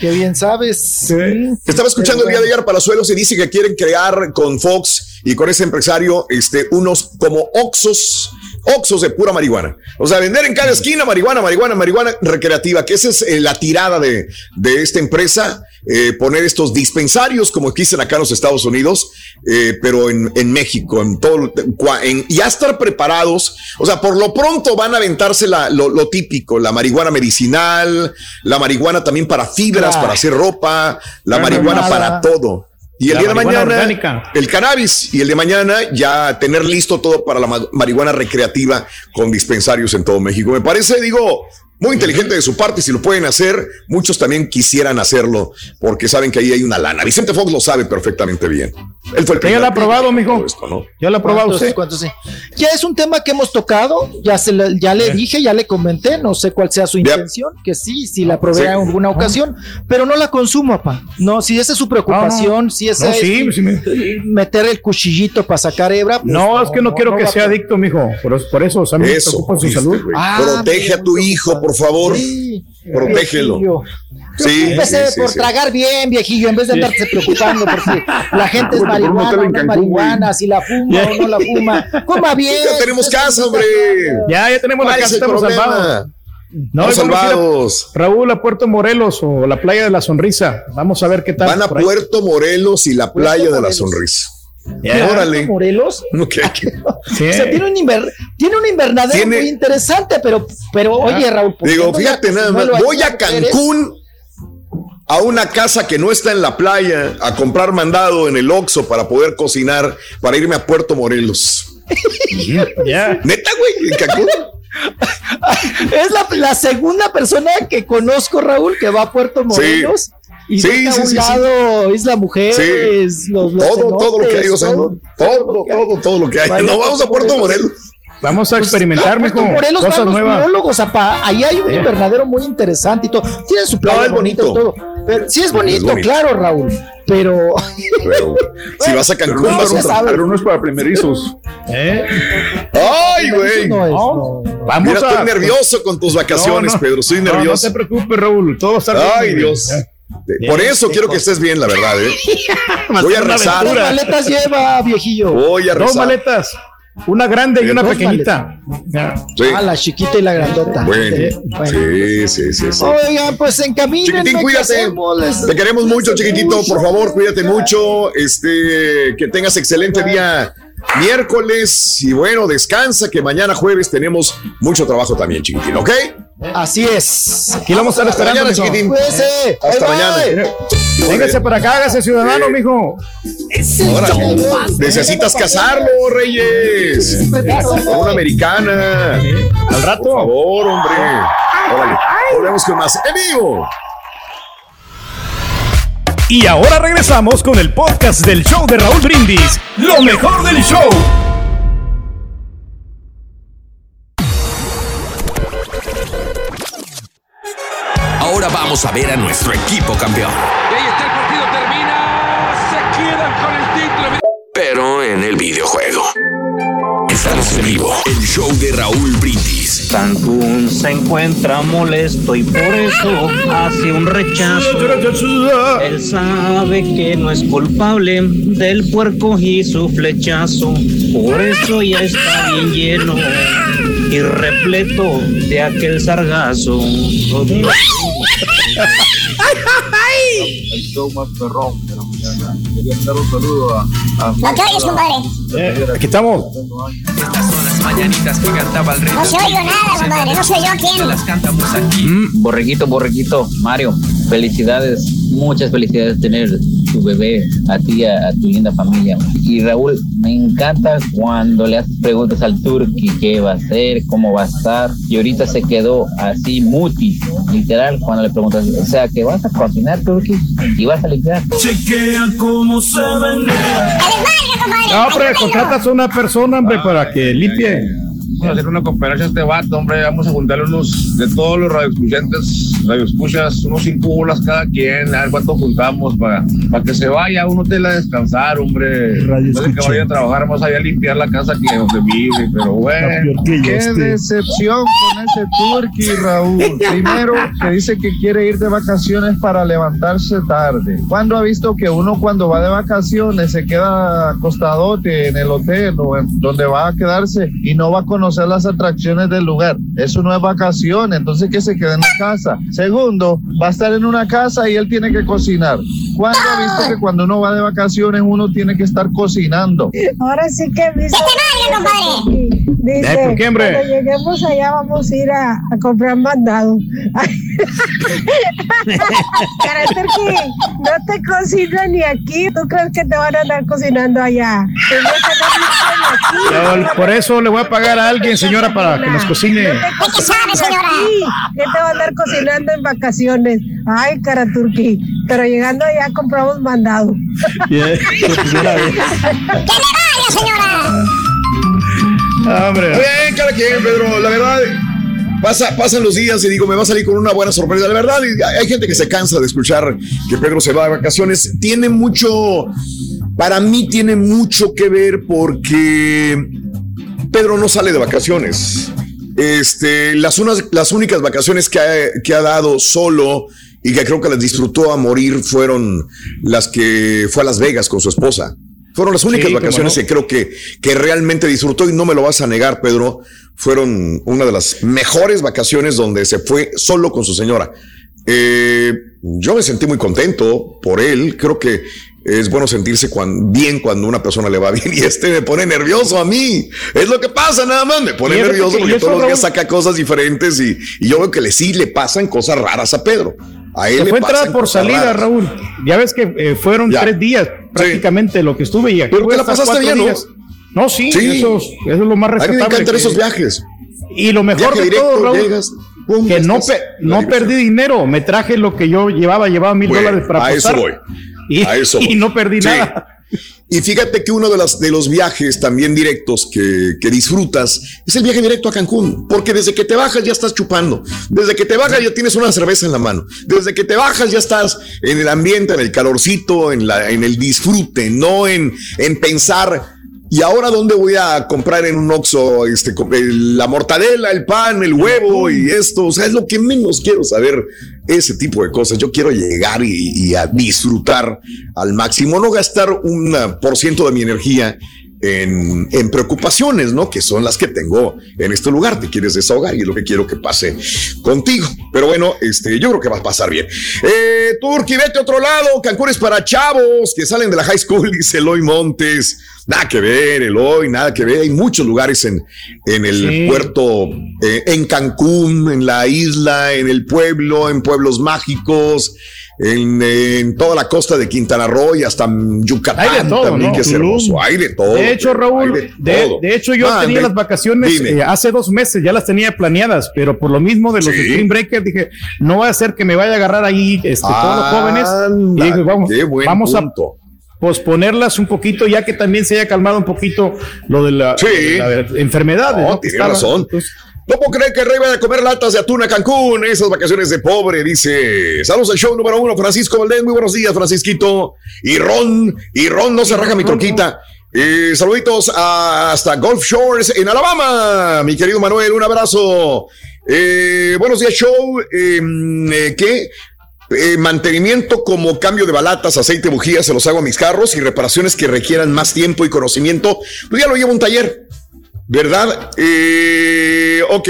Qué bien sabes. Estaba escuchando el día de ayer Palazuelos y dice que quieren crear con Fox y con ese empresario este, unos como Oxos, Oxos de pura marihuana. O sea, vender en cada esquina marihuana, marihuana, marihuana recreativa, que esa es eh, la tirada de, de esta empresa, eh, poner estos dispensarios, como dicen acá en los Estados Unidos, eh, pero en, en México, en todo, en- ya estar preparados. O sea, por lo pronto van a aventarse la- lo, lo típico, la marihuana medicinal, la marihuana también para fibras, para hacer ropa, la marihuana nada. para todo. Y el La día de mañana, orgánica. el cannabis. Y el de mañana, ya tener listo todo para la ma- marihuana recreativa con dispensarios en todo México. Me parece, digo, muy inteligente de su parte. Si lo pueden hacer, muchos también quisieran hacerlo porque saben que ahí hay una lana. Vicente Fox lo sabe perfectamente bien. Él fue el Ya primero lo ha probado, mijo. todo esto, ¿no? Ya lo ha probado ¿Cuántos- usted. cuántos sí? Ya es un tema que hemos tocado, ya se le, ya le dije, ya le comenté, no sé cuál sea su Ya. intención, que sí, si la probé Sí. en alguna ocasión, pero no la consumo, papá. No, si esa es su preocupación, si esa No, es sí, sí me- meter el cuchillito para sacar hebra. pues No, es que no, quiero que sea adicto, mijo. Por, por eso, o sea, me Eso. preocupa su salud. Ah, Protege a tu hijo, por favor. Sí, Protégelo. viejillo. Sí, Preocúpese sí, sí, por sí. tragar bien, viejillo, en vez de andarse preocupando por si la gente es marihuana no es marihuana, si la fuma o no la fuma. Coma bien. Ya tenemos casa, hombre. Ya, ya tenemos la ¿Cuál es casa, estamos salvados. No, vamos a-. Raúl, a Puerto Morelos o la playa de la sonrisa. Vamos a ver qué tal. Van a. Puerto Morelos y la Puerto playa de la Morelos. sonrisa. Órale. Morelos. Sí. O sea, tiene un, inver- tiene un invernadero Tiene- muy interesante, pero, pero oye, Raúl. ¿por qué Digo, fíjate nada más, voy a? Cancún a una casa que no está en la playa a comprar mandado en el Oxxo para poder cocinar, para irme a Puerto Morelos. Ya. Neta, güey, en Cancún. Es la, la segunda persona que conozco, Raúl, que va a Puerto Morelos. Y Sí, deja sí, a un sí, sí. lado Isla Mujeres, los, los Todo, todo lo que hay, o sea, todo. todo, todo, todo lo que hay. No vamos a Puerto Morelos. Vamos a experimentar, mijo. Puerto Morelos Cosas van los nuevas. biólogos, apa. Ahí hay un invernadero muy interesante y todo. Tiene su playa No, es bonita y bonito. todo. Pero, sí es bonito, bonito. claro, Raúl. Pero Pero, si vas a Cancún, Pero no, vas a sabe. pero no es para primerizos. ¿Eh? ¡Ay, güey! no es, no. Vamos Mira, a. estoy nervioso con tus vacaciones, No, no. Pedro. No, nervioso. No, te preocupes, Raúl. Todo va a estar bien. Ay, Dios. Por eso quiero que estés bien, la verdad, ¿eh? Voy a rezar. ¿Cuántas aventura. maletas lleva, viejillo? Voy a Dos rezar. maletas. Una grande y una pequeñita. Ah, la chiquita y la grandota. Bueno, Eh, sí, sí, sí, sí. Oigan, pues en camino. Chiquitín, cuídate. Te queremos mucho, chiquitito. Por favor, cuídate mucho. Este, que tengas excelente día miércoles. Y bueno, descansa, que mañana jueves tenemos mucho trabajo también, chiquitín, ¿ok? Así es. Aquí lo vamos a estar Hasta esperando. mañana. Cuídese. Hasta Bye, mañana. bye. Véngase para acá, hágase ciudadano, mijo. Ahora, necesitas casarlo, Reyes. Con una americana. Al rato. Por favor, hombre. Órale. Volvemos con más en vivo. Y ahora regresamos con el podcast del show de Raúl Brindis. Lo mejor del show. Vamos a ver a nuestro equipo campeón. Y ahí está el partido, termina. Se quedan con el título. Pero en el videojuego. Estamos en vivo. El show de Raúl Brindis. Cancún se encuentra molesto y por eso hace un rechazo. Él sabe que no es culpable del puerco y su flechazo. Por eso ya está bien lleno y repleto de aquel sargazo. El show más perrón de la mañana. Quería dar un saludo a. No compadre. Aquí estamos. Estas son las mañanitas que cantaba el rey. No se oigo nada, compadre. No soy yo quién. Las cantamos aquí. Mm, borreguito, borreguito, Mario, felicidades, muchas felicidades de tener tu bebé, a ti, a, a tu linda familia. Y Raúl, me encanta cuando le haces preguntas al turqui, qué va a hacer, cómo va a estar. Y ahorita se quedó así muti, literal, cuando le preguntas, o sea, que vas a cocinar turqui y vas a limpiar. Chequea cómo se menea. No, hombre, contratas a una persona, hombre, para que limpie. Vamos a hacer una cooperación a este vato, hombre. Vamos a juntarle unos de todos los radioescuchantes, radioescuchas, unos cinco bolas cada quien, a ver cuánto juntamos para, para que se vaya un hotel a descansar, hombre. Después de que vaya a trabajar, vamos a ir a limpiar la casa que donde vive, pero bueno. Qué decepción con ese turqui, Raúl. Primero, que dice que quiere ir de vacaciones para levantarse tarde. ¿Cuándo ha visto que uno cuando va de vacaciones se queda acostadote en el hotel o en donde va a quedarse y no va a conocer las atracciones del lugar? Eso no es vacación, entonces que se quede en la casa. Segundo, va a estar en una casa y él tiene que cocinar. ¿Cuándo ha visto que cuando uno va de vacaciones uno tiene que estar cocinando? Ahora sí que dice. ¡Que te compadre! Dice, ¿por qué, hombre? Cuando lleguemos allá vamos a ir a, a comprar mandado. Carácter que no te cocinan ni aquí. ¿Tú crees que te van a andar cocinando allá? Por eso le voy a pagar a alguien, señora, para que nos cocine. qué sabe, señora? ¿Qué te va a andar cocinando en vacaciones? Ay, cara turqui. Pero llegando allá compramos mandado. ¡Que le vaya, señora! Hombre. Bien, cada quien, Pedro. La verdad, pasa, pasan los días y digo, me va a salir con una buena sorpresa. La verdad, hay gente que se cansa de escuchar que Pedro se va de vacaciones. Tiene mucho, para mí tiene mucho que ver porque Pedro no sale de vacaciones. Este, las, unas, las únicas vacaciones que ha, que ha dado solo y que creo que las disfrutó a morir fueron las que fue a Las Vegas con su esposa. Fueron las únicas Sí, vacaciones no. que creo que, que realmente disfrutó y no me lo vas a negar, Pedro. Fueron una de las mejores vacaciones donde se fue solo con su señora. Eh, yo me sentí muy contento por él. Creo que es bueno sentirse cuan- bien cuando una persona le va bien y este me pone nervioso a mí. Es lo que pasa nada más. Me pone nervioso porque todos los días saca cosas diferentes y, y yo veo que le sí le pasan cosas raras a Pedro. A él Se le fue entrada por salida, raras. Raúl. Ya ves que eh, fueron Ya. tres días prácticamente lo que estuve y aquí Pero te la pasaste bien, ¿no? días. No, sí, Sí. Eso, es- eso es lo más A mí me rescatable. encantan esos viajes. Y lo mejor Viaje de directo, todo, Raúl, llegas, pum, que no, pe- no perdí dinero. Me traje lo que yo llevaba, llevaba mil Bueno, dólares para a eso voy. Y, A eso y no perdí Sí. nada. Y fíjate que uno de, las, de los viajes también directos que, que disfrutas es el viaje directo a Cancún, porque desde que te bajas ya estás chupando, desde que te bajas ya tienes una cerveza en la mano, desde que te bajas ya estás en el ambiente, en el calorcito, en, la, en el disfrute, no en, en pensar. ¿Y ahora dónde voy a comprar en un Oxxo este, la mortadela, el pan, el huevo y esto? O sea, es lo que menos quiero saber, ese tipo de cosas. Yo quiero llegar y, y a disfrutar al máximo, no gastar un por ciento de mi energía en, en, preocupaciones, ¿no? Que son las que tengo en este lugar. Te quieres desahogar y es lo que quiero que pase contigo. Pero bueno, este, yo creo que va a pasar bien. Eh, Turki, vete a otro lado. Cancún es para chavos que salen de la high school, dice Eloy Montes. Nada que ver, Eloy, nada que ver. Hay muchos lugares en, en el puerto, eh, en Cancún, en la isla, en el pueblo, en pueblos mágicos en, toda la costa de Quintana Roo y hasta Yucatán también, que es hermoso. Hay de todo. De hecho, Raúl, de, hecho yo tenía las vacaciones eh, hace dos meses, ya las tenía planeadas, pero por lo mismo de los Spring Breakers dije, no va a ser que me vaya a agarrar ahí este, todos los jóvenes. Y dije, vamos, vamos a posponerlas un poquito, ya que también se haya calmado un poquito lo de la, enfermedad. No, tiene razón. No puedo creer que Rey vaya a comer latas de atún a Cancún. Esas vacaciones de pobre, dice. Saludos al show número uno, Francisco Valdés. Muy buenos días, Francisquito. Y Ron, y Ron, no se raja mi troquita. Eh, saluditos hasta Gulf Shores en Alabama. Mi querido Manuel, un abrazo. Eh, buenos días, show. Em, eh, ¿Qué? mantenimiento como cambio de balatas, aceite, bujías, se los hago a mis carros y reparaciones que requieran más tiempo y conocimiento, pues ya lo llevo a un taller. ¿Verdad? Eh, ok.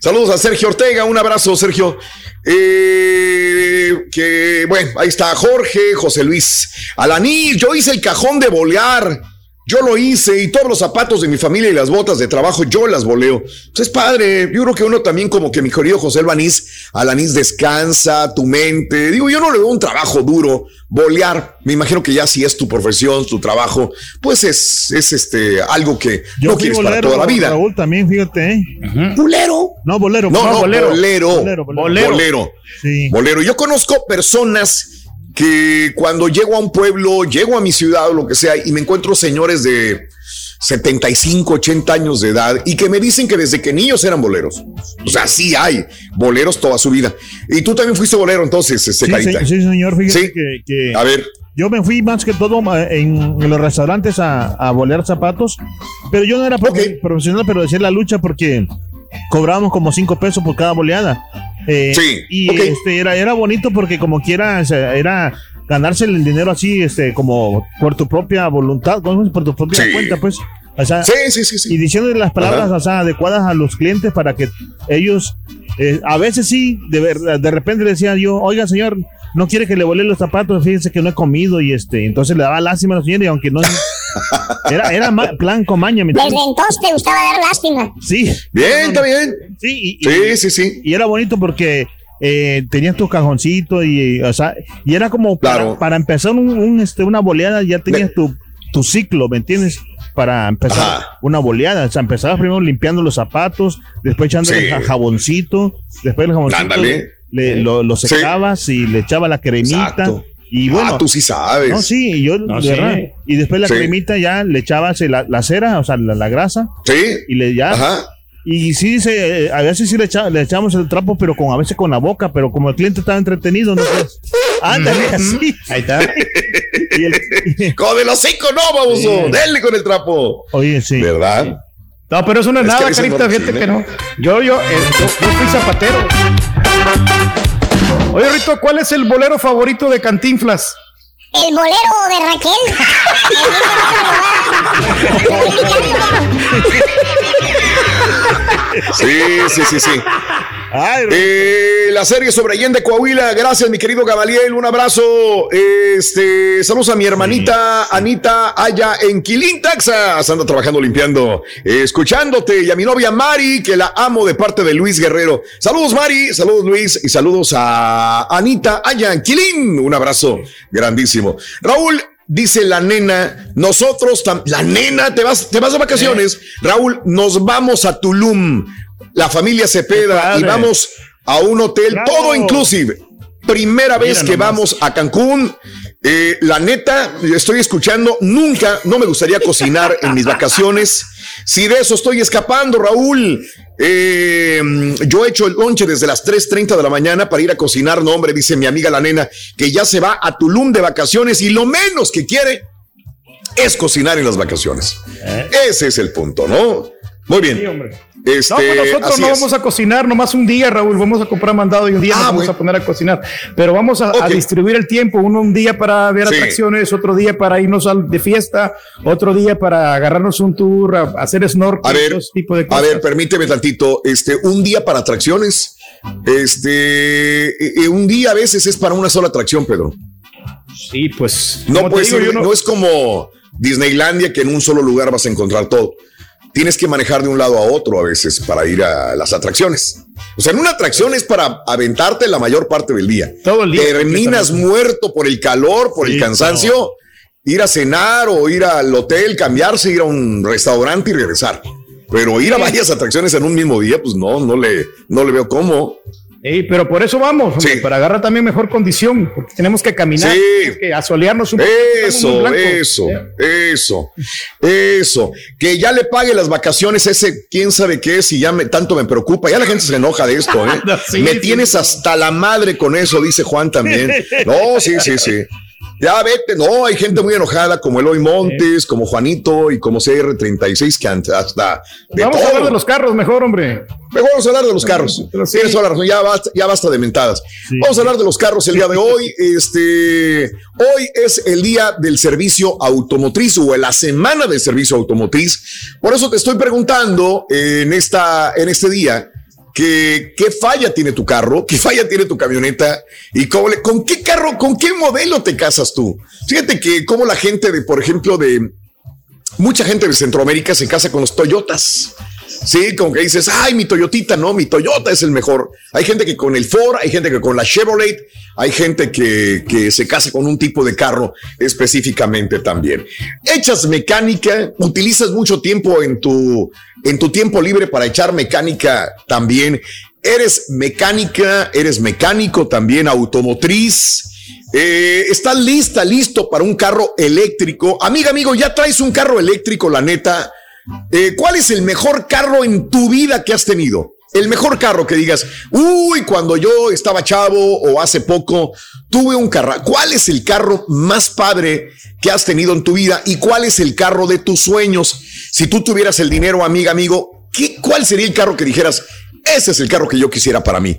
Saludos a Sergio Ortega, un abrazo, Sergio. Eh, que bueno, ahí está Jorge, José Luis Alaní. Yo hice el cajón de bolear. Yo lo hice y todos los zapatos de mi familia y las botas de trabajo yo las voleo. Pues es padre. Yo creo que uno también, como que mi querido José Albanís, Alanís descansa tu mente. Digo, yo no le veo un trabajo duro. Bolear, me imagino que ya si es tu profesión, tu trabajo, pues es, es este algo que no quieres para toda la vida. Raúl también, fíjate. ¿eh? ¿Bolero? No, bolero. No, no, bolero. Bolero. Bolero. bolero. bolero. Sí. bolero. Yo conozco personas que cuando llego a un pueblo, llego a mi ciudad o lo que sea, y me encuentro señores de 75, 80 años de edad y que me dicen que desde que niños eran boleros. O sea, sí hay boleros toda su vida. Y tú también fuiste bolero entonces, este sí, sí, señor, fíjate que, A ver. Yo me fui más que todo en, los restaurantes a, a bolear zapatos, pero yo no era profesional, pero decía la lucha porque cobrábamos como 5 pesos por cada boleada. Eh, sí. Y este, era, era bonito porque como quiera, era ganarse el dinero así, este, como por tu propia voluntad, por tu propia cuenta, pues. sí, sí, sí, Y diciendo las palabras adecuadas a los clientes para que ellos, eh, a veces sí, de, de repente decía yo, oiga señor, no quiere que le vuele los zapatos, fíjense que no he comido y este, entonces le daba lástima a la señora y aunque no... Era, era plan comaña. Desde entonces te gustaba dar lástima. Sí. Bien, está bien. Sí, y, sí, sí, sí. Y era bonito porque eh, tenías tu cajoncito y, o sea, y era como para, para empezar un, este, una boleada, ya tenías tu, tu ciclo, ¿me entiendes? Para empezar una boleada. O sea, empezabas primero limpiando los zapatos, después echando el jaboncito, después el jaboncito le, lo, lo, secabas y le echaba la cremita. Y ah, bueno, tú sí sabes. No, sí, yo, Y después la cremita ya le echabas la, la cera, o sea, la, grasa. Sí. Y le ya. Ajá. Y sí, dice, eh, a veces sí le, le, echamos el trapo, pero con a veces con la boca, pero como el cliente estaba entretenido, no pues, ándale así. Ahí está. con el hocico, no, vamos, sí. con el trapo. Oye, sí. ¿Verdad? No, pero eso no es, nada, carita, fíjate que no. Yo, yo, eh, yo, yo fui zapatero. Oye, Rito, ¿cuál es el bolero favorito de Cantinflas? El bolero de Raquel. sí, sí, sí, sí. Eh, la serie sobre Allende Coahuila, gracias mi querido Gamaliel, un abrazo. Este, saludos a mi hermanita Anita allá en Quilín, Texas, anda trabajando limpiando, escuchándote y a mi novia Mari, que la amo de parte de Luis Guerrero. Saludos Mari, saludos Luis y saludos a Anita allá en Quilín, un abrazo grandísimo. Raúl, dice la nena, nosotros, la nena, te vas, te vas de vacaciones, Raúl, nos vamos a Tulum la familia Cepeda y vamos a un hotel todo inclusive. Primera vez que vamos a Cancún. Eh, la neta, estoy escuchando, nunca, no me gustaría cocinar en mis vacaciones. Si de eso estoy escapando, Raúl. Eh, yo he hecho el lonche desde las 3.30 de la mañana para ir a cocinar. No, hombre, dice mi amiga la nena, que ya se va a Tulum de vacaciones y lo menos que quiere es cocinar en las vacaciones. ¿Eh? Ese es el punto, ¿no? Muy bien. Sí, hombre. Este, no, pues nosotros no es. vamos a cocinar nomás un día, Raúl. Vamos a comprar mandado y un día nos vamos a poner a cocinar. Pero vamos a, a distribuir el tiempo. Uno un día para ver Sí. atracciones, otro día para irnos al- de fiesta, otro día para agarrarnos un tour, a, a hacer snorkel, A ver, tipo de A cosas. ver, permíteme tantito. Este, un día para atracciones. Este, un día a veces es para una sola atracción, Pedro. Sí, pues. No, puede digo, ser- yo no... no- es como Disneylandia que en un solo lugar vas a encontrar todo. Tienes que manejar de un lado a otro a veces para ir a las atracciones. O sea, en una atracción es para aventarte la mayor parte del día. Todo el día. Terminas muerto por el calor, por Sí, el cansancio. Ir a cenar o ir al hotel, cambiarse, ir a un restaurante y regresar. Pero ir a varias atracciones en un mismo día, pues no, no le, no le veo cómo. Ey, pero por eso vamos, hombre, para agarrar también mejor condición, porque tenemos que caminar, Sí. que asolearnos un poco. Eso, blancos. eso, eso, eso. Que ya le pague las vacaciones ese, quién sabe qué es y ya me, tanto me preocupa. Ya la gente se enoja de esto, ¿eh? Sí, me tienes hasta la madre con eso, dice Juan también. No, sí, sí, sí. Ya vete, no, hay gente muy enojada como Eloy Montes, como Juanito y como CR36 que hasta de Vamos a hablar de los carros mejor, hombre. Mejor vamos a hablar de los carros. Tienes toda la razón, ya basta, ya basta de mentadas. Vamos a hablar de los carros el día de hoy. Este, hoy es el día del servicio automotriz o la semana del servicio automotriz. Por eso te estoy preguntando en, esta, en este día que, qué falla tiene tu carro, qué falla tiene tu camioneta y con qué carro, con qué modelo te casas tú. Fíjate que como la gente de, por ejemplo, de mucha gente de Centroamérica se casa con los Toyotas. Sí, como que dices, ay, mi Toyotita, no, mi Toyota es el mejor. Hay gente que con el Ford, hay gente que con la Chevrolet, hay gente que, que se casa con un tipo de carro específicamente también. Echas mecánica, utilizas mucho tiempo en tu, en tu tiempo libre para echar mecánica también. Eres mecánica, eres mecánico también, automotriz. Eh, ¿Estás lista, listo para un carro eléctrico? Amiga, amigo, ya traes un carro eléctrico, la neta. Eh, ¿Cuál es el mejor carro en tu vida que has tenido? El mejor carro que digas, uy, cuando yo estaba chavo o hace poco, tuve un carro. ¿Cuál es el carro más padre que has tenido en tu vida? ¿Y cuál es el carro de tus sueños? Si tú tuvieras el dinero, amiga, amigo, ¿qué, ¿cuál sería el carro que dijeras, ese es el carro que yo quisiera para mí?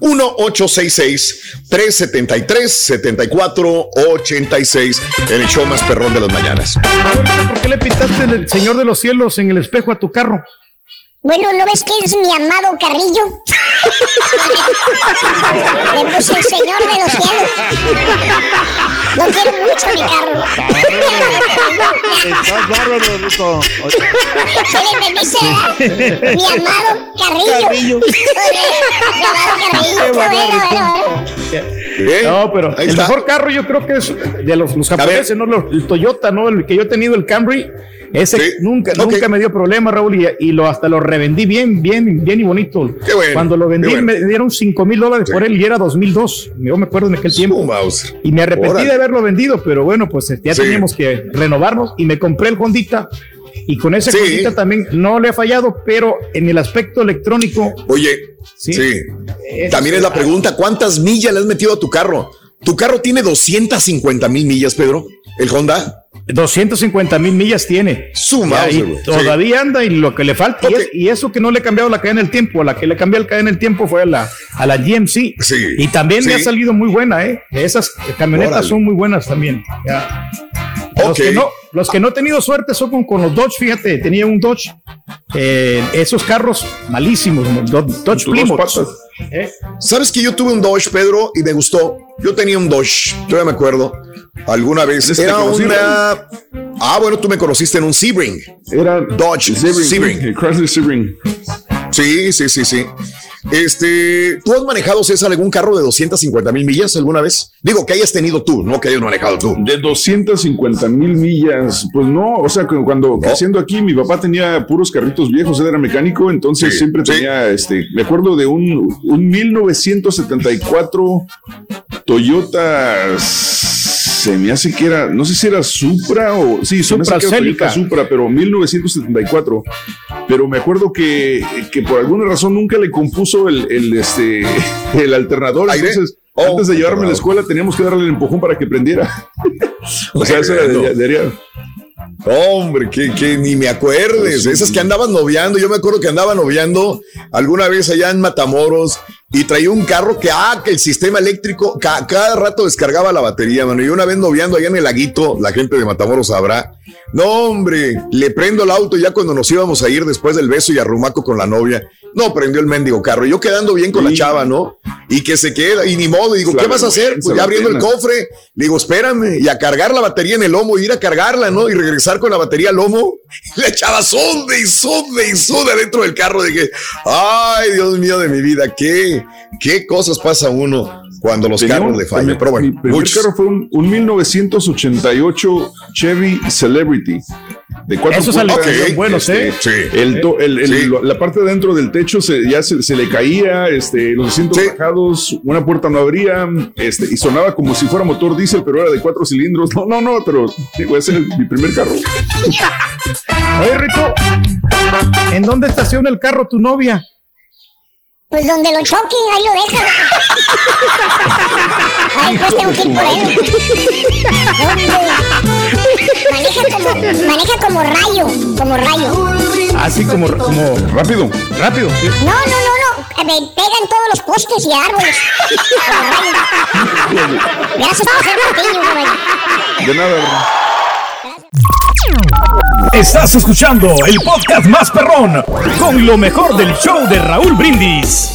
1-866-373-7486 en el show más perrón de las mañanas. ¿Por qué le pintaste el Señor de los Cielos en el espejo a tu carro? Bueno, ¿no ves que es mi amado Carrillo? Le puse el señor de los cielos. No quiero mucho mi carro. Estás bárbaro, Rico. ¿Qué le entendiste, verdad? Mi amado Carrillo. Carrillo. Mi amado Carrillo. Bueno, bueno, bueno. No, pero el está. mejor carro yo creo que es de los, los japoneses, ¿no? Los- el Toyota, ¿no? El que yo he tenido, el Camry. Ese nunca, nunca me dio problema, Raúl, y, y lo hasta lo revendí bien, bien, bien y bonito. Qué bueno, Cuando lo vendí bueno. me dieron 5 mil dólares por él y era 2002. Yo me acuerdo en aquel tiempo. Y me arrepentí Órale. de haberlo vendido, pero bueno, pues ya Sí. teníamos que renovarnos y me compré el Hondita. Y con ese Sí. También no le ha fallado, pero en el aspecto electrónico. Oye, Sí. También es la pregunta, ¿cuántas millas le has metido a tu carro? ¿Tu carro tiene 250 mil millas, Pedro? ¿El Honda? 250 mil millas tiene. Suma, Ya, y todavía anda y lo que le falta. y es- Y, eso que no le he cambiado la cadena del tiempo. La que le cambié la cadena del tiempo fue a la, a la GMC. Y también me sí. ha salido muy buena, ¿eh? Esas camionetas Órale. son muy buenas también. Ya. Los, que no, los que no he tenido suerte son con, con los Dodge, fíjate, tenía un Dodge. eh, esos carros malísimos, Do- Dodge Plymouth. ¿Eh? ¿Sabes que yo tuve un Dodge, Pedro, y me gustó? Yo tenía un Dodge, todavía me acuerdo. Alguna vez. Era una. Ah, bueno, tú me conociste en un Sebring. Era Dodge Sebring, Sebring. Chrysler Sebring. Sí, sí, sí, sí. Este, ¿tú has manejado, César, algún carro de 250 mil millas alguna vez? Digo, que hayas tenido tú, no que hayas manejado tú. De 250 mil millas, pues no, o sea, cu- cuando creciendo aquí, mi papá tenía puros carritos viejos, él era mecánico, entonces Sí, siempre sí. tenía, este, me acuerdo de un, un 1974 Toyota, se me hace que era, no sé si era Supra o, sí, Supra que era Toyota Celica. Supra, pero 1974. Pero me acuerdo que, que por alguna razón nunca le compuso el, el, este, el alternador, ¿Aire? entonces... Oh, antes de llevarme a la escuela teníamos que darle el empujón para que prendiera. o sea, eso era de- de- Hombre, que, que ni me acuerdes. Esas que andaban noviando. Yo me acuerdo que andaba noviando alguna vez allá en Matamoros y traía un carro que, ah, que el sistema eléctrico cada rato descargaba la batería, mano. Y una vez noviando allá en el laguito, la gente de Matamoros sabrá. No, hombre, le prendo el auto ya cuando nos íbamos a ir después del beso y arrumaco con la novia. No, prendió el mendigo carro. Yo quedando bien con la chava, ¿no? Y que se queda, y ni modo. Y digo, ¿qué vas a hacer? Pues ya abriendo el cofre. Le digo, espérame. Y a cargar la batería en el lomo, ir a cargarla, ¿no? Y regresar con la batería al lomo. la chava sonde y sonde y sonde dentro del carro. Dije, ay, Dios mío de mi vida, qué, qué cosas pasa uno cuando los carros le fallan. Pero bueno, mi primer carro fue un, 1988 Chevy Celebrity. De cuatro Esos okay, buenos, ¿eh? Este, el, el, La parte de dentro del techo se, ya se, le caía, este, los asientos bajados, una puerta no abría, este, y sonaba como si fuera motor diésel, pero era de cuatro cilindros. No, no, no, pero digo, ese es mi primer carro. Oye, Rico, ¿en dónde estaciona el carro tu novia? Pues donde lo choquen, ahí lo dejan. Ahí pues tengo que ir por él. Maneja como, maneja como rayo, como rayo. Así como, como rápido. Rápido. No, no, no, no. Me pegan todos los postes y árboles. Gracias por ser martillo, De nada, Estás escuchando el podcast más perrón con lo mejor del show de Raúl Brindis.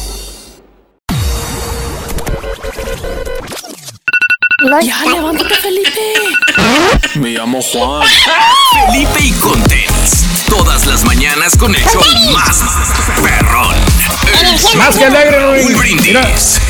Ya, levántate, Felipe. Me llamo Juan. Felipe y Contenis. Todas las mañanas con el show más perrón. más que alegre, Raúl Brindis.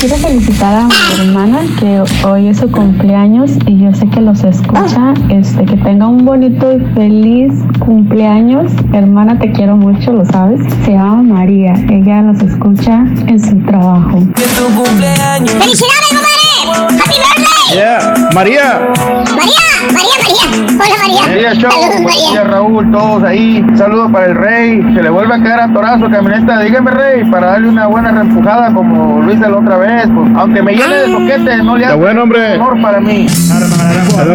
Quiero felicitar a mi hermana que hoy es su cumpleaños y yo sé que los escucha. Este, que tenga un bonito y feliz cumpleaños. Hermana, te quiero mucho, lo sabes. Se llama María. Ella los escucha en su trabajo. ¡Felicidades! ¡Happy birthday! Yeah. María. María, María, María. Hola, María. Saludos, María. Raúl, todos ahí. Saludos para el rey. Se le vuelve a quedar a torazo camioneta. Dígame, rey, para darle una buena reempujada como lo hice la otra vez. Pues, aunque me llene de soquete, no le hace buen hombre. honor para mí.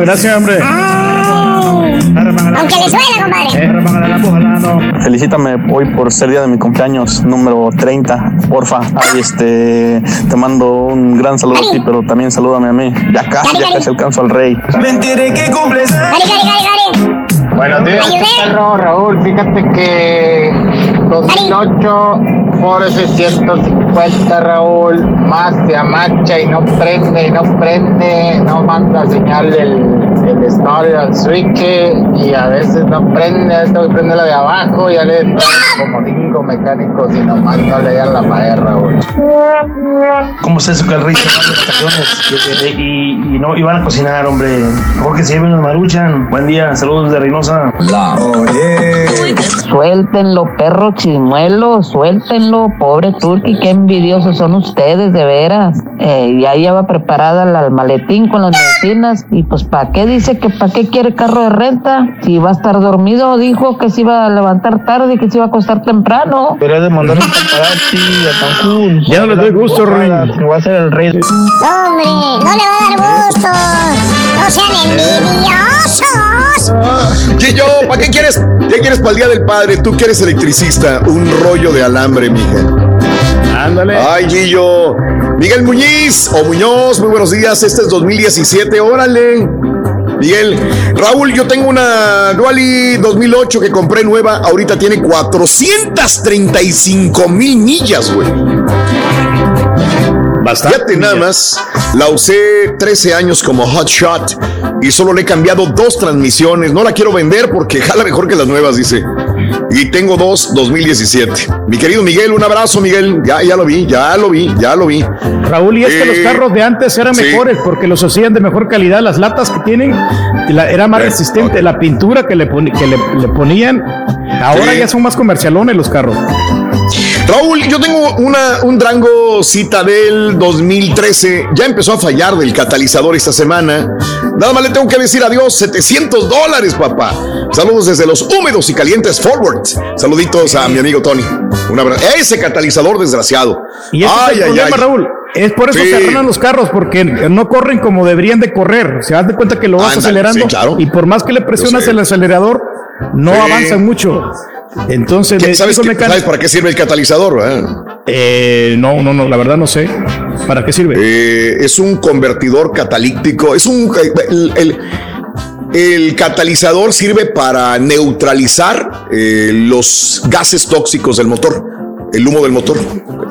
Gracias, hombre. Aunque le suene, compadre. Felicítame hoy por ser día de mi cumpleaños número 30, porfa. Ahí este, te mando un gran saludo a ti, pero también salúdame a mí. Ya casi, ya casi alcanzo al rey. Me enteré que cumples. Gary, Gary, Gary, Buenos días, perro Raúl. Fíjate que 2008 por 650 Raúl, más se amacha y no prende, y no prende, no manda señal el, el story al switch y a veces no prende, tengo que prende la de abajo, ya le como cinco mecánicos y nomás no le dan la pared Raúl. ¿Cómo es eso que el rey se va de estaciones y, y, no, y van a cocinar, hombre? Porque se lleven los maruchan. Buen día, saludos de Reynosa. La Suéltenlo, perro chimuelo, suéltenlo, pobre Turki, qué envidiosos son ustedes, de veras. Eh, ya lleva preparada el maletín con las medicinas y pues ¿para qué dice que para qué quiere carro de renta? Si va a estar dormido, dijo que se iba a levantar tarde y que se iba a acostar temprano. Pero de mandar un paparazzi a Cancún. Ya no le doy gusto, Rey. Que va a ser el rey. Hombre, no le va a dar gusto. No sean envidiosos. Gillo, ¿para qué quieres? ¿Qué quieres para el Día del Padre? Tú que eres electricista, un rollo de alambre, mija. Ándale. Ay, Gillo. Miguel Muñiz o Muñoz, muy buenos días. Este es 2017, órale. Miguel, Raúl, yo tengo una Duali 2008 que compré nueva. Ahorita tiene 435 mil millas, güey. Bastante. nada más, la usé 13 años como hot shot y solo le he cambiado dos transmisiones. No la quiero vender porque jala mejor que las nuevas, dice. Y tengo dos 2017. Mi querido Miguel, un abrazo, Miguel. Ya, ya lo vi, ya lo vi, ya lo vi. Raúl, y es que los eh, carros de antes eran mejores porque los hacían de mejor calidad. Las latas que tienen era más resistente. La pintura que le, que le, ponían, ahora ya son más comercialones los carros. Raúl, yo tengo una, un Drango Citadel 2013. Ya empezó a fallar del catalizador esta semana. Nada más le tengo que decir adiós. 700 dólares, papá. Saludos desde los húmedos y calientes Forward. Saluditos a mi amigo Tony. Un abrazo. Ese catalizador desgraciado. Y ese ay, es el problema, Raúl. Es por eso se arruinan los carros, porque no corren como deberían de correr. Se das de cuenta que lo vas acelerando y por más que le presionas el acelerador, no avanza mucho. Entonces, ¿sabes, ¿sabes para qué sirve el catalizador? Eh, no, no, no, la verdad no sé. ¿Para qué sirve? Eh, es un convertidor catalítico. Es un. el, el catalizador sirve para neutralizar eh, los gases tóxicos del motor, el humo del motor.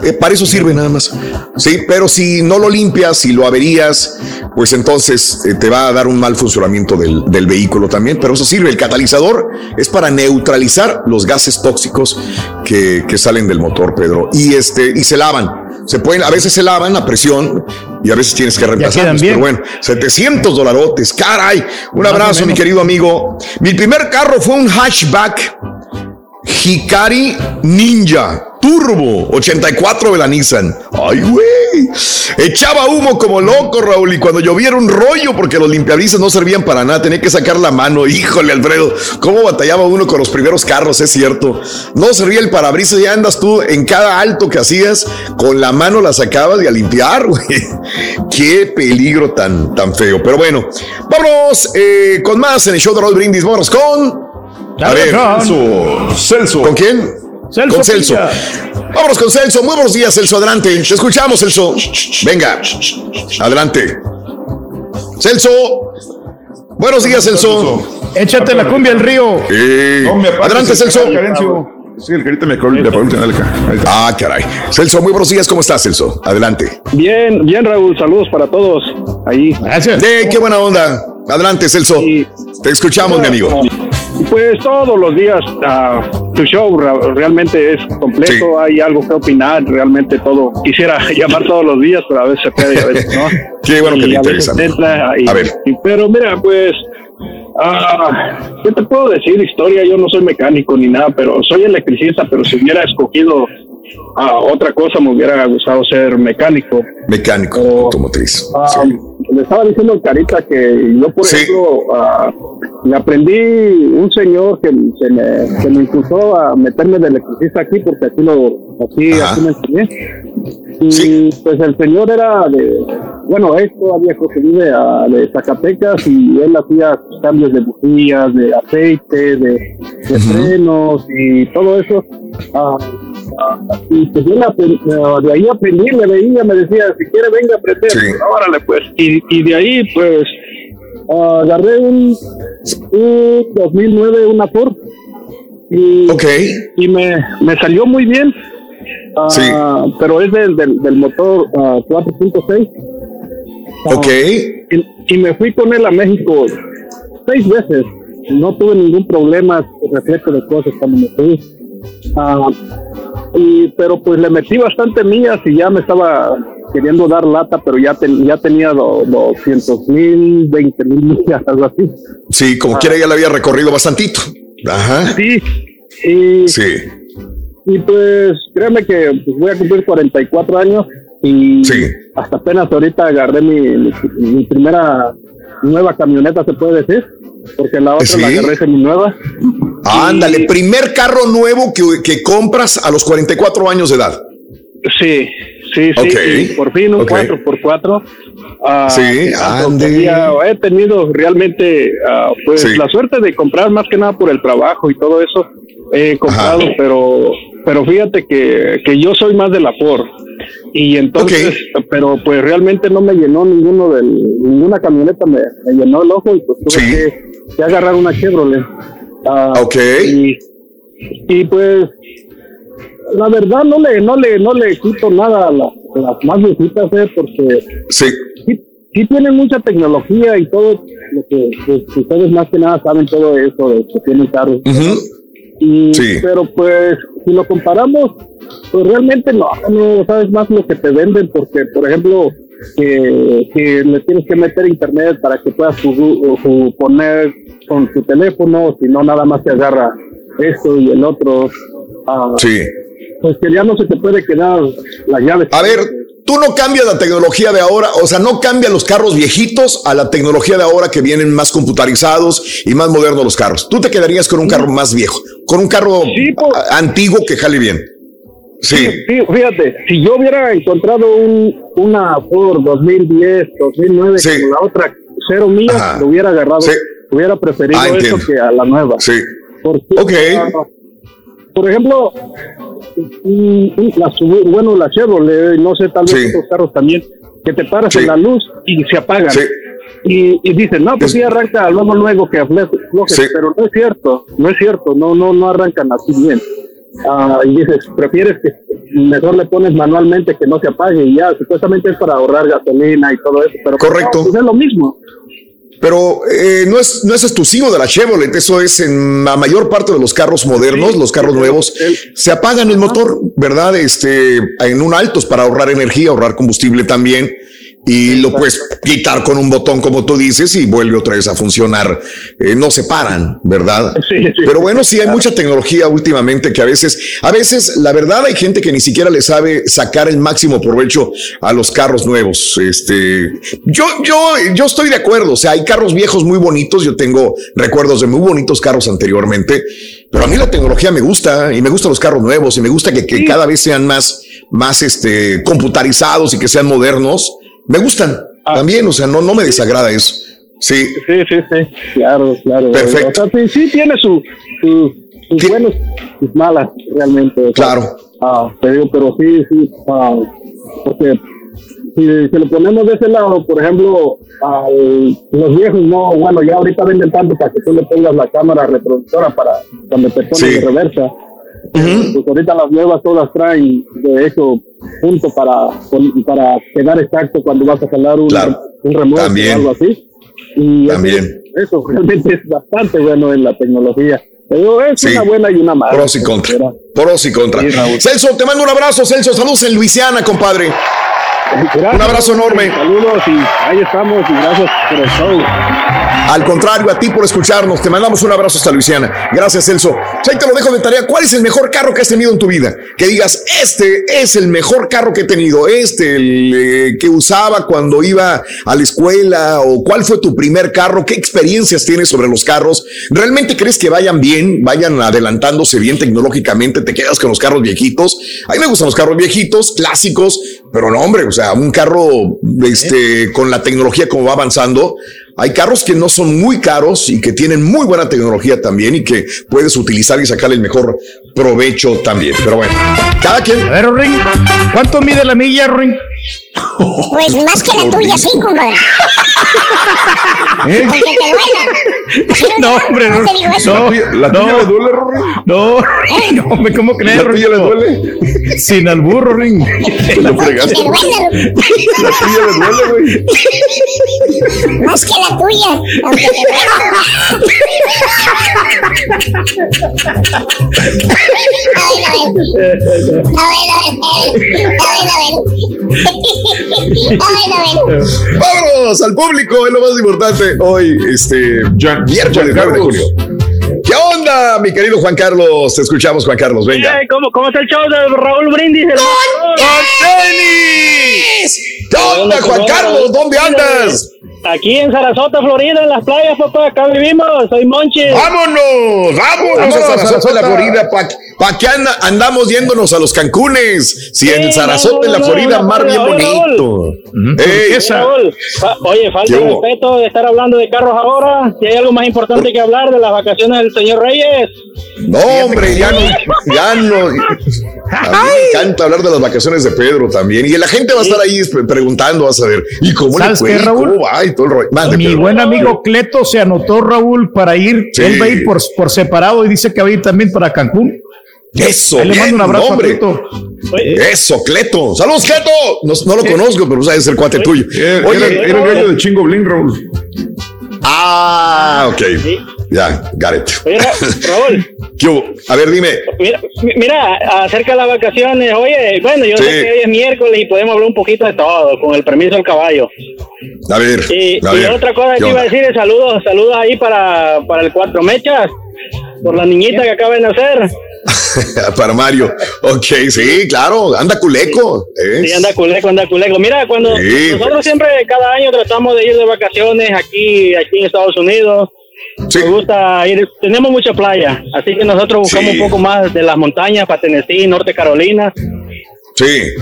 Eh, para eso sirve nada más. Sí, pero si no lo limpias, si lo averías, pues entonces eh, te va a dar un mal funcionamiento del, del, vehículo también. Pero eso sirve. El catalizador es para neutralizar los gases tóxicos que, que salen del motor, Pedro. Y este, y se lavan. Se pueden, a veces se lavan a presión y a veces tienes que reemplazarlos. Pero bueno, 700 dolarotes, caray. Un abrazo, mi querido amigo. Mi primer carro fue un hatchback Hikari Ninja Turbo 84 de la Nissan. Ay, güey. Echaba humo como loco, Raúl. Y cuando llovía un rollo porque los limpiabrisas no servían para nada. Tenía que sacar la mano. Híjole, Alfredo. ¿Cómo batallaba uno con los primeros carros? Es cierto. No servía el parabrisas. Ya andas tú en cada alto que hacías. Con la mano la sacabas y a limpiar, güey. Qué peligro tan, tan feo. Pero bueno, vámonos eh, con más en el show de Raúl Brindis. Vámonos con. A ver, Celso. Celso. ¿Con quién? Celso con Celso. Vámonos con Celso. Muy buenos días, Celso. Adelante. Te escuchamos, Celso. Venga. Adelante. Celso. Buenos días, Celso. Échate la cumbia al río. Adelante, Celso. Sí, el carita me Ah, caray. Celso, muy buenos días. ¿Cómo estás, Celso? Adelante. Bien, bien, Raúl. Saludos para todos. Ahí. Gracias. De qué buena onda. Adelante, Celso. Te escuchamos, mi amigo. Pues todos los días uh, tu show realmente es completo, hay algo que opinar, realmente todo. Quisiera llamar todos los días, pero a veces se puede y a veces no. Qué bueno que interesa. a ver. pero mira, pues, uh, ¿qué te puedo decir? Historia, yo no soy mecánico ni nada, pero soy electricista, pero si hubiera escogido uh, otra cosa me hubiera gustado ser mecánico. Mecánico, automotriz. Le estaba diciendo Carita que yo, por ejemplo, me aprendí un señor que, se me, que me impulsó a meterme de electricista aquí, porque aquí lo aquí, aquí me enseñé. Y pues el señor era de, bueno, es todavía que vive de Zacatecas y él hacía cambios de bujías, de aceite, de, frenos y todo eso. Ah, ah, y pues yo de ahí aprendí, me veía, me decía, si quiere venga a aprender, órale pues. Y, y de ahí pues agarré un, 2009, una Ford. Y, y me, me salió muy bien. Ah, pero es del, del, motor 4.6. Ah, ok. Y, me fui con él a México seis veces. No tuve ningún problema respecto de cosas cuando me fui. Ah, y, pero pues le metí bastante mías y ya me estaba queriendo dar lata, pero ya, ya tenía 200 mil, 20 mil millas, algo así. Sí, como quiera ya le había recorrido bastantito. Ajá. Sí. Y, sí. Y pues créeme que pues, voy a cumplir 44 años y hasta apenas ahorita agarré mi, mi, primera nueva camioneta, se puede decir, porque la otra la agarré semi nueva. Ándale, primer carro nuevo que, que compras a los 44 años de edad. Sí, Sí, sí, por fin un 4x4. Ah, sí, ande. He tenido realmente uh, pues la suerte de comprar más que nada por el trabajo y todo eso. He comprado, pero pero fíjate que, que yo soy más de la Ford. Y entonces, pero pues realmente no me llenó ninguno del, ninguna camioneta me, llenó el ojo y pues tuve que, agarrar una Chevrolet. Uh, ok. Y, y pues la verdad no le, no le, no le quito nada a, las más viejitas, ¿eh? porque sí. sí. tienen mucha tecnología y todo lo que, ustedes más que nada saben todo eso de que tienen carros. y, Pero pues si lo comparamos, pues realmente no, no sabes más lo que te venden porque, por ejemplo, que, que le tienes que meter internet para que puedas poner con tu teléfono, si no nada más te agarra esto y el otro. Ah, sí pues que ya no se te puede quedar la llave. A ver, tú no cambias la tecnología de ahora, o sea, no cambian los carros viejitos a la tecnología de ahora que vienen más computarizados y más modernos los carros. Tú te quedarías con un carro más viejo, con un carro antiguo que jale bien. Sí. sí. fíjate, si yo hubiera encontrado un, una Ford 2010, 2009, como la otra, cero millas, lo hubiera agarrado. Hubiera preferido ah, eso que a la nueva. Sí. Porque, ok. Por ejemplo, la, bueno, la Chevrolet, no sé, tal vez otros carros también, que te paras en la luz y se apagan. Y, y dicen, no, pues sí arranca luego, luego que afloje, pero no es cierto, no es cierto, no, no, no arrancan así bien. Ah, y dices, prefieres que mejor le pones manualmente que no se apague y ya, supuestamente es para ahorrar gasolina y todo eso, pero Correcto. Pues es lo mismo. Pero eh, no, es, no es exclusivo de la Chevrolet, eso es en la mayor parte de los carros modernos, los carros nuevos, se apagan el motor, ¿verdad? Este, en un altos para ahorrar energía, ahorrar combustible también y lo puedes quitar con un botón, como tú dices, y vuelve otra vez a funcionar. Eh, no se paran, ¿verdad? Pero bueno, sí hay mucha tecnología últimamente que a veces, a veces, la verdad, hay gente que ni siquiera le sabe sacar el máximo provecho a los carros nuevos. Este, yo, yo, yo estoy de acuerdo. O sea, hay carros viejos muy bonitos. Yo tengo recuerdos de muy bonitos carros anteriormente, pero a mí la tecnología me gusta y me gustan los carros nuevos y me gusta que, que cada vez sean más, más, este, computarizados y que sean modernos me gustan ah. también, o sea, no, no me desagrada eso. Sí. Sí, sí, sí, claro, claro. Perfecto. O sea, sí, tiene su, su, sus buenos y sus malas, realmente. claro. Ah, pero, pero sí, sí, ah, porque si, si lo ponemos de ese lado, por ejemplo, a los viejos, no, bueno, ya ahorita venden tanto para que tú le pongas la cámara reproductora para cuando te pones de reversa pues ahorita las nuevas todas traen, de hecho, punto para, para quedar exacto cuando vas a jalar un, un remoto o algo así. Y También. Eso, realmente es bastante bueno en la tecnología. Pero es una buena y una mala. Pros y contra. Pros y contra. Celso, te mando un abrazo, Celso. Saludos en Luisiana, compadre. Un abrazo enorme. Saludos y ahí estamos y gracias por el show. Al contrario, a ti por escucharnos. Te mandamos un abrazo hasta Luisiana. Gracias, Celso. Ahí te lo dejo de tarea. ¿Cuál es el mejor carro que has tenido en tu vida? Que digas, este es el mejor carro que he tenido. Este, el eh, que usaba cuando iba a la escuela. O cuál fue tu primer carro. ¿Qué experiencias tienes sobre los carros? ¿Realmente crees que vayan bien? Vayan adelantándose bien tecnológicamente. ¿Te quedas con los carros viejitos? A mí me gustan los carros viejitos, clásicos. Pero no, hombre, o sea, un carro este, con la tecnología como va avanzando. Hay carros que no son muy caros y que tienen muy buena tecnología también y que puedes utilizar y sacar el mejor provecho también. Pero bueno, cada quien. A ver, Ring, ¿cuánto mide la milla, Ring? Pues más que la tuya, sí, compadre. ¿Eh? Porque te duela. No, hombre, no. no, ¿La tuya le duele, Rory? No, ¿Eh? no, hombre, ¿cómo crees, ¿La tuya le duele? Sin albur, Ring. Lo fregaste. La tuya le duele, güey. Más que la tuya, aunque te duela. Vámonos al público, es lo más importante. Hoy, este, miércoles 9 de junio. ¿Qué onda, mi querido Juan Carlos? Te escuchamos, Juan Carlos. Venga. ¿Cómo, cómo está el show de Raúl Brindis? ¡Con tenis! ¿Qué onda, Juan Carlos? ¿Dónde andas? Aquí en Sarasota, Florida, en las playas, papá, acá vivimos, soy Monchi. ¡Vámonos! ¡Vámonos, a Sarasota, la Florida! ¿Para qué andamos yéndonos a los Cancunes? Si en Sarasota, en la Florida, mar bien bonito. oye, falta de respeto de estar hablando de carros ahora. Si hay algo más importante que hablar de las vacaciones del señor Reyes. No, hombre, ya no, ya no. A mí me encanta hablar de las vacaciones de Pedro también. Y la gente va a estar ahí preguntando, vas a ver, ¿y cómo le fue? Raúl? Mi buen amigo Cleto se anotó, Raúl, para ir. Él va a ir por, por separado y dice que va a ir también para Cancún. Eso, le mando un abrazo Cleto. Eso, Cleto. Saludos, Cleto. No, lo conozco, pero sabes el cuate tuyo. Oye, era, el gallo de Chingo Blin, Raúl. Ah, ok. Ya, got it. Raúl. A ver, dime. Mira, acerca de las vacaciones. Oye, bueno, yo sé que hoy es miércoles y podemos hablar un poquito de todo, con el permiso del caballo. A ver. Y, otra cosa que iba a decir es saludos, saludos ahí para, para el Cuatro Mechas, por la niñita que acaba de nacer. para Mario. Ok, sí, claro, anda culeco. Sí, anda culeco, anda culeco. Mira, cuando nosotros siempre cada año tratamos de ir de vacaciones aquí, aquí en Estados Unidos Nos gusta ir, tenemos mucha playa, así que nosotros buscamos un poco más de las montañas para Tennessee, Norte Carolina. Sí.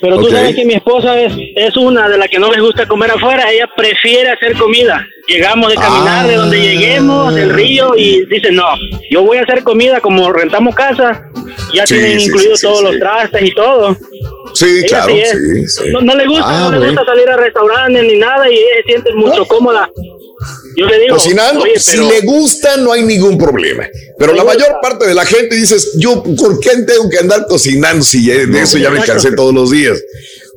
Pero tú sabes que mi esposa es, es una de las que no les gusta comer afuera, ella prefiere hacer comida. Llegamos de caminar de donde lleguemos, del río, y dice, no, yo voy a hacer comida como rentamos casa, ya Sí, tienen sí, incluidos sí, todos los trastes y todo. Sí, Ella claro. No, no le gusta, Ah, no le gusta salir a restaurantes ni nada y ella se siente mucho cómoda. Yo le digo, Cocinando, oye, si le gusta, no hay ningún problema. Pero la mayor parte de la gente dices, yo, ¿por qué tengo que andar cocinando si ya- de eso ya me cansé todos los días?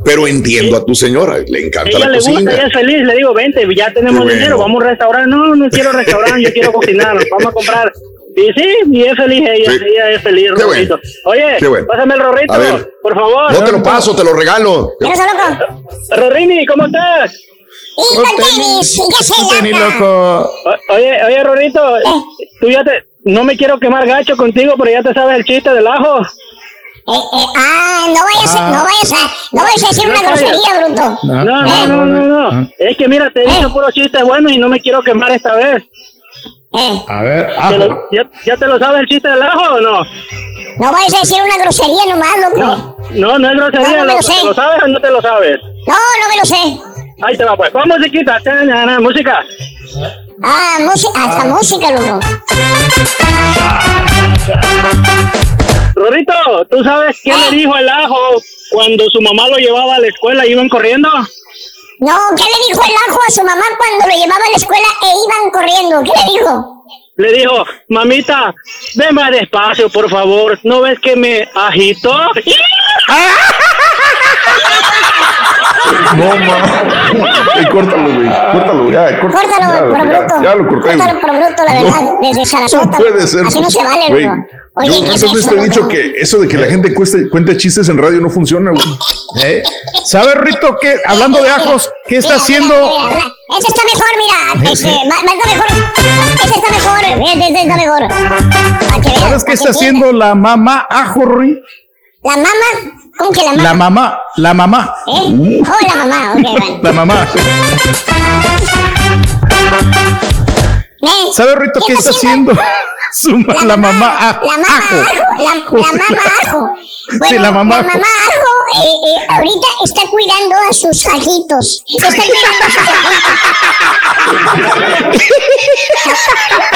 Pero entiendo a tu señora, le encanta ella la le gusta, ella es feliz, le digo, vente, ya tenemos bueno. dinero, vamos a un restaurante. No, no quiero restaurante, yo quiero cocinar, vamos a comprar. Y sí, y es feliz ella, Sí. ella es feliz, Qué Rorrito. Oye, Qué bueno. pásame el Rorrito, por favor. No te lo paso, te lo regalo. Rorrini, ¿cómo estás? Tenis, loco. O- Oye, oye, Rorrito, tú ya te, no me quiero quemar gacho contigo, pero ya te sabes el chiste del ajo. Ah, no vayas, a- no vayas a, no vayas a decir una No, grosería, bruto. No, no, no, no, no, no. Es que mira, te he dicho puro chiste bueno y no me quiero quemar esta vez. A ver, ¿Te lo- ya, ya te lo sabes el chiste del ajo o no? No vayas a decir una grosería nomás, loco. No, no, no es grosería, No, no me lo loco. sé. ¿Te lo sabes o no te lo sabes? No, no me lo sé. Ahí te va, pues. Vamos, na, Música. Ah, música, hasta música, loco. Rorito, ¿tú sabes qué le dijo el ajo cuando su mamá lo llevaba a la escuela y iban corriendo? No, ¿qué le dijo el ajo a su mamá cuando lo llevaba a la escuela e iban corriendo? ¿Qué le dijo? Le dijo, mamita, ven más despacio, por favor. ¿No ves que me agitó? No, ma. Ey, córtalo, güey. Córtalo, ya, córtalo. Córtalo, ya, por ya, bruto. ya lo corté. Córtalo güey. por bruto, la verdad. No. Desde Sarasota. No puede ser. Así no se vale, Güey. Oye, Yo ¿qué es muchas veces eso, te he loco? dicho que eso de que la gente cueste- cuente chistes en radio no funciona, güey. ¿Eh? ¿Sabes, Rito, que hablando de ajos, qué está haciendo? Ese está mejor, mira. Este, ma- está mejor. Ese está mejor. Ese está mejor. Que ¿Sabes qué está haciendo la mamá ajo, Rui? La mamá. ¿Cómo que la mamá? La mamá, la mamá. ¿Eh? Oh, la mamá. Ok, bueno. La mamá. ¿Eh? ¿Sabes, Rito, qué está haciendo su, ma- la mamá ajo? La mamá ajo. La, la mamá ajo. Bueno, Sí, la mamá La ajo. mamá ajo eh, eh, ahorita está cuidando a sus ajitos. Está cuidando a sus ajitos.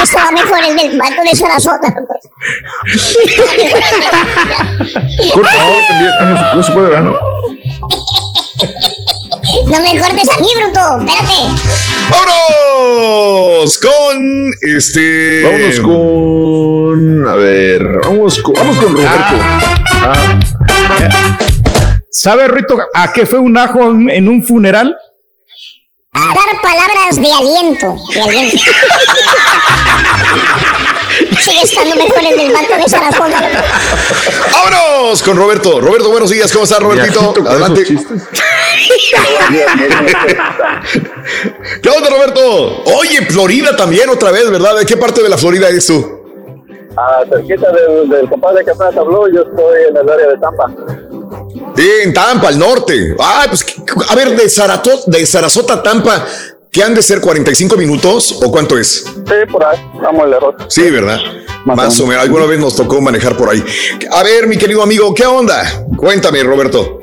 Esto va mejor el del vato de Sarasota. Córtalo también. Ah, No, se puede, ¿verdad? No me cortes a mí, bruto. Espérate. ¡Vámonos! Con este. Vámonos con. A ver, vamos con, vamos con Roberto. Ah. ¿Sabe, Rito, a qué fue un ajo en, en un funeral? A dar palabras de aliento. De aliento. Sigue estando mejor el del vato de Sarasota. ¡Vámonos con Roberto! Roberto, buenos días. ¿Cómo estás, Robertito? Adelante. ¿Qué onda, Roberto? Oye, Florida también otra vez, ¿verdad? ¿De qué parte de la Florida eres tú? Ah, cerquita del, del compadre que apenas habló, yo estoy en el área de Tampa. Sí, en Tampa, al norte. Ah, pues, a ver, de, Zarato- de Sarasota a Tampa, ¿qué han de ser 45 minutos o cuánto es? Sí, por ahí, estamos lejos. Sí, ¿verdad? Más, o menos. Alguna vez nos tocó manejar por ahí. A ver, mi querido amigo, ¿qué onda? Cuéntame, Roberto.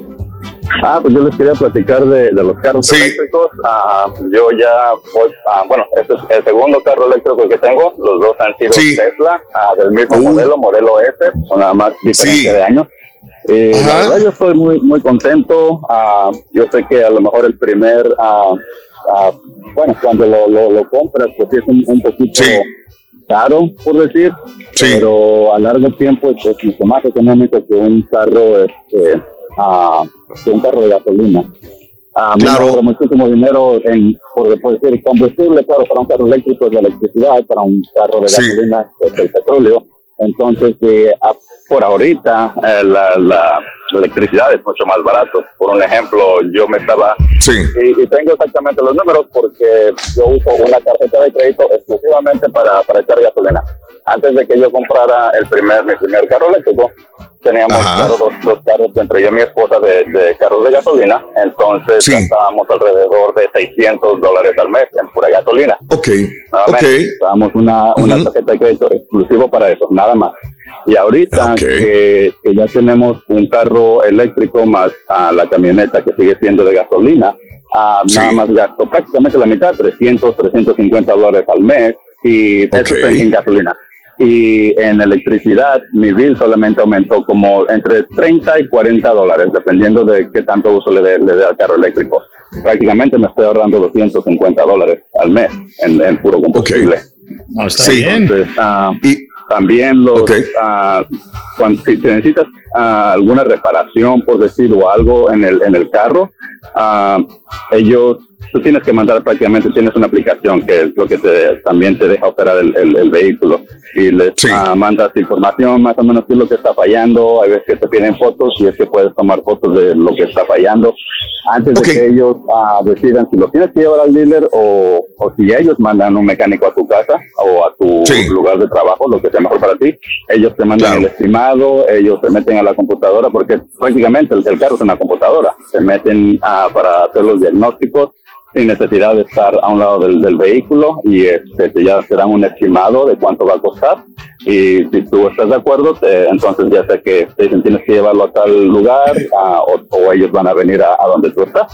Ah, pues yo les quería platicar de, de los carros eléctricos. Ah, yo ya voy, ah, bueno, este es el segundo carro eléctrico que tengo. Los dos han sido Tesla, ah, del mismo modelo, modelo S, nada más diferencia de años. Y la verdad yo estoy muy muy contento. Ah, yo sé que a lo mejor el primer, ah, bueno, cuando lo, lo, lo compras, pues sí es un, un poquito caro, por decir, pero a largo tiempo es pues, mucho más económico que un carro, este, que un carro de gasolina. A mí me muchísimo dinero en, por, por decir, combustible, claro, para un carro eléctrico es la electricidad, para un carro de Sí. gasolina es el petróleo. Entonces, eh, a- por ahorita, eh, la, la electricidad es mucho más barato. Por un ejemplo, yo me estaba... Y, y tengo exactamente los números porque yo uso una tarjeta de crédito exclusivamente para, para echar gasolina. antes de que yo comprara el primer, mi primer carro eléctrico, teníamos dos, dos, carros entre yo y mi esposa de, de carros de gasolina, entonces gastábamos alrededor de 600 dólares al mes en pura gasolina. Ok, ok. Estábamos una, una tarjeta de crédito exclusivo para eso, nada más. Y ahorita que, ya tenemos un carro eléctrico más a la camioneta que sigue siendo de gasolina, nada más gasto prácticamente la mitad, 300, 350 dólares al mes y eso es en gasolina. Y en electricidad, mi bill solamente aumentó como entre 30 y 40 dólares, dependiendo de qué tanto uso le dé le al carro eléctrico. Prácticamente me estoy ahorrando 250 dólares al mes en, puro combustible. sí. Entonces, ah, y también los, ah, cuando, si necesitas ah, alguna reparación, por decirlo algo, en el, en el carro, ellos tú tienes que mandar prácticamente, tienes una aplicación que es lo que te, también te deja operar el, el, vehículo. Y les ah, mandas información más o menos qué es lo que está fallando, hay veces que te piden fotos y es que puedes tomar fotos de lo que está fallando. Antes de que ellos ah, decidan si lo tienes que llevar al dealer o, o, si ellos mandan un mecánico a tu casa o a tu lugar de trabajo, lo que sea mejor para ti, ellos te mandan el estimado, ellos se meten a la computadora porque prácticamente el, carro es una computadora, se meten ah, para hacer los diagnósticos sin necesidad de estar a un lado del, del vehículo y este, ya te dan un estimado de cuánto va a costar y si tú estás de acuerdo, entonces ya sé que te dicen tienes que llevarlo a tal lugar o, ellos van a venir a, donde tú estás.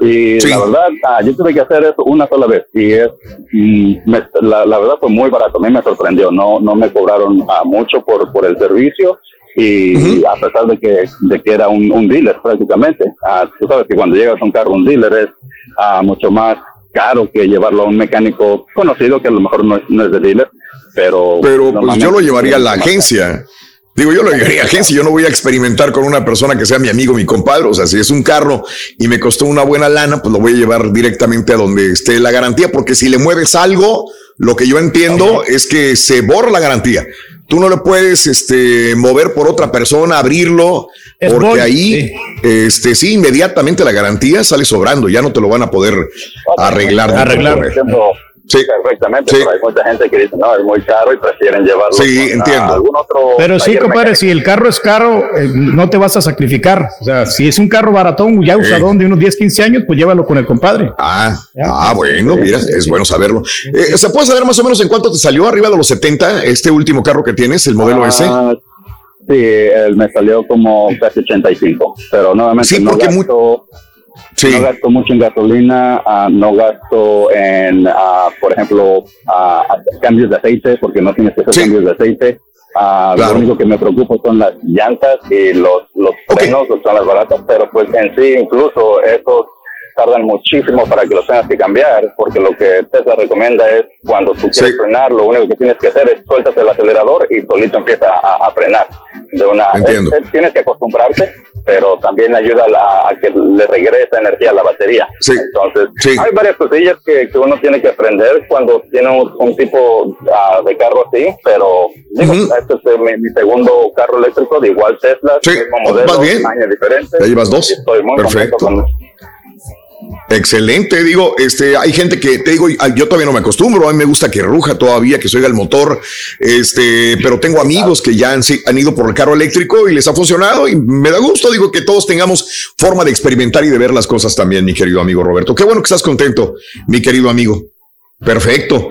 Y la verdad, ah, yo tuve que hacer eso una sola vez y es la, la, verdad fue muy barato, a mí me sorprendió, no, no me cobraron ah, mucho por, por el servicio y a pesar de que, de que era un, un dealer prácticamente. Ah, tú sabes que cuando llegas a un carro, un dealer es ah, mucho más caro que llevarlo a un mecánico conocido que a lo mejor no es, no es de dealer, pero... Pero pues yo lo llevaría a la agencia. Digo, yo lo llevaría a agencia, yo no voy a experimentar con una persona que sea mi amigo, mi compadre. O sea, si es un carro y me costó una buena lana, pues lo voy a llevar directamente a donde esté la garantía, porque si le mueves algo, lo que yo entiendo es que se borra la garantía. Tú no le puedes este, mover por otra persona, abrirlo, porque ahí, sí. este, sí, inmediatamente la garantía sale sobrando, ya no te lo van a poder arreglar. arreglar. Sí, perfectamente, pero hay mucha gente que dice, no, es muy caro y prefieren llevarlo sí, entiendo. algún otro. Pero sí, compadre, si el carro es caro, eh, no te vas a sacrificar. O sea, si es un carro baratón, ya usadón de unos 10, 15 años, pues llévalo con el compadre. Ah, ah bueno, mira, es bueno saberlo. Eh, ¿Se puede saber más o menos en cuánto te salió arriba de los 70 este último carro que tienes, el modelo S? Ah, sí, él me salió como casi 85, pero nuevamente sí, porque no no gasto mucho en gasolina, ah, no gasto en, uh, por ejemplo, uh, cambios de aceite, porque no tienes que hacer cambios de aceite. Lo único que me preocupa son las llantas y los, los frenos, que son las baratas, pero pues en sí, incluso esos tardan muchísimo para que los tengas que cambiar, porque lo que Tesla recomienda es cuando tú quieres frenar, lo único que tienes que hacer es sueltas el acelerador y solito empieza a, frenar. De una, tienes que acostumbrarte, pero también ayuda a, que le regrese energía a la batería. Entonces, hay varias cosillas que, que, uno tiene que aprender cuando tiene un, tipo ah, de carro así, pero digo, este es mi, segundo carro eléctrico de igual Tesla, mismo modelo, año diferente. Ya llevas dos. Estoy muy Perfecto. Con, Excelente, digo, este, hay gente que te digo, yo todavía no me acostumbro, a mí me gusta que ruja todavía, que se oiga el motor, este, pero tengo amigos que ya han, han, ido por el carro eléctrico y les ha funcionado y me da gusto, digo, que todos tengamos forma de experimentar y de ver las cosas también, mi querido amigo Roberto. Qué bueno que estás contento, mi querido amigo. Perfecto.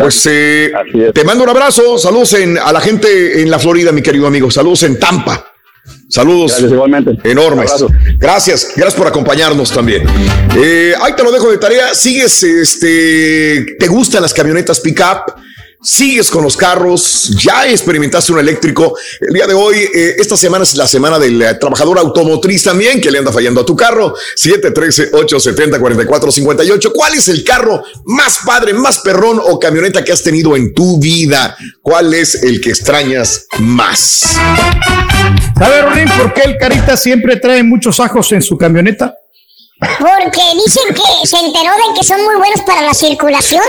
pues eh, te mando un abrazo, saludos en, a la gente en la Florida, mi querido amigo, saludos en Tampa. Saludos enormes. Gracias, gracias por acompañarnos también. Eh, ahí te lo dejo de tarea. Sigues, este, te gustan las camionetas pickup sigues con los carros, ya experimentaste un eléctrico. El día de hoy, eh, esta semana es la semana del eh, trabajador automotriz también, que le anda fallando a tu carro. 713-870-4458. ¿Cuál es el carro más padre, más perrón o camioneta que has tenido en tu vida? ¿Cuál es el que extrañas más? ¿Sabe, Rorín, por qué el Carita siempre trae muchos ajos en su camioneta? Porque dicen que se enteró de que son muy buenos para la circulación.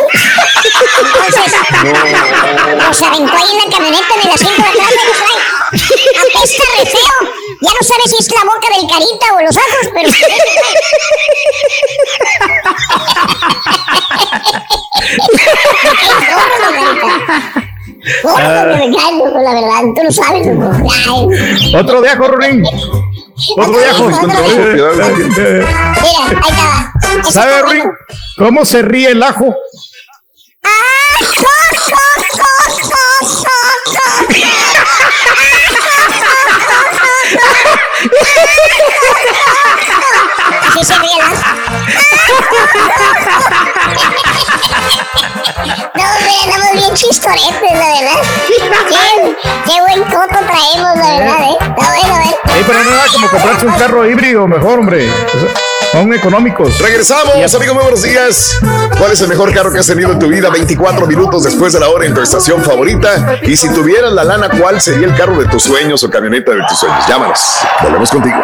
Entonces, los aventó ahí en la camioneta en el asiento de atrás y trae. Apesta re feo. Ya no sabes si es la boca del carita o los ojos, pero. No, no, me cae, loco, la verdad. Tú lo sabes. Ay. Otro de ajo, Rorín. Otro ajo. Mira, ahí está. ¿Sabe? ¿Cómo se ríe el ajo? Así se. No, hombre, andamos bien chistoretes, la verdad. Qué, qué buen coto traemos, la verdad, ¿eh? Está bueno, ¿eh? Ey, pero no era como comprarse un carro híbrido mejor, hombre. Son económicos. Regresamos, amigos, muy buenos días. ¿Cuál es el mejor carro que has tenido en tu vida? 24 minutos después de la hora en tu estación favorita. Y si tuvieras la lana, ¿cuál sería el carro de tus sueños o camioneta de tus sueños? Llámanos. Volvemos contigo.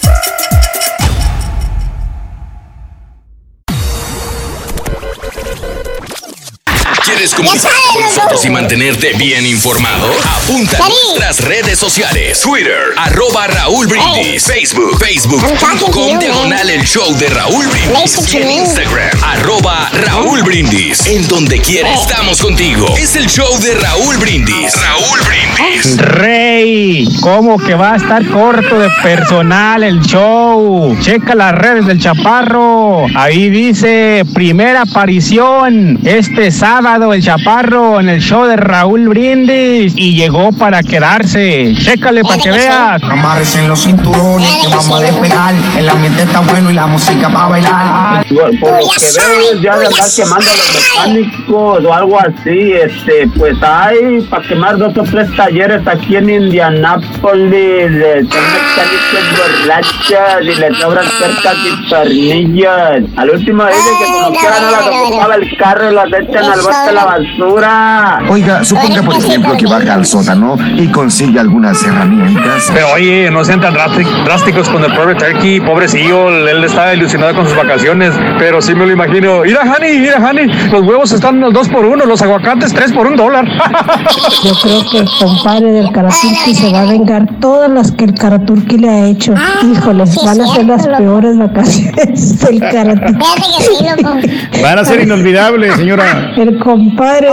¿Quieres comunicarte con nosotros y mantenerte bien informado? Apunta a nuestras redes sociales. Twitter, arroba Raúl Brindis. Facebook, facebook.com, diagonal el show de Raúl Brindis. Y en Instagram, arroba Raúl Brindis. En donde quiera estamos contigo. Es el show de Raúl Brindis. Raúl Brindis. Rey, ¿cómo que va a estar corto de personal el show? Checa las redes del Chaparro. Ahí dice primera aparición este sábado el Chaparro en el show de Raúl Brindis y llegó para quedarse. Chécale para que veas. Amarres en los cinturones que vamos a despegar. El ambiente está bueno y la música para bailar. Por lo que veo ya de andar quemando a los mecánicos o algo así, este, pues hay para quemar dos o tres talleres aquí en Indianápolis, son mecánicos borrachos y les sobran cercas y tornillos. Al último dice que como quiera no las ocupaba el carro y las echan al bote de la basura. Oiga, suponga por ejemplo que baja al sótano y consigue algunas herramientas. Pero oye, no sean tan drástic- drásticos con el pobre Turkey, pobrecillo, él está ilusionado con sus vacaciones, pero sí me lo imagino. Mira, Hani, mira, Hani, los huevos están al 2 por 1 los aguacates 3 por un dólar. Yo creo que el compadre del Karaturki se va a vengar todas las que el Karaturki le ha hecho. Híjoles, van a ser las peores vacaciones del Karaturki. Van a ser inolvidables, señora. El compadre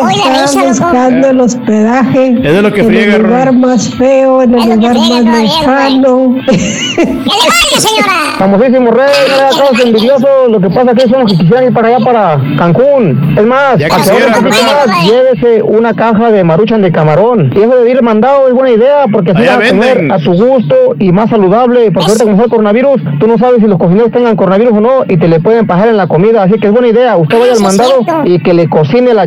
está buscando el hospedaje Es de lo que en friega, el lugar Ron. más feo, en el lugar más lejano. Famosísimo rey, no todos envidiosos. Lo que pasa que son los que quisieran ir para allá, para Cancún. Es más, Ya quisiera. poquito más, llévese una caja de maruchan de camarón. Y eso de ir mandado es buena idea, porque Allá vas a comer a tu gusto y más saludable. Porque ahorita como el coronavirus, tú no sabes si los cocineros tengan coronavirus o no, y te le pueden pasar en la comida. Así que es buena idea. Usted vaya al mandado y que le cocine la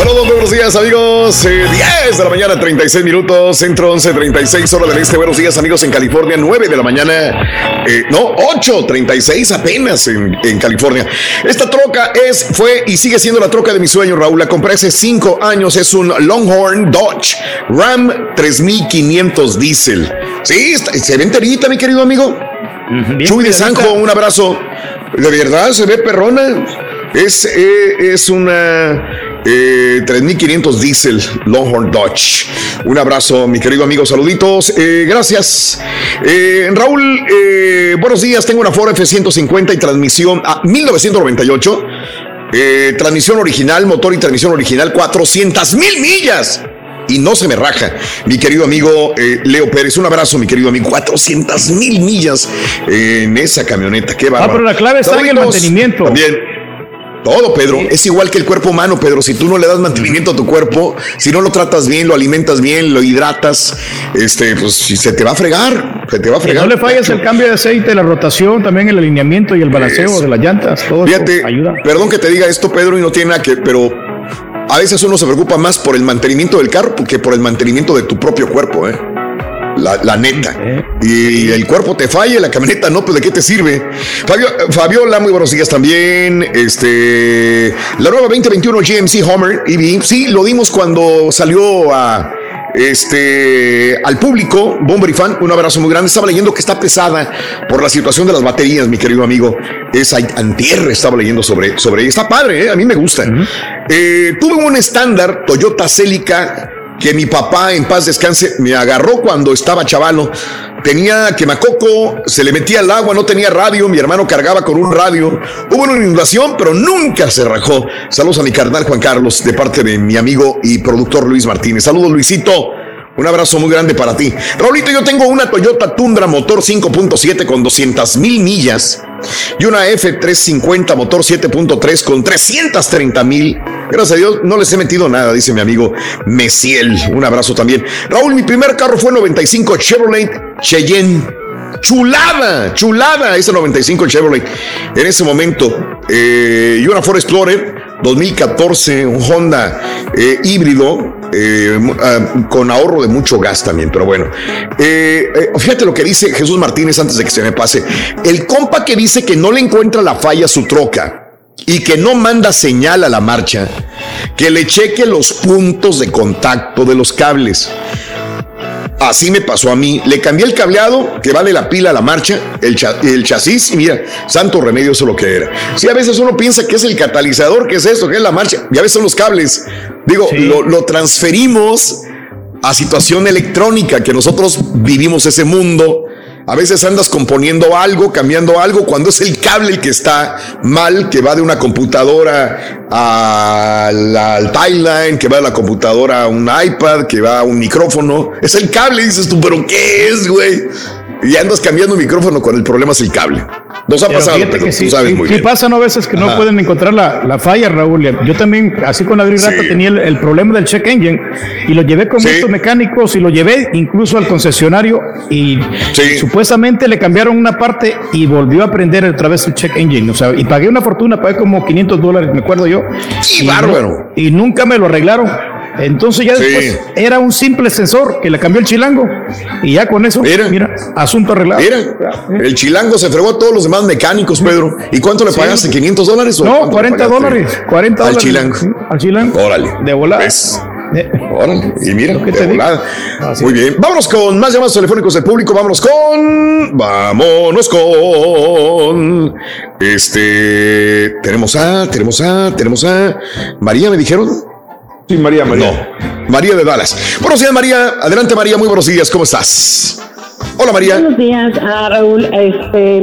Saludos, muy buenos días, amigos. Eh, 10 de la mañana, 36 minutos. Centro 11, 36 hora del este. Buenos días, amigos, en California. 9 de la mañana. eh, no, 8, 36 apenas en, en California. Esta troca es, fue y sigue siendo la troca de mi sueño, Raúl. La compré hace 5 años. Es un Longhorn Dodge Ram 3500 Diesel. Sí, está- se ve enterita, mi querido amigo. Chuy de Sanjo, un abrazo. De verdad, se ve perrona. Es, eh, es una eh, 3500 Diesel Longhorn Dodge. Un abrazo, mi querido amigo. Saluditos. Eh, gracias. Eh, Raúl, eh, buenos días. Tengo una Ford F-150 y transmisión a 1998. Eh, transmisión original, motor y transmisión original, 400 mil millas. Y no se me raja, mi querido amigo eh, Leo Pérez. Un abrazo, mi querido amigo. 400 mil millas en esa camioneta. Qué bárbaro. Ah, pero la clave está en el mantenimiento. También. Todo, Pedro. Es igual que el cuerpo humano, Pedro. Si tú no le das mantenimiento a tu cuerpo, si no lo tratas bien, lo alimentas bien, lo hidratas, este, pues se te va a fregar. Se te va a fregar. no le falles el cambio de aceite, la rotación, también el alineamiento y el balanceo de las llantas. Todo Fíjate, eso ayuda. perdón que te diga esto, Pedro, y no tiene nada que, pero a veces uno se preocupa más por el mantenimiento del carro que por el mantenimiento de tu propio cuerpo, ¿eh? La, la neta. Y el cuerpo te falla, la camioneta no, pues de qué te sirve. Fabio, Fabiola, muy buenos días también. Este, la nueva 2021 GMC Homer EV, sí, lo dimos cuando salió a, Este, al público, Bomber y Fan, un abrazo muy grande. Estaba leyendo que está pesada por la situación de las baterías, mi querido amigo. Es antierre, estaba leyendo sobre, sobre Está padre, ¿eh? a mí me gusta. Eh, tuve un estándar Toyota Celica que mi papá, en paz descanse, me agarró cuando estaba chavalo. Tenía quemacoco, se le metía el agua, no tenía radio, mi hermano cargaba con un radio. Hubo una inundación, pero nunca se rajó. Saludos a mi carnal Juan Carlos, de parte de mi amigo y productor Luis Martínez. Saludos, Luisito. Un abrazo muy grande para ti. Raulito, yo tengo una Toyota Tundra motor 5.7 con 200 mil millas y una F350 motor 7.3 con 330 mil. Gracias a Dios no les he metido nada, dice mi amigo Mesiel. Un abrazo también. Raúl, mi primer carro fue 95 Chevrolet Cheyenne. Chulada, chulada, ese 95 Chevrolet. En ese momento, eh, y una Ford Explorer 2014, un Honda eh, híbrido eh, ah, con ahorro de mucho gas también, pero bueno. Eh, eh, fíjate lo que dice Jesús Martínez antes de que se me pase. El compa que dice que no le encuentra la falla a su troca y que no manda señal a la marcha, que le cheque los puntos de contacto de los cables. Así me pasó a mí. Le cambié el cableado, que vale la pila a la marcha, el, el chasis, y mira, santo remedio, eso es lo que era. Si a veces uno piensa que es el catalizador, que es esto, que es la marcha, y a veces son los cables. Digo, lo, lo transferimos a situación electrónica, que nosotros vivimos ese mundo a veces andas componiendo algo, cambiando algo, cuando es el cable el que está mal, que va de una computadora al timeline, que va de la computadora a un iPad, que va a un micrófono. Es el cable, dices tú, pero ¿qué es, güey? Y andas cambiando micrófono cuando el problema es el cable. Nos ha pasado, pero que sí, tú sabes muy bien. pasa ¿no? a veces que no pueden encontrar la, falla, Raúl. Yo también, así con Adri Rato, tenía el, problema del check engine y lo llevé con estos mecánicos y lo llevé incluso al concesionario y supuestamente le cambiaron una parte y volvió a prender otra vez el check engine. O sea, y pagué una fortuna, pagué como 500 dólares, me acuerdo yo. Sí, bárbaro. y nunca me lo arreglaron. Entonces ya después era un simple sensor que le cambió el chilango y ya con eso, mira, asunto arreglado. Mira, el chilango se fregó a todos los demás mecánicos, Pedro. ¿Y cuánto le pagaste? ¿500 dólares? no, 40 dólares. 40 al dólares. Chilango. al chilango. Órale. De volada. Órale, y mira, de volada. Muy bien. Vámonos con más llamadas telefónicos del público. Vámonos con. Vámonos con. Este. Tenemos a, tenemos a, tenemos a. María, me dijeron. Sí, María, María. No, María de Dallas. Buenos días, María. Adelante, María. Muy buenos días. ¿Cómo estás? Hola, María. Buenos días, ah, Raúl. Este,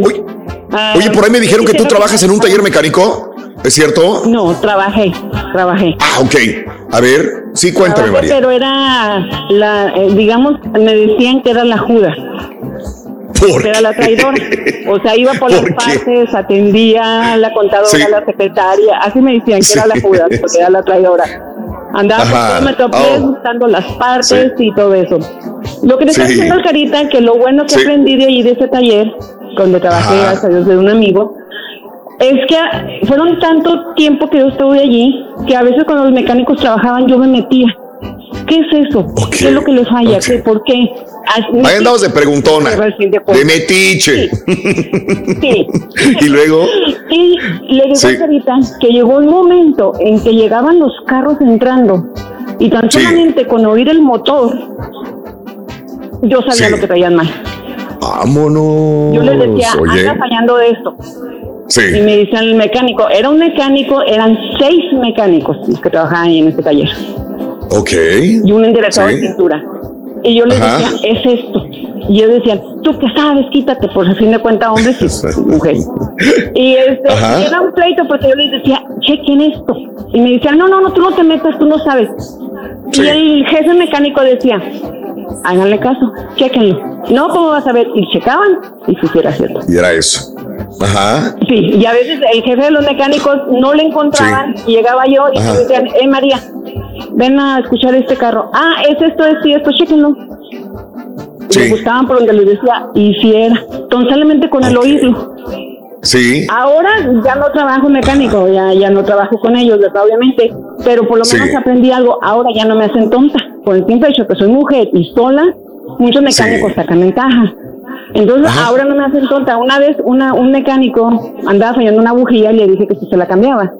ah, Oye, por ahí me dijeron que tú trabajas en un taller mecánico. ¿Es cierto? No, trabajé, trabajé. Ah, ok. A ver, sí, cuéntame, María. Pero era, la, eh, digamos, me decían que era la Judas. ¿Por era la traidora. O sea, iba por, las partes, atendía la contadora, la secretaria. Así me decían que era la Judas, porque era la traidora. Andaba por todo oh. buscando las partes y todo eso. Lo que te está diciendo Carita, que lo bueno que aprendí de ahí, de ese taller, donde trabajé, gracias a Dios, de un amigo, es que fueron tanto tiempo que yo estuve allí, que a veces cuando los mecánicos trabajaban yo me metía ¿Qué es eso? ¿Qué es lo que le falla? ¿Qué, ¿Por qué? Ahí andamos de preguntona, de metiche. Sí. y luego. Y le digo ahorita que llegó un momento en que llegaban los carros entrando y tan solamente con oír el motor, yo sabía lo que traían mal. Vámonos. Yo les decía, anda fallando de esto. Sí. Y me decían el mecánico, era un mecánico, eran seis mecánicos los que trabajaban ahí en este taller. Ok. Y un enderezador de cintura. Y yo le decía, es esto. Y yo decía, tú qué sabes, quítate, por fin de cuenta, hombres y mujeres. Y este, era un pleito porque yo les decía, chequen esto. Y me decían, no, no, no, tú no te metas, tú no sabes. Y el jefe mecánico decía, háganle caso, chequenlo. No, ¿cómo vas a ver? Y checaban y si hiciera cierto. Y era eso. Ajá. Sí, y a veces el jefe de los mecánicos no le encontraban y llegaba yo y me decían, eh María, ven a escuchar este carro. Ah, es esto, es esto, chequenlo. Sí. Me gustaban por donde les decía, hiciera. Entonces solamente con el oírlo. Sí. Ahora ya no trabajo mecánico, ya, ya no trabajo con ellos, obviamente, pero por lo menos aprendí algo. Ahora ya no me hacen tonta. Por el simple hecho que soy mujer y sola, muchos mecánicos sacan ventaja. Entonces ahora no me hacen tonta. Una vez una, un mecánico andaba fallando una bujía y le dije que si se la cambiaba.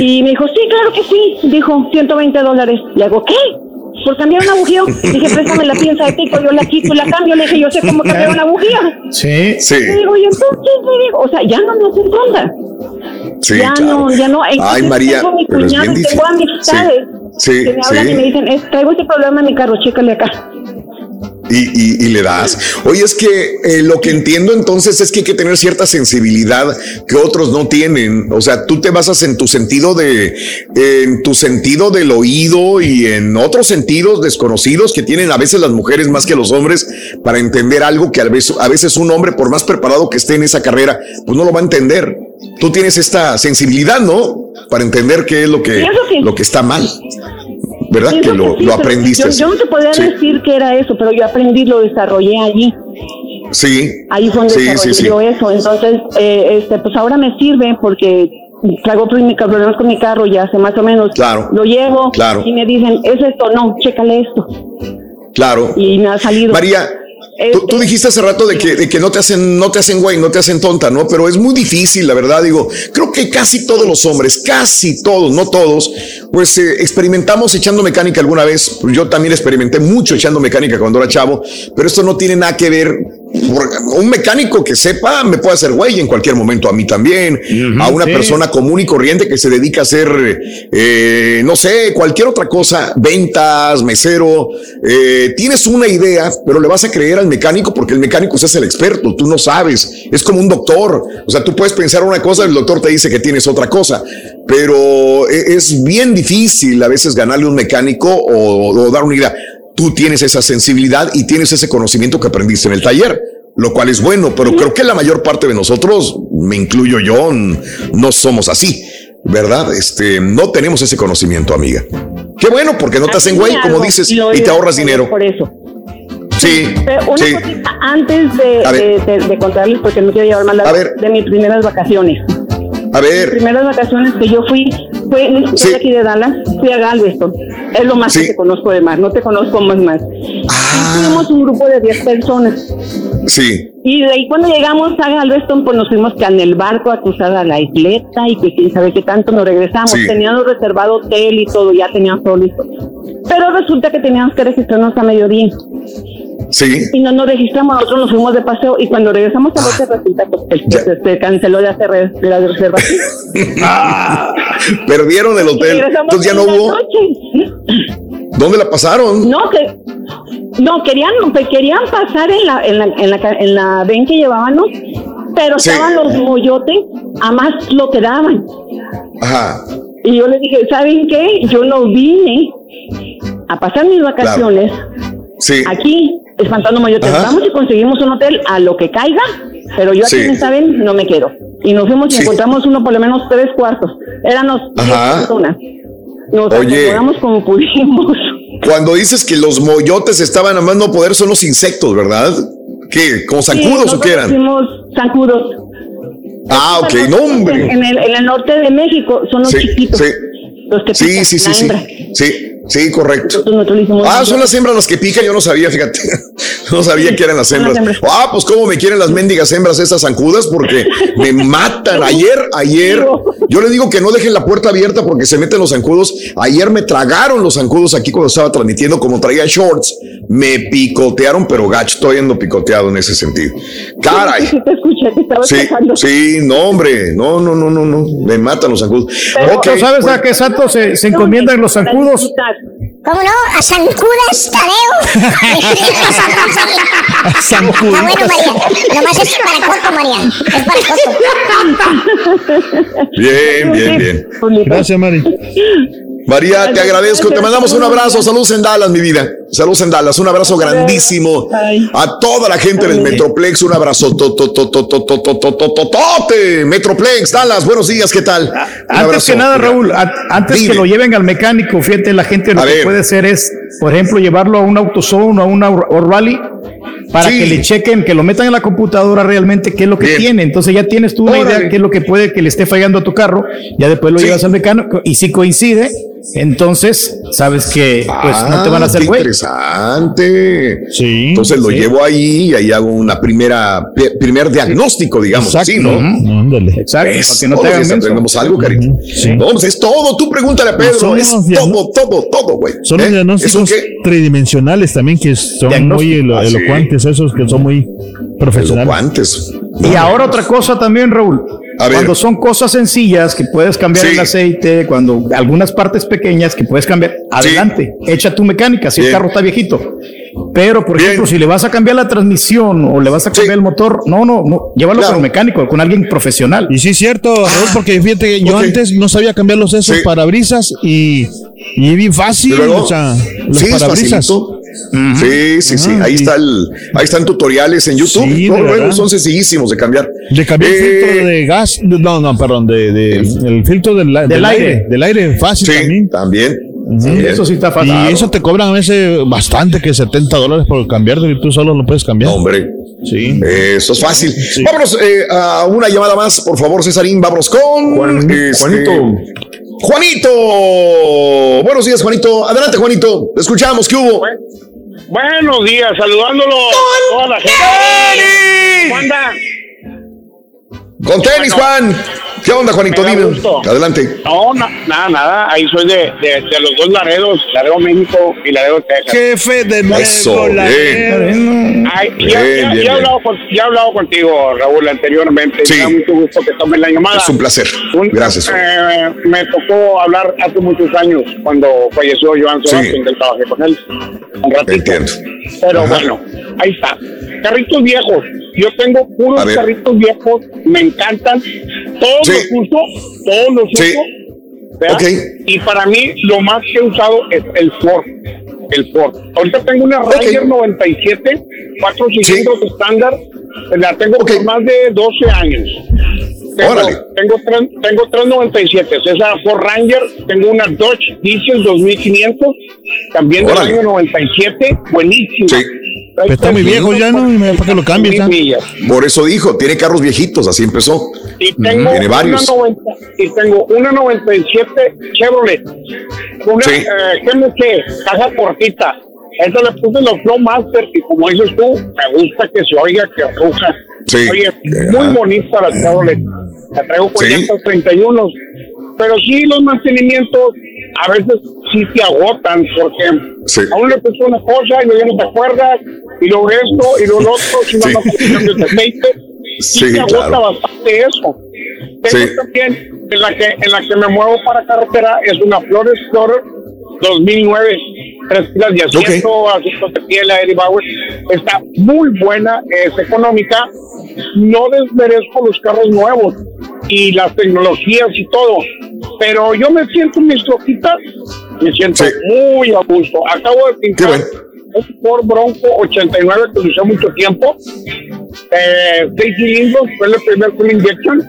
Y me dijo, sí, claro que sí. Dijo, 120 dólares. Le hago, ¿qué? por cambiar una bujía. Dije, préstame la pieza de pico, yo la quito y la cambio. Le dije, yo sé cómo cambiar una bujía. Sí, sí. Y digo, y entonces, digo, o sea, ya no me hacen tonta. Sí, ya claro. no, ya no. Ay, María, tengo mi pero es cuñado, bien difícil. tengo amistades Sí, que me hablan sí. y me dicen, "Es- traigo este problema en mi carro, chécale acá. Y, y- y le das. Oye, es que eh, lo que entiendo entonces es que hay que tener cierta sensibilidad que otros no tienen. O sea, tú te basas en tu sentido de, en tu sentido del oído y en otros sentidos desconocidos que tienen a veces las mujeres más que los hombres para entender algo que a veces, a veces un hombre, por más preparado que esté en esa carrera, pues no lo va a entender. Tú tienes esta sensibilidad, ¿no? Para entender qué es lo que, lo que está mal. ¿Verdad? Que lo, sí, lo aprendiste. Yo, yo no te podría Sí. decir que era eso, pero yo aprendí, lo desarrollé allí. Sí. Ahí fue donde desarrollé yo eso. Entonces, eh, este, pues ahora me sirve porque traigo problemas problemas con mi carro ya hace más o menos. Claro. Lo llevo Claro. y me dicen, ¿es esto? No, chécale esto. Claro. Y me ha salido. María, tú, tú dijiste hace rato de que, de que no te hacen, no te hacen güey, no te hacen tonta, ¿no? Pero es muy difícil, la verdad. Digo, creo que casi todos los hombres, casi todos, no todos, pues eh, experimentamos echando mecánica alguna vez. Yo también experimenté mucho echando mecánica cuando era chavo, pero esto no tiene nada que ver. Un mecánico que sepa me puede hacer güey en cualquier momento, a mí también, a una sí. persona común y corriente que se dedica a hacer, eh, no sé, cualquier otra cosa, ventas, mesero, eh, tienes una idea, pero le vas a creer al mecánico porque el mecánico es el experto, tú no sabes, es como un doctor, o sea, tú puedes pensar una cosa, el doctor te dice que tienes otra cosa, pero e- es bien difícil a veces ganarle un mecánico o, o dar una idea. Tú tienes esa sensibilidad y tienes ese conocimiento que aprendiste en el taller lo cual es bueno, pero creo que la mayor parte de nosotros, me incluyo yo, no somos así, ¿verdad? Este, no tenemos ese conocimiento, amiga. Qué bueno, porque no te hacen güey, como dices, y te ahorras dinero. Por eso. Sí, Pero una sí. cosita antes de, A ver. de, de- de contarles, porque no quiero llevar mal A de mis primeras vacaciones. A Mis ver, primeras vacaciones que yo fui, fue soy Sí. aquí de Dallas, fui a Galveston. Es lo más Sí. que te conozco de mar, no te conozco más más. Ah. Fuimos un grupo de 10 personas. sí, Y de ahí cuando llegamos a Galveston, pues nos fuimos que en el barco a cruzar a la isleta y que quién sabe qué tanto nos regresamos. Sí. Teníamos reservado hotel y todo, ya teníamos todo listo. Pero resulta que teníamos que registrarnos a mediodía. sí. Y no nos registramos, nosotros nos fuimos de paseo y cuando regresamos al hotel resulta pues, que se, canceló de hacer la reservación. Perdieron el hotel, entonces ya no hubo. noche. ¿Dónde la pasaron? No, que no querían, querían pasar en la, en la, en la, en la ven que llevábamos, pero Sí. estaban los moyotes a más lo que daban. Ajá, Y yo les dije, ¿saben qué? Yo no vine a pasar mis vacaciones sí. aquí espantando moyotes. Ajá. Vamos y conseguimos un hotel a lo que caiga, pero yo aquí Sí. en esta no me quedo. Y nos fuimos y Sí. encontramos uno por lo menos tres cuartos. Éramos Ajá. personas. Nos Oye. acomodamos como pudimos. Cuando dices que los moyotes estaban a más no poder, son los insectos, ¿verdad? ¿Qué? ¿Como zancudos Sí, o qué eran? zancudos. Ah, ok, no, hombre. En el, en el norte de México son los chiquitos. sí. Los que Sí, sí, sí, sí. Sí, correcto. Ah, son las hembras las que pican, yo no sabía, fíjate. No sabía que eran las hembras. Ah, pues cómo me quieren las mendigas hembras esas zancudas porque me matan. Ayer, ayer, yo le digo que no dejen la puerta abierta porque se meten los zancudos. Ayer me tragaron los zancudos aquí cuando estaba transmitiendo, como traía shorts, me picotearon, pero gacho, estoy ando picoteado en ese sentido. Caray. Sí, te escuché, te estabas Sí, sí, no, hombre, no, no, no, no, no, me matan los zancudos. Pero, ¿Sabes pues, a qué santo se, se encomiendan los zancudos? ¿Cómo no? A Zancudas Tadeo. Está bueno, María. Nomás es para Coco, María. Es para Coco. Bien, bien, bien. Gracias, Mari. María, te agradezco. Te mandamos un abrazo. Saludos en Dallas, mi vida. Saludos en Dallas. Un abrazo grandísimo a toda la gente del Metroplex. Un abrazo. Metroplex, Dallas. Buenos días. ¿Qué tal? Antes que nada, Raúl, antes que lo lleven al mecánico, fíjate, la gente lo que puede hacer es, por ejemplo, llevarlo a un AutoZone o a una Orvali para que le chequen, que lo metan en la computadora realmente qué es lo que tiene. Entonces ya tienes tú una idea qué es lo que puede que le esté fallando a tu carro. Ya después lo llevas al mecánico y si coincide, entonces, sabes que pues no te van a hacer Ah, qué güey. Interesante. Sí. Entonces lo sí. llevo ahí y ahí hago una primera, primer diagnóstico, digamos así, ¿no? Ándale. Exacto, Es para que no te hagan aprendemos algo, carito. Sí. No, pues es todo. Tú pregúntale a Pedro. Es todo, todo, todo, güey. Son los ¿Eh? diagnósticos tridimensionales también que son muy elo- Ah, sí. elocuentes, esos que son muy profesionales. Elocuantes. Y ahora otra cosa también, Raúl. A ver. Cuando son cosas sencillas que puedes cambiar Sí. el aceite, cuando algunas partes pequeñas que puedes cambiar, adelante, echa tu mecánica si Bien. el carro está viejito. Pero, por Bien. ejemplo, si le vas a cambiar la transmisión o le vas a cambiar el motor, no, no, no, llévalo Claro. con un mecánico, con alguien profesional. Y sí es cierto, Raúl, porque fíjate que yo antes no sabía cambiar los esos Sí. parabrisas y, y es bien fácil, luego, o sea, los sí, parabrisas. Sí, sí, sí. Ahí y- está el, ahí están tutoriales en YouTube. Sí, No, son sencillísimos de cambiar. De cambiar el Eh, filtro de gas, no, no, perdón, de, de- el filtro del, del, aire. aire. del aire fácil Sí, también. también. Sí, eso sí está fácil. Y eso te cobran a veces bastante, que 70 dólares por cambiarlo y tú solo lo puedes cambiar. Hombre, Sí. eso es fácil. Vámonos eh, a una llamada más, por favor, Cesarín. Vámonos con Juan- este, Juanito. Juanito. Buenos días, Juanito. Adelante, Juanito. Te escuchamos. ¿Qué hubo? Buenos días, saludándolo a toda la gente. ¿Cómo anda? Con tenis, Juan. ¿Qué onda, Juanito? Dime. gusto. Adelante. No, na- nada, nada. Ahí soy de, de, de los dos Laredos, Laredo México y Laredo Texas. Jefe de Eso, bien. Ay, ya, Bien, ya- bien, ya he hablado con- ya he hablado contigo, Raúl, anteriormente. Sí. Me da mucho gusto que tomen la llamada. Es un placer. Un- Gracias. Eh, me tocó hablar hace muchos años cuando falleció Joan Sí. Sebastián, que trabajé con él un ratito. Entiendo. Pero Ajá. bueno, ahí está. Carritos viejos. Yo tengo puros carritos viejos. Me encantan. Todos Sí. los uso. Todos los Sí. uso. ¿verdad? Ok. Y para mí, lo más que he usado es el Ford. El Ford. Ahorita tengo una Ranger 97, cuatro cilindros estándar. La tengo Ok. por más de 12 años. Tengo, Órale. tengo, tres, tengo tres 97, esa Ford Ranger, tengo una Dodge Diesel 2500, también del año 97, buenísima. Sí. Está muy viejo ya, ¿no? Y me- para que lo cambies. Por eso dijo, tiene carros viejitos, así empezó. Y tengo, Tiene varios. Una 90, y tengo una 97 Chevrolet. Una Sí. eh, GMC, caja cortita. Esa le puse los Flowmaster y como dices tú, me gusta que se oiga que ruja. Sí. Oye, Ajá. muy bonita la Chevrolet. La traigo con Sí. llantas 31. Pero sí, los mantenimientos a veces sí te agotan porque Sí. a uno le puso una cosa y luego ya no te acuerdas y luego esto y lo otro, si no, Sí. de aceite. Sí, Sí, te agota claro. bastante eso. Tengo Sí. también en la que en la que me muevo para carretera es una Flor Explorer 2009, tres pilas de asiento, asientos de piel, Eddie Bauer. Está muy buena, es económica. No desmerezco los carros nuevos y las tecnologías y todo, pero yo me siento en mis troquitas, me siento Sí. muy a gusto. Acabo de pintar. Un Ford Bronco 89 que usé mucho tiempo. Eh, seis cilindros, fue el primer full injection.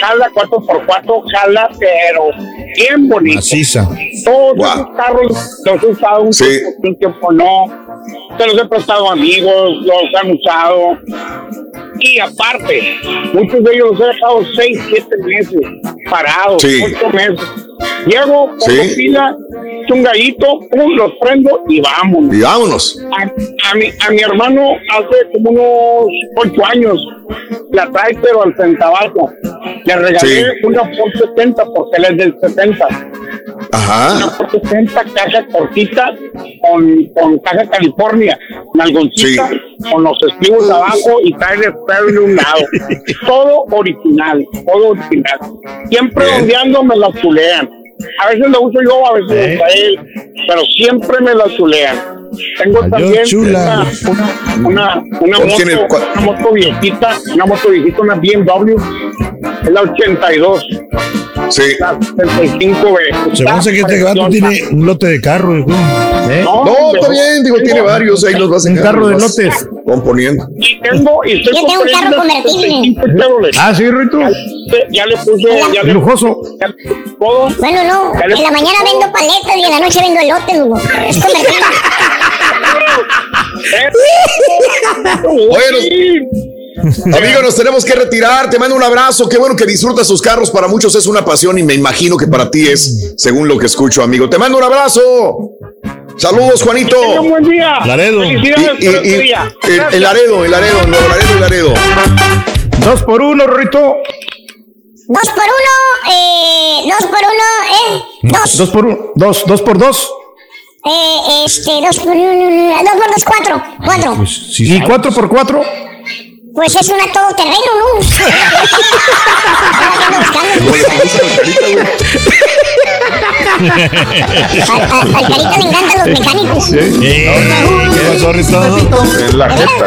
Jala 4x4, jala, pero bien bonito. Maciza. Todos Wow. esos carros los he usado un Sí. tiempo, un tiempo no. Se los he prestado a amigos, los han usado. Y aparte, muchos de ellos los he dejado 6, 7 meses parados, Sí. 8 meses. Llego, pongo Sí. pila, un gallito, pum, los prendo y vámonos. Y vámonos. A, a mi, a mi hermano hace como unos años la trae pero al centavazo. Le regalé Sí. una por 70 porque él es del 70. Una Ajá. por 70 caja cortita con, con caja California, nalgoncita, con los estribos abajo y trae el espero de un lado. todo original, todo original. Siempre ondeando me la chulean. A veces lo uso yo, a veces lo usa él, pero siempre me la chulean. Tengo Adiós, también chula. una, una, una, ¿Cuál moto, una moto viejita, una moto viejita, una BMW, es la 82, Sí. la 75B. Se que este gato tiene un lote de carro. ¿Eh? No, está bien, digo, tiene varios, ahí los vas a Un carro de lotes. componiendo. Y tengo, y estoy Yo tengo un carro convertible. 75 Chevrolet. Ah, sí, Rito. Ya, le puse, ya le Lujoso. ya le puse todo. Bueno, no. En la mañana vendo paletas y en la noche vendo elotes, Hugo. Es convertible. Bueno, Amigo, nos tenemos que retirar. Te mando un abrazo. Qué bueno que disfrutas sus carros. Para muchos es una pasión y me imagino que para ti es, según lo que escucho, amigo. Te mando un abrazo. Saludos, Juanito. Un buen día. Laredo. Y, el, el, Laredo, el Laredo, Nuevo Laredo, el Laredo. Dos por uno, Rito. Dos por uno, eh, dos por uno, eh, dos. Dos por uno, dos, dos por dos. Eh, este, dos por uno, dos por dos, cuatro, cuatro. Pues, ¿Y cuatro por cuatro? Pues es una todoterreno, ¿no? al, al, carita le encantan los mecánicos. ¿Sí? ¿Qué pasó, En la jeta.